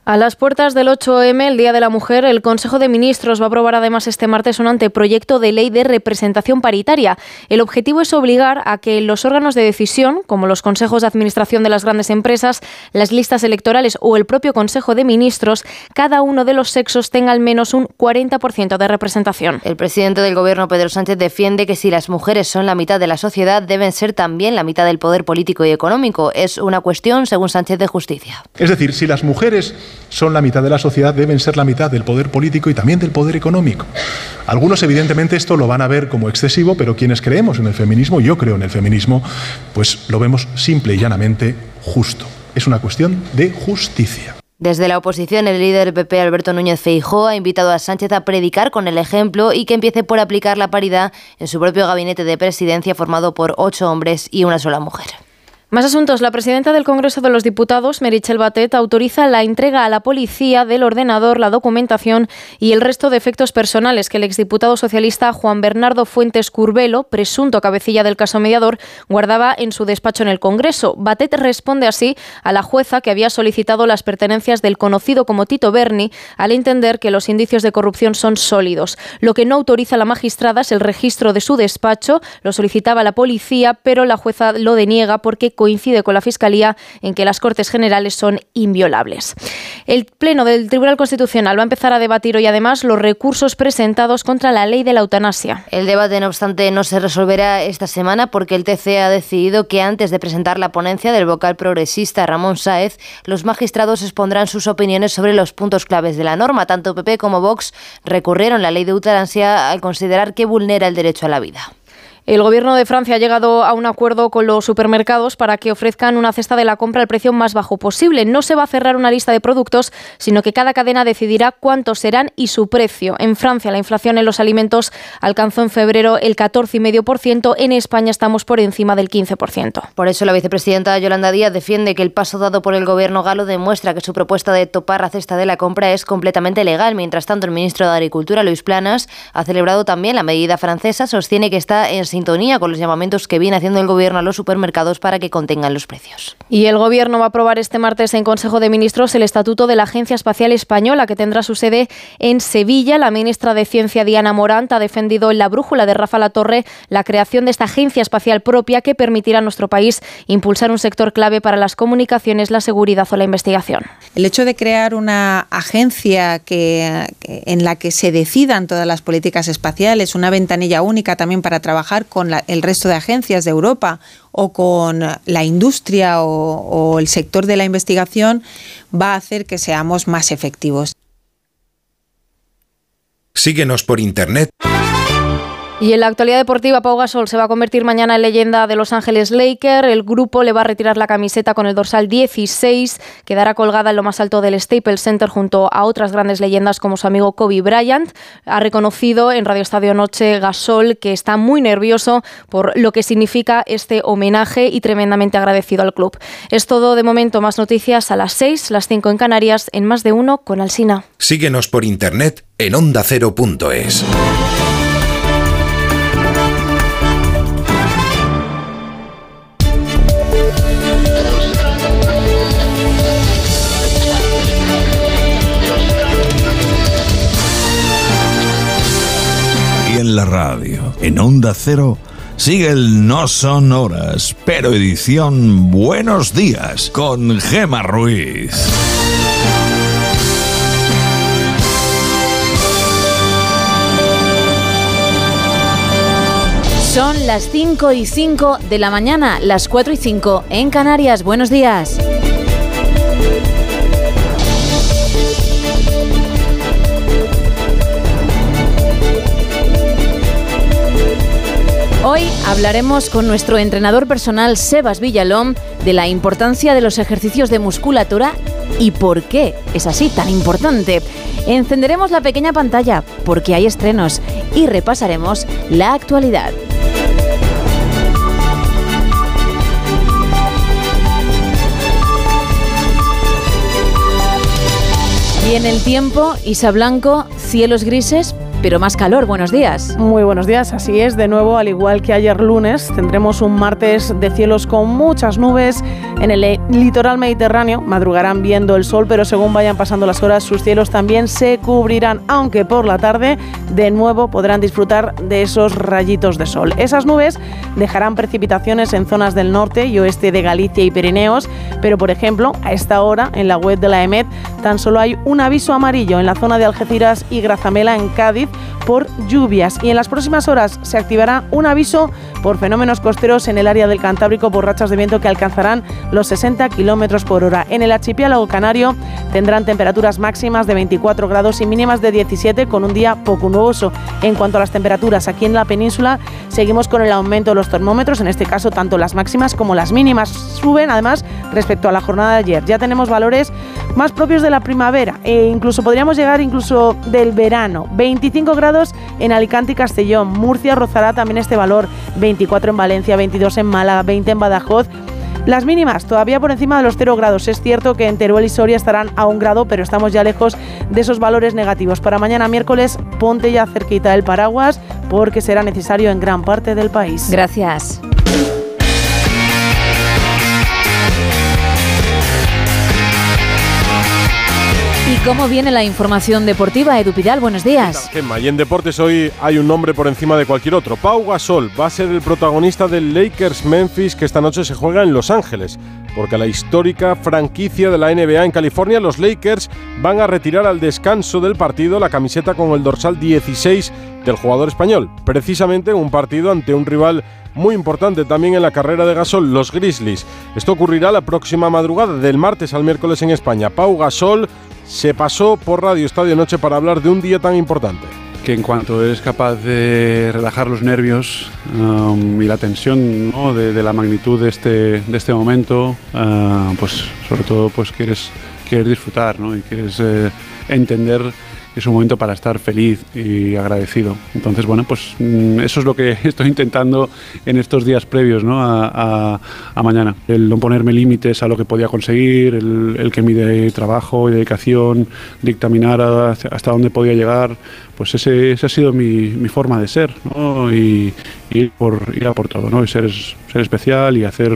A las puertas del 8M, el Día de la Mujer, el Consejo de Ministros va a aprobar además este martes un anteproyecto de ley de representación paritaria. El objetivo es obligar a que los órganos de decisión, como los consejos de administración de las grandes empresas, las listas electorales o el propio Consejo de Ministros, cada uno de los sexos tenga al menos un 40% de representación. El presidente del Gobierno, Pedro Sánchez, defiende que si las mujeres son la mitad de la sociedad, deben ser también la mitad del poder político y económico. Es una cuestión, según Sánchez, de justicia. Es decir, si las mujeres son la mitad de la sociedad, deben ser la mitad del poder político y también del poder económico. Algunos evidentemente esto lo van a ver como excesivo, pero quienes creemos en el feminismo, yo creo en el feminismo, pues lo vemos simple y llanamente justo. Es una cuestión de justicia. Desde la oposición, el líder PP, Alberto Núñez Feijóo, ha invitado a Sánchez a predicar con el ejemplo y que empiece por aplicar la paridad en su propio gabinete de presidencia formado por ocho hombres y una sola mujer. Más asuntos. La presidenta del Congreso de los Diputados, Merichel Batet, autoriza la entrega a la policía del ordenador, la documentación y el resto de efectos personales que el exdiputado socialista Juan Bernardo Fuentes Curbelo, presunto cabecilla del caso mediador, guardaba en su despacho en el Congreso. Batet responde así a la jueza que había solicitado las pertenencias del conocido como Tito Berni al entender que los indicios de corrupción son sólidos. Lo que no autoriza la magistrada es el registro de su despacho, lo solicitaba la policía, pero la jueza lo deniega porque coincide con la Fiscalía en que las Cortes Generales son inviolables. El Pleno del Tribunal Constitucional va a empezar a debatir hoy además los recursos presentados contra la ley de la eutanasia. El debate, no obstante, no se resolverá esta semana porque el TC ha decidido que antes de presentar la ponencia del vocal progresista Ramón Sáez, los magistrados expondrán sus opiniones sobre los puntos claves de la norma. Tanto PP como Vox recurrieron la ley de eutanasia al considerar que vulnera el derecho a la vida. El Gobierno de Francia ha llegado a un acuerdo con los supermercados para que ofrezcan una cesta de la compra al precio más bajo posible. No se va a cerrar una lista de productos, sino que cada cadena decidirá cuántos serán y su precio. En Francia, la inflación en los alimentos alcanzó en febrero el 14,5%. En España estamos por encima del 15%. Por eso la vicepresidenta Yolanda Díaz defiende que el paso dado por el Gobierno galo demuestra que su propuesta de topar la cesta de la compra es completamente legal. Mientras tanto, el ministro de Agricultura, Luis Planas, ha celebrado también la medida francesa. Sostiene que está en sintonía con los llamamientos que viene haciendo el Gobierno a los supermercados para que contengan los precios. Y el Gobierno va a aprobar este martes en Consejo de Ministros el Estatuto de la Agencia Espacial Española, que tendrá su sede en Sevilla. La ministra de Ciencia, Diana Morant, ha defendido en la brújula de Rafa La Torre la creación de esta agencia espacial propia que permitirá a nuestro país impulsar un sector clave para las comunicaciones, la seguridad o la investigación. El hecho de crear una agencia que, en la que se decidan todas las políticas espaciales, una ventanilla única también para trabajar con el resto de agencias de Europa o con la industria o el sector de la investigación, va a hacer que seamos más efectivos. Síguenos por internet Y en la actualidad deportiva, Pau Gasol se va a convertir mañana en leyenda de Los Ángeles Lakers. El grupo le va a retirar la camiseta con el dorsal 16. Quedará colgada en lo más alto del Staples Center junto a otras grandes leyendas como su amigo Kobe Bryant. Ha reconocido en Radio Estadio Noche Gasol que está muy nervioso por lo que significa este homenaje y tremendamente agradecido al club. Es todo de momento. Más noticias a las 6, las 5 en Canarias, en más de uno con Alsina. Síguenos por internet en ondacero.es. la radio. En Onda Cero sigue el No Son Horas, pero edición Buenos Días con Gema Ruiz. Son las 5 y 5 de la mañana, las 4 y 5 en Canarias. Buenos días. Hoy hablaremos con nuestro entrenador personal Sebas Villalón de la importancia de los ejercicios de musculatura y por qué es así tan importante. Encenderemos la pequeña pantalla porque hay estrenos y repasaremos la actualidad. Y en el tiempo, Isa Blanco, cielos grises, pero más calor. Buenos días. Muy buenos días, así es. De nuevo, al igual que ayer lunes, tendremos un martes de cielos con muchas nubes en el litoral mediterráneo. Madrugarán viendo el sol, pero según vayan pasando las horas, sus cielos también se cubrirán, aunque por la tarde de nuevo podrán disfrutar de esos rayitos de sol. Esas nubes dejarán precipitaciones en zonas del norte y oeste de Galicia y Pirineos, pero por ejemplo, a esta hora en la web de la EMET tan solo hay un aviso amarillo en la zona de Algeciras y Grazamela en Cádiz por lluvias y en las próximas horas se activará un aviso por fenómenos costeros en el área del Cantábrico por rachas de viento que alcanzarán los 60 kilómetros por hora. En el archipiélago canario tendrán temperaturas máximas de 24 grados y mínimas de 17 con un día poco nuboso. En cuanto a las temperaturas aquí en la península, seguimos con el aumento de los termómetros, en este caso tanto las máximas como las mínimas suben además respecto a la jornada de ayer. Ya tenemos valores más propios de la primavera e incluso podríamos llegar incluso del verano. 25 grados en Alicante y Castellón. Murcia rozará también este valor. 24 en Valencia, 22 en Málaga, 20 en Badajoz. Las mínimas todavía por encima de los 0 grados. Es cierto que en Teruel y Soria estarán a un grado, pero estamos ya lejos de esos valores negativos. Para mañana miércoles, ponte ya cerquita el paraguas porque será necesario en gran parte del país. Gracias. ¿Y cómo viene la información deportiva? Edu Pidal, buenos días. Gemma, y en deportes hoy hay un nombre por encima de cualquier otro. Pau Gasol va a ser el protagonista del Lakers Memphis que esta noche se juega en Los Ángeles, porque la histórica franquicia de la NBA en California, los Lakers, van a retirar al descanso del partido la camiseta con el dorsal 16 del jugador español, precisamente en un partido ante un rival muy importante también en la carrera de Gasol, los Grizzlies. Esto ocurrirá la próxima madrugada, del martes al miércoles en España. Pau Gasol se pasó por Radio Estadio Noche para hablar de un día tan importante. que en cuanto eres capaz de relajar los nervios um, y la tensión ¿no? de, la magnitud de este, de este momento, ah, pues sobre todo pues quieres, quieres disfrutar ¿no? y quieres eh, entender es un momento para estar feliz y agradecido. Entonces, bueno, pues mm, eso es lo que estoy intentando en estos días previos ¿no? a, mañana. El no ponerme límites a lo que podía conseguir, el, que mi trabajo y dedicación dictaminara hacia- hasta dónde podía llegar, pues ese, esa ha sido mi, mi forma de ser. Y, ir, a por todo, ¿no? Y ser especial y hacer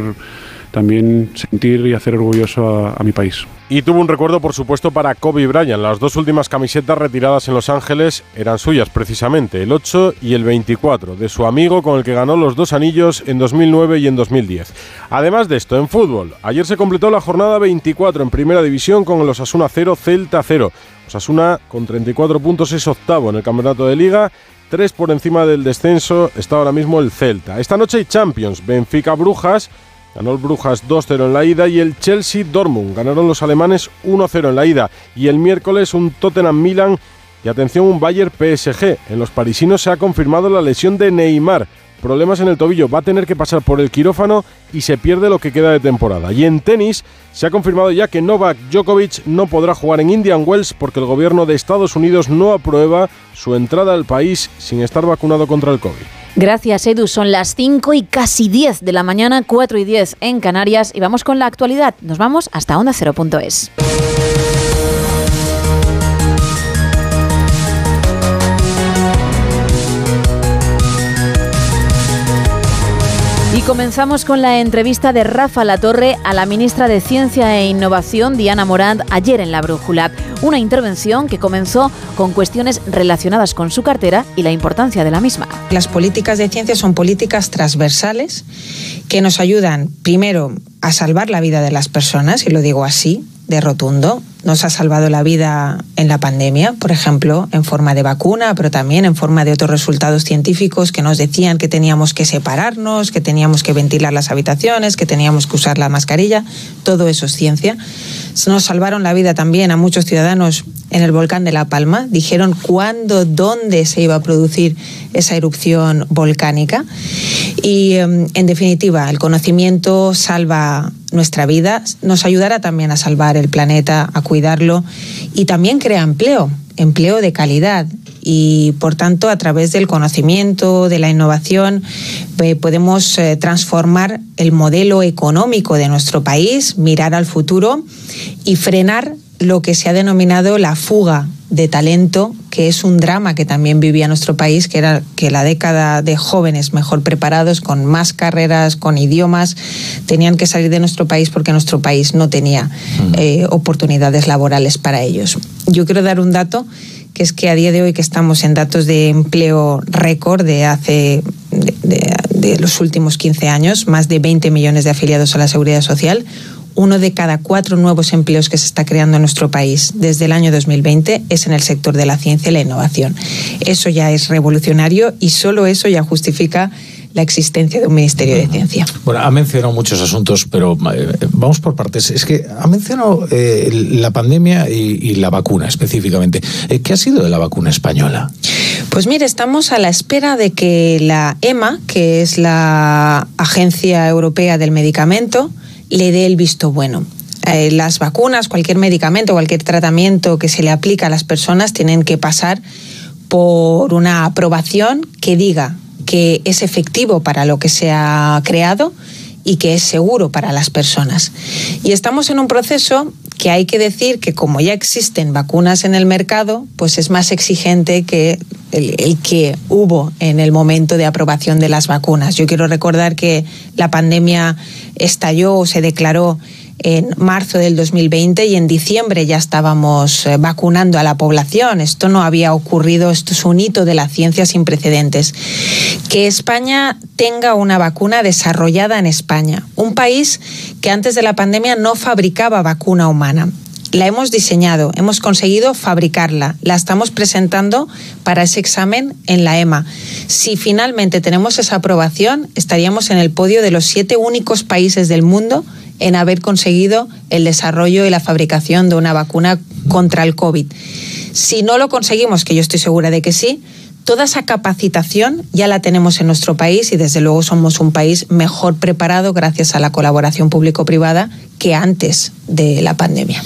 también sentir y hacer orgulloso a- mi país. Y tuvo un recuerdo, por supuesto, para Kobe Bryant. Las dos últimas camisetas retiradas en Los Ángeles eran suyas, precisamente, el 8 y el 24, de su amigo con el que ganó los dos anillos en 2009 y en 2010. Además de esto, en fútbol, ayer se completó la jornada 24 en Primera División con el Osasuna 0, Celta 0. Osasuna, con 34 puntos, es octavo en el campeonato de Liga. Tres por encima del descenso está ahora mismo el Celta. Esta noche hay Champions, Benfica Brujas, Ganó el Brujas 2-0 en la ida y el Chelsea Dortmund. Ganaron los alemanes 1-0 en la ida. Y el miércoles un Tottenham Milan y atención un Bayern PSG. En los parisinos se ha confirmado la lesión de Neymar. Problemas en el tobillo. Va a tener que pasar por el quirófano y se pierde lo que queda de temporada. Y en tenis se ha confirmado ya que Novak Djokovic no podrá jugar en Indian Wells porque el gobierno de Estados Unidos no aprueba su entrada al país sin estar vacunado contra el COVID. Gracias, Edu. Son las 5 y casi 10 de la mañana, 4 y 10 en Canarias, y vamos con la actualidad. Nos vamos hasta onda0.es. Y comenzamos con la entrevista de Rafa Latorre a la ministra de Ciencia e Innovación, Diana Morant, ayer en La Brújula. Una intervención que comenzó con cuestiones relacionadas con su cartera y la importancia de la misma. Las políticas de ciencia son políticas transversales que nos ayudan, primero, a salvar la vida de las personas, y lo digo así, de rotundo. Nos ha salvado la vida en la pandemia, por ejemplo, en forma de vacuna, pero también en forma de otros resultados científicos que nos decían que teníamos que separarnos, que teníamos que ventilar las habitaciones, que teníamos que usar la mascarilla. Todo eso es ciencia. Nos salvaron la vida también a muchos ciudadanos en el volcán de La Palma. Dijeron cuándo, dónde se iba a producir esa erupción volcánica. Y em, en definitiva, el conocimiento salva nuestra vida, nos ayudará también a salvar el planeta, a cuidarlo y también crea empleo, empleo de calidad. Y por tanto, a través del conocimiento, de la innovación, eh, podemos eh, transformar el modelo económico de nuestro país, mirar al futuro y frenar lo que se ha denominado la fuga de talento, que es un drama que también vivía nuestro país, que era que la década de jóvenes mejor preparados, con más carreras, con idiomas, tenían que salir de nuestro país porque nuestro país no tenía eh, oportunidades laborales para ellos. Yo quiero dar un dato que es que a día de hoy que estamos en datos de empleo récord de hace de, de- de los últimos 15 años, más de 20 millones de afiliados a la seguridad social, uno de cada cuatro nuevos empleos que se está creando en nuestro país desde el año 2020 es en el sector de la ciencia y la innovación. Eso ya es revolucionario y solo eso ya justifica la existencia de un Ministerio de Ciencia. Bueno, ha mencionado muchos asuntos, pero eh, vamos por partes. Es que ha mencionado eh, la pandemia y, y la vacuna específicamente. Eh, ¿Qué ha sido de la vacuna española? Pues mire, estamos a la espera de que la EMA, que es la Agencia Europea del Medicamento, le dé el visto bueno. Eh, las vacunas, cualquier medicamento, cualquier tratamiento que se le aplica a las personas tienen que pasar por una aprobación que diga que es efectivo para lo que se ha creado y que es seguro para las personas. Y estamos en un proceso que hay que decir que como ya existen vacunas en el mercado, pues es más exigente que el, el que hubo en el momento de aprobación de las vacunas. Yo quiero recordar que la pandemia estalló o se declaró en marzo del 2020 y en diciembre ya estábamos eh, vacunando a la población. Esto no había ocurrido, esto es un hito de la ciencia sin precedentes. Que España tenga una vacuna desarrollada en España, un país que antes de la pandemia no fabricaba vacuna humana. La hemos diseñado, hemos conseguido fabricarla, la estamos presentando para ese examen en la EMA. Si finalmente tenemos esa aprobación, estaríamos en el podio de los siete únicos países del mundo en haber conseguido el desarrollo y la fabricación de una vacuna contra el COVID. Si no lo conseguimos, que yo estoy segura de que sí, toda esa capacitación ya la tenemos en nuestro país y desde luego somos un país mejor preparado gracias a la colaboración público-privada que antes de la pandemia.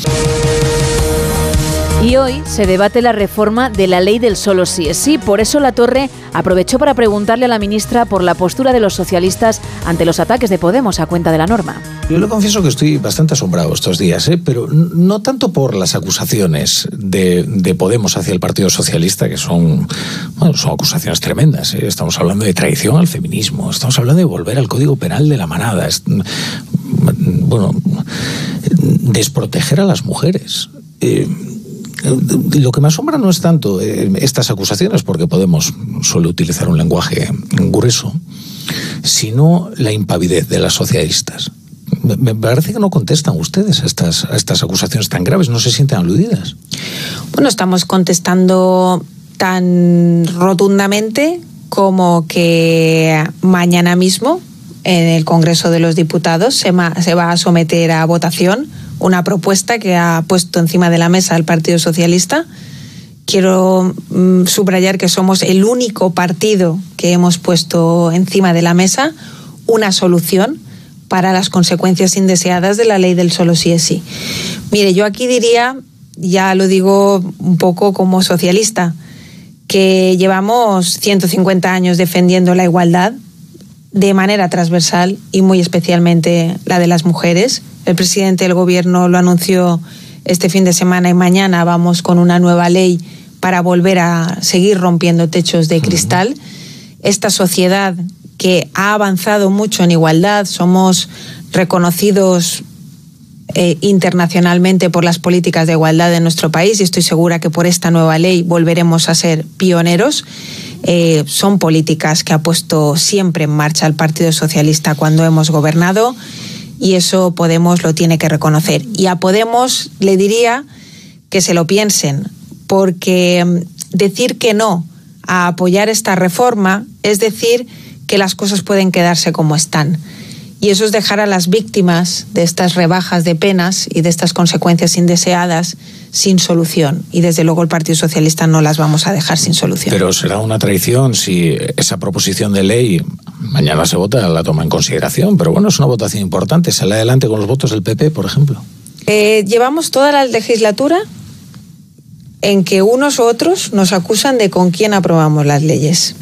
Y hoy se debate la reforma de la ley del solo sí es sí. Por eso la Torre aprovechó para preguntarle a la ministra por la postura de los socialistas ante los ataques de Podemos a cuenta de la norma. Yo le confieso que estoy bastante asombrado estos días, ¿eh? pero no tanto por las acusaciones de, de Podemos hacia el Partido Socialista, que son, bueno, son acusaciones tremendas. ¿eh? Estamos hablando de traición al feminismo, estamos hablando de volver al Código Penal de la manada, bueno, desproteger a las mujeres. Eh, lo que me asombra no es tanto eh, estas acusaciones, porque Podemos suele utilizar un lenguaje grueso, sino la impavidez de las socialistas. Me- parece que no contestan ustedes a estas, a estas acusaciones tan graves, no se sienten aludidas. Bueno, estamos contestando tan rotundamente como que mañana mismo en el Congreso de los Diputados se, se va a someter a votación una propuesta que ha puesto encima de la mesa el Partido Socialista. Quiero mm, subrayar que somos el único partido que hemos puesto encima de la mesa una solución para las consecuencias indeseadas de la ley del solo sí es sí. Mire, yo aquí diría, ya lo digo un poco como socialista, que llevamos 150 años defendiendo la igualdad de manera transversal y muy especialmente la de las mujeres. El presidente del gobierno lo anunció este fin de semana y mañana vamos con una nueva ley para volver a seguir rompiendo techos de cristal. Esta sociedad que ha avanzado mucho en igualdad, somos reconocidos eh, internacionalmente por las políticas de igualdad de nuestro país y estoy segura que por esta nueva ley volveremos a ser pioneros. Eh, son políticas que ha puesto siempre en marcha el Partido Socialista cuando hemos gobernado y eso Podemos lo tiene que reconocer. Y a Podemos le diría que se lo piensen, porque mm, decir que no a apoyar esta reforma es decir que las cosas pueden quedarse como están. Y eso es dejar a las víctimas de estas rebajas de penas y de estas consecuencias indeseadas sin solución. Y desde luego el Partido Socialista no las vamos a dejar sin solución. Pero será una traición si esa proposición de ley mañana se vota, la toma en consideración. Pero bueno, es una votación importante. Sale adelante con los votos del PP, por ejemplo. Eh, llevamos toda la legislatura en que unos u otros nos acusan de con quién aprobamos las leyes.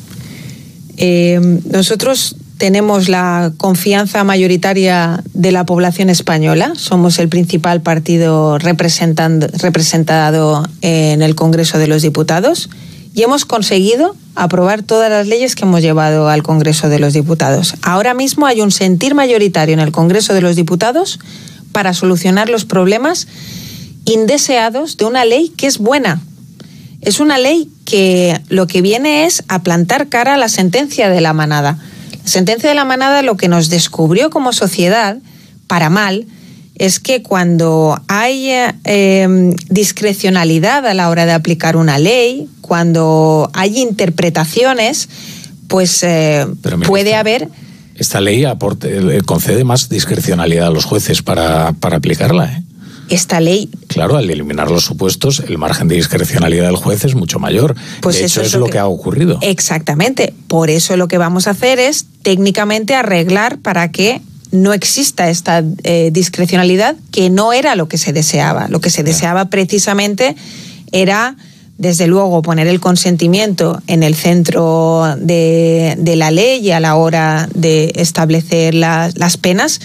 Eh, nosotros tenemos la confianza mayoritaria de la población española. Somos el principal partido representado en el Congreso de los Diputados y hemos conseguido aprobar todas las leyes que hemos llevado al Congreso de los Diputados. Ahora mismo hay un sentir mayoritario en el Congreso de los Diputados para solucionar los problemas indeseados de una ley que es buena. Es una ley que lo que viene es a plantar cara a la sentencia de la manada sentencia de la manada lo que nos descubrió como sociedad, para mal, es que cuando hay eh, discrecionalidad a la hora de aplicar una ley, cuando hay interpretaciones, pues eh, puede haber... Esta ley aporte, eh, concede más discrecionalidad a los jueces para, para aplicarla. ¿eh? Esta ley. Claro, al eliminar los supuestos, el margen de discrecionalidad del juez es mucho mayor. Pues de eso hecho, es, lo que... ha ocurrido. Exactamente. Por eso lo que vamos a hacer es técnicamente arreglar para que no exista esta eh, discrecionalidad, que no era lo que se deseaba. Lo que se deseaba precisamente era desde luego, poner el consentimiento en el centro de, de, la ley y a la hora de establecer las penas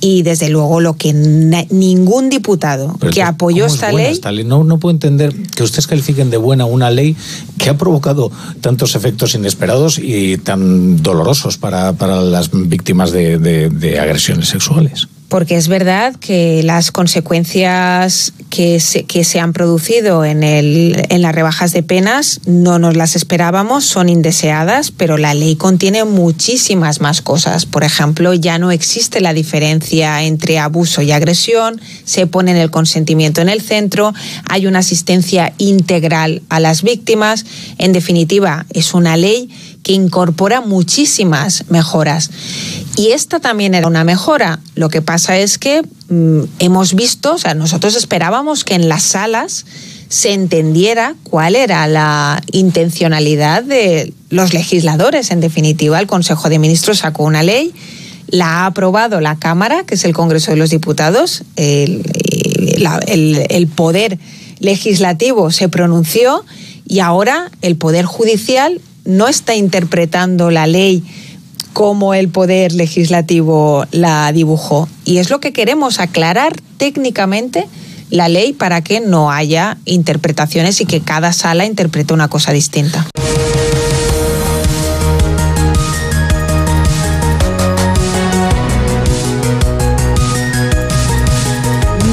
y desde luego lo que ningún diputado Pero que apoyó ¿cómo es esta buena ley esta ley? No, no puedo entender que ustedes califiquen de buena una ley que ha provocado tantos efectos inesperados y tan dolorosos para, para las víctimas de, de, de agresiones sexuales. Porque es verdad que las consecuencias que se, que se han producido en, el, en las rebajas de penas no nos las esperábamos, son indeseadas, pero la ley contiene muchísimas más cosas. Por ejemplo, ya no existe la diferencia entre abuso y agresión, se pone el consentimiento en el centro, hay una asistencia integral a las víctimas. En definitiva, es una ley que incorpora muchísimas mejoras. Y esta también era una mejora. Lo que pasa es que mmm, hemos visto, o sea, nosotros esperábamos que en las salas se entendiera cuál era la intencionalidad de los legisladores. En definitiva, el Consejo de Ministros sacó una ley, la ha aprobado la Cámara, que es el Congreso de los Diputados, el Poder Legislativo se pronunció y ahora el Poder Judicial no está interpretando la ley como el poder legislativo la dibujó. Y es lo que queremos aclarar técnicamente la ley para que no haya interpretaciones y que cada sala interprete una cosa distinta.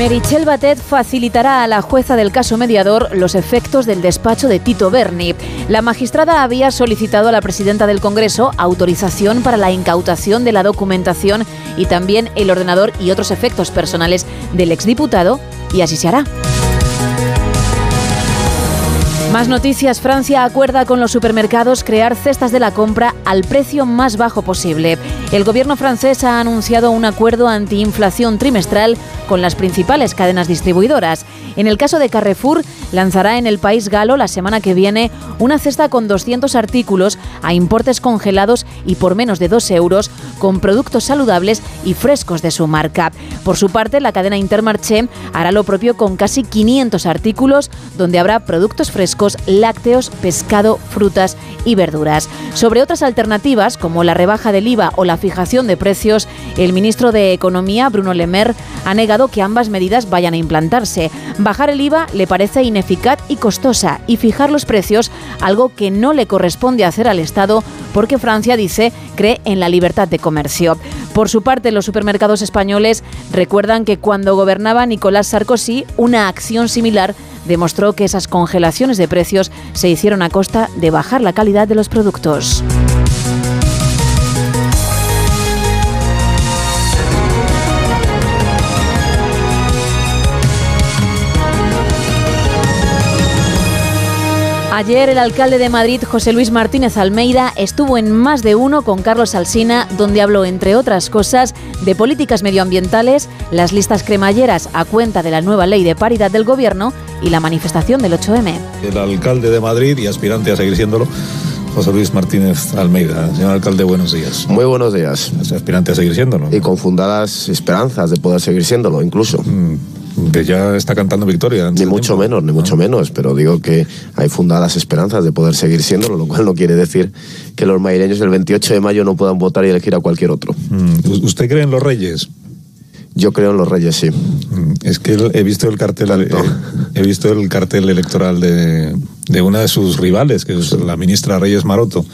Merichel Batet facilitará a la jueza del caso mediador los efectos del despacho de Tito Berni. La magistrada había solicitado a la presidenta del Congreso autorización para la incautación de la documentación y también el ordenador y otros efectos personales del exdiputado, y así se hará. Más noticias. Francia acuerda con los supermercados crear cestas de la compra al precio más bajo posible. El gobierno francés ha anunciado un acuerdo antiinflación trimestral con las principales cadenas distribuidoras. En el caso de Carrefour, lanzará en el país galo la semana que viene una cesta con 200 artículos a importes congelados y por menos de 2 euros con productos saludables y frescos de su marca. Por su parte, la cadena Intermarché hará lo propio con casi 500 artículos donde habrá productos frescos lácteos, pescado, frutas y verduras. Sobre otras alternativas, como la rebaja del IVA o la fijación de precios, el ministro de Economía, Bruno Le Maire, ha negado que ambas medidas vayan a implantarse. Bajar el IVA le parece ineficaz y costosa y fijar los precios, algo que no le corresponde hacer al Estado porque Francia, dice, cree en la libertad de comercio. Por su parte, los supermercados españoles recuerdan que cuando gobernaba Nicolás Sarkozy, una acción similar demostró que esas congelaciones de precios se hicieron a costa de bajar la calidad de los productos. Ayer el alcalde de Madrid, José Luis Martínez Almeida, estuvo en más de uno con Carlos Alsina, donde habló, entre otras cosas, de políticas medioambientales, las listas cremalleras a cuenta de la nueva ley de paridad del gobierno y la manifestación del 8M. El alcalde de Madrid y aspirante a seguir siéndolo, José Luis Martínez Almeida. Señor alcalde, buenos días. Muy buenos días. Es aspirante a seguir siéndolo. Y con fundadas esperanzas de poder seguir siéndolo, incluso. Que ya está cantando victoria. Ni mucho menos, ni mucho menos, pero digo que hay fundadas esperanzas de poder seguir siéndolo, lo cual no quiere decir que los madrileños el 28 de mayo no puedan votar y elegir a cualquier otro. Mm, ¿U- ¿Usted cree en los reyes? Yo creo en los reyes, sí. Mm, Es que he visto el cartel, eh, he visto el cartel electoral de, de una de sus rivales, que es la ministra Reyes Maroto.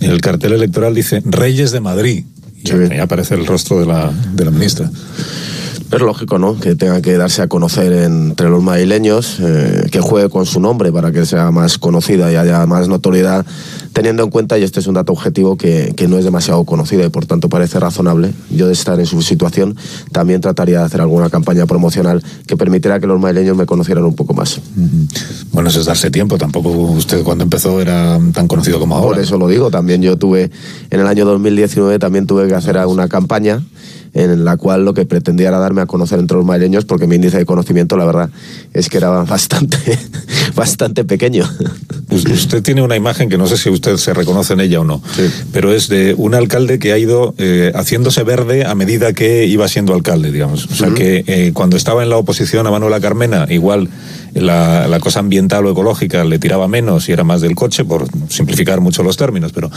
En el cartel electoral dice Reyes de Madrid. Y ahí aparece el rostro de la, de la ministra. Es lógico, ¿no? Que tenga que darse a conocer entre los madrileños, eh, que juegue con su nombre para que sea más conocida y haya más notoriedad, teniendo en cuenta, y este es un dato objetivo, que, que no es demasiado conocida y por tanto parece razonable. Yo de estar en su situación también trataría de hacer alguna campaña promocional que permitiera que los madrileños me conocieran un poco más. Bueno, eso es darse tiempo. Tampoco usted cuando empezó era tan conocido como ahora. Por eso lo digo, también yo tuve, en el año 2019 también tuve que hacer una campaña en la cual lo que pretendía era darme a conocer entre los madrileños porque mi índice de conocimiento, la verdad, es que era bastante, bastante pequeño. Us- Usted tiene una imagen que no sé si usted se reconoce en ella o no, pero es de un alcalde que ha ido eh, haciéndose verde a medida que iba siendo alcalde, digamos. O sea que eh, cuando estaba en la oposición a Manuela Carmena, igual la, cosa ambiental o ecológica le tiraba menos y era más del coche, por simplificar mucho los términos, pero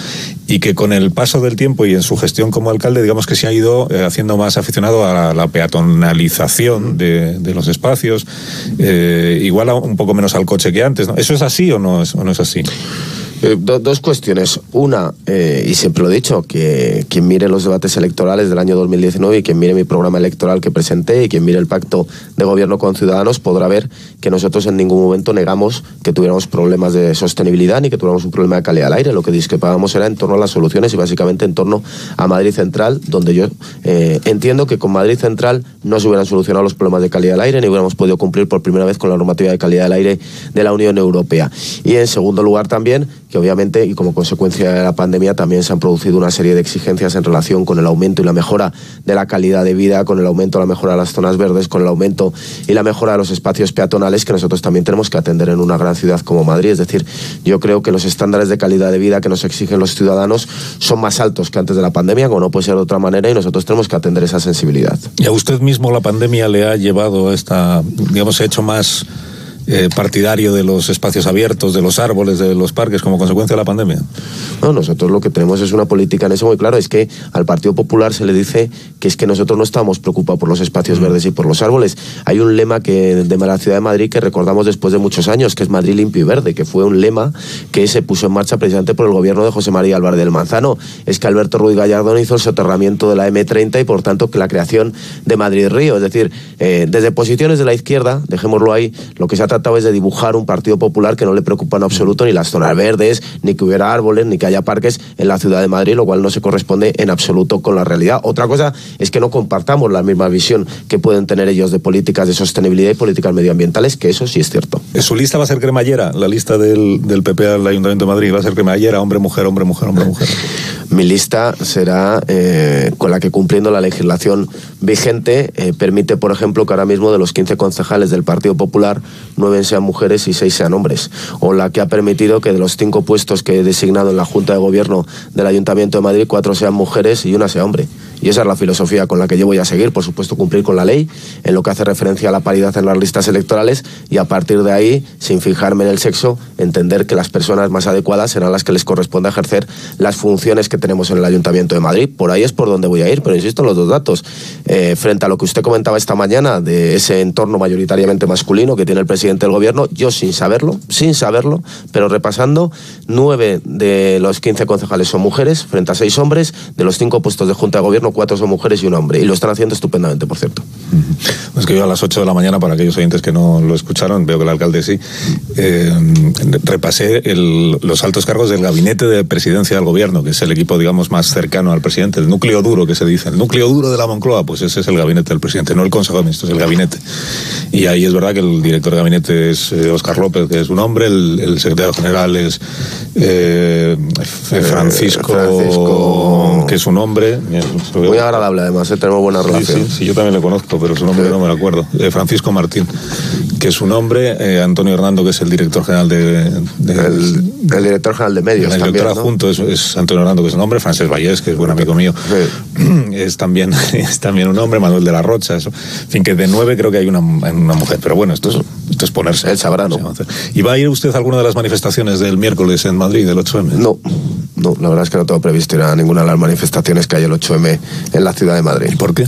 y que con el paso del tiempo y en su gestión como alcalde, digamos que se ha ido eh, haciendo más aficionado a la, peatonalización de, de los espacios, eh, igual a un poco menos al coche que antes. ¿no? ¿Eso es así o no es, o no es así? Eh, do- dos cuestiones. Una, eh, y siempre lo he dicho, que quien mire los debates electorales del año 2019 y quien mire mi programa electoral que presenté y quien mire el pacto de gobierno con Ciudadanos podrá ver que nosotros en ningún momento negamos que tuviéramos problemas de sostenibilidad ni que tuviéramos un problema de calidad del aire. Lo que discrepábamos era en torno a las soluciones y básicamente en torno a Madrid Central, donde yo eh, entiendo que con Madrid Central no se hubieran solucionado los problemas de calidad del aire ni hubiéramos podido cumplir por primera vez con la normativa de calidad del aire de la Unión Europea. Y en segundo lugar también que obviamente y como consecuencia de la pandemia también se han producido una serie de exigencias en relación con el aumento y la mejora de la calidad de vida, con el aumento y la mejora de las zonas verdes, con el aumento y la mejora de los espacios peatonales que nosotros también tenemos que atender en una gran ciudad como Madrid. Es decir, yo creo que los estándares de calidad de vida que nos exigen los ciudadanos son más altos que antes de la pandemia, como no puede ser de otra manera, y nosotros tenemos que atender esa sensibilidad. ¿Y a usted mismo la pandemia le ha llevado a esta, digamos, ha hecho más eh, partidario de los espacios abiertos, de los árboles, de los parques, como consecuencia de la pandemia? No, nosotros lo que tenemos es una política en eso muy claro, es que al Partido Popular se le dice que es que nosotros no estamos preocupados por los espacios verdes y por los árboles. Hay un lema que de la ciudad de Madrid que recordamos después de muchos años, que es Madrid limpio y verde, que fue un lema que se puso en marcha precisamente por el gobierno de José María Álvarez del Manzano. Es que Alberto Ruiz Gallardón hizo el soterramiento de la M30 y por tanto que la creación de Madrid Río. Es decir, eh, desde posiciones de la izquierda, dejémoslo ahí, lo que se ha tratado es de dibujar un Partido Popular que no le preocupa en absoluto ni las zonas verdes, ni que hubiera árboles, ni que haya parques en la ciudad de Madrid, lo cual no se corresponde en absoluto con la realidad. Otra cosa es que no compartamos la misma visión que pueden tener ellos de políticas de sostenibilidad y políticas medioambientales, que eso sí es cierto. ¿Su lista va a ser cremallera? La lista del, del PP al Ayuntamiento de Madrid va a ser cremallera, hombre, mujer, hombre, mujer, hombre, mujer. Mi lista será eh, con la que cumpliendo la legislación vigente eh, permite, por ejemplo, que ahora mismo de los 15 concejales del Partido Popular, 9 sean mujeres y 6 sean hombres. O la que ha permitido que de los 5 puestos que he designado en la Junta de Gobierno del Ayuntamiento de Madrid, 4 sean mujeres y una sea hombre. Y esa es la filosofía con la que yo voy a seguir, por supuesto cumplir con la ley en lo que hace referencia a la paridad en las listas electorales y a partir de ahí, sin fijarme en el sexo, entender que las personas más adecuadas serán las que les corresponde ejercer las funciones que tenemos en el Ayuntamiento de Madrid. Por ahí es por donde voy a ir, pero insisto en los dos datos. Eh, frente a lo que usted comentaba esta mañana de ese entorno mayoritariamente masculino que tiene el presidente del gobierno, yo sin saberlo, sin saberlo, pero repasando, nueve de los 15 concejales son mujeres frente a seis hombres, de los cinco puestos de Junta de Gobierno, cuatro son mujeres y un hombre. Y lo están haciendo estupendamente, por cierto. Es que yo a las 8 de la mañana, para aquellos oyentes que no lo escucharon, veo que el alcalde sí, eh, repasé el- los altos cargos del gabinete de presidencia del gobierno, que es el equipo, digamos, más cercano al presidente, el núcleo duro que se dice, el núcleo duro de la Moncloa, pues ese es el gabinete del presidente, no el Consejo de Ministros, el gabinete. Y ahí es verdad que el director de gabinete es eh, Óscar López, que es un hombre, el, el secretario general es eh, Francisco, que es un hombre. Muy agradable además, ¿eh? tenemos buena Sí, relación. Sí, sí, yo también le conozco, pero su nombre no me lo acuerdo. Eh, Francisco Martín, que es un hombre, eh, Antonio Hernando, que es el director general de... el, director general de medios El director ¿no? adjunto es, es Antonio Hernando, que es un hombre, Francés Vallés, que es buen amigo mío, es, también, es también un hombre, Manuel de la Rocha, eso. en fin, que de nueve creo que hay una, una mujer, pero bueno, esto es, esto es ponerse. Él sabrá, ¿no? ¿Y va a ir usted a alguna de las manifestaciones del miércoles en Madrid, del 8M? No, no, la verdad es que no tengo previsto ir a ninguna de las manifestaciones que hay el 8M en la ciudad de Madrid. ¿Y por qué?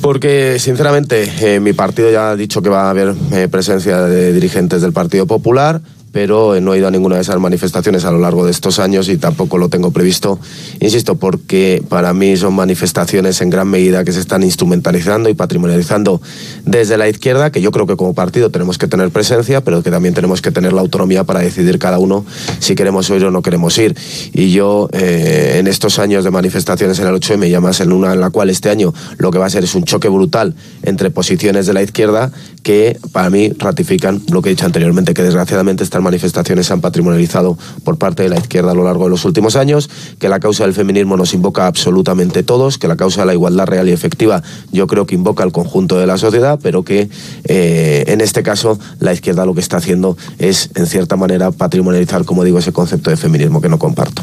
Porque, sinceramente, eh, mi partido ya ha dicho que va a haber eh, presencia de dirigentes del Partido Popular, pero eh, no he ido a ninguna de esas manifestaciones a lo largo de estos años y tampoco lo tengo previsto, insisto, porque para mí son manifestaciones en gran medida que se están instrumentalizando y patrimonializando desde la izquierda, que yo creo que como partido tenemos que tener presencia, pero que también tenemos que tener la autonomía para decidir cada uno si queremos ir o no queremos ir. Y yo, eh, en estos años de manifestaciones en el 8M, y además en una en la cual este año lo que va a ser es un choque brutal entre posiciones de la izquierda que para mí ratifican lo que he dicho anteriormente, que desgraciadamente estas manifestaciones se han patrimonializado por parte de la izquierda a lo largo de los últimos años, que la causa del feminismo nos invoca absolutamente todos, que la causa de la igualdad real y efectiva yo creo que invoca al conjunto de la sociedad, pero que eh, en este caso la izquierda lo que está haciendo es en cierta manera patrimonializar, como digo, ese concepto de feminismo que no comparto.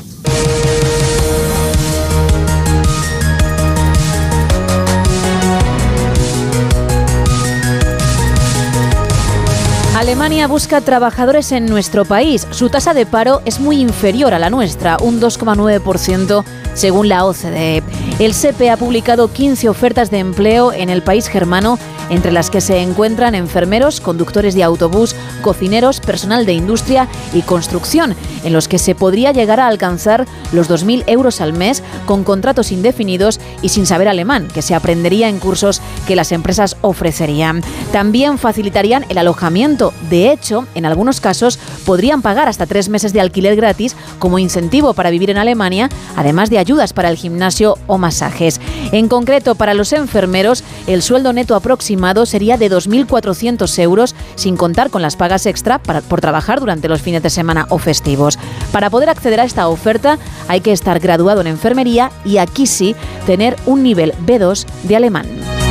Busca trabajadores en nuestro país. Su tasa de paro es muy inferior a la nuestra, un 2,9% según la OCDE. El SEPE ha publicado 15 ofertas de empleo en el país germano, entre las que se encuentran enfermeros, conductores de autobús, cocineros, personal de industria y construcción, en los que se podría llegar a alcanzar los 2.000 euros al mes con contratos indefinidos y sin saber alemán, que se aprendería en cursos que las empresas ofrecerían. También facilitarían el alojamiento. De hecho, en algunos casos podrían pagar hasta tres meses de alquiler gratis como incentivo para vivir en Alemania, además de ayudas para el gimnasio o masajes. En concreto, para los enfermeros, el sueldo neto aproximado sería de 2.400 euros, sin contar con las pagas extra por trabajar durante los fines de semana o festivos. Para poder acceder a esta oferta hay que estar graduado en enfermería y aquí sí tener un nivel B2 de alemán.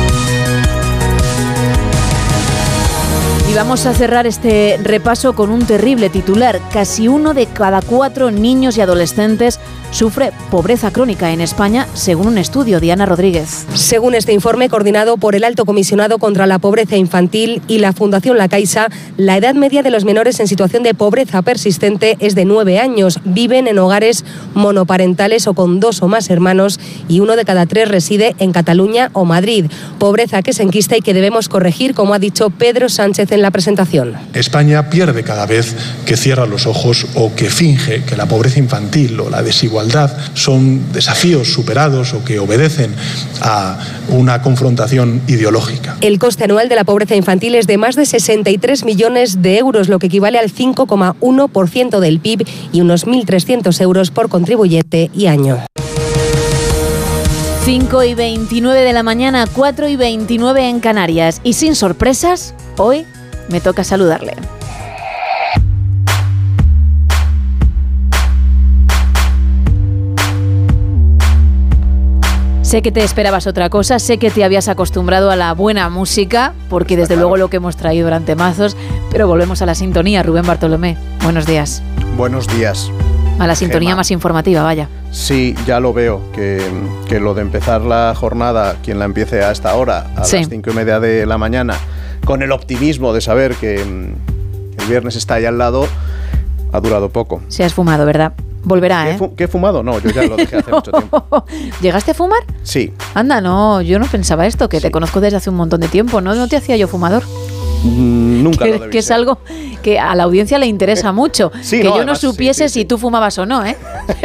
Y vamos a cerrar este repaso con un terrible titular. Casi uno de cada cuatro niños y adolescentes sufre pobreza crónica en España, según un estudio. Diana Rodríguez. Según este informe coordinado por el Alto Comisionado contra la Pobreza Infantil y la Fundación La Caixa, la edad media de los menores en situación de pobreza persistente es de nueve años. Viven en hogares monoparentales o con dos o más hermanos y uno de cada tres reside en Cataluña o Madrid. Pobreza que se enquista y que debemos corregir, como ha dicho Pedro Sánchez en la presentación. España pierde cada vez que cierra los ojos o que finge que la pobreza infantil o la desigualdad son desafíos superados o que obedecen a una confrontación ideológica. El coste anual de la pobreza infantil es de más de 63 millones de euros, lo que equivale al 5,1% del PIB y unos 1.300 euros por contribuyente y año. 5 y 29 de la mañana, 4 y 29 en Canarias. Y sin sorpresas, hoy me toca saludarle. Sé que te esperabas otra cosa, sé que te habías acostumbrado a la buena música, porque desde luego lo que hemos traído durante mazos, pero volvemos a la sintonía. Rubén Bartolomé, buenos días. Buenos días. A la sintonía más informativa, vaya. Sí, ya lo veo, que, que lo de empezar la jornada, quien la empiece a esta hora, a Sí. las cinco y media de la mañana, con el optimismo de saber que mm, el viernes está ahí al lado, ha durado poco. Se has fumado, ¿verdad? Volverá, ¿Qué, ¿eh? fu- qué he fumado? No, yo ya lo dejé hace mucho tiempo. ¿Llegaste a fumar? Sí, Anda, no, yo no pensaba esto, que te conozco desde hace un montón de tiempo, ¿no? No te hacía yo fumador. mm, nunca que, lo debí que es ser. algo que a la audiencia le interesa mucho. Sí, que no, yo además, no sí, supiese si tú fumabas o no, ¿eh?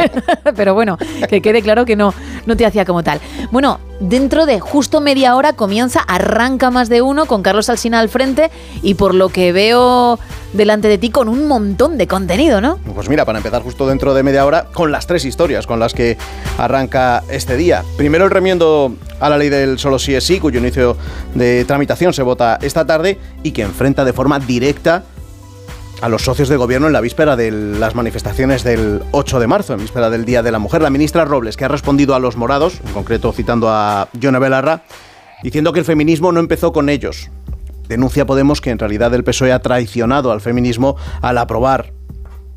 Pero bueno, que quede claro que no, no te hacía como tal. Bueno, dentro de justo media hora comienza, arranca más de uno con Carlos Alsina al frente y por lo que veo delante de ti con un montón de contenido, ¿no? Pues mira, para empezar justo dentro de media hora con las tres historias con las que arranca este día. Primero el remiendo a la ley del solo sí es sí, cuyo inicio de tramitación se vota esta tarde y que enfrenta de forma directa a los socios de gobierno en la víspera de las manifestaciones del 8 de marzo, en víspera del Día de la Mujer. La ministra Robles, que ha respondido a los morados, en concreto citando a Yone Belarra, diciendo que el feminismo no empezó con ellos. Denuncia Podemos que en realidad el PSOE ha traicionado al feminismo al aprobar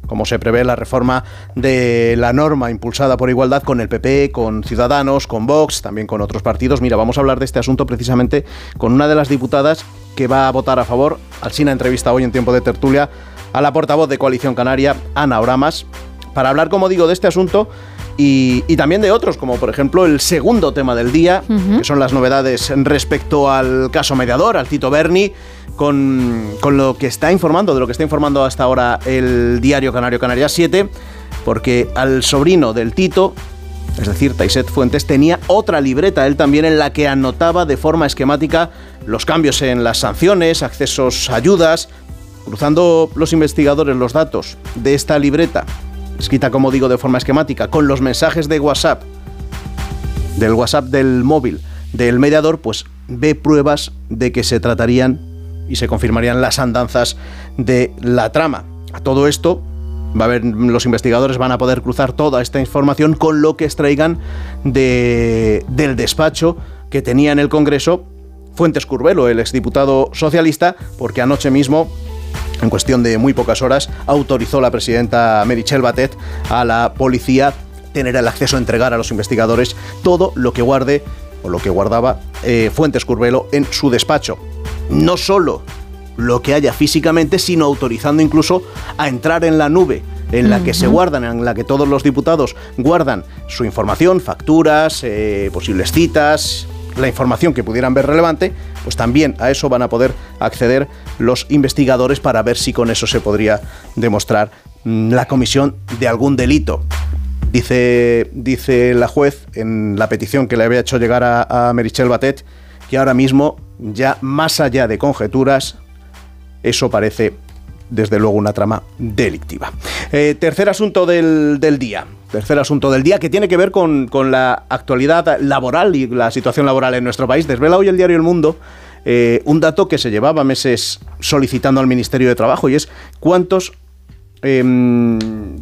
como se prevé la reforma de la norma impulsada por Igualdad con el PP, con Ciudadanos, con Vox, también con otros partidos. Mira, vamos a hablar de este asunto precisamente con una de las diputadas que va a votar a favor. Alsina entrevista hoy en tiempo de tertulia a la portavoz de Coalición Canaria, Ana Oramas, para hablar, como digo, de este asunto y, y también de otros, como por ejemplo el segundo tema del día, que son las novedades respecto al caso mediador, al Tito Berni, con, con lo que está informando, de lo que está informando hasta ahora el diario Canario Canarias 7, porque al sobrino del Tito, es decir, Taiset Fuentes, tenía otra libreta, él también, en la que anotaba de forma esquemática los cambios en las sanciones, accesos a ayudas, cruzando los investigadores los datos de esta libreta, escrita como digo de forma esquemática, con los mensajes de WhatsApp, del WhatsApp del móvil del mediador, pues ve pruebas de que se tratarían y se confirmarían las andanzas de la trama. A todo esto, va a haber, los investigadores van a poder cruzar toda esta información con lo que extraigan de, del despacho que tenía en el Congreso Fuentes Curvelo, el exdiputado socialista, porque anoche mismo en cuestión de muy pocas horas, autorizó la presidenta Merichel Batet a la policía tener el acceso a entregar a los investigadores todo lo que guarde o lo que guardaba eh, Fuentes Curvelo en su despacho. No solo lo que haya físicamente, sino autorizando incluso a entrar en la nube en la que se guardan, en la que todos los diputados guardan su información, facturas, eh, posibles citas, la información que pudieran ver relevante, pues también a eso van a poder acceder los investigadores para ver si con eso se podría demostrar mm, la comisión de algún delito. Dice, dice la juez en la petición que le había hecho llegar a, a Merichel Batet que ahora mismo, ya más allá de conjeturas, eso parece desde luego una trama delictiva. Eh, tercer asunto del, del día. Tercer asunto del día que tiene que ver con, con la actualidad laboral y la situación laboral en nuestro país. Desvela hoy el diario El Mundo eh, un dato que se llevaba meses solicitando al Ministerio de Trabajo y es cuántos em,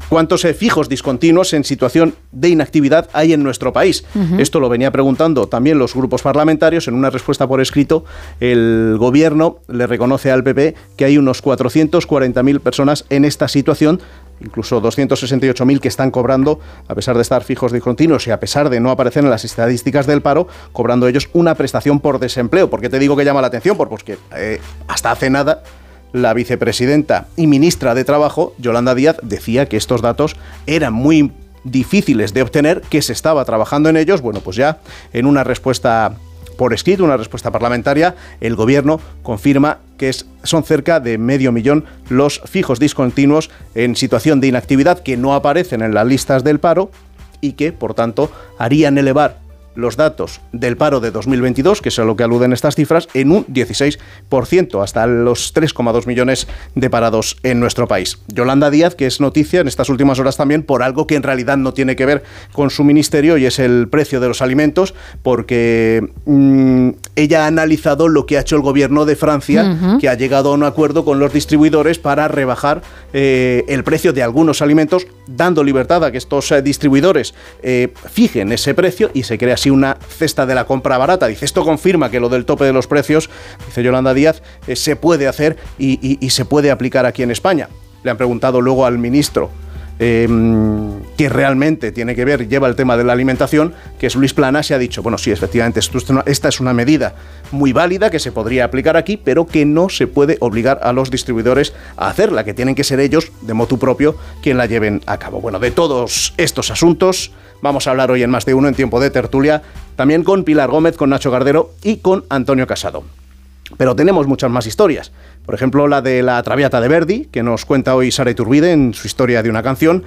cuántos eh, fijos discontinuos en situación de inactividad hay en nuestro país. Esto lo venía preguntando también los grupos parlamentarios. En una respuesta por escrito, el gobierno le reconoce al PP que hay unos 440.000 personas en esta situación incluso 268.000 que están cobrando, a pesar de estar fijos discontinuos y a pesar de no aparecer en las estadísticas del paro, cobrando ellos una prestación por desempleo. ¿Por qué te digo que llama la atención? Pues porque eh, hasta hace nada la vicepresidenta y ministra de Trabajo, Yolanda Díaz, decía que estos datos eran muy difíciles de obtener, que se estaba trabajando en ellos. Bueno, pues ya en una respuesta por escrito, una respuesta parlamentaria, el gobierno confirma que son cerca de medio millón los fijos discontinuos en situación de inactividad que no aparecen en las listas del paro y que, por tanto, harían elevar los datos del paro de 2022, que es a lo que aluden estas cifras, en un 16%, hasta los 3,2 millones de parados en nuestro país. Yolanda Díaz, que es noticia en estas últimas horas también por algo que en realidad no tiene que ver con su ministerio y es el precio de los alimentos, porque mm, ella ha analizado lo que ha hecho el gobierno de Francia, que ha llegado a un acuerdo con los distribuidores para rebajar eh, el precio de algunos alimentos, dando libertad a que estos eh, distribuidores eh, fijen ese precio y se crea así una cesta de la compra barata. Dice, esto confirma que lo del tope de los precios, dice Yolanda Díaz, eh, se puede hacer y se puede aplicar aquí en España. Le han preguntado luego al ministro eh, que realmente tiene que ver, lleva el tema de la alimentación, que es Luis Plana, se ha dicho, bueno, sí, efectivamente, esta es una medida muy válida que se podría aplicar aquí, pero que no se puede obligar a los distribuidores a hacerla, que tienen que ser ellos, de motu propio, quien la lleven a cabo. Bueno, de todos estos asuntos vamos a hablar hoy en más de uno en tiempo de tertulia, también con Pilar Gómez, con Nacho Gardero y con Antonio Casado. Pero tenemos muchas más historias. Por ejemplo, la de la Traviata de Verdi, que nos cuenta hoy Sara Iturbide en su historia de una canción.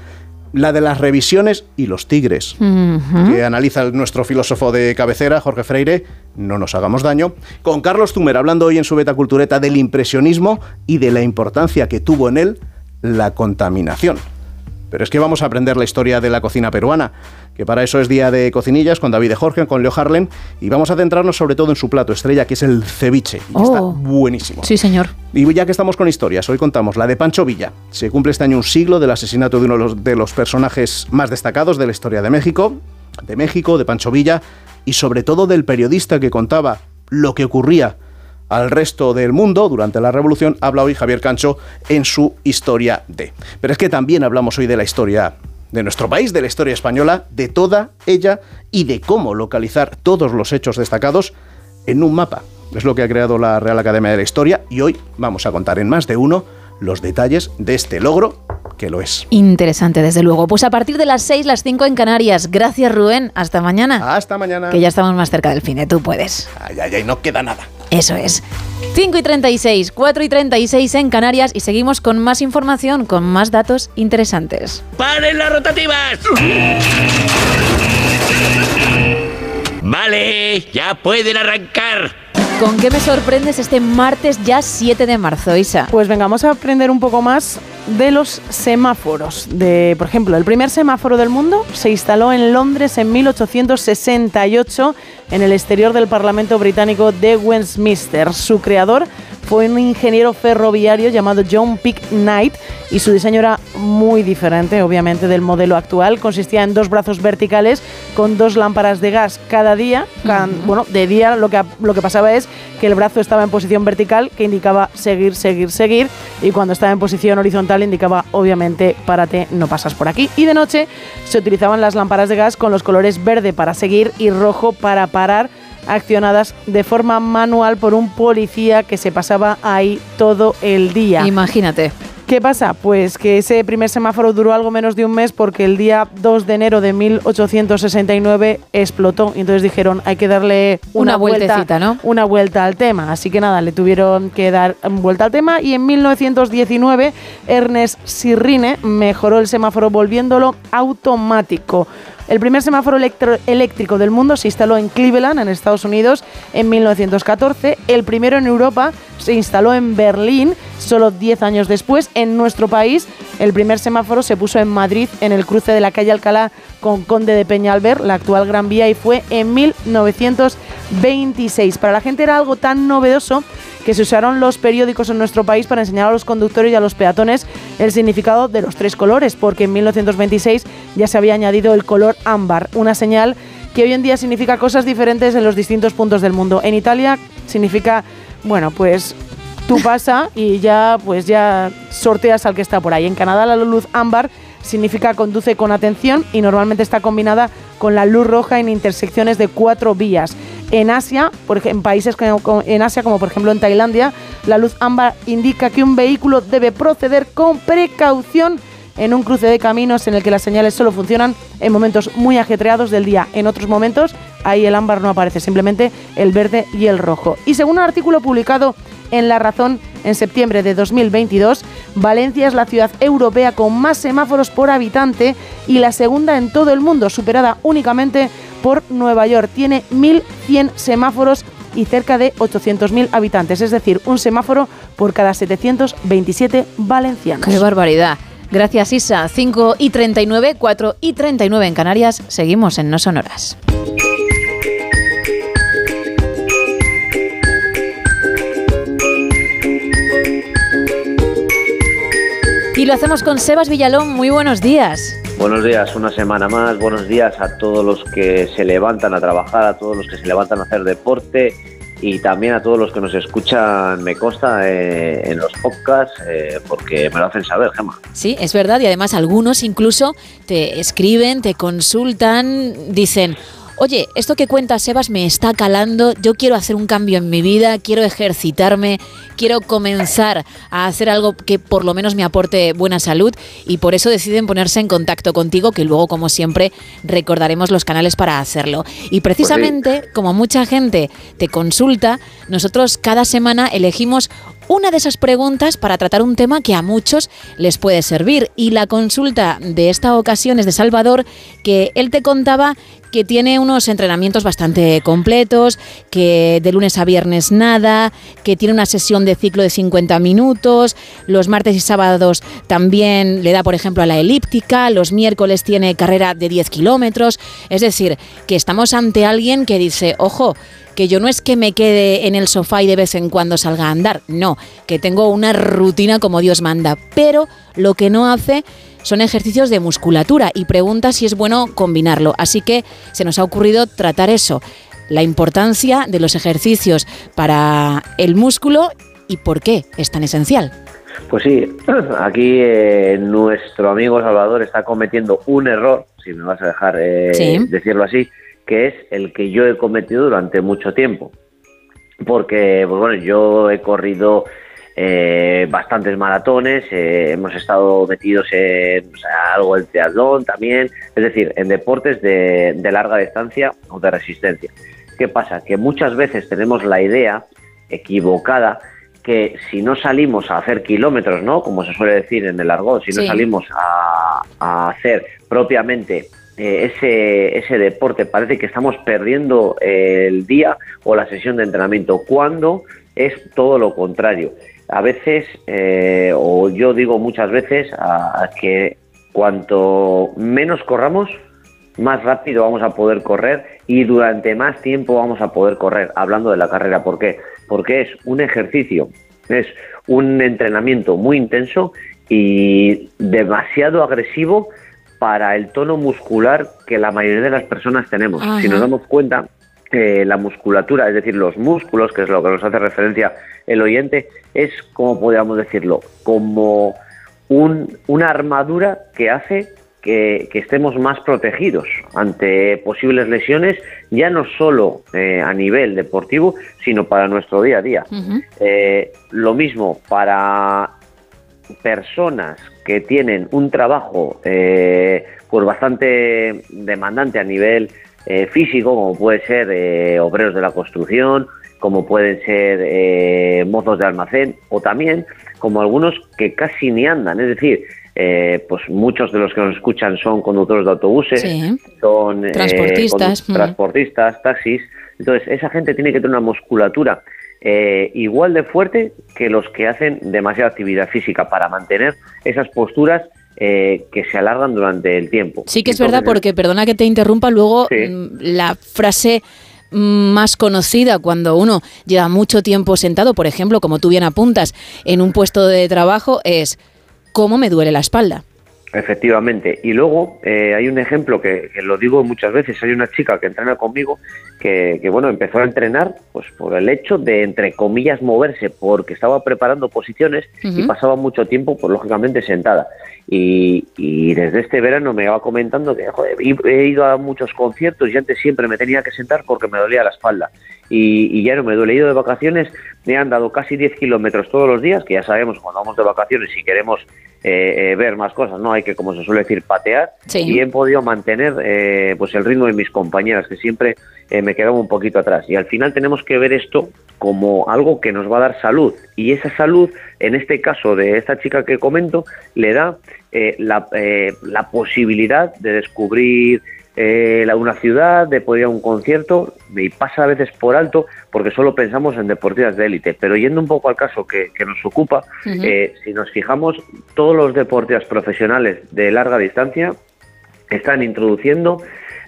La de las revisiones y los tigres, que analiza nuestro filósofo de cabecera, Jorge Freire, no nos hagamos daño, con Carlos Tumer hablando hoy en su beta cultureta del impresionismo y de la importancia que tuvo en él la contaminación. Pero es que vamos a aprender la historia de la cocina peruana, que para eso es día de cocinillas con David de Jorge, con Leo Harlem, y vamos a centrarnos sobre todo en su plato estrella, que es el ceviche, y está Oh. buenísimo. Sí, señor. Y ya que estamos con historias, hoy contamos la de Pancho Villa. Se cumple este año un siglo del asesinato de uno de los, de los personajes más destacados de la historia de México, de México, de Pancho Villa, y sobre todo del periodista que contaba lo que ocurría al resto del mundo durante la revolución, habla hoy Javier Cancho en su historia de. Pero es que también hablamos hoy de la historia de nuestro país, de la historia española, de toda ella y de cómo localizar todos los hechos destacados en un mapa. Es lo que ha creado la Real Academia de la Historia y hoy vamos a contar en más de uno los detalles de este logro que lo es. Interesante, desde luego. Pues a partir de las 6, las 5 en Canarias. Gracias, Rubén. Hasta mañana. Hasta mañana. Que ya estamos más cerca del fin, ¿eh? tú puedes. Ay, ay, ay, no queda nada. Eso es. 5 y 36, 4 y 36 en Canarias y seguimos con más información, con más datos interesantes. ¡Paren las rotativas! Vale, ya pueden arrancar. ¿Con qué me sorprendes este martes ya 7 de marzo, Isa? Pues venga, vamos a aprender un poco más de los semáforos. De, por ejemplo, el primer semáforo del mundo se instaló en Londres en 1868 en el exterior del Parlamento británico de Westminster. Su creador fue un ingeniero ferroviario llamado John Pick Knight y su diseño era muy diferente, obviamente, del modelo actual. Consistía en dos brazos verticales con dos lámparas de gas cada día. Can- Bueno, de día lo que, lo que pasaba es que el brazo estaba en posición vertical, que indicaba seguir, seguir, seguir, y cuando estaba en posición horizontal indicaba, obviamente, párate, no pasas por aquí. Y de noche se utilizaban las lámparas de gas con los colores verde para seguir y rojo para parar accionadas de forma manual por un policía que se pasaba ahí todo el día. Imagínate. ¿Qué pasa? Pues que ese primer semáforo duró algo menos de un mes porque el día 2 de enero de 1869 explotó y entonces dijeron hay que darle Una una, vuelta, vueltecita, ¿no? una vuelta al tema. Así que nada, le tuvieron que dar vuelta al tema y en 1919 Ernest Sirrine mejoró el semáforo volviéndolo automático. El primer semáforo eléctrico del mundo se instaló en Cleveland, en Estados Unidos, en 1914. El primero en Europa se instaló en Berlín, solo 10 años después. En nuestro país, el primer semáforo se puso en Madrid, en el cruce de la calle Alcalá con Conde de Peñalver, la actual Gran Vía, y fue en 1926. Para la gente era algo tan novedoso que se usaron los periódicos en nuestro país para enseñar a los conductores y a los peatones el significado de los tres colores, porque en 1926 ya se había añadido el color ámbar, una señal que hoy en día significa cosas diferentes en los distintos puntos del mundo. En Italia significa, bueno, pues tú pasa y ya pues ya sorteas al que está por ahí. En Canadá la luz ámbar significa conduce con atención y normalmente está combinada con la luz roja en intersecciones de cuatro vías. En Asia, por en países en Asia como por ejemplo en Tailandia, la luz ámbar indica que un vehículo debe proceder con precaución en un cruce de caminos en el que las señales solo funcionan en momentos muy ajetreados del día. En otros momentos, ahí el ámbar no aparece, simplemente el verde y el rojo. Y según un artículo publicado en La Razón en septiembre de 2022, Valencia es la ciudad europea con más semáforos por habitante y la segunda en todo el mundo, superada únicamente por Nueva York. Tiene 1.100 semáforos y cerca de 800.000 habitantes, es decir, un semáforo por cada 727 valencianos. ¡Qué barbaridad! Gracias, Isa. 5 y 39, 4 y 39 en Canarias. Seguimos en No Sonoras. Y lo hacemos con Sebas Villalón. Muy buenos días. Buenos días, una semana más. Buenos días a todos los que se levantan a trabajar, a todos los que se levantan a hacer deporte y también a todos los que nos escuchan, me consta, eh, en los podcasts, eh, porque me lo hacen saber, Gemma. Sí, es verdad. Y además algunos incluso te escriben, te consultan, dicen, oye, esto que cuenta Sebas me está calando, yo quiero hacer un cambio en mi vida, quiero ejercitarme, quiero comenzar a hacer algo que por lo menos me aporte buena salud y por eso deciden ponerse en contacto contigo, que luego, como siempre, recordaremos los canales para hacerlo. Y precisamente, como mucha gente te consulta, nosotros cada semana elegimos una de esas preguntas para tratar un tema que a muchos les puede servir. Y la consulta de esta ocasión es de Salvador, que él te contaba que tiene unos entrenamientos bastante completos, que de lunes a viernes nada, que tiene una sesión de ciclo de 50 minutos, los martes y sábados también le da, por ejemplo, a la elíptica, los miércoles tiene carrera de 10 kilómetros, es decir, que estamos ante alguien que dice, ojo, que yo no es que me quede en el sofá y de vez en cuando salga a andar, no, que tengo una rutina como Dios manda, pero lo que no hace son ejercicios de musculatura y pregunta si es bueno combinarlo. Así que se nos ha ocurrido tratar eso, la importancia de los ejercicios para el músculo y por qué es tan esencial. Pues sí, aquí eh, nuestro amigo Salvador está cometiendo un error, si me vas a dejar eh, Sí. decirlo así, que es el que yo he cometido durante mucho tiempo. Porque, pues bueno, yo he corrido eh, bastantes maratones, eh, hemos estado metidos en o sea, algo del triatlón también, es decir, en deportes de, de larga distancia o de resistencia. ¿Qué pasa? Que muchas veces tenemos la idea equivocada que si no salimos a hacer kilómetros, ¿no? Como se suele decir en el argot, si no Sí. salimos a, a hacer propiamente eh, ese, ese deporte, parece que estamos perdiendo eh, el día o la sesión de entrenamiento, cuando es todo lo contrario. A veces, eh, o yo digo muchas veces, a- que cuanto menos corramos, más rápido vamos a poder correr y durante más tiempo vamos a poder correr. Hablando de la carrera, ¿por qué? Porque es un ejercicio, es un entrenamiento muy intenso y demasiado agresivo para el tono muscular que la mayoría de las personas tenemos. Ajá. Si nos damos cuenta, eh, la musculatura, es decir, los músculos, que es lo que nos hace referencia el oyente, es, como podríamos decirlo, como un- una armadura que hace que, que estemos más protegidos ante posibles lesiones, ya no solo eh, a nivel deportivo, sino para nuestro día a día. Eh, lo mismo para personas que tienen un trabajo eh, pues bastante demandante a nivel eh, físico, como puede ser eh, obreros de la construcción, como pueden ser eh, mozos de almacén, o también como algunos que casi ni andan, es decir, eh, pues muchos de los que nos escuchan son conductores de autobuses, Sí. son eh, Transportistas, mm. transportistas, taxis. Entonces, esa gente tiene que tener una musculatura eh, igual de fuerte que los que hacen demasiada actividad física para mantener esas posturas eh, que se alargan durante el tiempo. Sí que es Entonces, verdad porque, perdona que te interrumpa, luego mm, la frase más conocida cuando uno lleva mucho tiempo sentado, por ejemplo, como tú bien apuntas, en un puesto de trabajo, es ¿cómo me duele la espalda? Efectivamente. Y luego eh, hay un ejemplo que, que lo digo muchas veces. Hay una chica que entrena conmigo que, que, bueno, empezó a entrenar pues por el hecho de, entre comillas, moverse, porque estaba preparando posiciones y pasaba mucho tiempo, pues lógicamente, sentada. Y, y desde este verano me va comentando que joder, he he ido a muchos conciertos y antes siempre me tenía que sentar porque me dolía la espalda. Y, y ya no me duele. He ido de vacaciones, me han dado casi 10 kilómetros todos los días, que ya sabemos cuando vamos de vacaciones y queremos eh, eh, ver más cosas, no hay que, como se suele decir, patear. Sí. Y he podido mantener eh, pues el ritmo de mis compañeras, que siempre eh, me quedaba un poquito atrás. Y al final tenemos que ver esto como algo que nos va a dar salud. Y esa salud, en este caso de esta chica que comento, le da eh, la, la posibilidad de descubrir eh, la- una ciudad, de poder ir a un concierto, y pasa a veces por alto porque solo pensamos en deportistas de élite. Pero yendo un poco al caso que, que nos ocupa, eh, si nos fijamos, todos los deportistas profesionales de larga distancia están introduciendo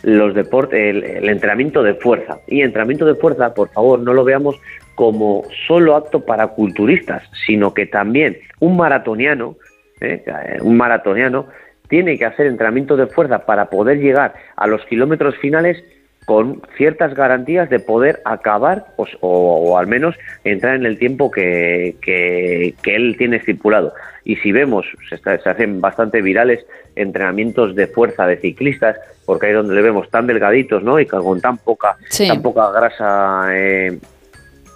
los deportes, el, el entrenamiento de fuerza. Y entrenamiento de fuerza, por favor, no lo veamos como solo apto para culturistas, sino que también un maratoniano. Eh, un maratoniano tiene que hacer entrenamiento de fuerza para poder llegar a los kilómetros finales con ciertas garantías de poder acabar o, o- o al menos entrar en el tiempo que, que- que él tiene estipulado. Y si vemos, se, está- se hacen bastante virales entrenamientos de fuerza de ciclistas, porque ahí es donde le vemos tan delgaditos, ¿no? Y con tan poca, Sí. tan poca grasa eh,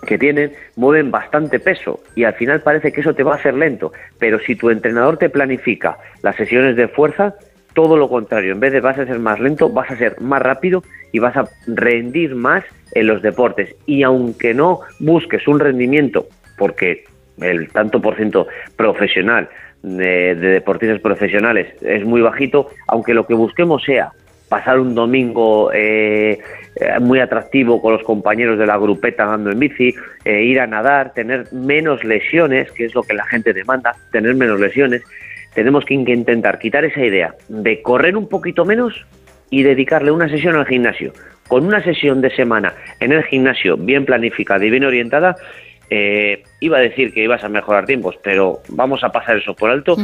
que tienen, mueven bastante peso y al final parece que eso te va a hacer lento, pero si tu entrenador te planifica las sesiones de fuerza, todo lo contrario, en vez de vas a ser más lento, vas a ser más rápido y vas a rendir más en los deportes. Y aunque no busques un rendimiento, porque el tanto por ciento profesional de, de deportistas profesionales es muy bajito, aunque lo que busquemos sea pasar un domingo eh, eh, muy atractivo con los compañeros de la grupeta andando en bici, eh, ir a nadar, tener menos lesiones, que es lo que la gente demanda, tener menos lesiones, tenemos que in- intentar quitar esa idea de correr un poquito menos y dedicarle una sesión al gimnasio. Con una sesión de semana en el gimnasio bien planificada y bien orientada, eh, iba a decir que ibas a mejorar tiempos, pero vamos a pasar eso por alto.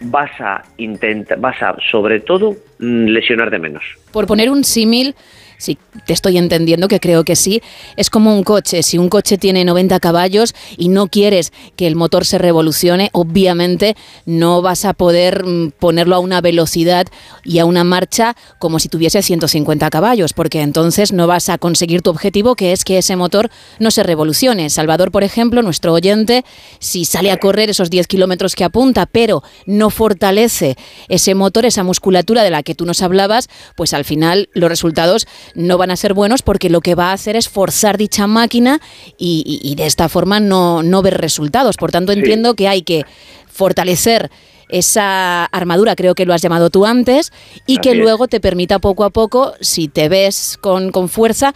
Vas a intentar, vas a sobre todo mm, lesionarte menos. Por poner un símil, si te estoy entendiendo, que creo que sí, es como un coche. Si un coche tiene 90 caballos y no quieres que el motor se revolucione, obviamente no vas a poder mm, ponerlo a una velocidad y a una marcha como si tuviese 150 caballos, porque entonces no vas a conseguir tu objetivo, que es que ese motor no se revolucione. Salvador, por ejemplo, nuestro oyente, si sale a correr esos 10 kilómetros que apunta, pero no fortalece ese motor, esa musculatura de la que tú nos hablabas, pues al final los resultados no van a ser buenos porque lo que va a hacer es forzar dicha máquina y, y- y de esta forma no, no ver resultados. Por tanto, entiendo que hay que fortalecer esa armadura, creo que lo has llamado tú antes, y que es. luego te permita poco a poco, si te ves con, con fuerza,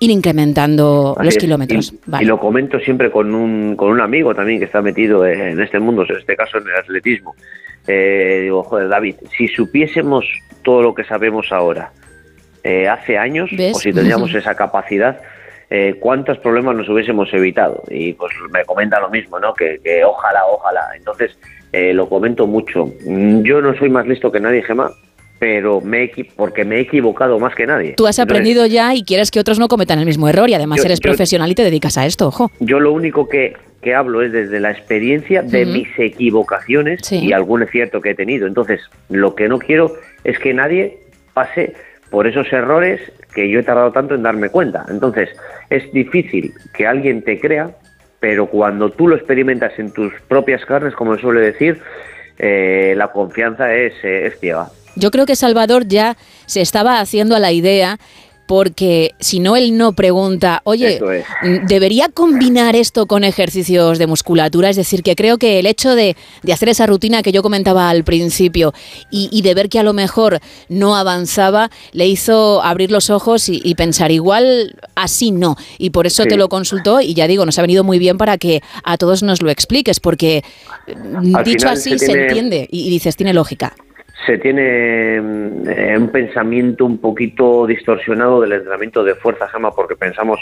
ir incrementando Así los es. kilómetros. Y, Vale. y lo comento siempre con un, con un amigo también que está metido en este mundo, en este caso en el atletismo. Eh, digo, joder, David, si supiésemos todo lo que sabemos ahora, eh, hace años, ¿Ves? o si tendríamos esa capacidad, eh, ¿cuántos problemas nos hubiésemos evitado? Y pues me comenta lo mismo, ¿no? Que, que ojalá, ojalá. Entonces, eh, lo comento mucho. Mm, Yo no soy más listo que nadie, Gemma, pero me he porque me he equivocado más que nadie. Tú has Entonces, aprendido ya y quieres que otros no cometan el mismo error y además Yo- eres yo- profesional y te dedicas a esto, ojo. Yo lo único que, que hablo es desde la experiencia de mis equivocaciones Sí. y algún acierto que he tenido. Entonces, lo que no quiero es que nadie pase por esos errores que yo he tardado tanto en darme cuenta. Entonces, es difícil que alguien te crea, pero cuando tú lo experimentas en tus propias carnes, como suele decir, eh, la confianza es, eh, es ciega. Yo creo que Salvador ya se estaba haciendo a la idea porque si no él no pregunta, oye, es. mm, ¿debería combinar esto con ejercicios de musculatura? Es decir, que creo que el hecho de, de hacer esa rutina que yo comentaba al principio y, y de ver que a lo mejor no avanzaba, le hizo abrir los ojos y, y pensar, igual así no. Y por eso Sí. te lo consultó y ya digo, nos ha venido muy bien para que a todos nos lo expliques, porque mm, Al dicho así se entiende y, y dices, tiene lógica. Se tiene mm, eh, un pensamiento un poquito distorsionado del entrenamiento de fuerza, Gema, porque pensamos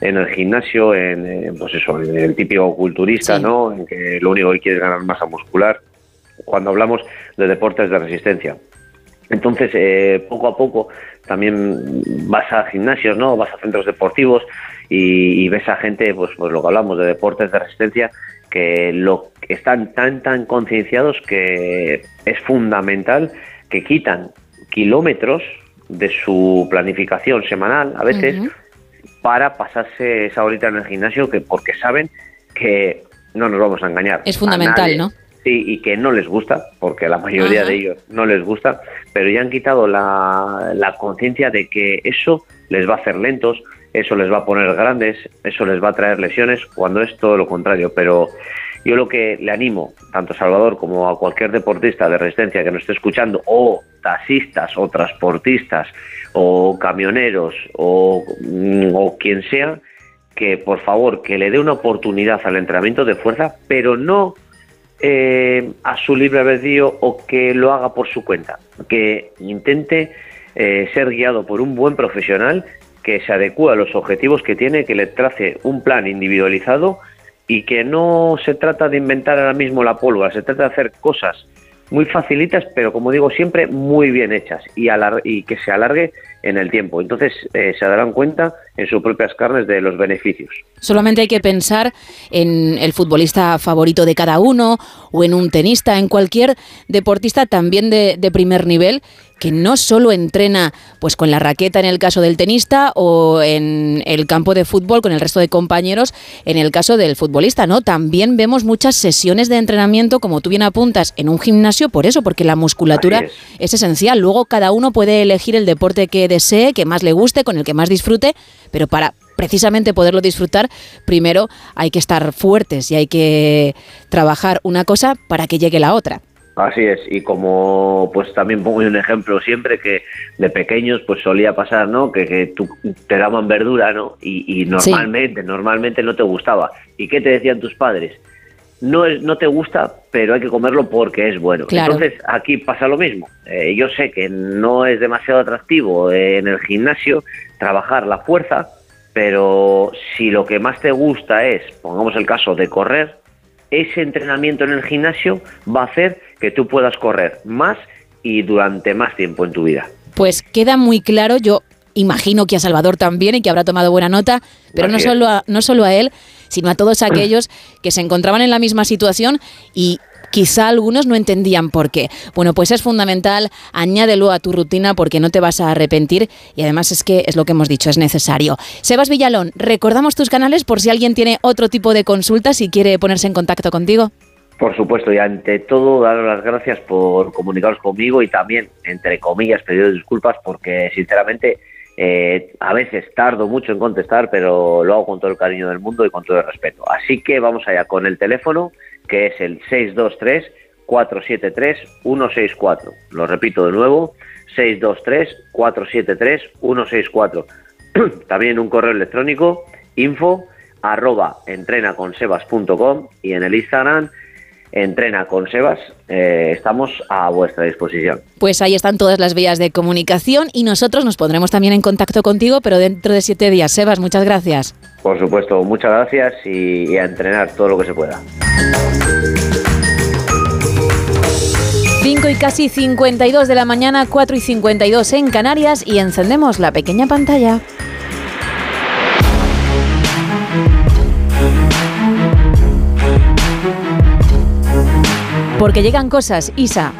en el gimnasio, en, eh, pues eso, en el típico culturista, ¿no? En que lo único que quiere es ganar masa muscular, cuando hablamos de deportes de resistencia. Entonces, eh, poco a poco también vas a gimnasios, ¿no? Vas a centros deportivos y, y ves a gente, pues, pues lo que hablamos de deportes de resistencia, que lo están tan tan concienciados que es fundamental que quitan kilómetros de su planificación semanal a veces para pasarse esa horita en el gimnasio que porque saben que no nos vamos a engañar Es fundamental. ¿no? Sí, y que no les gusta, porque la mayoría Ajá. de ellos no les gusta, pero ya han quitado la, la conciencia de que eso les va a hacer lentos, eso les va a poner grandes, eso les va a traer lesiones, cuando es todo lo contrario. Pero yo lo que le animo, tanto a Salvador como a cualquier deportista de resistencia que nos esté escuchando, o taxistas, o transportistas, o camioneros, o, mm, o quien sea, que por favor que le dé una oportunidad al entrenamiento de fuerza, pero no eh, a su libre albedrío o que lo haga por su cuenta, que intente eh, ser guiado por un buen profesional que se adecue a los objetivos que tiene, que le trace un plan individualizado y que no se trata de inventar ahora mismo la pólvora, se trata de hacer cosas muy facilitas, pero como digo, siempre muy bien hechas y, y que se alargue en el tiempo. Entonces eh, se darán cuenta en sus propias carnes de los beneficios. Solamente hay que pensar en el futbolista favorito de cada uno o en un tenista, en cualquier deportista también de, de primer nivel que no solo entrena pues con la raqueta en el caso del tenista o en el campo de fútbol con el resto de compañeros en el caso del futbolista, ¿no? También vemos muchas sesiones de entrenamiento, como tú bien apuntas, en un gimnasio, por eso, porque la musculatura Así es esencial. Luego cada uno puede elegir el deporte que desee, que más le guste, con el que más disfrute, pero para precisamente poderlo disfrutar, primero hay que estar fuertes y hay que trabajar una cosa para que llegue la otra. Así es, y como pues también pongo un ejemplo siempre que de pequeños pues solía pasar, ¿no? Que, que tú te daban verdura, ¿no? Y, y normalmente, normalmente no te gustaba. ¿Y qué te decían tus padres? No, es, no te gusta, pero hay que comerlo porque es bueno. Claro. Entonces aquí pasa lo mismo. Eh, yo sé que no es demasiado atractivo en el gimnasio trabajar la fuerza, pero si lo que más te gusta es, pongamos el caso de correr, ese entrenamiento en el gimnasio va a hacer que tú puedas correr más y durante más tiempo en tu vida. Pues queda muy claro, yo imagino que a Salvador también y que habrá tomado buena nota, pero no solo, a, no solo a él, sino a todos aquellos que se encontraban en la misma situación y quizá algunos no entendían por qué. Bueno, pues es fundamental, añádelo a tu rutina porque no te vas a arrepentir y además es que es lo que hemos dicho, es necesario. Sebas Villalón, recordamos tus canales por si alguien tiene otro tipo de consultas y quiere ponerse en contacto contigo. Por supuesto, y ante todo, daros las gracias por comunicaros conmigo y también, entre comillas, pediros disculpas porque, sinceramente, eh, a veces tardo mucho en contestar, pero lo hago con todo el cariño del mundo y con todo el respeto. Así que vamos allá con el teléfono, que es el 623-473-164. Lo repito de nuevo, 623-473-164. También un correo electrónico, info arroba entrenaconsebas.com y en el Instagram entrena con Sebas, eh, estamos a vuestra disposición. Pues ahí están todas las vías de comunicación y nosotros nos pondremos también en contacto contigo, pero dentro de siete días. Sebas, muchas gracias. Por supuesto, muchas gracias y, y a entrenar todo lo que se pueda. 5 y casi 52 de la mañana, 4 y 52 en Canarias y encendemos la pequeña pantalla. Porque llegan cosas, Isa.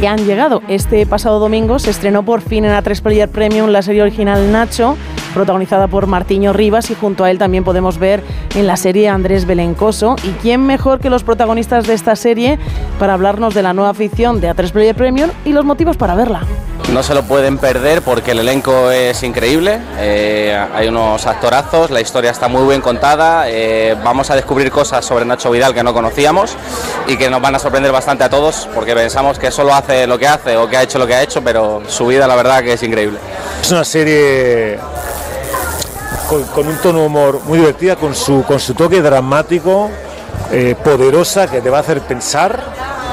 que han llegado. Este pasado domingo se estrenó por fin en A3 Player Premium la serie original Nacho, protagonizada por Martiño Rivas y junto a él también podemos ver en la serie Andrés Belencoso. ¿Y quién mejor que los protagonistas de esta serie para hablarnos de la nueva ficción de A3 Player Premium y los motivos para verla? No se lo pueden perder porque el elenco es increíble, eh, hay unos actorazos, la historia está muy bien contada, eh, vamos a descubrir cosas sobre Nacho Vidal que no conocíamos y que nos van a sorprender bastante a todos porque pensamos que solo hace lo que hace o que ha hecho lo que ha hecho, pero su vida la verdad que es increíble. Es una serie con, un tono humor muy divertida, con su, con su toque dramático, eh, poderosa, que te va a hacer pensar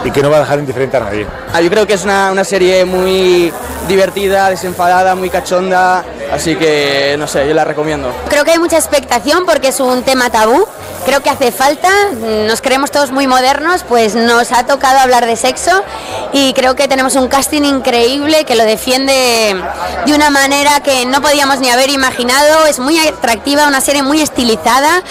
y que no va a dejar indiferente a nadie. Ah, Yo creo que es una, una serie muy divertida, desenfadada, muy cachonda, así que no sé, yo la recomiendo. Creo que hay mucha expectación porque es un tema tabú. Creo que hace falta, nos creemos todos muy modernos, pues nos ha tocado hablar de sexo y creo que tenemos un casting increíble que lo defiende de una manera que no podíamos ni haber imaginado. Es muy atractiva, una serie muy estilizada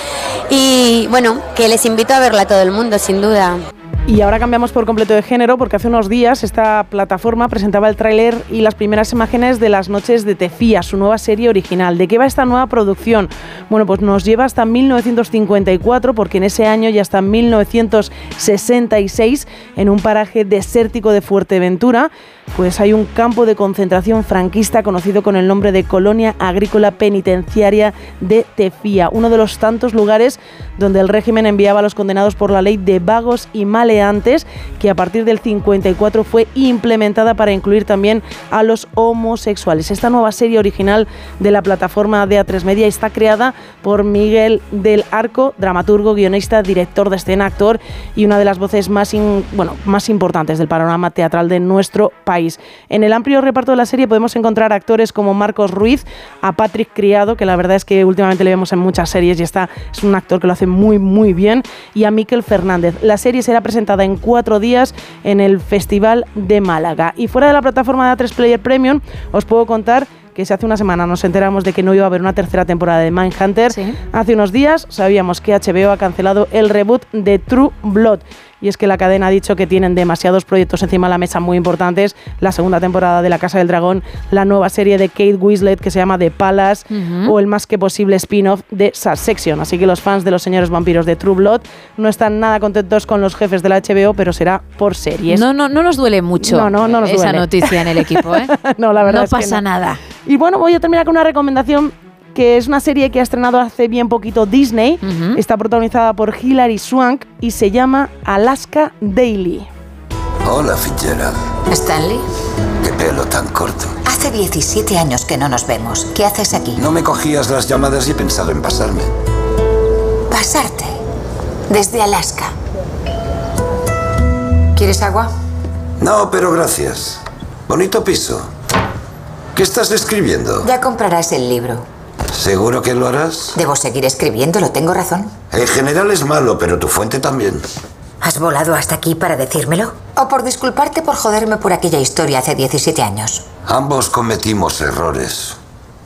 y bueno, que les invito a verla a todo el mundo, sin duda. Y ahora cambiamos por completo de género porque hace unos días esta plataforma presentaba el tráiler y las primeras imágenes de Las noches de Tefía, su nueva serie original. ¿De qué va esta nueva producción? Bueno, pues nos lleva hasta 1954 porque en ese año y hasta 1966 en un paraje desértico de Fuerteventura pues hay un campo de concentración franquista conocido con el nombre de Colonia Agrícola Penitenciaria de Tefía, uno de los tantos lugares donde el régimen enviaba a los condenados por la ley de vagos y maleantes, que a partir del 54 fue implementada para incluir también a los homosexuales. Esta nueva serie original de la plataforma de A3 Media está creada por Miguel del Arco, dramaturgo, guionista, director de escena, actor y una de las voces más, bueno, más importantes del panorama teatral de nuestro país. En el amplio reparto de la serie podemos encontrar actores como Marcos Ruiz, a Patrick Criado, que la verdad es que últimamente le vemos en muchas series y está, es un actor que lo hace muy muy bien, y a Miquel Fernández. La serie será presentada en cuatro días en el Festival de Málaga. Y fuera de la plataforma de A3 Player Premium, os puedo contar que si hace una semana nos enteramos de que no iba a haber una tercera temporada de Mindhunter, hace unos días sabíamos que HBO ha cancelado el reboot de True Blood. Y es que la cadena ha dicho que tienen demasiados proyectos encima de la mesa muy importantes. La segunda temporada de La Casa del Dragón, la nueva serie de Kate Winslet que se llama The Palace o el más que posible spin-off de Succession. Así que los fans de los señores vampiros de True Blood no están nada contentos con los jefes de la HBO, pero será por series. No, no, no nos duele mucho No, no, no nos esa duele. noticia en el equipo, ¿eh? no, la verdad no es pasa nada. Y bueno, voy a terminar con una recomendación que es una serie que ha estrenado hace bien poquito Disney. Está protagonizada por Hilary Swank y se llama Alaska Daily. Hola, Fitzgerald. Stanley, Qué pelo tan corto. hace 17 años que no nos vemos. ¿Qué haces aquí? No me cogías las llamadas y he pensado en pasarme. Pasarte. Desde Alaska. ¿Quieres agua? No, pero gracias. Bonito piso. ¿Qué estás escribiendo? Ya comprarás el libro. ¿Seguro que lo harás? Debo seguir escribiéndolo, tengo razón. En general es malo, pero tu fuente también. ¿Has volado hasta aquí para decírmelo? ¿O por disculparte por joderme por aquella historia hace 17 años? Ambos cometimos errores.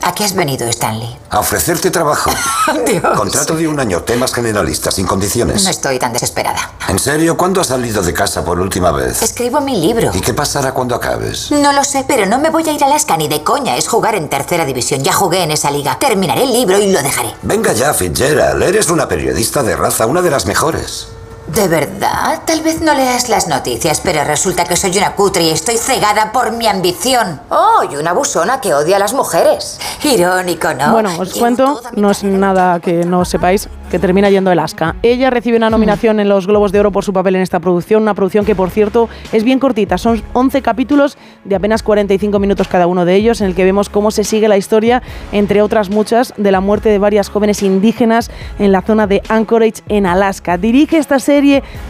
¿A qué has venido, Stanley? A ofrecerte trabajo. Contrato de un año, temas generalistas, sin condiciones. No estoy tan desesperada. ¿En serio? ¿Cuándo has salido de casa por última vez? Escribo mi libro. ¿Y qué pasará cuando acabes? No lo sé, pero no me voy a ir a Alaska ni de coña. Es jugar en tercera división. Ya jugué en esa liga. Terminaré el libro y lo dejaré. Venga ya, Fitzgerald. Eres una periodista de raza, una de las mejores. ¿De verdad? Tal vez no leas las noticias, pero resulta que soy una cutre y estoy cegada por mi ambición. Oh, y una busona que odia a las mujeres. Irónico, ¿no? Bueno, os cuento, no es nada que no sepáis, que termina yendo a Alaska. Ella recibe una nominación en los Globos de Oro por su papel en esta producción, una producción que, por cierto, es bien cortita. Son 11 capítulos de apenas 45 minutos cada uno de ellos, en el que vemos cómo se sigue la historia, entre otras muchas, de la muerte de varias jóvenes indígenas en la zona de Anchorage, en Alaska. Dirige esta serie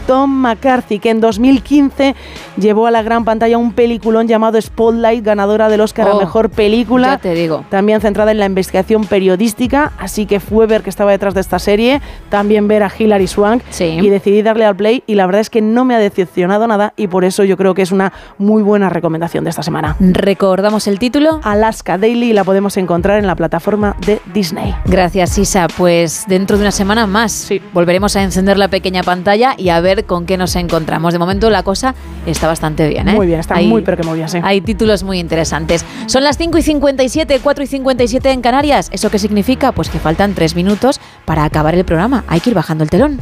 Tom McCarthy, que en 2015 llevó a la gran pantalla un peliculón llamado Spotlight, ganadora del Oscar a Oh, Mejor Película. ya te digo. También centrada en la investigación periodística, así que fue ver que estaba detrás de esta serie, también ver a Hilary Swank y decidí darle al play y la verdad es que no me ha decepcionado nada y por eso yo creo que es una muy buena recomendación de esta semana. Recordamos el título. Alaska Daily y la podemos encontrar en la plataforma de Disney. Gracias, Isa. Pues dentro de una semana más volveremos a encender la pequeña pantalla y a ver con qué nos encontramos. De momento la cosa está bastante bien. ¿eh? Muy bien, está muy, pero que muy bien, sí. Hay títulos muy interesantes. Son las 5 y 57, 4 y 57 en Canarias. ¿Eso qué significa? Pues que faltan 3 minutos para acabar el programa. Hay que ir bajando el telón.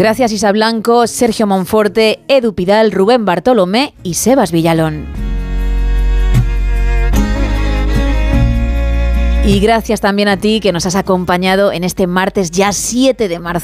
Gracias Isa Blanco, Sergio Monforte, Edu Pidal, Rubén Bartolomé y Sebas Villalón. Y gracias también a ti que nos has acompañado en este martes ya 7 de marzo.